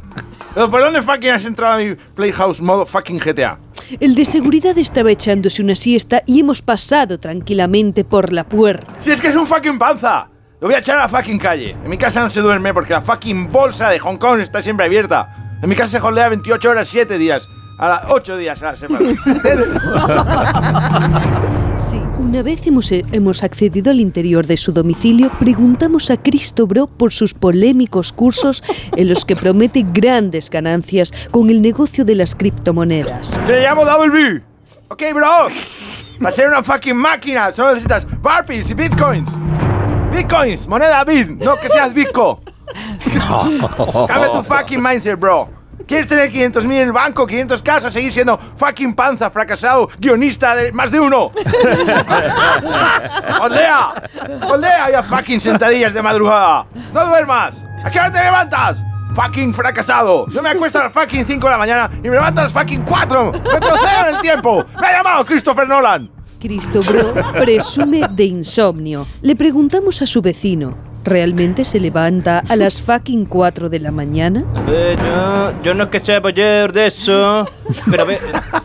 ¿Por dónde fucking has entrado a mi Playhouse modo fucking GTA? El de seguridad estaba echándose una siesta y hemos pasado tranquilamente por la puerta. Si es que es un fucking panza. Lo voy a echar a la fucking calle. En mi casa no se duerme porque la fucking bolsa de Hong Kong está siempre abierta. En mi casa se holdea 28 horas, 7 días. A las 8 días a la semana. Sí, una vez hemos, eh, hemos accedido al interior de su domicilio, preguntamos a Cristo Bro por sus polémicos cursos en los que promete grandes ganancias con el negocio de las criptomonedas. Te llamo B. Ok, bro. Para ser una fucking máquina solo necesitas Barbies y Bitcoins. Bitcoins, moneda Bit, no que seas Bitco. Cambia tu fucking mindset, bro. ¿Quieres tener 500.000 en el banco, 500 casas, seguir siendo fucking panza, fracasado, guionista de más de uno? ¡Holdea! ¡Holdea ya fucking sentadillas de madrugada! ¡No duermas! ¿A qué hora te levantas? Fucking fracasado. Yo me acuesto a las fucking 5 de la mañana y me levanto a las fucking 4. Retrocedo en el tiempo. Me ha llamado Christopher Nolan. Cristo Bro presume de insomnio. Le preguntamos a su vecino, ¿realmente se levanta a las fucking 4 de la mañana? Yo, yo no es que sea mayor de eso, pero, ve-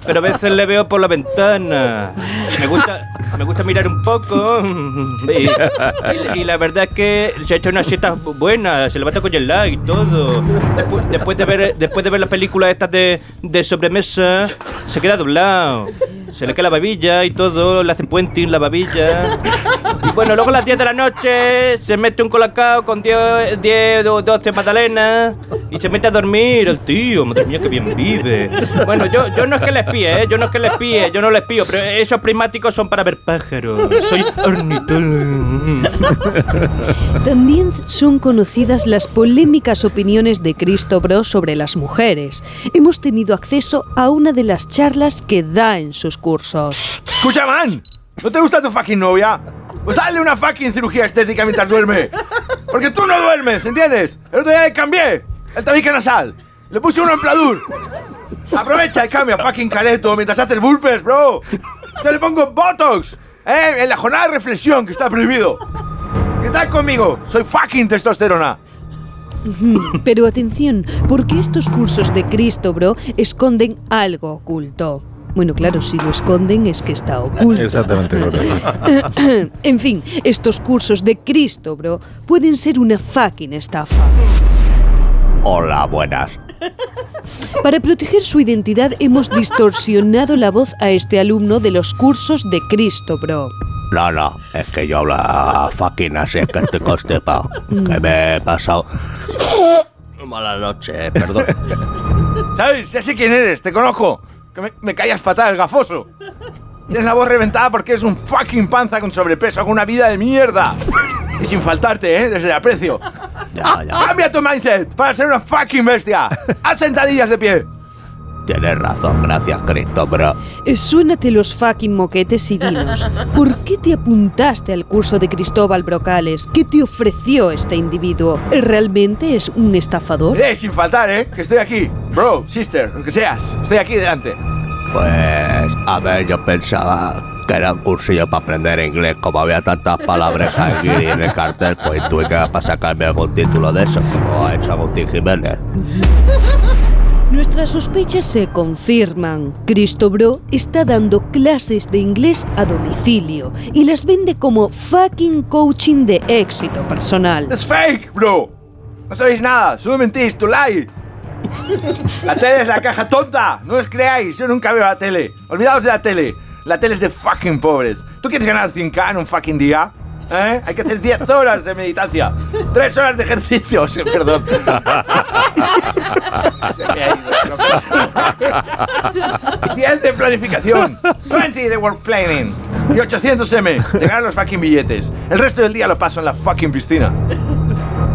pero a veces le veo por la ventana. Me gusta, me gusta mirar un poco. Y, la verdad es que se ha hecho una siesta buena, se levanta con el like y todo. Después, después de ver, después de ver las películas estas de, de sobremesa, se queda doblado. Se le cae la babilla y todo, le hacen puenting la babilla. Y bueno, luego a las 10 de la noche se mete un colacao con 10, 10 o 12 magdalenas y se mete a dormir el tío. Madre mía, que bien vive. Bueno, yo, yo no es que le espíe, ¿eh? Yo no es que le espíe, yo no le espío, pero esos prismáticos son para ver pájaros. Soy ornitólogo. También son conocidas las polémicas opiniones de Cristo Bro sobre las mujeres. Hemos tenido acceso a una de las charlas que da en sus cursos. Escucha, man. ¿No te gusta tu fucking novia? Pues hazle una fucking cirugía estética mientras duerme. Porque tú no duermes, ¿entiendes? El otro día le cambié el tabique nasal. Le puse uno en pladur. Aprovecha y cambia fucking careto mientras haces burpees, bro. Yo le pongo Botox. ¿Eh? En la jornada de reflexión que está prohibido. ¿Qué tal conmigo? Soy fucking testosterona. Pero atención, porque estos cursos de Cristo Bro esconden algo oculto. Bueno, claro, si lo esconden es que está oculto. Exactamente, en fin, estos cursos de Cristo Bro pueden ser una fucking estafa. Hola, buenas. Para proteger su identidad hemos distorsionado la voz a este alumno de los cursos de Cristo Bro. No, no, es que yo hablo fucking así, es que estoy constipado. Que me he pasado. Mala noche, perdón. ¿Sabes? Ya sé quién eres, te conozco. Que me, me callas fatal, gafoso. Tienes la voz reventada porque eres un fucking panza con sobrepeso, con una vida de mierda. Y sin faltarte, ¿eh? Desde el aprecio. Ya, ya. ¡Cambia tu mindset para ser una fucking bestia! ¡Haz sentadillas de pie! Tienes razón, gracias, Cristo, bro. Eh, Suénate los fucking moquetes y dinos, ¿por qué te apuntaste al curso de Cristóbal Brocales? ¿Qué te ofreció este individuo? ¿Realmente es un estafador? ¡Eh, sin faltar, eh! Que estoy aquí. Bro, sister, lo que seas. Estoy aquí delante. Pues, a ver, yo pensaba que era un cursillo para aprender inglés. Como había tantas palabras aquí en el cartel, pues tuve que para sacarme algún título de eso, como ha hecho Agustín Jiménez. Nuestras sospechas se confirman. Cristo Bro está dando clases de inglés a domicilio y las vende como fucking coaching de éxito personal. ¡Es fake, bro! No sabéis nada, solo mentís, tu lie. La tele es la caja tonta, no os creáis, yo nunca veo la tele. Olvidaos de la tele, la tele es de fucking pobres. ¿Tú quieres ganar 100k en un fucking día? ¿Eh? Hay que hacer 10 horas de meditancia, 3 horas de ejercicio, sí, perdón. Se me ha ido, pero- 10 de planificación, 20 de work planning y 800 M de ganar los fucking billetes. El resto del día lo paso en la fucking piscina.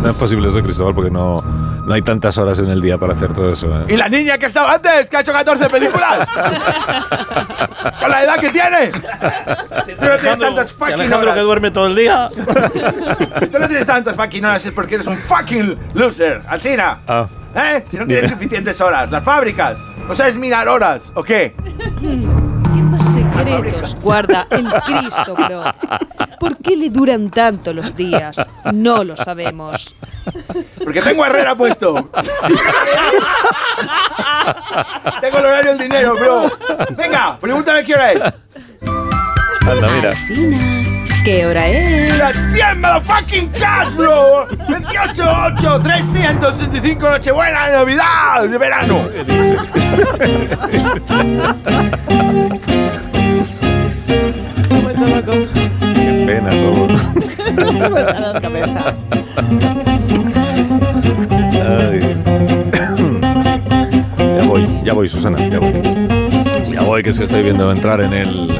No es posible eso, Cristóbal, porque no, no hay tantas horas en el día para hacer todo eso. ¿eh? ¿Y la niña que estaba antes, que ha hecho 14 películas? ¿Con la edad que tiene? Tú no tienes tantas fucking Alejandro horas. que duerme todo el día. Tú no tienes tantas fucking horas es porque eres un fucking loser. Alcina. Ah. ¿Eh? Si no tienes suficientes horas. Las fábricas. ¿No sabes mirar horas o qué? ¿Qué más secretos guarda el Cristo Bro? ¿Por qué le duran tanto los días? No lo sabemos. Porque tengo Herrera puesto. tengo el horario del dinero, bro. Venga, pregúntame qué hora es. Anda, mira. ¿Qué hora es? ¡Las 100 motherfucking cash, bro! 28, 8, 365 Nochebuena Navidad de verano. Qué pena todo. Ay. Ya voy, ya voy, Susana, ya voy. Ya voy, que es que estoy viendo entrar en el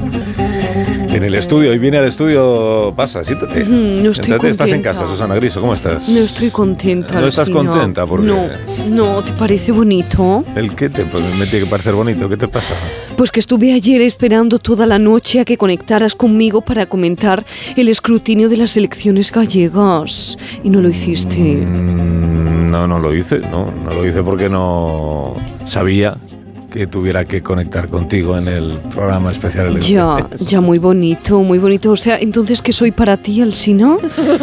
en el estudio y viene al estudio, pasa, siéntate. No estoy Siéntate, estás en casa, Susana Griso, ¿cómo estás? No estoy contenta. ¿No estás contenta? ¿Por qué? No, no, ¿te parece bonito? ¿El qué te pues me tiene que parecer bonito? ¿Qué te pasa? Pues que estuve ayer esperando toda la noche a que conectaras conmigo para comentar el escrutinio de las elecciones gallegas. Y no lo hiciste. Mm, No, no lo hice, no, no lo hice porque no sabía que tuviera que conectar contigo en el programa especial Ya, ya muy bonito, muy bonito. O sea, entonces, ¿qué soy para ti, Alsina?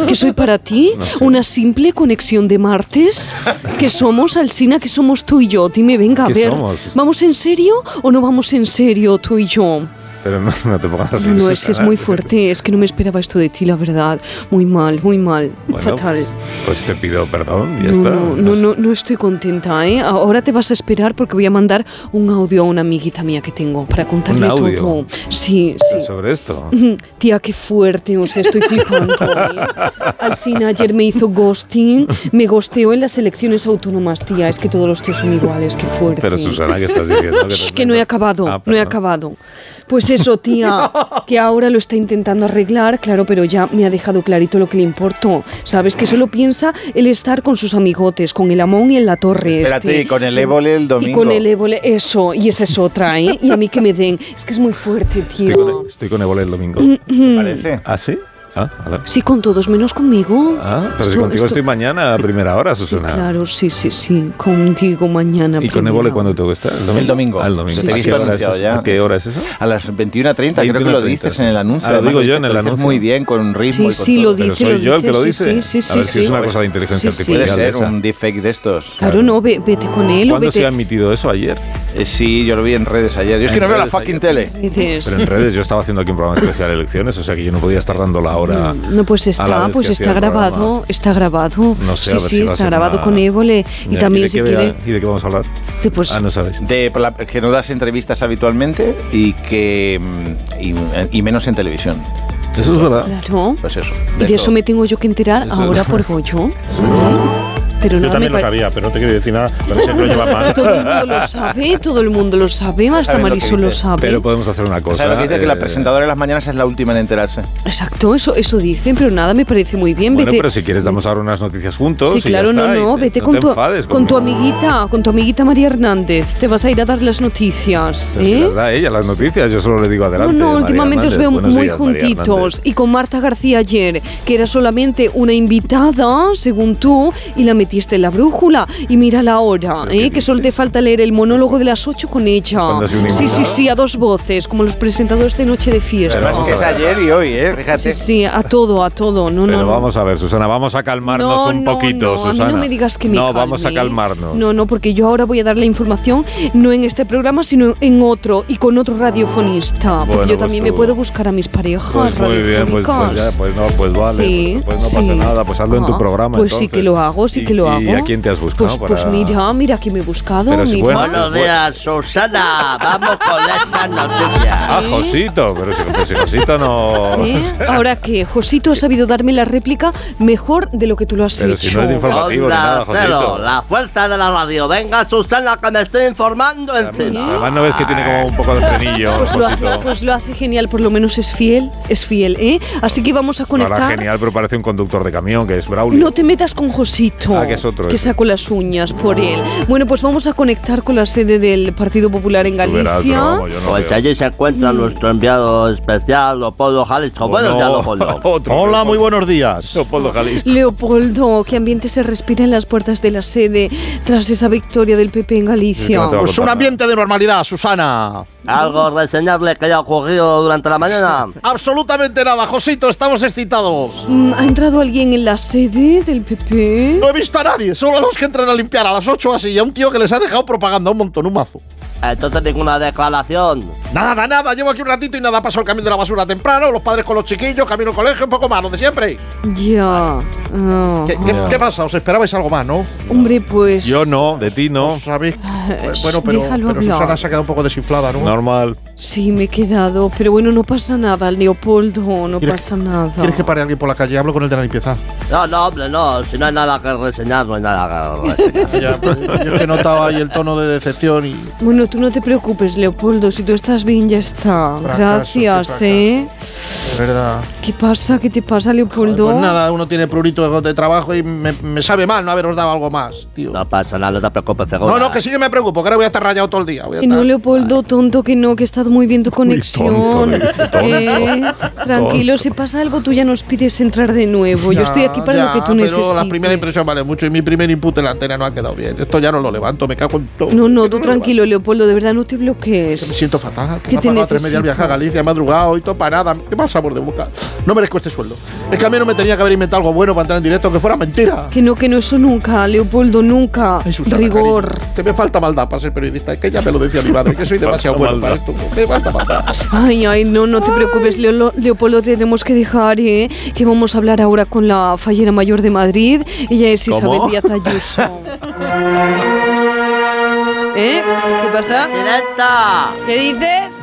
¿Qué soy para ti? No sé. ¿Una simple conexión de martes? ¿Qué somos, Alsina? ¿Qué somos tú y yo? Dime, venga, a ¿Qué ver. somos? ¿Vamos en serio o no vamos en serio tú y yo? Pero no, no te pongas así. No, no, es que es muy fuerte, es que no me esperaba esto de ti, la verdad. Muy mal, muy mal, Bueno, fatal. Pues te pido perdón, ya No, está. no, no, no, no estoy contenta, ¿eh? Ahora te vas a esperar porque voy a mandar un audio a una amiguita mía que tengo para contarle ¿Un audio? todo. Sí, sí. Sobre esto. Tía, qué fuerte, o sea, estoy flipando. ¿eh? Alcina ayer me hizo ghosting, me gosteó en las elecciones autónomas, tía. Es que todos los tíos son iguales, qué fuerte. Pero Susana, ¿qué estás diciendo? Que Shh, que no he acabado, Ah, no he acabado. Pues eso, tía, que ahora lo está intentando arreglar, claro, pero ya me ha dejado clarito lo que le importó. Sabes que solo piensa el estar con sus amigotes, con el Amón y en la torre. Espérate, este. y con el Évole el Y domingo. con el Évole, eso, y esa es otra, ¿eh? Y a mí que me den. Es que es muy fuerte, tío. Estoy con, estoy con Évole el domingo. ¿Te parece? ¿Ah, sí? Ah. Sí, con todos, menos conmigo. Ah, pero si Esto- contigo esto- estoy mañana a primera hora, Susana. Claro, sí, sí, sí. Contigo mañana. ¿Y con. Évole cuándo tengo que estar? El domingo. Ah, el domingo. Te he ¿A qué hora es eso? ya. ¿A qué hora es eso? A las 21.30, creo que lo 21:30, dices en sí. el anuncio. Ah, lo digo yo en el dices anuncio. muy bien, con ritmo Sí, y con sí, todo. lo Pero dice, soy lo yo el que lo dice, dice. sí, sí, a ver sí, si es sí. una cosa de inteligencia Sí, sí. Puede artificial. ser esa. un deepfake de estos. Claro, no, ve- vete con él o ¿Cuándo se ha emitido eso? ¿Ayer? Eh, sí, yo lo vi en redes ayer. Yo es que En no veo la fucking tele. Pero en redes yo estaba haciendo aquí un programa especial de elecciones, o sea que yo no podía estar dando la hora. No, pues a la está, vez pues está grabado, está grabado. No sé, a sí, ver sí, si está grabado una- con Évole. Y Ya, también de si qué quiere. ¿Y de qué vamos a hablar? Sí, pues, Ah, no sabes. De que no das entrevistas habitualmente y que mm, y, y menos en televisión. Eso es verdad. Claro. Pues eso. Y de eso me tengo yo que enterar Eso- ahora por Goyo. Pero Yo también me lo sabía, pero no te quiero decir nada. Pero sé que lo lleva mal. Todo el mundo lo sabe, todo el mundo lo sabe, hasta Saben lo que Marisol lo sabe. Pero podemos hacer una cosa. ¿Sabes lo que dice? que la eh, presentadora de las mañanas es la última en enterarse. Exacto, eso, eso dicen, pero nada me parece muy bien. Bueno, vete. pero si quieres damos ahora unas noticias juntos. Sí, y ya claro, no, está, no, te- vete no con, tu, enfades con tu amiguita, con tu amiguita María Hernández. Te vas a ir a dar las noticias, Pero si ¿eh? las da ella las noticias, yo solo le digo No, adelante. no, María últimamente os veo Buenos muy días, juntitos. Y con Marta García ayer, que era solamente una invitada, según tú, y la metí metiste la brújula y mira la hora, ¿eh? que solo te falta leer el monólogo de las 8 con ella. ¿Cuándo has sido un Sí, sí, sí, a dos voces, como los presentadores de Noche de Fiesta. Pero vamos a Es ayer y hoy, ¿eh? Fíjate. Sí, sí, a todo, a todo. No, Pero no, vamos a ver, Susana, vamos a calmarnos No, un poquito, no, a mí Susana. no me digas que me No, vamos a calme. calmarnos. No, no, porque yo ahora voy a dar la información no en este programa, sino en otro y con otro radiofonista. Porque Bueno, yo pues también me puedo buscar a mis parejas Pues muy bien, pues, pues ya, pues no, pues vale. Sí, pues no sí. pasa nada, pues hazlo en tu Ah, programa. Pues sí entonces. que lo hago, sí ¿Y- que lo hago. ¿Y a quién te has buscado? Pues, pues para- mira, mira que me he buscado. Pero si bueno, Buenos días, Susana. Vamos con esa noticia. Ah, Josito, pero si, pero si Josito no. ¿Eh? Ahora que Josito ha sabido darme la réplica mejor de lo que tú lo has Pero hecho. si no es informativo ni nada, Cero, Josito. la fuerza de la radio. Venga, Susana, que me estoy informando encima. Además, no ves que tiene como un poco de frenillo, Pues lo, hace, pues lo hace genial, por lo menos es fiel, es fiel, ¿eh? Así que vamos a Ahora conectar. genial, pero parece un conductor de camión, que es Braulio. No te metas con Josito. Ah, que es otro Que ese. saco las uñas por él. Bueno, pues vamos a conectar con la sede del Partido Popular en Galicia. yo no Pues allí se encuentra nuestro enviado especial, Leopoldo Jalisco. Buenos días, Leopoldo. Hola, muy buenos días. Leopoldo Jalisco. Leopoldo, ¿qué ambiente se respira en las puertas de la sede tras esa victoria del PP en Galicia? Pues un ambiente de normalidad, Susana. ¿Algo reseñable que haya ocurrido durante la mañana? Absolutamente nada, Josito, estamos excitados. Mm, ¿Ha entrado alguien en la sede del PP? No he visto a nadie, solo a los que entran a limpiar a las 8 así, y a un tío que les ha dejado propaganda un montón, un mazo. Entonces ninguna declaración. Nada, nada, llevo aquí un ratito y nada, paso el camión de la basura temprano, los padres con los chiquillos, camino al colegio, un poco más, lo de siempre. Ya. ¿Qué, qué- qué pasa? ¿Os esperabais algo más, no? Hombre, pues. Yo no, de ti no. ¿Sabéis? Bueno, pero, pero. Susana se ha quedado un poco desinflada, ¿no? Normal. Sí, me he quedado, pero bueno, no pasa nada, Leopoldo, no ¿Quieres pasa nada. ¿Quieres que pare alguien por la calle? Hablo con el de la limpieza. No, no, hombre, no. Si no hay nada que reseñar, no hay nada que reseñar. Ya, pues, yo es que he notado ahí el tono de decepción y... Bueno, tú no te preocupes, Leopoldo, si tú estás bien ya está. Fracaso, Gracias, ¿eh? De verdad. ¿Qué pasa? ¿Qué te pasa, Leopoldo? Pues nada, uno tiene prurito de, trabajo y me, me sabe mal no haberos dado algo más, tío. No pasa nada, no te preocupes, seguro. No, no, que sí que me preocupo, que ahora voy a estar rayado todo el día. Voy a Que no, estar- Leopoldo, tonto, que no, que está muy bien tu conexión. tonto, le dice, tonto. Eh, tranquilo, si pasa algo, tú ya nos pides entrar de nuevo. Yo Ya, estoy aquí para ya, lo que tú pero necesites. la primera impresión vale mucho y mi primer input en la antena no ha quedado bien. Esto ya no lo levanto, me cago en todo. No, no, tú tranquilo, Leopoldo, de verdad no te bloquees. Me siento fatal. ¿Qué Que te tres media al viaje a? Galicia, he madrugado y todo para nada. Qué mal sabor de boca. No merezco este sueldo. Es que al menos me tenía que haber inventado algo bueno para entrar en directo, que fuera mentira. Que no, que no, eso nunca, Leopoldo, nunca. Susana, Rigor. cariño, que me falta maldad para ser periodista. Es que ya me lo decía mi madre, que soy demasiado bueno para esto. Me falta maldad. Ay, ay, no, no te preocupes, Leo- Leopoldo, tenemos que dejar, ¿eh? Que vamos a hablar ahora con la fallera mayor de Madrid. Ella es ¿Cómo? Isabel Díaz Ayuso. ¿Eh? ¿Qué pasa? ¡Directa! ¿Qué dices?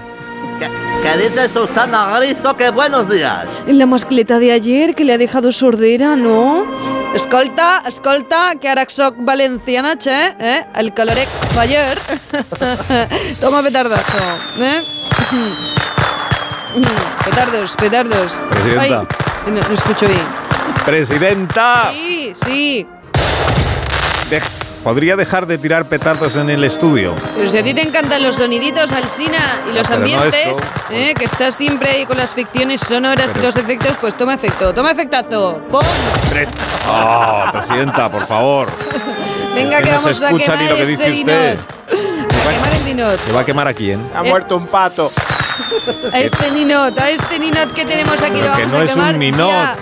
¿Qué, qué dice Susana Griso? ¡Que buenos días! En la mascleta de ayer que le ha dejado sordera, ¿no? Escolta, escolta, que ara soc valenciana, che, eh? El colorec faller. Toma petardazo, eh? petardos, petardos. Presidenta. Ay, no, no escucho bien. ¡Presidenta! Sí, sí. Dej- ¿Podría dejar de tirar petardos en el estudio? Pero si a ti te encantan los soniditos, Alsina, y los pero ambientes. ¿eh? que estás siempre ahí con las ficciones sonoras Pero- y los efectos, pues toma efecto, toma efectazo. ¡Pum! ¡Oh, presidenta, por favor! Venga, Que vamos a quemar ni lo que dice usted. ninot. A quemar el ninot. ¿Se va a quemar a quién? Ha muerto un pato. A este ninot, a este ninot que tenemos aquí Pero lo que vamos no a es un quemar. ninot. ya.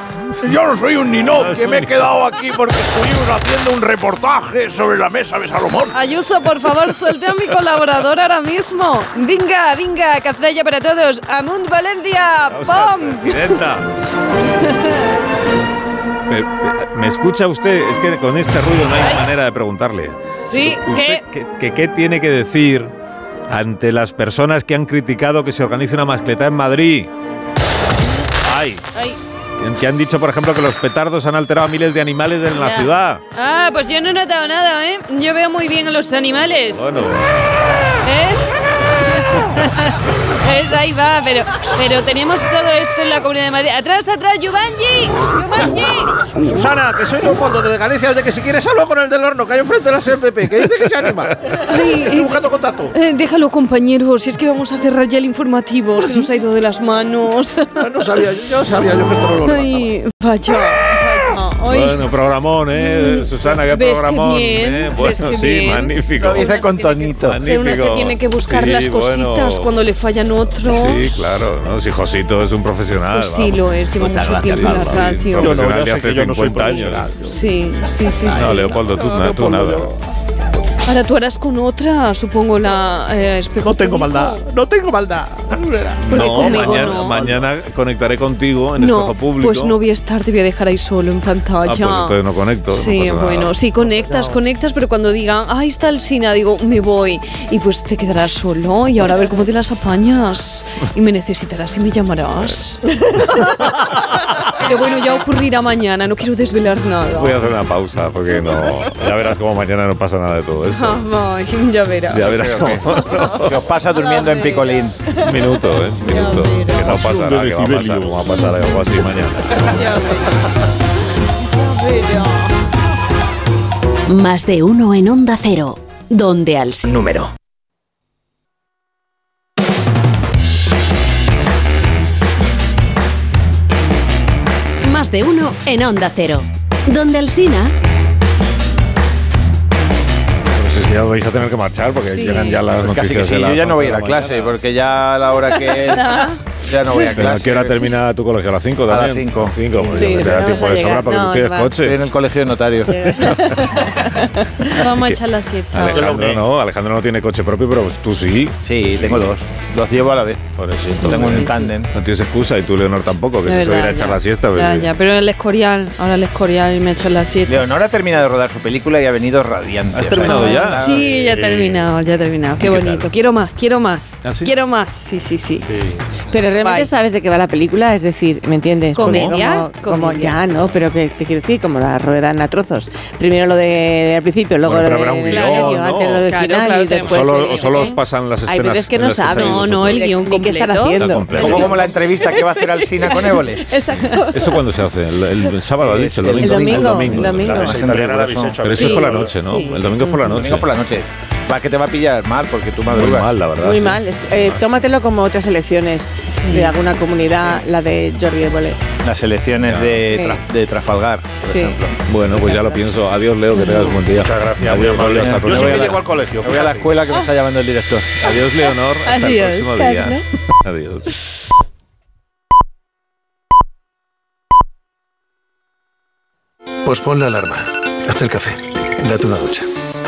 Yo no soy un No ninot, que un me he quedado aquí porque estuvimos haciendo un reportaje sobre la mesa de Salomón. Ayuso, por favor, suelte a mi colaborador ahora mismo. Venga, venga, cazalla para todos. Amunt Valencia, ¡pum! ¿Me escucha usted? Es que con este ruido no hay manera de preguntarle. Sí, ¿Usted qué, qué- qué tiene que decir ante las personas que han criticado que se organice una mascleta en Madrid? Ay, Ay. que han dicho, por ejemplo, que los petardos han alterado a miles de animales en la Ya. ciudad. Ah, pues yo no he notado nada, ¿eh? Yo veo muy bien a los animales. Bueno, ¿Es? es ahí va, pero, pero tenemos todo esto en la Comunidad de Madrid. ¡Atrás, atrás, Yubanji! ¡Yubanji! Susana, que soy Leopoldo de Galicia. Oye, que si quieres hablo con el del horno, que hay enfrente de la SPP, que dice que se anima. Ay, Estoy buscando contacto. Eh, déjalo, compañero, si es que vamos a cerrar ya el informativo. Se nos ha ido de las manos. No sabía, yo, yo sabía yo que esto no lo Ay, vaya, vaya. Bueno, programón, ¿eh? Susana, qué ¿Ves qué programón. bien? ¿eh? ¿Ves Bueno, qué sí, bien? magnífico. Lo dice con tonito. Pero una se Magnífico. tiene que buscar Sí, las cositas bueno. cuando le fallan otros. Sí, claro, ¿no? Si Josito es un profesional. Pues sí, lo es, lleva mucho tiempo en la radio. Sí, Yo no, Profesional ya sé hace que yo no soy 50 años. Sí, sí, sí. No, sí. Leopoldo, tú, No, na- tú Leopoldo, nada. Ahora tú harás con otra, supongo, la eh, espejo No tengo público. maldad, no tengo maldad. No, mañana, no. mañana conectaré contigo en No, espejo público. pues no voy a estar, te voy a dejar ahí solo en pantalla. Ah, pues entonces no conecto. no Sí, nada. bueno, sí conectas, conectas, pero cuando digan, ahí está el Sina, digo, me voy. Y pues te quedarás solo y ahora a ver cómo te las apañas. Y me necesitarás y me llamarás. pero bueno, ya ocurrirá mañana, no quiero desvelar nada. Voy a hacer una pausa porque no. Ya verás cómo mañana no pasa nada de todo esto. Ay, ya verás. Ya verás cómo. Que os pasa durmiendo en picolín. Un minuto, ¿eh? Un minuto. Que no pasará, que va a pasar, como va a pasar algo así mañana. Ya verás. Ya verás. Más de uno en Onda Cero, donde al Número. Más de uno en Onda Cero, donde Alsina. Pues es que ya vais a tener que marchar porque Sí. llegan ya las Pues casi noticias que sí, de las yo ya no 11 voy a ir a la clase mañana. porque ya a la hora que es, ya no voy a Pero ¿a clase. qué hora termina tu colegio? ¿A las 5 A las 5. 5, pues Sí, ya te da no tiempo vas a de sobra llegar. porque No, tú tienes coche. Estoy en el colegio de notario. Vamos a echar la siesta. Alejandro no, Alejandro no tiene coche propio, pero tú sí. Sí, tengo dos. Los llevo a la vez. Por eso, Tengo un entonces, tándem. No tienes excusa y tú, Leonor, tampoco, que de ir a echar ya. la siesta. pues, Ya, ya, pero el Escorial, ahora el Escorial me ha hecho la siesta. Leonor ha terminado de rodar su película y ha venido radiante. ¿Has terminado ya? Sí, ya he terminado, ya he terminado. Qué ¿Y bonito. Quiero más, quiero más. ¿Ah, sí? Quiero más, sí, sí, sí. Pero realmente Bye. sabes de qué va la película, es decir, ¿me entiendes? ¿Comedia? Como, como Comedia. ya, ¿no? Pero que te quiero decir, como la ruedan a trozos. Primero lo de al principio, luego Bueno, lo pero de habrá un del guion, medio, ¿no? antes lo del Claro, final claro, y después. solo, el- o solo os pasan las escenas. Hay veces que no saben. No, no, el guion qué están haciendo. Como, como la entrevista que va a hacer Alsina con Évole. Exacto. ¿Eso cuándo se hace? ¿El, el- el sábado, dicho? ¿El El domingo? domingo, el domingo. Claro, italiana la pero Pero eso es por la noche, ¿no? El domingo es por la noche. Domingo por la noche. Va que te va a pillar mal porque tú Muy madrugas. mal, la verdad. Muy sí. mal. es- eh, tómatelo como otras elecciones de alguna comunidad, la de Jordi Évole. Las elecciones de, Sí. Tra- de Trafalgar, por Sí. ejemplo. Bueno, pues ya lo pienso. Adiós, Leo, que tengas buen día. Muchas gracias, muy Adiós. Pablo, hasta Yo sí que llego al colegio. Me voy a la escuela que me está llamando el director. Adiós, Leonor. Hasta Adiós, el próximo día. Adiós. Pospon la alarma. Haz el café. Date una ducha.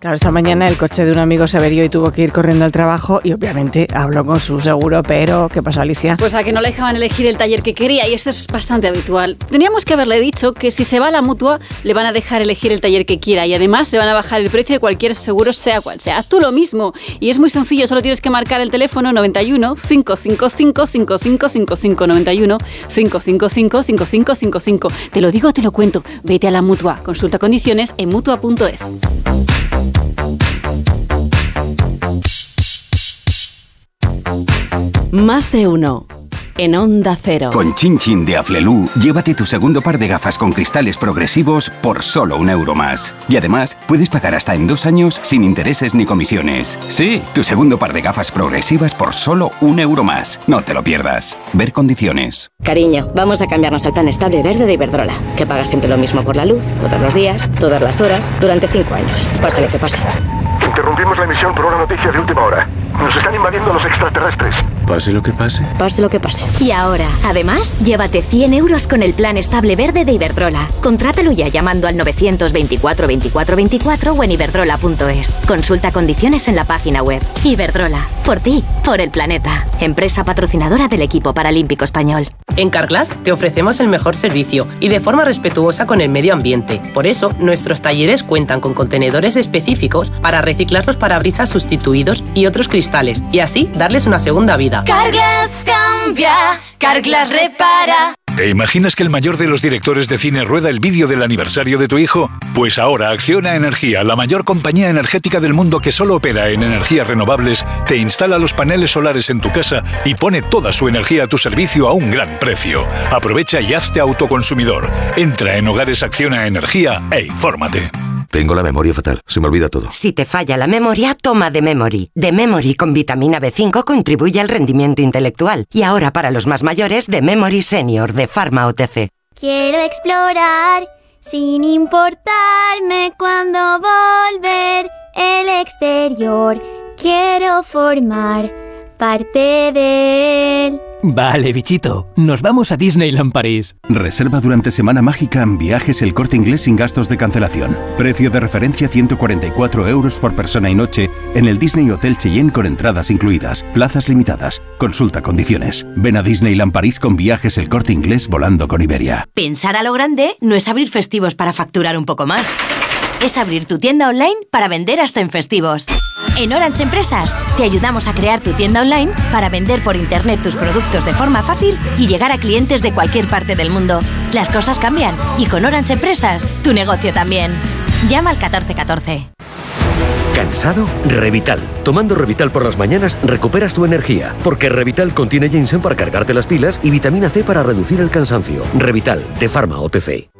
Claro, esta mañana el coche de un amigo se averió y tuvo que ir corriendo al trabajo y obviamente habló con su seguro, pero ¿qué pasó, Alicia? Pues a que no le dejaban elegir el taller que quería y esto es bastante habitual. Teníamos que haberle dicho que si se va a la mutua le van a dejar elegir el taller que quiera y además le van a bajar el precio de cualquier seguro sea cual sea. Haz tú lo mismo y es muy sencillo, solo tienes que marcar el teléfono 91 555 5555 91 555 5555. Te lo digo, te lo cuento. Vete a la mutua. Consulta condiciones en mutua.es. Más de uno en Onda Cero. Con Chin Chin de Aflelu, llévate tu segundo par de gafas con cristales progresivos por solo un euro más. Y además, puedes pagar hasta en dos años sin intereses ni comisiones. Sí, tu segundo par de gafas progresivas por solo un euro más. No te lo pierdas. Ver condiciones. Cariño, vamos a cambiarnos al plan estable verde de Iberdrola, que paga siempre lo mismo por la luz, todos los días, todas las horas, durante cinco años, pase lo que pase. Interrumpimos la emisión por una noticia de última hora. Nos están invadiendo los extraterrestres. Pase lo que pase. Pase lo que pase. Y ahora, además, llévate 100 euros con el plan estable verde de Iberdrola. Contrátalo ya llamando al 924 24 24 o en iberdrola.es. Consulta condiciones en la página web. Iberdrola, por ti, por el planeta. Empresa patrocinadora del equipo paralímpico español. En Carglass te ofrecemos el mejor servicio y de forma respetuosa con el medio ambiente. Por eso, nuestros talleres cuentan con contenedores específicos para reciclar los parabrisas sustituidos y otros cristales y así darles una segunda vida. Carglass cambia, Carglass repara. ¿Te imaginas que el mayor de los directores de cine rueda el vídeo del aniversario de tu hijo? Pues ahora Acciona Energía, la mayor compañía energética del mundo que solo opera en energías renovables, te instala los paneles solares en tu casa y pone toda su energía a tu servicio a un gran precio. Aprovecha y hazte autoconsumidor. Entra en Hogares Acciona Energía e infórmate. Tengo la memoria fatal, se me olvida todo. Si te falla la memoria, toma de Memory. De Memory con vitamina B5 contribuye al rendimiento intelectual. Y ahora para los más mayores, de Memory Senior de Pharma OTC. Quiero explorar sin importarme cuando volver el exterior. Quiero formar parte de él. Vale, bichito, nos vamos a Disneyland París. Reserva durante Semana Mágica en viajes el corte inglés sin gastos de cancelación. Precio de referencia 144 euros por persona y noche en el Disney Hotel Cheyenne con entradas incluidas. Plazas limitadas. Consulta condiciones. Ven a Disneyland París con viajes el corte inglés volando con Iberia. Pensar a lo grande no es abrir festivos para facturar un poco más. Es abrir tu tienda online para vender hasta en festivos. En Orange Empresas te ayudamos a crear tu tienda online para vender por internet tus productos de forma fácil y llegar a clientes de cualquier parte del mundo. Las cosas cambian y con Orange Empresas tu negocio también. Llama al 1414. ¿Cansado? Revital. Tomando Revital por las mañanas recuperas tu energía, porque Revital contiene ginseng para cargarte las pilas y vitamina C para reducir el cansancio. Revital, de Pharma OTC.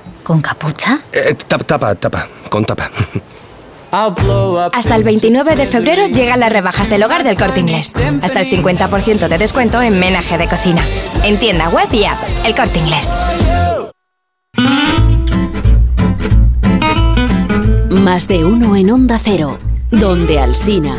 ¿Con capucha? Eh, tapa, tapa, tapa, con tapa. Hasta el 29 de febrero llegan las rebajas del hogar del corte inglés. Hasta el 50% de descuento en menaje de cocina. En tienda web y app, el corte inglés. Más de uno en Onda Cero, donde Alsina.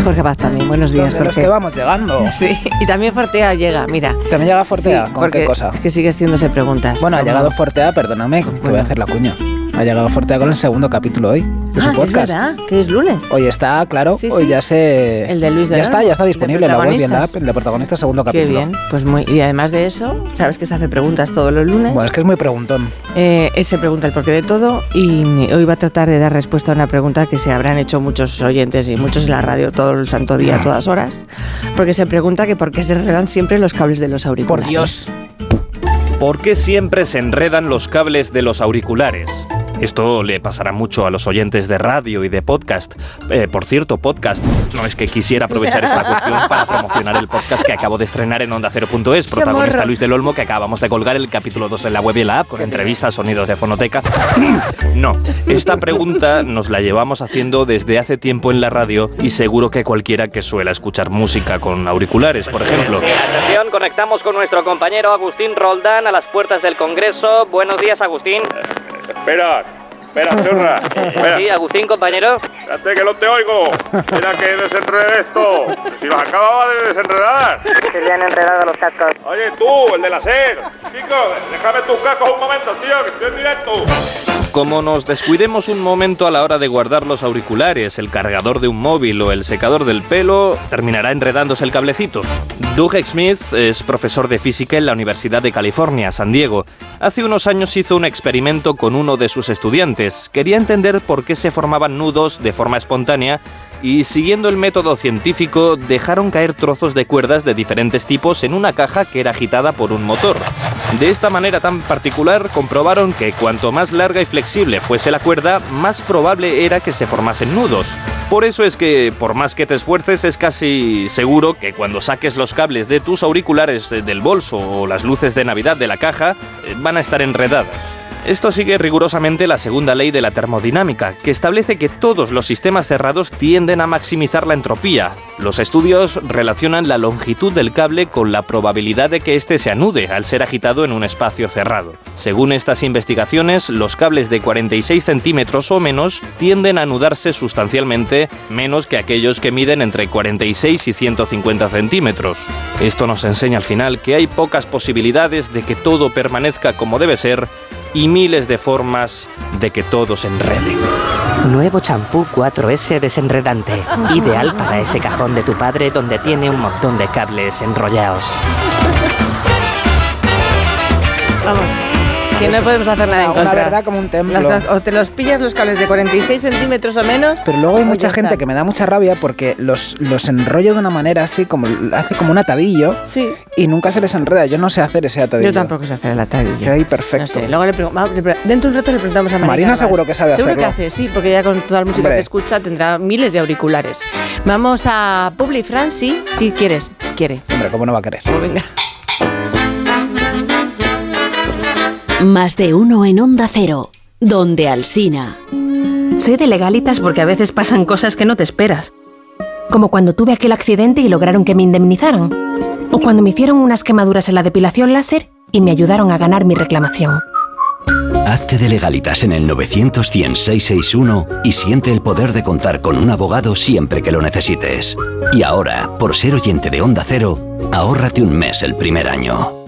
Donde Jorge Paz también. Buenos días, Donde los Jorge. que vamos llegando. Sí, y también Fortea llega, mira. ¿También llega Fortea? Sí, ¿Con qué cosa? Es que sigue haciéndose preguntas. Bueno, ha llegado Fortea, perdóname, que voy a hacer la cuña. Ha llegado Fortea con el segundo capítulo hoy de su Ah, es podcast. verdad, que es lunes. Hoy está, claro, Sí, hoy ya se... El de Luis de Ya está, ya está de disponible en la web y en la app, protagonistas. el de protagonista segundo Qué capítulo. bien, pues muy. Y además de eso, sabes que se hace preguntas todos los lunes. Bueno, es que es muy preguntón. Eh, se pregunta el porqué de todo y hoy va a tratar de dar respuesta a una pregunta que se habrán hecho muchos oyentes y muchos en la radio todo el santo día, a todas horas, porque se pregunta que por qué se enredan siempre los cables de los auriculares. Por Dios. ¿Por qué siempre se enredan los cables de los auriculares? Esto le pasará mucho a los oyentes de radio y de podcast. Eh, por cierto, podcast, no es que quisiera aprovechar esta cuestión para promocionar el podcast que acabo de estrenar en OndaCero.es, protagonista morro. Luis del Olmo, que acabamos de colgar el capítulo 2 en la web y en la app, con entrevistas, sonidos de fonoteca. No, esta pregunta nos la llevamos haciendo desde hace tiempo en la radio y seguro que cualquiera que suela escuchar música con auriculares, por ejemplo. Atención, conectamos con nuestro compañero Agustín Roldán a las puertas del Congreso. Buenos días, Agustín. Espera, espera, churra. Espera. Sí, Agustín, compañero. Espérate que no te oigo. Mira que desenredé esto. Si los acababa de desenredar. Se le han enredado los cascos. Oye, tú, el de la SER. Chico, déjame tus cascos un momento, tío, que estoy en directo. Como nos descuidemos un momento a la hora de guardar los auriculares, el cargador de un móvil o el secador del pelo, terminará enredándose el cablecito. Doug Smith es profesor de física en la Universidad de California, San Diego. Hace unos años hizo un experimento con uno de sus estudiantes. Quería entender por qué se formaban nudos de forma espontánea y siguiendo el método científico dejaron caer trozos de cuerdas de diferentes tipos en una caja que era agitada por un motor. De esta manera tan particular comprobaron que cuanto más larga y flexible fuese la cuerda, más probable era que se formasen nudos. Por eso es que, por más que te esfuerces, es casi seguro que cuando saques los cables de tus auriculares eh, del bolso o las luces de Navidad de la caja, eh, van a estar enredadas. Esto sigue rigurosamente la segunda ley de la termodinámica, que establece que todos los sistemas cerrados tienden a maximizar la entropía. Los estudios relacionan la longitud del cable con la probabilidad de que éste se anude al ser agitado en un espacio cerrado. Según estas investigaciones, los cables de 46 centímetros o menos tienden a anudarse sustancialmente menos que aquellos que miden entre 46 y 150 centímetros. Esto nos enseña al final que hay pocas posibilidades de que todo permanezca como debe ser y miles de formas de que todo se enrede. Nuevo champú 4S desenredante. Ideal para ese cajón de tu padre donde tiene un montón de cables enrollados. Vamos. Que no podemos hacer nada en Una contra. verdad como un templo. Las- o te los pillas los cables de 46 centímetros o menos. Pero luego hay o mucha gente que me da mucha rabia porque los, los enrolla de una manera así, como hace como un atadillo. Sí. Y nunca se les enreda. Yo no sé hacer ese atadillo. Yo tampoco sé hacer el atadillo. Que ahí perfecto. No sé, luego le vamos, dentro de un rato le preguntamos a Marina. Marina seguro que sabe Seguro que hacerlo. hace, sí, porque ya con toda la música Hombre. que escucha tendrá miles de auriculares. Vamos a Publi Fran, sí, sí, quieres, quiere. Hombre, ¿cómo no va a querer? Pues venga. Más de uno en Onda Cero, donde Alsina. Soy de legalitas porque a veces pasan cosas que no te esperas. Como cuando tuve aquel accidente y lograron que me indemnizaran. O cuando me hicieron unas quemaduras en la depilación láser y me ayudaron a ganar mi reclamación. Hazte de legalitas en el 900 100 661 y siente el poder de contar con un abogado siempre que lo necesites. Y ahora, por ser oyente de Onda Cero, ahórrate un mes el primer año.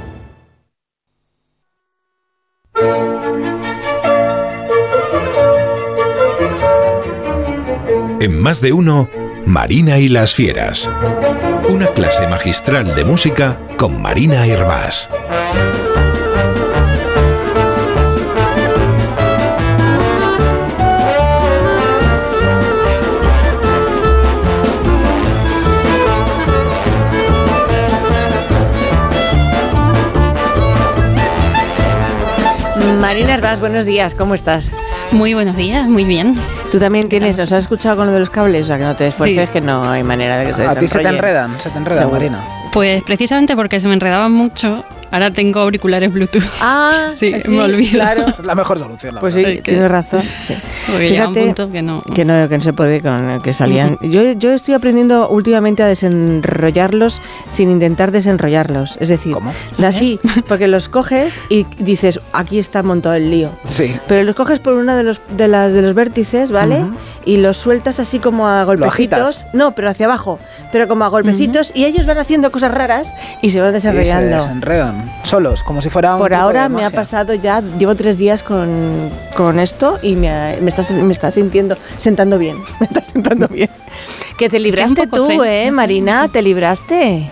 En más de uno, Marina y las Fieras. Una clase magistral de música con Marina Hervás. Marina Herbás, buenos días, ¿cómo estás? Muy buenos días, muy bien. Tú también tienes, ¿nos has escuchado con lo de los cables? O sea, que no te esfuerces, Sí. que no hay manera de que se A ti se te enredan, se te enredan, Seguro. Marina. Pues precisamente porque se me enredaban mucho, ahora tengo auriculares Bluetooth. Ah, sí, me olvido. Claro. Es la mejor solución, la Pues sí, verdad. Es que- tienes razón. Sí. Porque llega un punto que no. que no, que no se puede con que salían. yo, yo estoy aprendiendo últimamente a desenrollarlos sin intentar desenrollarlos. Es decir, así, porque los coges y dices, aquí está montado el lío. Sí. Pero los coges por uno de los, de, las- de los vértices, ¿vale? Y los sueltas así como a golpecitos. No, pero hacia abajo. Pero como a golpecitos. Y ellos van haciendo cosas raras y se van Y se desenredan solos, como si fuera un Por ahora de me ha pasado ya, llevo tres días con, con esto y me, ha- me, está, me está sintiendo, sentando bien, me está sentando bien. Que te libraste tú, ¿eh, sí. Marina? ¿Te libraste?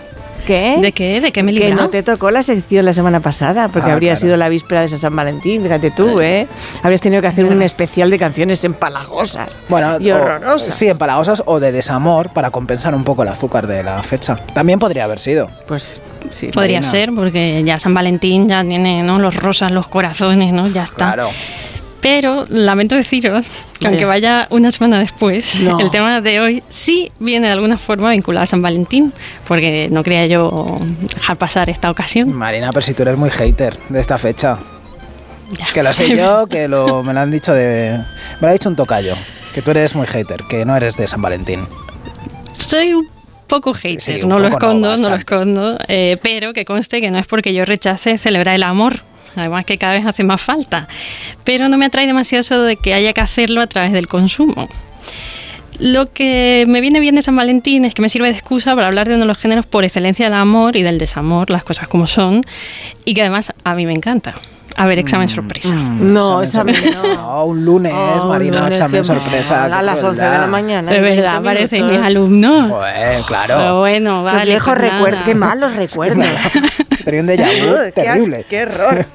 ¿Qué? ¿De qué? ¿De qué me he Que no te tocó la sección la semana pasada, porque Ah, habría claro. sido la víspera de San Valentín, fíjate tú, ¿eh? Habrías tenido que hacer un especial de canciones empalagosas Bueno, y o- horrorosas. sí, empalagosas o de desamor para compensar un poco el azúcar de la fecha. También podría haber sido. Pues sí. Podría Marina. ser, porque ya San Valentín ya tiene ¿no? los rosas, los corazones, ¿no? Ya está. Claro. Pero lamento deciros que aunque vaya una semana después, No. el tema de hoy sí viene de alguna forma vinculado a San Valentín, porque no quería yo dejar pasar esta ocasión. Marina, pero si tú eres muy hater de esta fecha. Que lo sé yo, que lo, me lo han dicho de... Me lo ha dicho un tocayo, que tú eres muy hater, que no eres de San Valentín. Soy un poco hater, Sí, un no, lo poco no, escondo, no, lo escondo, eh, pero que conste que no es porque yo rechace celebrar el amor. Además que cada vez hace más falta. Pero no me atrae demasiado de que haya que hacerlo a través del consumo. Lo que me viene bien de San Valentín es que me sirve de excusa para hablar de uno de los géneros por excelencia del amor y del desamor, las cosas como son, y que además a mí me encanta. A ver examen sorpresa. No, examen no. No, un lunes, Oh, Marina, un lunes, examen qué sorpresa. a qué las 11 de la mañana. De verdad, 20 parecen mis alumnos. Pues, claro. Pero bueno, Qué vale. viejo pues nada. recuerdo, qué malos recuerdos. Tenía un déjà vu qué terrible. qué error.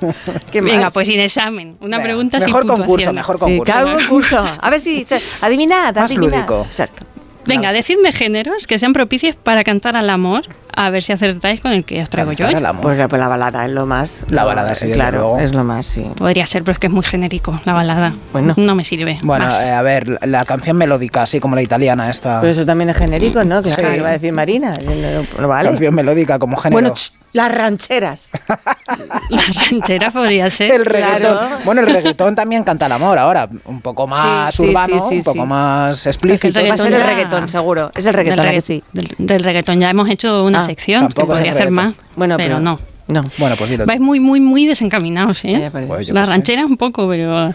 Qué. Venga, pues sin examen. Una Venga, pregunta sin mejor concurso, mejor Sí, concurso. un concurso. A ver si. se- Adivinad, Más adivinad. lúdico. Exacto. Venga, decidme géneros que sean propicios para cantar al amor, a ver si acertáis con el que os traigo yo. Cantar ¿eh? al amor. Pues la, pues la balada es lo más. La balada, sí, desde Claro, luego. es lo más, sí. Podría ser, pero es que es muy genérico la balada. Bueno. No me sirve. Bueno, más. eh, a ver, la- la canción melódica, así como la italiana esta. Pero eso también es genérico, ¿no? Claro, Sí. que va a decir Marina. No, no vale. Canción melódica como género. Bueno, ch, las rancheras. La ranchera podría ser. el reggaetón. claro. Bueno, el reggaetón también canta el amor ahora. Un poco más Sí, sí, urbano, sí, sí, un poco sí. más explícito. Es que Va a ser el ya- reggaetón, seguro. Es el del, reggaetón, ¿a que regga- sí? del, del reggaetón ya hemos hecho una Ah, sección tampoco podría hacer más. Bueno, pero, pero- no. No. Bueno, pues dilo. Vais muy, muy, muy desencaminados, ¿eh? Pues la sé. ranchera un poco, pero...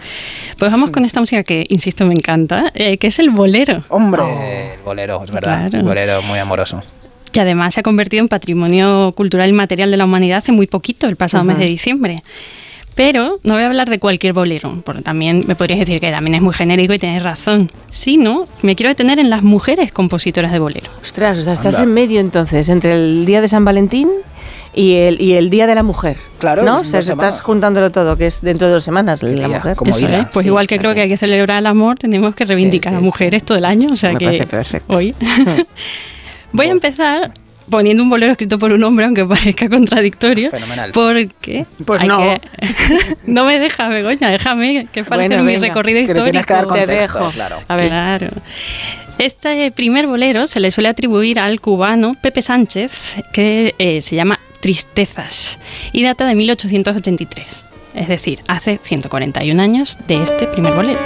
Pues vamos con esta música que, insisto, me encanta, eh, que es el bolero. Hombre, Oh. el bolero, es verdad. Claro. El bolero muy amoroso. Que además se ha convertido en patrimonio cultural y material de la humanidad hace muy poquito, el pasado mes de diciembre. Pero no voy a hablar de cualquier bolero, porque también me podrías decir que también es muy genérico y tienes razón. Sino, me quiero detener en las mujeres compositoras de bolero. Ostras, o sea, estás Anda. en medio entonces, entre el día de San Valentín y el, y el día de la mujer. Claro, ¿no? O sea, semanas. estás juntándolo todo, que es dentro de dos semanas la lía, mujer. como Eso es. Pues Sí, igual que creo que hay que celebrar el amor, tenemos que reivindicar sí, a sí. mujeres todo el año. O sea Me que parece perfecto. hoy. Voy a empezar poniendo un bolero escrito por un hombre, aunque parezca contradictorio. Fenomenal. Porque. Pues no. que- no me deja, Begoña, déjame que parece Bueno, mi venga, recorrido Que le tienes que dar histórico. Te contexto, dejo. claro. A ver. Claro. Este primer bolero se le suele atribuir al cubano Pepe Sánchez, que eh, se llama Tristezas y data de 1883. Es decir, hace 141 años de este primer bolero.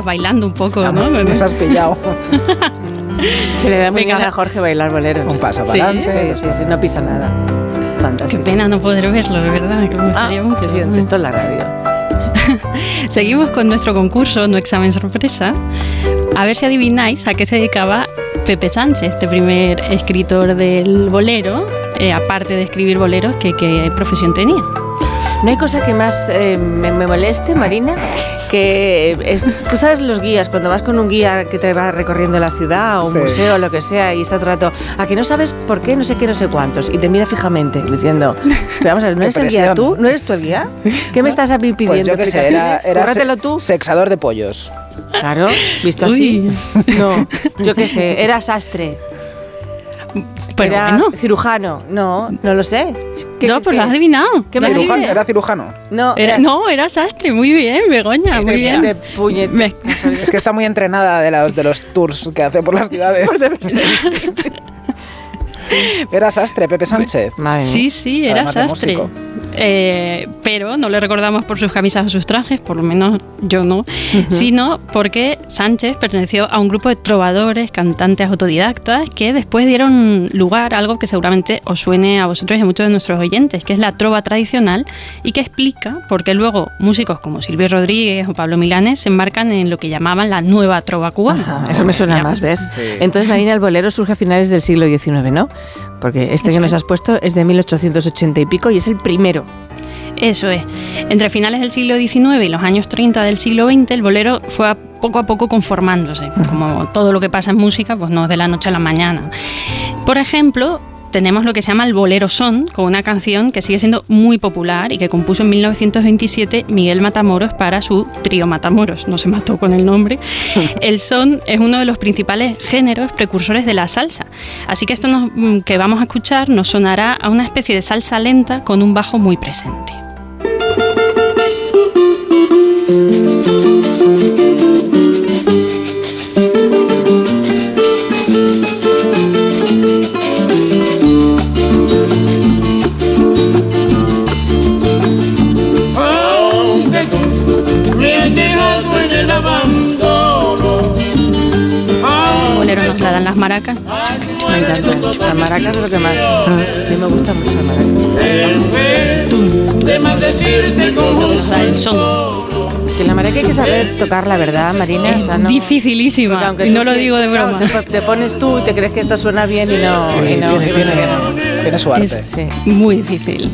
Bailando un poco, ¿no? Nos has pillado. Se le da muy Venga. bien a Jorge bailar boleros. Un paso Sí, para adelante. Sí, sí, sí, no pisa nada. Qué Fantástico. pena no poder verlo, de verdad, que me Ah, gustaría mucho. que sí, esto es la radio. Seguimos con nuestro concurso, no examen sorpresa. A ver si adivináis a qué se dedicaba Pepe Sánchez, este primer escritor del bolero, eh, aparte de escribir boleros, que qué profesión tenía. No hay cosa que más eh, me, me moleste, Marina, que es, tú sabes los guías, cuando vas con un guía que te va recorriendo la ciudad o un Sí. museo o lo que sea y está todo el rato, a que no sabes por qué, no sé qué, no sé cuántos, y te mira fijamente diciendo, pero vamos a ver, ¿no eres el guía tú? ¿No eres tú el guía? ¿Qué me estás a mí pidiendo? Pues yo qué sé, era, se- tú. sexador de pollos. Claro, visto así. No, yo qué sé, era sastre. Pero era bueno. cirujano. No, no lo sé. ¿Qué- No, qué lo has adivinado. ¿Qué me Cirujano, era cirujano. No, Era- no, era sastre, muy bien, Begoña, muy bien. de puñet. Me- Es que está muy entrenada de los, de los tours que hace por las ciudades. Era sastre, Pepe Sánchez. Madre. Sí, sí, era Además sastre. Eh, pero no le recordamos por sus camisas o sus trajes, por lo menos yo no, sino porque Sánchez perteneció a un grupo de trovadores, cantantes autodidactas, que después dieron lugar a algo que seguramente os suene a vosotros y a muchos de nuestros oyentes, que es la trova tradicional y que explica por qué luego músicos como Silvio Rodríguez o Pablo Milanes se embarcan en lo que llamaban la nueva trova cubana. Ajá, eso me suena más, ¿ves? Sí. Entonces, Marina, el bolero surge a finales del siglo XIX, ¿no? Porque este que nos has puesto es de 1880 y pico y es el primero. Eso es. Entre finales del siglo XIX y los años 30 del siglo XX, el bolero fue a- poco a poco conformándose. Como todo lo que pasa en música, pues no es de la noche a la mañana. Por ejemplo, tenemos lo que se llama el bolero son, con una canción que sigue siendo muy popular y que compuso en 1927 Miguel Matamoros para su trío Matamoros. No se mató con el nombre. El son es uno de los principales géneros precursores de la salsa. Así que esto nos- mm, que vamos a escuchar nos sonará a una especie de salsa lenta con un bajo muy presente. Maracas. Me encanta. Las maracas es lo que más. Sí, me gusta mucho la maraca. De más decirte como Nos da el son. Que la maraca hay que saber tocar la verdad, Marina. Es o sea, no- dificilísima, y no lo digo de broma. te, te pones tú y te crees que esto suena bien y no. Y no tiene, y tiene- no- tiene su arte. Sí. Muy difícil.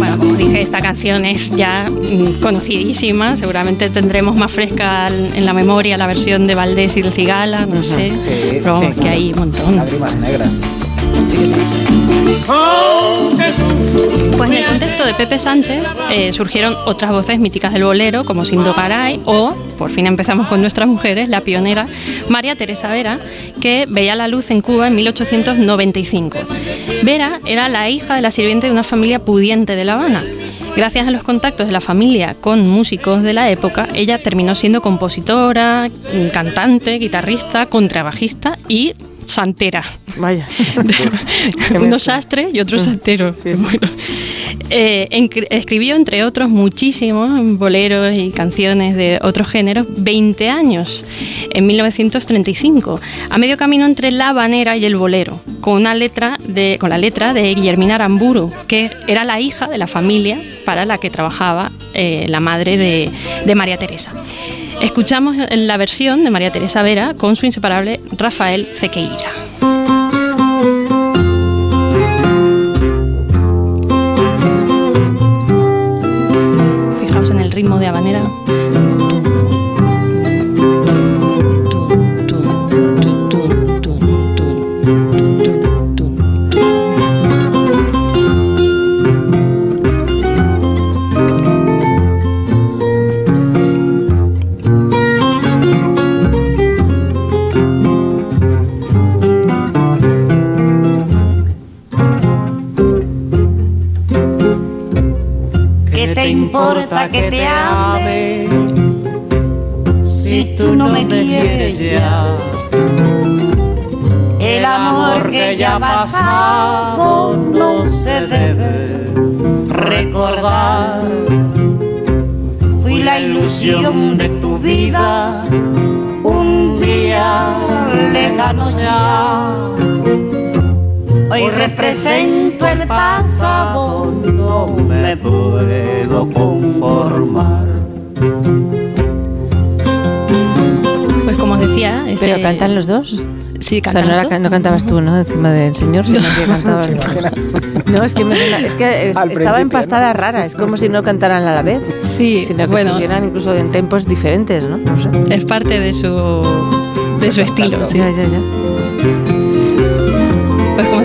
Bueno, como dije, esta canción es ya mm, conocidísima. Seguramente tendremos más fresca en la memoria la versión de Valdés y del Cigala, no sé. Sí, pero vamos, sí. que hay un montón. Lágrimas negras. Pues en el contexto de Pepe Sánchez eh, surgieron otras voces míticas del bolero, como Sindo Garay, o, por fin empezamos con nuestras mujeres, la pionera María Teresa Vera, que veía la luz en Cuba en 1895. Vera era la hija de la sirviente de una familia pudiente de La Habana. Gracias a los contactos de la familia con músicos de la época, ella terminó siendo compositora, cantante, guitarrista, contrabajista y santera. Vaya. Uno sastre y otro mm. santero. Sí. Bueno, eh, escribió, entre otros, muchísimos boleros y canciones de otros géneros, 20 años, en 1935, a medio camino entre la habanera y el bolero, con, una letra de, con la letra de Guillermina Aramburu, que era la hija de la familia para la que trabajaba eh, la madre de, de María Teresa. Escuchamos la versión de María Teresa Vera con su inseparable Rafael Cequeira. Ritmo de habanera. Importa que te ame si tú no me quieres ya? El amor que ya pasado no se debe recordar. Fui la ilusión de tu vida un día lejano ya. Hoy represento el pasado, no me puedo conformar. Pues como os decía, este- ¿Pero cantan los dos? Sí, O sea, no, la- no cantabas tú, ¿no? Encima del señor, sino que cantaba. No, es que, me suena- es que eh, estaba empastada rara, es como si no cantaran a la vez. Sí, sino que bueno. estuvieran incluso en tempos diferentes, ¿no? No sé. Es parte de su, de su estilo. sí. Ya, ya, ya.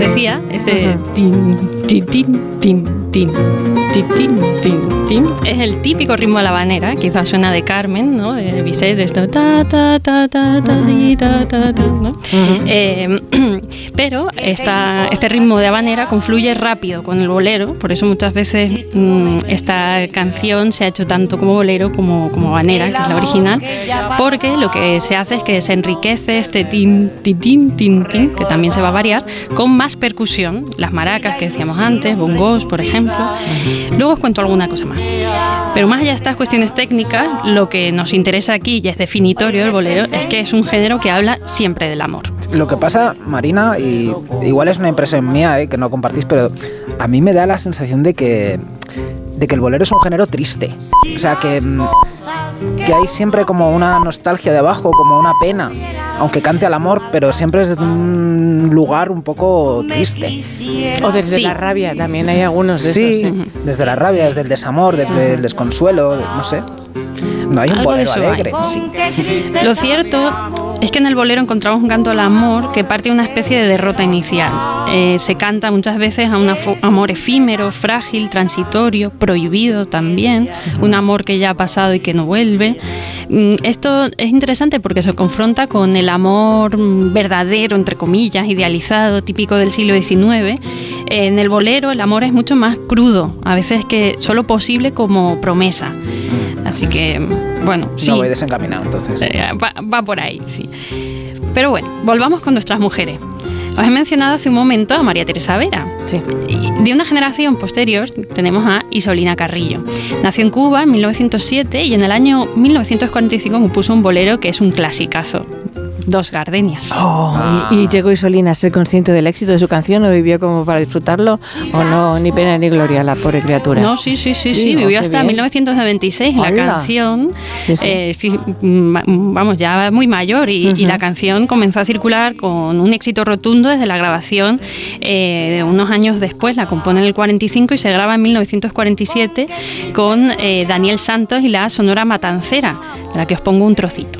Decía, este tin, tin, tin, tin, tin, tin, tin, tin, es el típico ritmo de la habanera, quizás suena de Carmen, ¿no? De Bizet, de esto, ta, ta, ta, ta, ta, ti, ta, ta, ta, ¿no? Eh, pero este ritmo de habanera confluye rápido con el bolero, por eso muchas veces mm, esta canción se ha hecho tanto como bolero como, como habanera, que es la original, porque lo que se hace es que se enriquece este tin, tin, tin, tin, tin, que también se va a variar, con más percusión, las maracas que decíamos antes, bongos, por ejemplo. Luego os cuento alguna cosa más. Pero más allá de estas cuestiones técnicas, lo que nos interesa aquí, y es definitorio del bolero, es que es un género que habla siempre del amor. Lo que pasa, Marina, y igual es una impresión mía, eh, que no compartís, pero a mí me da la sensación de que, de que el bolero es un género triste. O sea, que, mm, que hay siempre como una nostalgia debajo, como una pena, aunque cante al amor, pero siempre es un lugar un poco triste. O desde Sí. la rabia, también hay algunos de Sí, esos. ¿eh? desde la rabia, desde el desamor, desde el desconsuelo, de- no sé. No hay un Algo de hay, alegre. sí. Lo cierto es que en el bolero encontramos un canto al amor que parte de una especie de derrota inicial. Eh, se canta muchas veces a un amor efímero, frágil, transitorio, prohibido también, un amor que ya ha pasado y que no vuelve. Mm, Esto es interesante porque se confronta con el amor mm, verdadero, entre comillas, idealizado, típico del siglo XIX, En el bolero el amor es mucho más crudo, a veces que solo posible como promesa. Así que, bueno, sí. No voy desencaminado entonces. Eh, va, va por ahí, sí. Pero bueno, volvamos con nuestras mujeres. Os he mencionado hace un momento a María Teresa Vera. Sí. De una generación posterior tenemos a Isolina Carrillo. Nació en Cuba en 1907 y en el año 1945 compuso un bolero que es un clasicazo. Dos gardenias. Oh, y, y llegó Isolina a ser consciente del éxito de su canción o vivió como para disfrutarlo o no, ni pena ni gloria la pobre criatura. No, sí, sí, sí, sí, ¿no? vivió hasta bien. 1996 la canción. Sí, sí. eh, sí, mm, vamos, ya muy mayor y, y la canción comenzó a circular con un éxito rotundo desde la grabación eh, de unos años después. La compone en el 45 y se graba en 1947 con eh, Daniel Santos y la Sonora Matancera, de la que os pongo un trocito.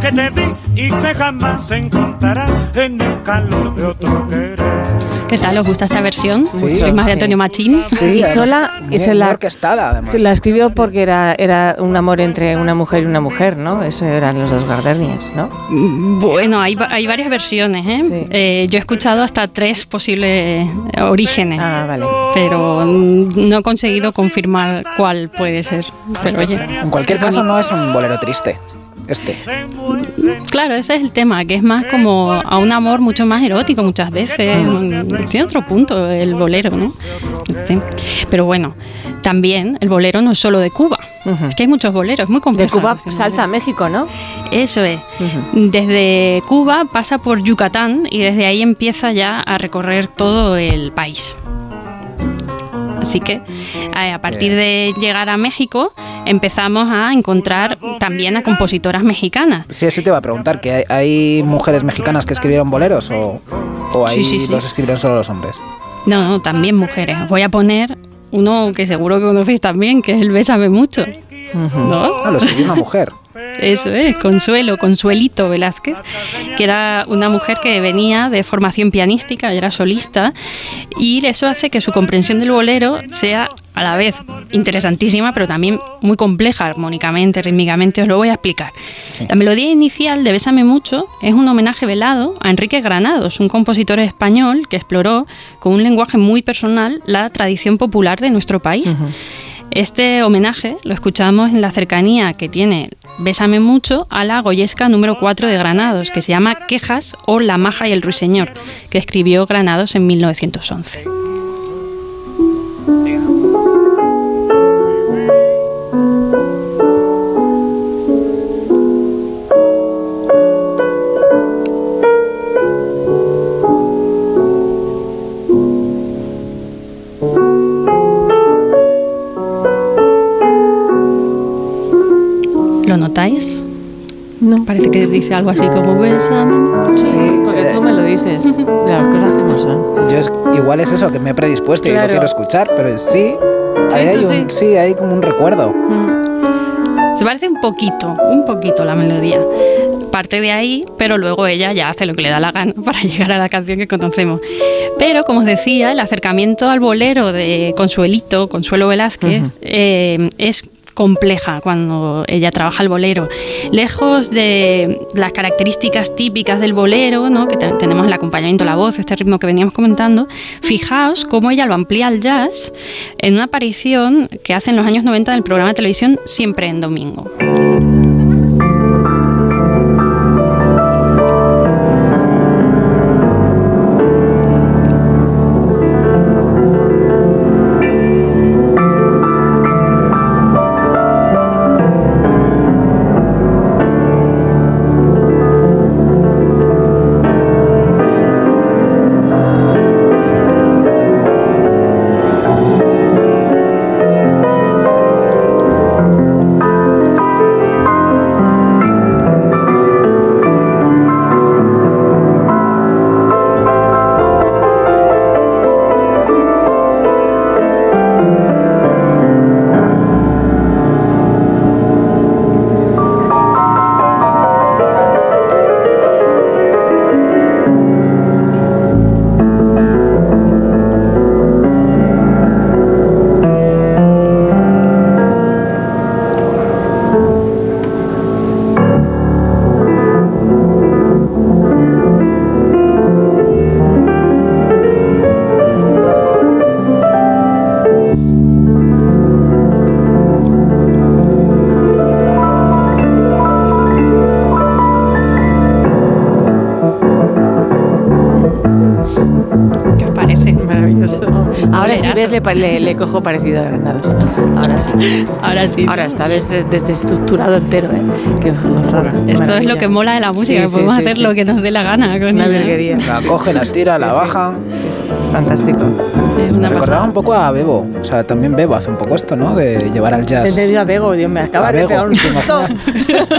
que te di y que jamás encontrarás en el calor de otro querer. ¿Qué tal? ¿Os gusta esta versión? Sí, Soy más de sí. Antonio Machín. y sola y muy- se muy la, orquestada, además. se la escribió porque era, era un amor entre una mujer y una mujer, ¿no? Eso eran los dos gardenias, ¿no? Bueno, hay, hay varias versiones, ¿eh? Eh, yo he escuchado hasta tres posibles eh, orígenes. Ah, vale. Pero mm, no he conseguido confirmar cuál puede ser. Pero oye. En cualquier caso, no es un bolero triste. Este. Claro, ese es el tema, que es más como a un amor mucho más erótico muchas veces. Tiene otro punto el bolero, ¿no? Sí. Pero bueno, también el bolero no es solo de Cuba. Que hay muchos boleros, muy De complejos. Cuba salta a México, ¿no? Eso es. Desde Cuba pasa por Yucatán y desde ahí empieza ya a recorrer todo el país. Así que a partir de llegar a México empezamos a encontrar también a compositoras mexicanas. Sí, eso te iba a preguntar, que hay, mujeres mexicanas que escribieron boleros o, o ahí Sí, sí, sí. los escribieron solo los hombres. No, no, también mujeres. Voy a poner uno que seguro que conocéis también, que es el Bésame Mucho. ¿No? Ah, lo escribió una mujer. Eso es, Consuelo, Consuelito Velázquez, que era una mujer que venía de formación pianística, era solista, y eso hace que su comprensión del bolero sea a la vez interesantísima, pero también muy compleja armónicamente, rítmicamente, os lo voy a explicar. La melodía inicial de Bésame Mucho es un homenaje velado a Enrique Granados, un compositor español que exploró con un lenguaje muy personal la tradición popular de nuestro país. Este homenaje lo escuchamos en la cercanía que tiene Bésame mucho a la Goyesca número 4 de Granados, que se llama Quejas o La maja y el ruiseñor, que escribió Granados en 1911. No. Parece que dice algo así como Bésame. Sí, Porque sí, tú me lo dices. Las cosas como son. Yo es- igual es eso, que me he predispuesto y Claro. lo quiero escuchar, pero sí, Sí, ahí hay un, sí, hay como un recuerdo. Se parece un poquito, un poquito la melodía. Parte de ahí, pero luego ella ya hace lo que le da la gana para llegar a la canción que conocemos. Pero, como os decía, el acercamiento al bolero de Consuelito, Consuelo Velázquez, eh, es compleja cuando ella trabaja el bolero. Lejos de las características típicas del bolero, ¿no? que te- tenemos el acompañamiento, la voz, este ritmo que veníamos comentando, fijaos cómo ella lo amplía al jazz en una aparición que hace en los años 90 en el programa de televisión Siempre en Domingo. Le, le, cojo parecido a Granados. Ahora sí. Ahora sí. Ahora está des- desestructurado entero, ¿eh? Qué gozada. Esto es Maravilla. lo que mola de la música, Sí, sí, podemos sí, hacer sí. lo que nos dé la gana con Una ella. virguería. La coge, la estira, la baja. Fantástico. Es una Me recordaba un poco a Bebo. O sea, también Bebo hace un poco esto, ¿no? De llevar al Te he jazz. a Bego, Dios, me acaba A de Bego, pegar un ¿te susto.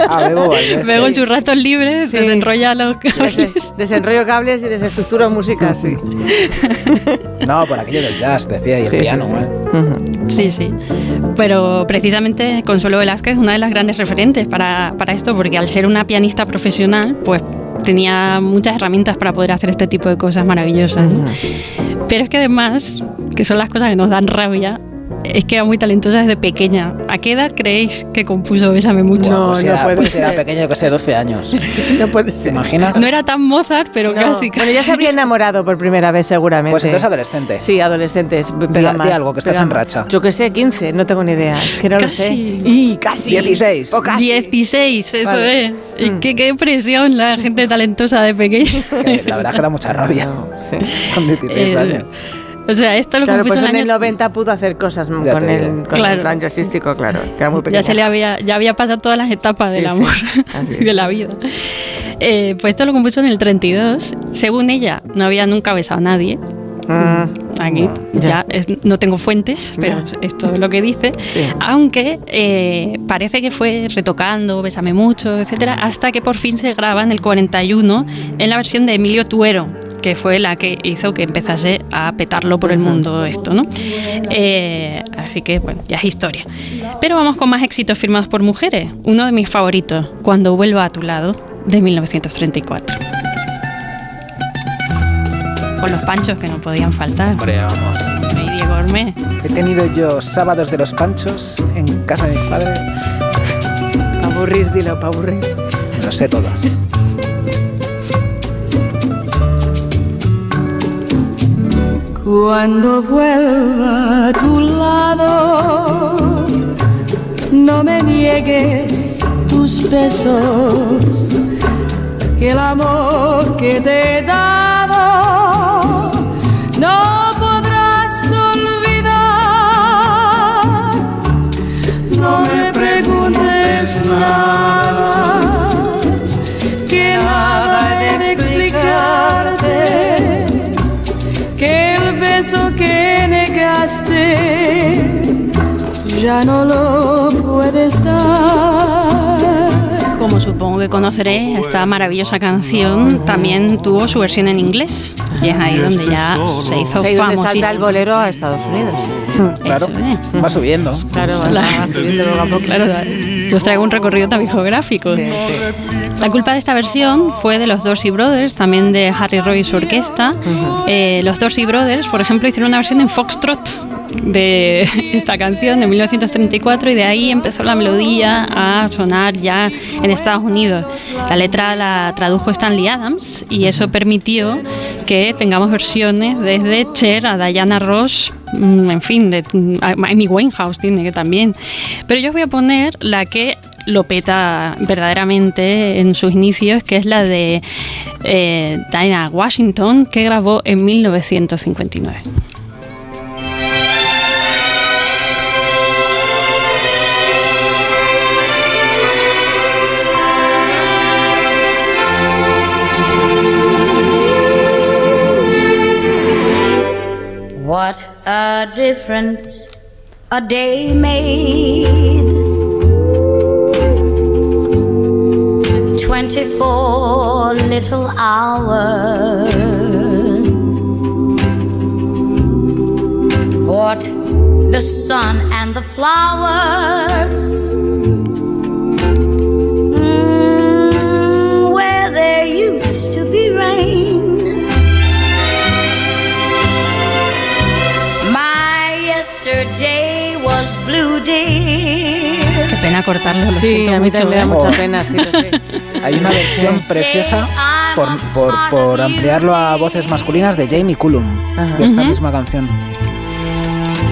A Bebo Valdés. Luego en sus ratos libres Sí. desenrolla los Des- desenrollo cables y desestructuro música, sí. No, por aquello del jazz, decía, y el Sí, piano, sí. ¿eh? Sí, sí. Pero precisamente Consuelo Velázquez es una de las grandes referentes para, para esto, porque al ser una pianista profesional, pues tenía muchas herramientas para poder hacer este tipo de cosas maravillosas. ¿no? Pero es que además, que son las cosas que nos dan rabia, es que era muy talentosa desde pequeña. ¿A qué edad creéis que compuso Bésame mucho? Guau, pues era, pues era pequeño, yo que sé, 12 años. No puede ¿Te ser. imaginas? No era tan Mozart, pero No. casi. Bueno, ya se habría enamorado por primera vez seguramente. Pues entonces adolescente. Sí, adolescentes. Di- Pega di más, algo, que estás en racha. Yo que sé, 15, no tengo ni idea. Es que no lo sé. Casi. Y casi. 16. O casi. 16, eso Vale. es. Y qué, qué presión la gente talentosa de pequeña. Que la verdad es que da mucha rabia. Sí. Con 16 Eh, años. O sea, esto lo Claro, compuso pues en el el año 90 pudo hacer cosas Ya con, el, con Claro. el plan jazzístico, claro. Que era muy pequeña. Ya se le había, ya había pasado todas las etapas Sí, del sí, amor así y de la vida. Eh, pues esto lo compuso en el 32. Según ella, no había nunca besado a nadie. Mm, Aquí Ya. ya, es- no tengo fuentes, pero esto es lo que dice. Sí. Aunque eh, parece que fue retocando, Bésame mucho, etcétera, hasta que por fin se graba en el 41 en la versión de Emilio Tuero, que fue la que hizo que empezase a petarlo por el mundo esto, ¿no? Eh, así que, bueno, ya es historia. Pero vamos con más éxitos firmados por mujeres. Uno de mis favoritos, Cuando vuelva a tu lado, de 1934. Con los panchos que no podían faltar. Hombre, vamos. Y Diego Ormé. He tenido yo sábados de los panchos en casa de mis padres. Pa' aburrir, dilo, para aburrir. Lo sé todas. Cuando vuelva a tu lado, no me niegues tus besos, que el amor que te he beso que negaste ya no lo puedes dar. Como supongo que conoceréis, esta maravillosa canción también tuvo su versión en inglés. Y es ahí donde ya se hizo Es ahí donde salta el bolero a Estados Unidos. Claro, Eso es. va subiendo. Claro, va, Claro. va subiendo poco a os traigo un recorrido también geográfico. La culpa de esta versión fue de los Dorsey Brothers, también de Harry Roy y su orquesta. Eh, los Dorsey Brothers, por ejemplo, hicieron una versión en Foxtrot de esta canción de 1934 y de ahí empezó la melodía a sonar ya en Estados Unidos. La letra la tradujo Stanley Adams y eso permitió que tengamos versiones desde Cher a Diana Ross, mm, en fin, de a Amy Winehouse tiene que también. Pero yo os voy a poner la que lo peta verdaderamente en sus inicios, que es la de eh, Diana Washington, que grabó en 1959. What a difference a day made. Twenty-four little hours. What the sun and the flowers. Pena cortarlo, lo Sí, siento a mí mucho. también me da ¿eh? mucha pena, sí, lo sé. Hay una versión preciosa por, por, por ampliarlo a voces masculinas de Jamie Cullum, de esta misma canción.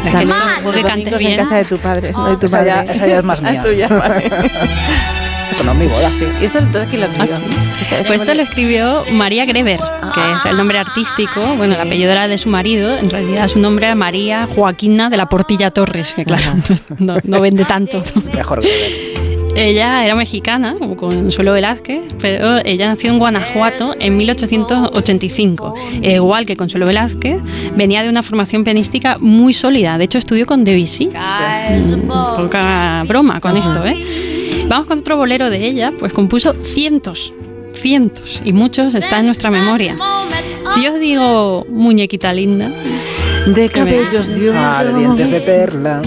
Que que en casa de tu padre, no de tu Esa padre. ya, esa ya es más Ah, mía. es tuya, vale. Eso no es mi boda. Sí. ¿Y esto entonces quién lo escribió? Pues esto lo escribió María Greber, que es el nombre artístico, bueno, el apellido era de su marido, en realidad su nombre era María Joaquina de la Portilla Torres, que claro, no, no vende tanto. Mejor que ves. Ella era mexicana, como Consuelo Velázquez, pero ella nació en Guanajuato en 1885. E igual que Consuelo Velázquez, venía de una formación pianística muy sólida. De hecho, estudió con Debussy. Mm, Poca broma con esto, ¿eh? Vamos con otro bolero de ella, pues compuso cientos, cientos, y muchos están en nuestra memoria. Si yo os digo muñequita linda, de cabellos de oro. Ah, de dientes de perla,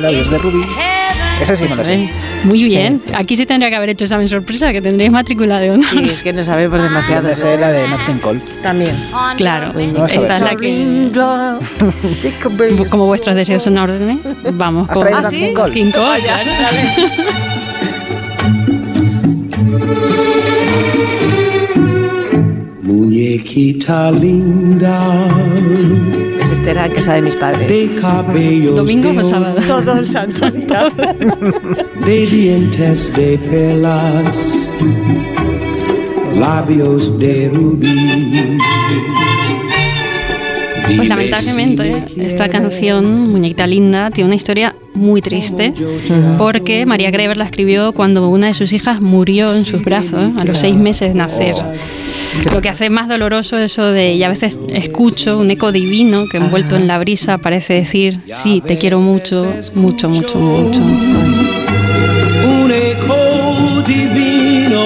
labios de rubí. Ese sí me lo sé. Muy bien. Aquí sí tendría que haber hecho examen sorpresa, que tendréis matrícula de honor. Sí, es que no sabemos demasiado. Esa es la de King Cole. También. Claro, Vamos esta es la que. Como vuestros deseos son órdenes, vamos ¿Has con Nat King Cole? King Cole, Vaya, claro. Muñequita linda, era en casa de mis padres. de cabellos ¿Domingo de o sábado? Todo el santo día. de dientes de perlas, labios de rubí. Pues lamentablemente esta canción, Muñequita Linda, tiene una historia muy triste porque María Greber la escribió cuando una de sus hijas murió en sus brazos a los seis meses de nacer. Lo que hace más doloroso eso de, y a veces escucho un eco divino que envuelto en la brisa parece decir, sí, te quiero mucho, mucho, mucho, mucho. un eco divino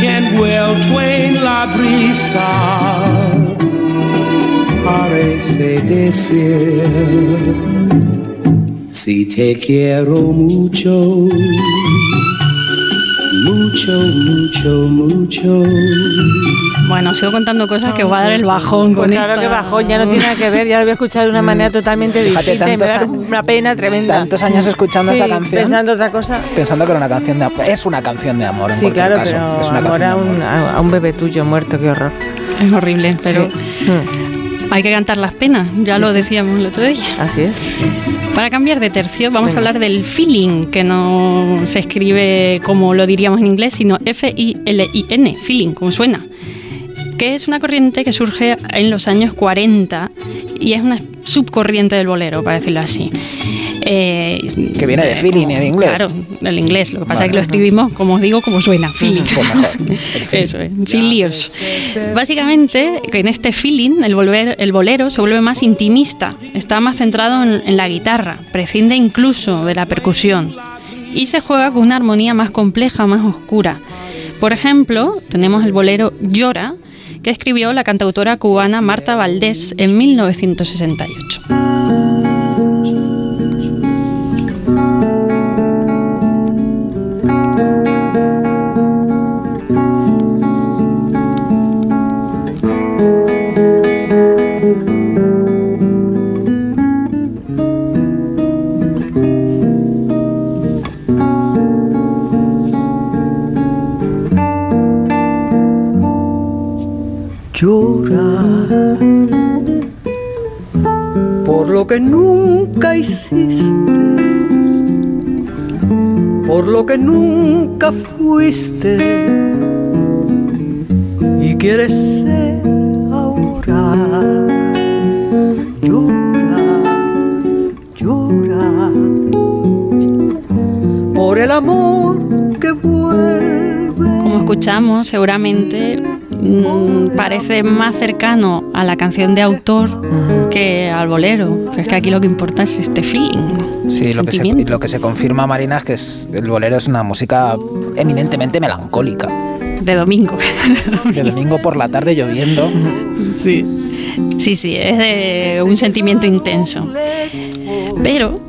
que envuelto en la brisa parece decir si te quiero mucho mucho mucho mucho Bueno, sigo contando cosas que va a dar el bajón Pues con claro esta- que bajón, ya no tiene nada que ver, ya lo voy a escuchar de una manera totalmente Fíjate, distinta y me da una pena tremenda. Tantos años escuchando Sí, esta canción. Pensando otra cosa. Pensando que era una canción de amor. Es una canción de amor, en Sí, cualquier claro, caso. pero es una amor canción a de amor. un, a, un bebé tuyo muerto, qué horror. Es horrible, pero Sí. Hay que cantar las penas, ya Sí, lo decíamos el otro día. Así es. Para cambiar de tercio, vamos Venga. a hablar del feeling, que no se escribe como lo diríamos en inglés, sino F-I-L-I-N, feeling, como suena. Que es una corriente que surge en los años 40 y es una subcorriente del bolero, para decirlo así. Eh, Que viene de feeling en inglés. Claro, del inglés. Lo que pasa Vale. es que lo escribimos, como os digo, como suena, feeling. Eso es, sin líos. Básicamente, en este feeling, el, volver, el bolero se vuelve más intimista, está más centrado en, en la guitarra, prescinde incluso de la percusión y se juega con una armonía más compleja, más oscura. Por ejemplo, tenemos el bolero Llora, que escribió la cantautora cubana Marta Valdés en 1968. Que nunca hiciste, por lo que nunca fuiste y quieres ser ahora. Llora, llora por el amor que vuelve. Como escuchamos, seguramente mm, parece más cercano a la canción de autor que al bolero. Pero es que aquí lo que importa es este feeling. Sí, lo que, se, sentimiento. lo que se confirma, Marina, es que es- el bolero es una música eminentemente melancólica. De domingo. De domingo por la tarde lloviendo. Sí. Sí, sí, es de un sentimiento intenso. Pero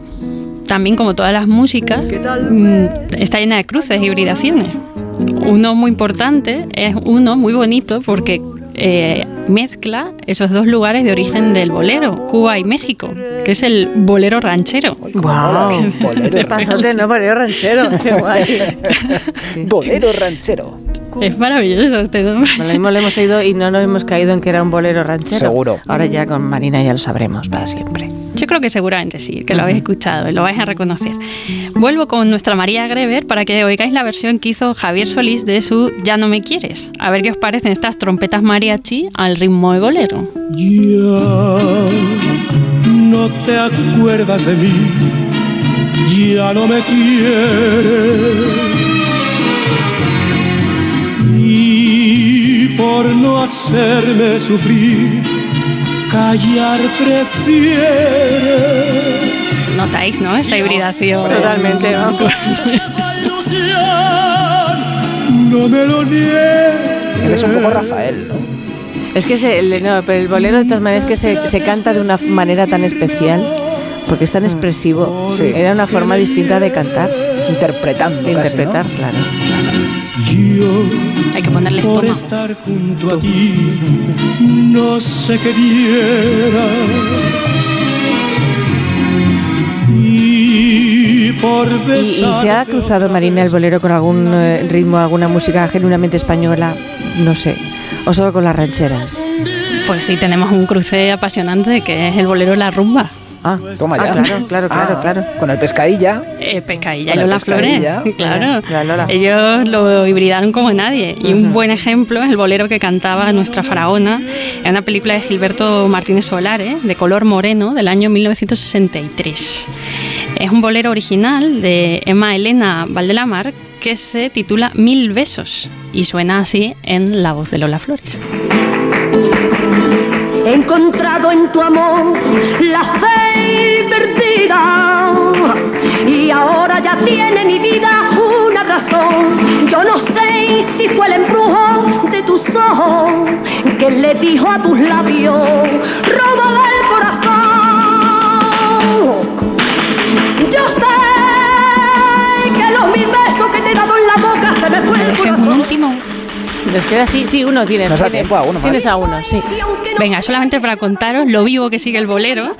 también como todas las músicas, mm, está llena de cruces, hibridaciones. Uno muy importante es uno muy bonito porque eh, mezcla esos dos lugares de origen del bolero, Cuba y México, que es el bolero ranchero. ¡Wow! Pasaste, no, bolero ranchero. Qué guay. Bolero ranchero. Es maravilloso este nombre. Lo mismo le hemos oído y no nos hemos caído en que era un bolero ranchero. Seguro. Ahora ya con Marina ya lo sabremos para siempre. Yo creo que seguramente sí, que lo habéis escuchado y lo vais a reconocer. Vuelvo con nuestra María Greber para que oigáis la versión que hizo Javier Solís de su Ya no me quieres. A ver qué os parecen estas trompetas mariachi al ritmo de bolero. Ya no te acuerdas de mí, ya no me quieres. Por no hacerme sufrir, callar prefieres. Notáis, ¿no? Esta hibridación. Totalmente, ¿no? No me lo niegues. Él es un poco Rafael, ¿no? Es que se- el, no, pero el bolero de todas maneras es que se, se canta de una manera tan especial, porque es tan expresivo. Sí. Era una forma distinta de cantar, Interpretando. de casi, ¿no? interpretar, Hay que ponerle Por estómago. estar junto a ti, no sé qué diera. Y por Y, se ha cruzado Marina el bolero con algún eh, ritmo, alguna música genuinamente española, no sé, o solo con las rancheras. Pues sí, tenemos un cruce apasionante que es el bolero La Rumba. Ah, Toma ah, ya. claro, claro, claro, Ah, claro. Con el pescadilla. Eh, Pescadilla y Lola Flores. Claro. La Lola. Ellos lo hibridaron como nadie. Y un buen ejemplo es el bolero que cantaba nuestra faraona en una película de Gilberto Martínez Solare, de color moreno, del año 1963. Es un bolero original de Emma Elena Valdelamar que se titula Mil besos y suena así en la voz de Lola Flores. He encontrado en tu amor la fe perdida y ahora ya tiene mi vida una razón. Yo no sé si fue el embrujo de tus ojos que le dijo a tus labios, róbale el corazón. Yo sé que los mil besos que te he dado en la boca se me fue ¿Me el corazón. último? ¿Nos queda así? Sí, uno tienes. Nos da tienes. tiempo a uno más. Tienes a uno, sí. Venga, solamente para contaros lo vivo que sigue el bolero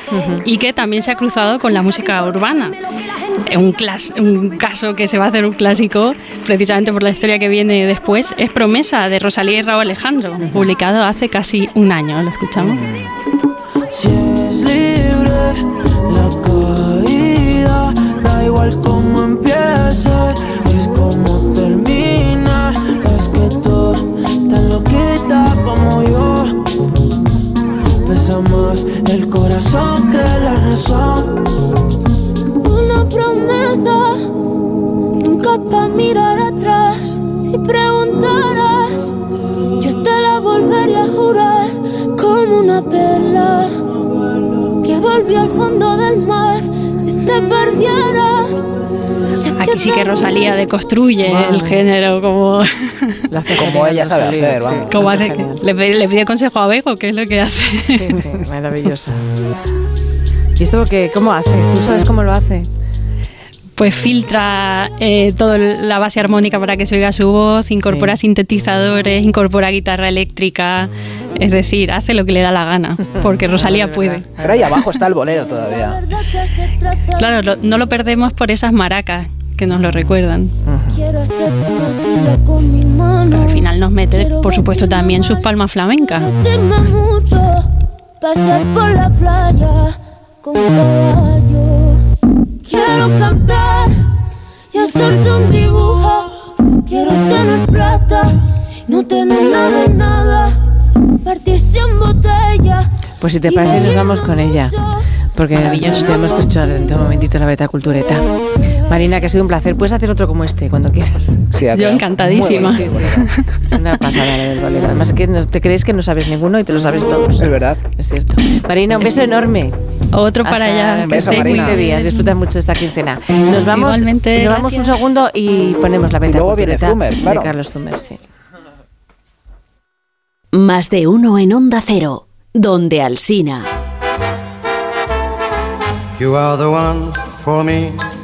y que también se ha cruzado con la música urbana. Es un, clas- un caso que se va a hacer un clásico precisamente por la historia que viene después. Es Promesa de Rosalía y Raúl Alejandro, publicado hace casi un año. ¿Lo escuchamos? Si es libre la caída, da igual cómo corazón que la razón. Una promesa, nunca pa' mirar atrás. Si preguntaras, yo te la volvería a jurar como una perla que volvió al fondo del mar. Si te perdiera, sé Aquí sí que Rosalía deconstruye el género como, Como ella sabe hacer, vamos. como hace, le, pide, le pide consejo a Bego, que es lo que hace. Sí, sí, maravillosa. ¿Y esto qué, cómo hace? ¿Tú sabes cómo lo hace? Pues filtra eh, toda la base armónica para que se oiga su voz, incorpora sintetizadores, incorpora guitarra eléctrica, es decir, hace lo que le da la gana, porque Rosalía puede. Pero ahí abajo está el bolero todavía. Claro, lo- no lo perdemos por esas maracas que nos lo recuerdan. Quiero hacerte masilla con mi mano. Al final nos mete, por supuesto, también sus palmas flamencas. Divertirme mucho, pasear por la playa con caballo. Quiero cantar y hacerte un dibujo. Quiero tener plata, no tener nada de nada. Partirse en botella. Pues si te parece, nos vamos con ella. Porque tenemos que escuchar dentro de un momentito la beta cultureta. Marina, que ha sido un placer. Puedes hacer otro como este cuando quieras. Sí, Yo encantadísima. Es una pasada la del bolero. Además, que no, te crees que no sabes ninguno y te lo sabes todos. Es verdad. Es cierto. Marina, un beso enorme. Otro para Hasta allá. que beso, estéis muy 15 Marina. días. Disfruta mucho de esta quincena. Nos vamos, Igualmente, nos vamos un segundo y ponemos la Y luego viene Zumer, claro. de Carlos Zumer. Sí. Más de uno en Onda Cero, donde Alsina. You are the one for me,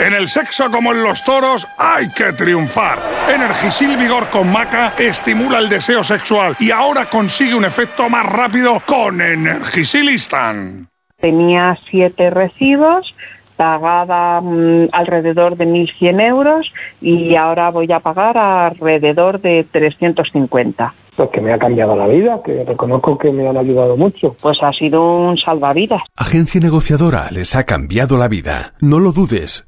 En el sexo como en los toros hay que triunfar. Energisil Vigor con Maca estimula el deseo sexual y ahora consigue un efecto más rápido con Energisil Instant. Tenía siete recibos, pagaba mm, alrededor de 1.100 euros y ahora voy a pagar alrededor de 350. Pues que me ha cambiado la vida, que reconozco que me han ayudado mucho. Pues ha sido un salvavidas. Agencia negociadora les ha cambiado la vida. No lo dudes.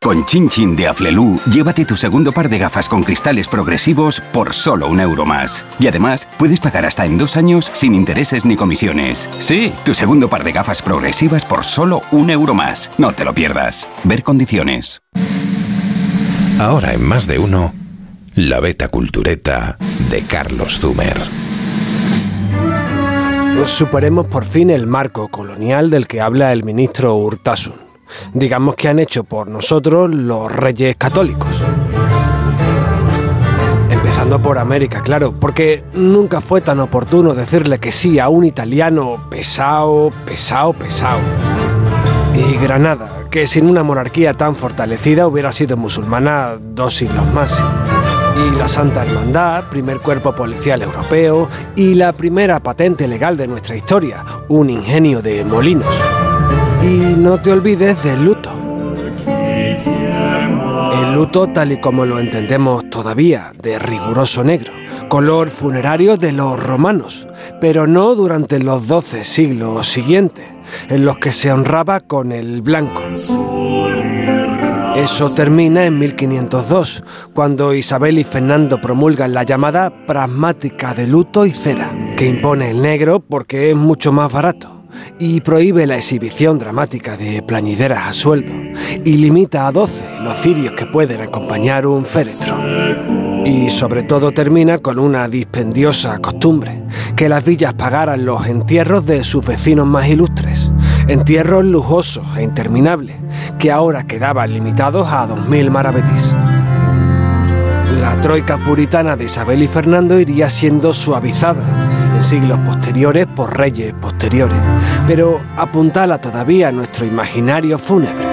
Con Chin Chin de Aflelu, llévate tu segundo par de gafas con cristales progresivos por solo un euro más. Y además, puedes pagar hasta en dos años sin intereses ni comisiones. Sí, tu segundo par de gafas progresivas por solo un euro más. No te lo pierdas. Ver condiciones. Ahora en más de uno, la beta cultureta de Carlos Zumer. Superemos por fin el marco colonial del que habla el ministro Urtasun. Digamos que han hecho por nosotros los reyes católicos. Empezando por América, claro, porque nunca fue tan oportuno decirle que sí a un italiano pesado, pesado, pesado. Y Granada, que sin una monarquía tan fortalecida hubiera sido musulmana dos siglos más. Y la Santa Hermandad, primer cuerpo policial europeo, y la primera patente legal de nuestra historia, un ingenio de molinos. Y no te olvides del luto. El luto tal y como lo entendemos todavía, de riguroso negro, color funerario de los romanos, pero no durante los doce siglos siguientes, en los que se honraba con el blanco. Eso termina en 1502, cuando Isabel y Fernando promulgan la llamada pragmática de luto y cera, que impone el negro porque es mucho más barato y prohíbe la exhibición dramática de plañideras a sueldo y limita a 12 los cirios que pueden acompañar un féretro. Y sobre todo termina con una dispendiosa costumbre, que las villas pagaran los entierros de sus vecinos más ilustres, entierros lujosos e interminables, que ahora quedaban limitados a 2.000 maravedís. La troika puritana de Isabel y Fernando iría siendo suavizada en siglos posteriores por reyes posteriores, pero apuntala todavía a nuestro imaginario fúnebre.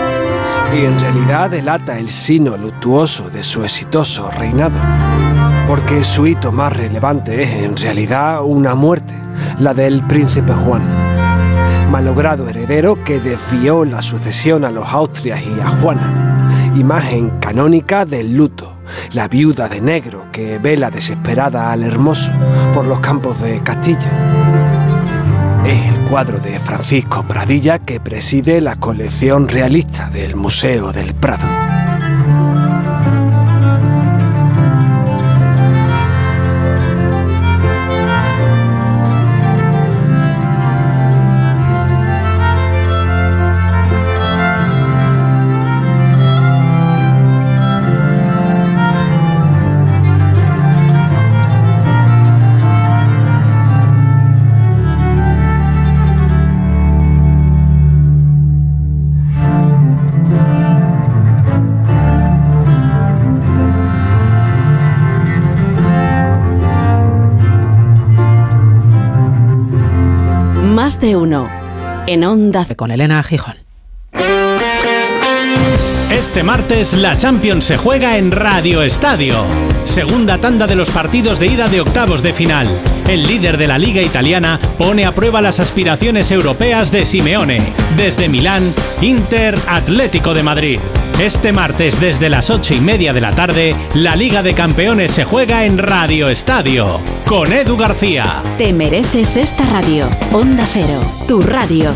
Y en realidad delata el sino luctuoso de su exitoso reinado, porque su hito más relevante es en realidad una muerte, la del príncipe Juan, malogrado heredero que desvió la sucesión a los Austrias y a Juana, imagen canónica del luto la viuda de negro que vela desesperada al hermoso por los campos de Castilla. Es el cuadro de Francisco Pradilla que preside la colección realista del Museo del Prado. Más de uno. En Onda con Elena Gijón. Este martes la Champions se juega en Radio Estadio. Segunda tanda de los partidos de ida de octavos de final. El líder de la liga italiana pone a prueba las aspiraciones europeas de Simeone. Desde Milán, Inter Atlético de Madrid. Este martes desde las 8 y media de la tarde, la Liga de Campeones se juega en Radio Estadio, con Edu García. Te mereces esta radio. Onda Cero, tu radio.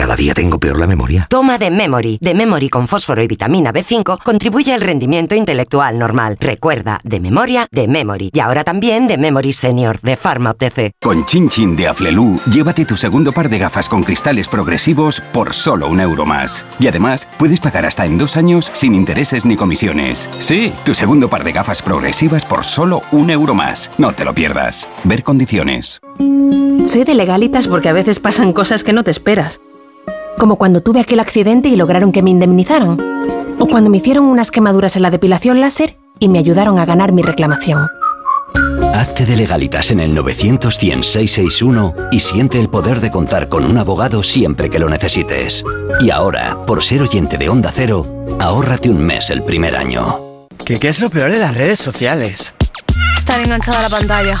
Cada día tengo peor la memoria. Toma de Memory. De Memory con fósforo y vitamina B5 contribuye al rendimiento intelectual normal. Recuerda, de memoria, de Memory. Y ahora también de Memory Senior, de Pharma OTC. Con Chin Chin de Aflelu, llévate tu segundo par de gafas con cristales progresivos por solo un euro más. Y además, puedes pagar hasta en dos años sin intereses ni comisiones. Sí, tu segundo par de gafas progresivas por solo un euro más. No te lo pierdas. Ver condiciones. Soy de legalitas porque a veces pasan cosas que no te esperas. Como cuando tuve aquel accidente y lograron que me indemnizaran. O cuando me hicieron unas quemaduras en la depilación láser y me ayudaron a ganar mi reclamación. Hazte de legalitas en el 900 661 y siente el poder de contar con un abogado siempre que lo necesites. Y ahora, por ser oyente de Onda Cero, ahórrate un mes el primer año. ¿Qué, qué es lo peor de las redes sociales? Estar enganchada a la pantalla.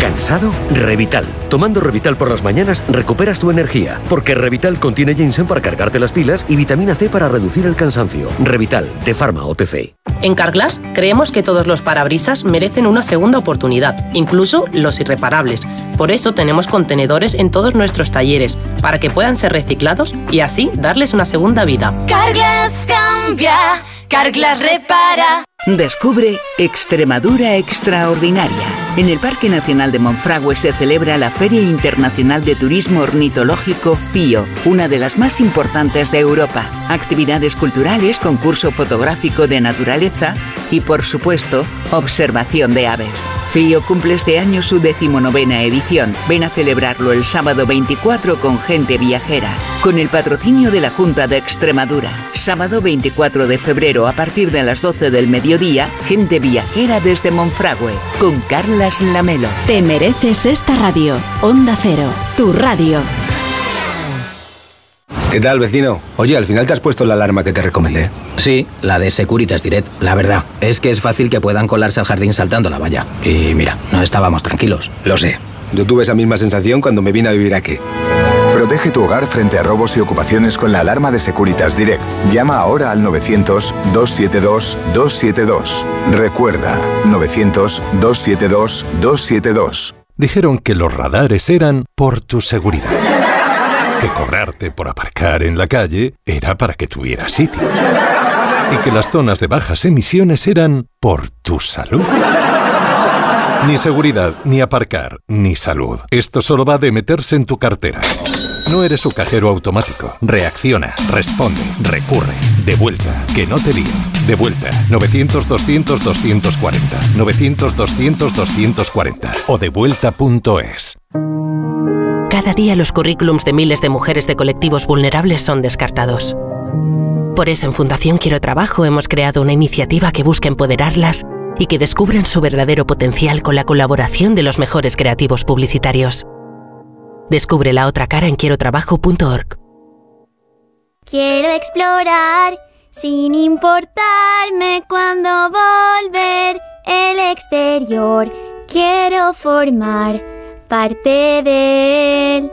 ¿Cansado? Revital. Tomando Revital por las mañanas recuperas tu energía, porque Revital contiene ginseng para cargarte las pilas y vitamina C para reducir el cansancio. Revital, de Pharma OTC. En Carglass creemos que todos los parabrisas merecen una segunda oportunidad, incluso los irreparables. Por eso tenemos contenedores en todos nuestros talleres, para que puedan ser reciclados y así darles una segunda vida. Carglass cambia, Carglass repara. Descubre Extremadura Extraordinaria. En el Parque Nacional de Monfragüe se celebra la Feria Internacional de Turismo Ornitológico FIO, una de las más importantes de Europa. Actividades culturales, concurso fotográfico de naturaleza y, por supuesto, observación de aves. FIO cumple este año su decimonovena edición. Ven a celebrarlo el sábado 24 con gente viajera, con el patrocinio de la Junta de Extremadura. Sábado 24 de febrero a partir de las 12 del mediodía, gente viajera desde Monfragüe, con Carlas Lamelo. Te mereces esta radio. Onda Cero, tu radio. ¿Qué tal, vecino? Oye, al final te has puesto la alarma que te recomendé. Sí, la de Securitas Direct. La verdad, es que es fácil que puedan colarse al jardín saltando la valla. Y mira, no estábamos tranquilos. Lo sé. Yo tuve esa misma sensación cuando me vine a vivir aquí. Protege tu hogar frente a robos y ocupaciones con la alarma de Securitas Direct. Llama ahora al 900-272-272. Recuerda, 900-272-272. Dijeron que los radares eran por tu seguridad. Que cobrarte por aparcar en la calle era para que tuvieras sitio. Y que las zonas de bajas emisiones eran por tu salud. Ni seguridad, ni aparcar, ni salud. Esto solo va de meterse en tu cartera. No eres su cajero automático. Reacciona, responde, recurre. De vuelta, que no te lío. De vuelta, 900-200-240. 900-200-240. O devuelta.es. Cada día los currículums de miles de mujeres de colectivos vulnerables son descartados. Por eso en Fundación Quiero Trabajo hemos creado una iniciativa que busca empoderarlas y que descubran su verdadero potencial con la colaboración de los mejores creativos publicitarios. Descubre la otra cara en quierotrabajo.org. Quiero explorar sin importarme cuando volver el exterior. Quiero formar parte de él.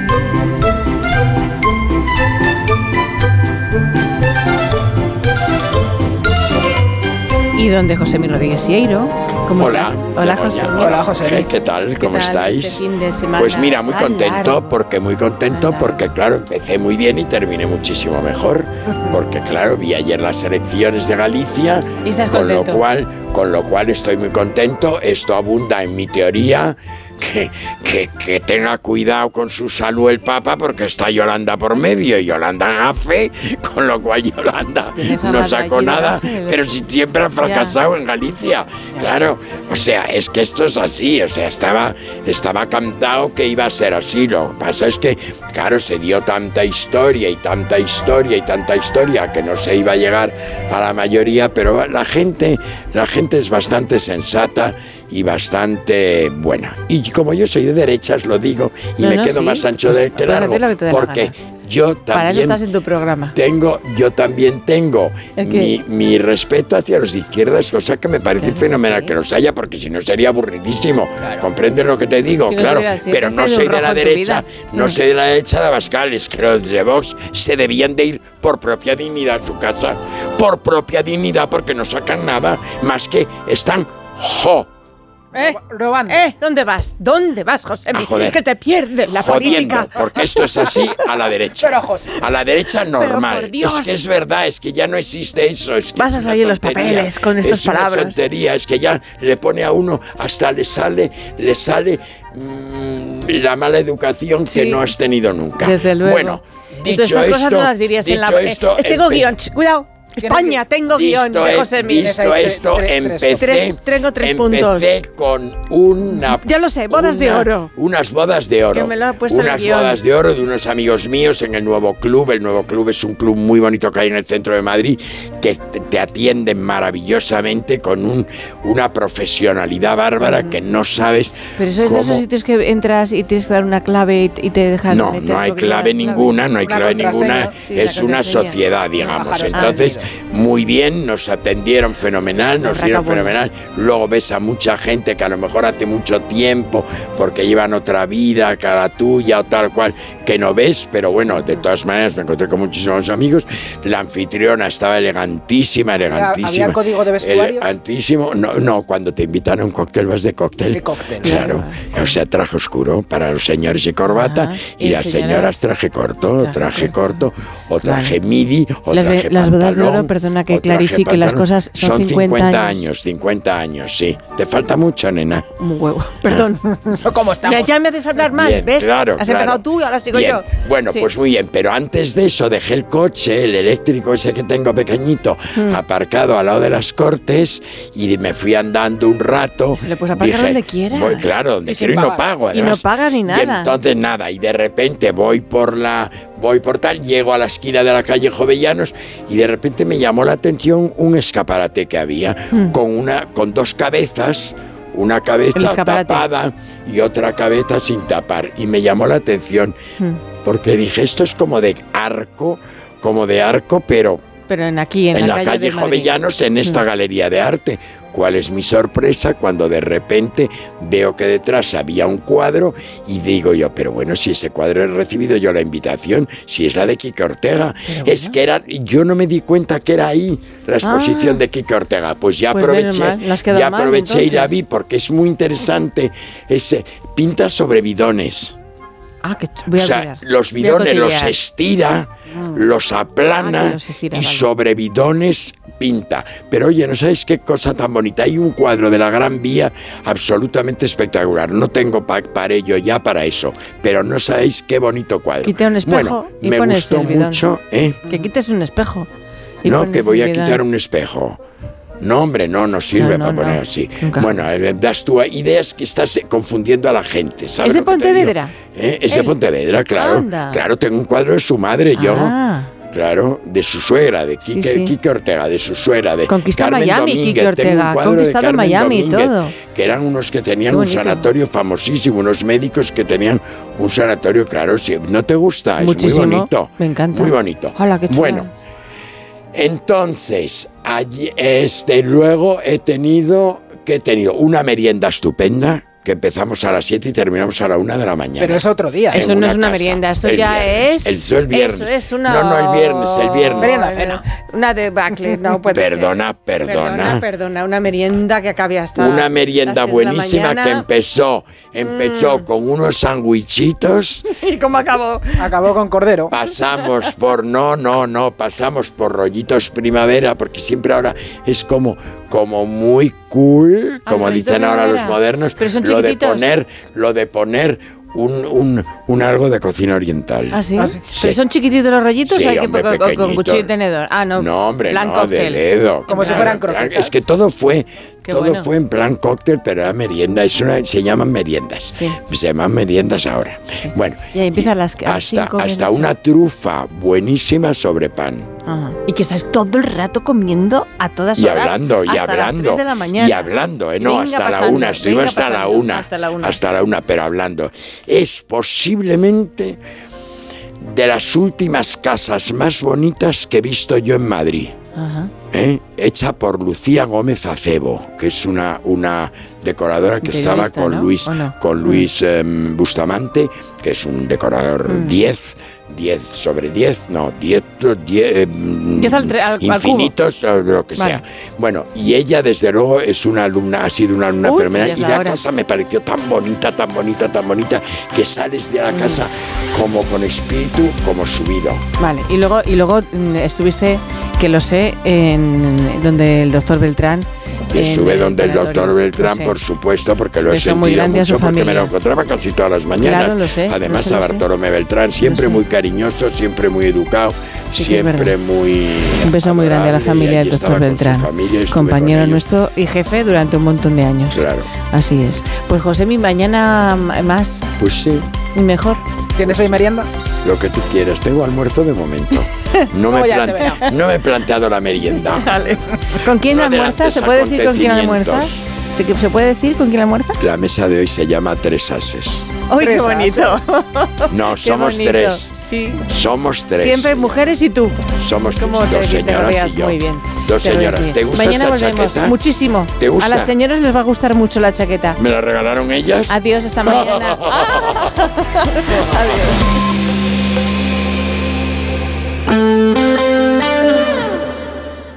Y donde José Mi Rodríguez Sieiro. ¿Cómo Hola. estás? Hola, José. Hola, José. ¿Qué tal? ¿Cómo tal estáis? este fin de semana pues mira, muy contento, porque muy contento, porque claro, empecé muy bien y terminé muchísimo mejor. Porque claro, vi ayer las elecciones de Galicia, Y estás con lo contento. cual, con lo cual estoy muy contento. Esto abunda en mi teoría. Que, que, que tenga cuidado con su salud el Papa porque está Yolanda por medio y Yolanda gafe, con lo cual Yolanda no sacó nada, pero si siempre ha fracasado en Galicia. Claro, o sea, es que esto es así, o sea, estaba, estaba cantado que iba a ser así. Lo que pasa es que, claro, se dio tanta historia y tanta historia y tanta historia que no se iba a llegar a la mayoría, pero la gente, la gente es bastante sensata y bastante buena. Y como yo soy de derechas, lo digo, y No, me no, quedo sí. más ancho de Puedes largo, te porque yo Para eso también estás en tu programa. tengo, yo también tengo mi, mi respeto hacia los de izquierdas, cosa que me parece fenomenal que los haya, porque si no sería aburridísimo. ¿Comprendes lo que te digo? Si claro, pero no soy de la derecha, no Mm. soy de la derecha de Abascal, es que los de Vox se debían de ir por propia dignidad a su casa, por propia dignidad, porque no sacan nada más que están jo. ¿Eh? Robando. ¿Eh? ¿Dónde vas? ¿Dónde vas, José? Mi? joder. Que te pierdes la jodiendo, política. porque esto es así a la derecha. Pero, José. A la derecha normal. por Dios. Es que es verdad, es que ya no existe eso. Es que Vas a una salir los papeles con estas es una palabras. tontería, es que ya le pone a uno, hasta le sale, le sale mm, la mala educación que no has tenido nunca. Desde luego. Bueno, Entonces, dicho estas esto, cosas no las dirías en la... dicho esto, eh, tengo guion. Cuidado. España, tengo guion Visto, de e- José Mi. visto esto, empecé, Tres- tengo tres puntos. empecé con una... Ya lo sé, bodas de oro. Unas bodas de oro. Que me lo ha puesto en el unas guion. bodas de oro de unos amigos míos en el nuevo club. El nuevo club es un club muy bonito que hay en el centro de Madrid, que te, atienden maravillosamente con un- una profesionalidad bárbara que no sabes Pero eso es de esos sitios que entras y tienes que dar una clave y, y te dejan No, meter no hay clave ninguna, no hay Una clave ninguna, Sí, es una sociedad, digamos. Entonces. Muy bien, nos atendieron fenomenal, nos dieron fenomenal. Luego ves a mucha gente que a lo mejor hace mucho tiempo, porque llevan otra vida, que la tuya o tal cual, que no ves, pero bueno, de todas maneras me encontré con muchísimos amigos. La anfitriona estaba elegantísima, elegantísima. ¿Había código de vestuario? Elegantísimo. No, no, cuando te invitan a un cóctel vas de cóctel. De cóctel. Claro, o sea, traje oscuro para los señores y corbata Ah, y, y las señoras- señoras traje corto, traje corto, o traje midi, o Las, traje las bodas de oro, perdona que clarifique las cosas, son, 50, años. años, 50 años, sí. ¿Te falta mucho, nena? Un huevo. Perdón. ¿Cómo estamos? Ya me haces hablar mal, Bien, ¿ves? claro, Has claro. empezado tú y ahora sigo Bien. yo. Bueno, Sí. pues muy bien, pero antes de eso dejé el coche, el eléctrico ese que tengo pequeñito, Mm. aparcado al lado de las cortes y me fui andando un rato. Se le puedes aparcar Dije, donde quieras. voy, claro, donde Y quiero y no pago. Y no Además. pagas ni Y nada. entonces nada, y de repente voy por la, voy por tal, llego a la esquina de la calle Jovellanos y de repente me llamó la atención un escaparate que había Mm. con una, con dos cabezas. Una cabeza tapada y otra cabeza sin tapar. Y me llamó la atención Mm. porque dije, esto es como de arco, como de arco, pero Pero en aquí, en, en, la, calle. Jovellanos, en esta Mm. galería de arte. ¿Cuál es mi sorpresa cuando de repente veo que detrás había un cuadro y digo yo, pero bueno, si ese cuadro he recibido yo la invitación, si es la de Kike Ortega, es que era, yo no me di cuenta que era ahí la exposición Ah. de Kike Ortega, pues ya Pues aproveché, ya mal, aproveché y la vi porque es muy interesante, ese pinta sobre bidones. Ah, que voy a o sea, mirar. los bidones los estira, Mm. los aplana Ah, que los estira, y vale. sobre bidones pinta. Pero oye, ¿no sabéis qué cosa tan bonita? Hay un cuadro de la Gran Vía absolutamente espectacular. No tengo pa- para ello ya para eso, pero no sabéis qué bonito cuadro. Quita un espejo bueno, y me pones gustó el bidón. mucho, ¿eh? Que quites un espejo. y No, que voy a quitar un espejo. No, hombre, no, no sirve No, no, para poner no. así. Nunca Bueno, eh, das tú ideas que estás eh, confundiendo a la gente. ¿sabes ¿Es de? Pontevedra? ¿Eh? Es de. Pontevedra, claro. Anda. Claro, tengo un cuadro de su madre, yo. Ah. Claro, de su suegra, de Sí, Quique, sí. Quique Ortega, de su suegra, de Conquista Carmen Miami, Domínguez. Quique Tengo Ortega, un cuadro de conquistado Miami y todo. Que eran unos que tenían un sanatorio famosísimo, unos médicos que tenían un sanatorio, claro, si no te gusta, es Muchísimo. muy bonito. Me encanta. Muy bonito. Hola, qué chulo. Bueno, entonces, allí, este, luego he tenido, que he tenido una merienda estupenda, que empezamos a las 7 y terminamos a la 1 de la mañana. Pero es otro día. Eso no es una casa. merienda, eso El ya viernes. es. El, eso el viernes. Eso es una. No, no, el viernes, el viernes. Merienda cena. Una debacle, no puede ser. Perdona, perdona. Perdona, perdona, una merienda que acabe hasta. Una merienda buenísima que empezó, empezó Mm. con unos sandwichitos. ¿Y cómo acabó? Acabó con cordero. Pasamos por, no, no, no, pasamos por rollitos primavera, porque siempre ahora es como, como muy cool, como rollitos dicen ahora los modernos, Pero son lo de poner, lo de poner un, un, un algo de cocina oriental. ¿Ah, sí? Sí. ¿Pero son chiquititos los rollitos Sí, o hay que hombre, con, con- cuchillo y tenedor? Ah, no. No, hombre, no, cóctel. de dedo. Como si fueran croquetas. Es que todo fue, Qué todo bueno. fue en plan cóctel, pero era merienda. Es una- se llaman meriendas. Se llaman meriendas ahora. Bueno, Y ahí empiezan las hasta, hasta una trufa buenísima sobre pan. Ajá. Y que estás todo el rato comiendo a todas Y horas. hablando, y hasta Las hablando. 3 de la mañana. Y hablando, ¿eh? No, Venga hasta la una. Estuvimos hasta la una. hasta la una. Hasta la una, pero hablando. Es posiblemente de las últimas casas más bonitas que he visto yo en Madrid. Ajá. ¿Eh? hecha por Lucía Gómez Acebo, que es una, una decoradora que estaba con ¿no? Luis, con Luis em, Bustamante, que es un decorador Mm. 10, 10 sobre 10, no, 10, 10, em, 10 al tre- al- al cubo. infinitos, o lo que Vale. sea. Bueno, y ella desde luego es una alumna, ha sido una alumna fenomenal, y la hora. casa me pareció tan bonita, tan bonita, tan bonita, que sales de la casa como con espíritu, como subido. Vale, y luego, y luego mm, estuviste, que lo sé, en donde el doctor Beltrán. Que en sube donde el doctor Beltrán, por supuesto, porque lo he sentido grande a su mucho, porque me lo encontraba casi todas las mañanas. Claro, lo sé, Además, lo sé, a lo sé. Bartolomé Beltrán, siempre muy cariñoso, siempre muy educado, Sí siempre muy... Un beso muy grande a la familia del doctor con su Beltrán, familia estuve compañero nuestro y jefe durante un montón de años. Claro. Así es. Pues José, mi mañana más Pues sí, y mejor. ¿Tienes hoy merienda? lo que tú quieras. Tengo almuerzo de momento. No, me, no me he planteado la merienda. ¿Con quién No almuerzas? adelantes ¿Se puede decir con quién almuerzas? ¿Se, que- ¿Se puede decir con quién almuerzas? La mesa de hoy se llama Tres Ases. ¡Ay, qué bonito! No, Qué somos bonito. tres. Sí. Somos tres. Siempre mujeres y tú. Somos dos te, señoras y yo. muy bien. Dos Te señoras. ¿Te gusta Mañana esta volvemos. chaqueta? Muchísimo. ¿Te gusta? A las señoras les va a gustar mucho la chaqueta. ¿Me la regalaron ellas? Adiós, hasta mañana. Adiós.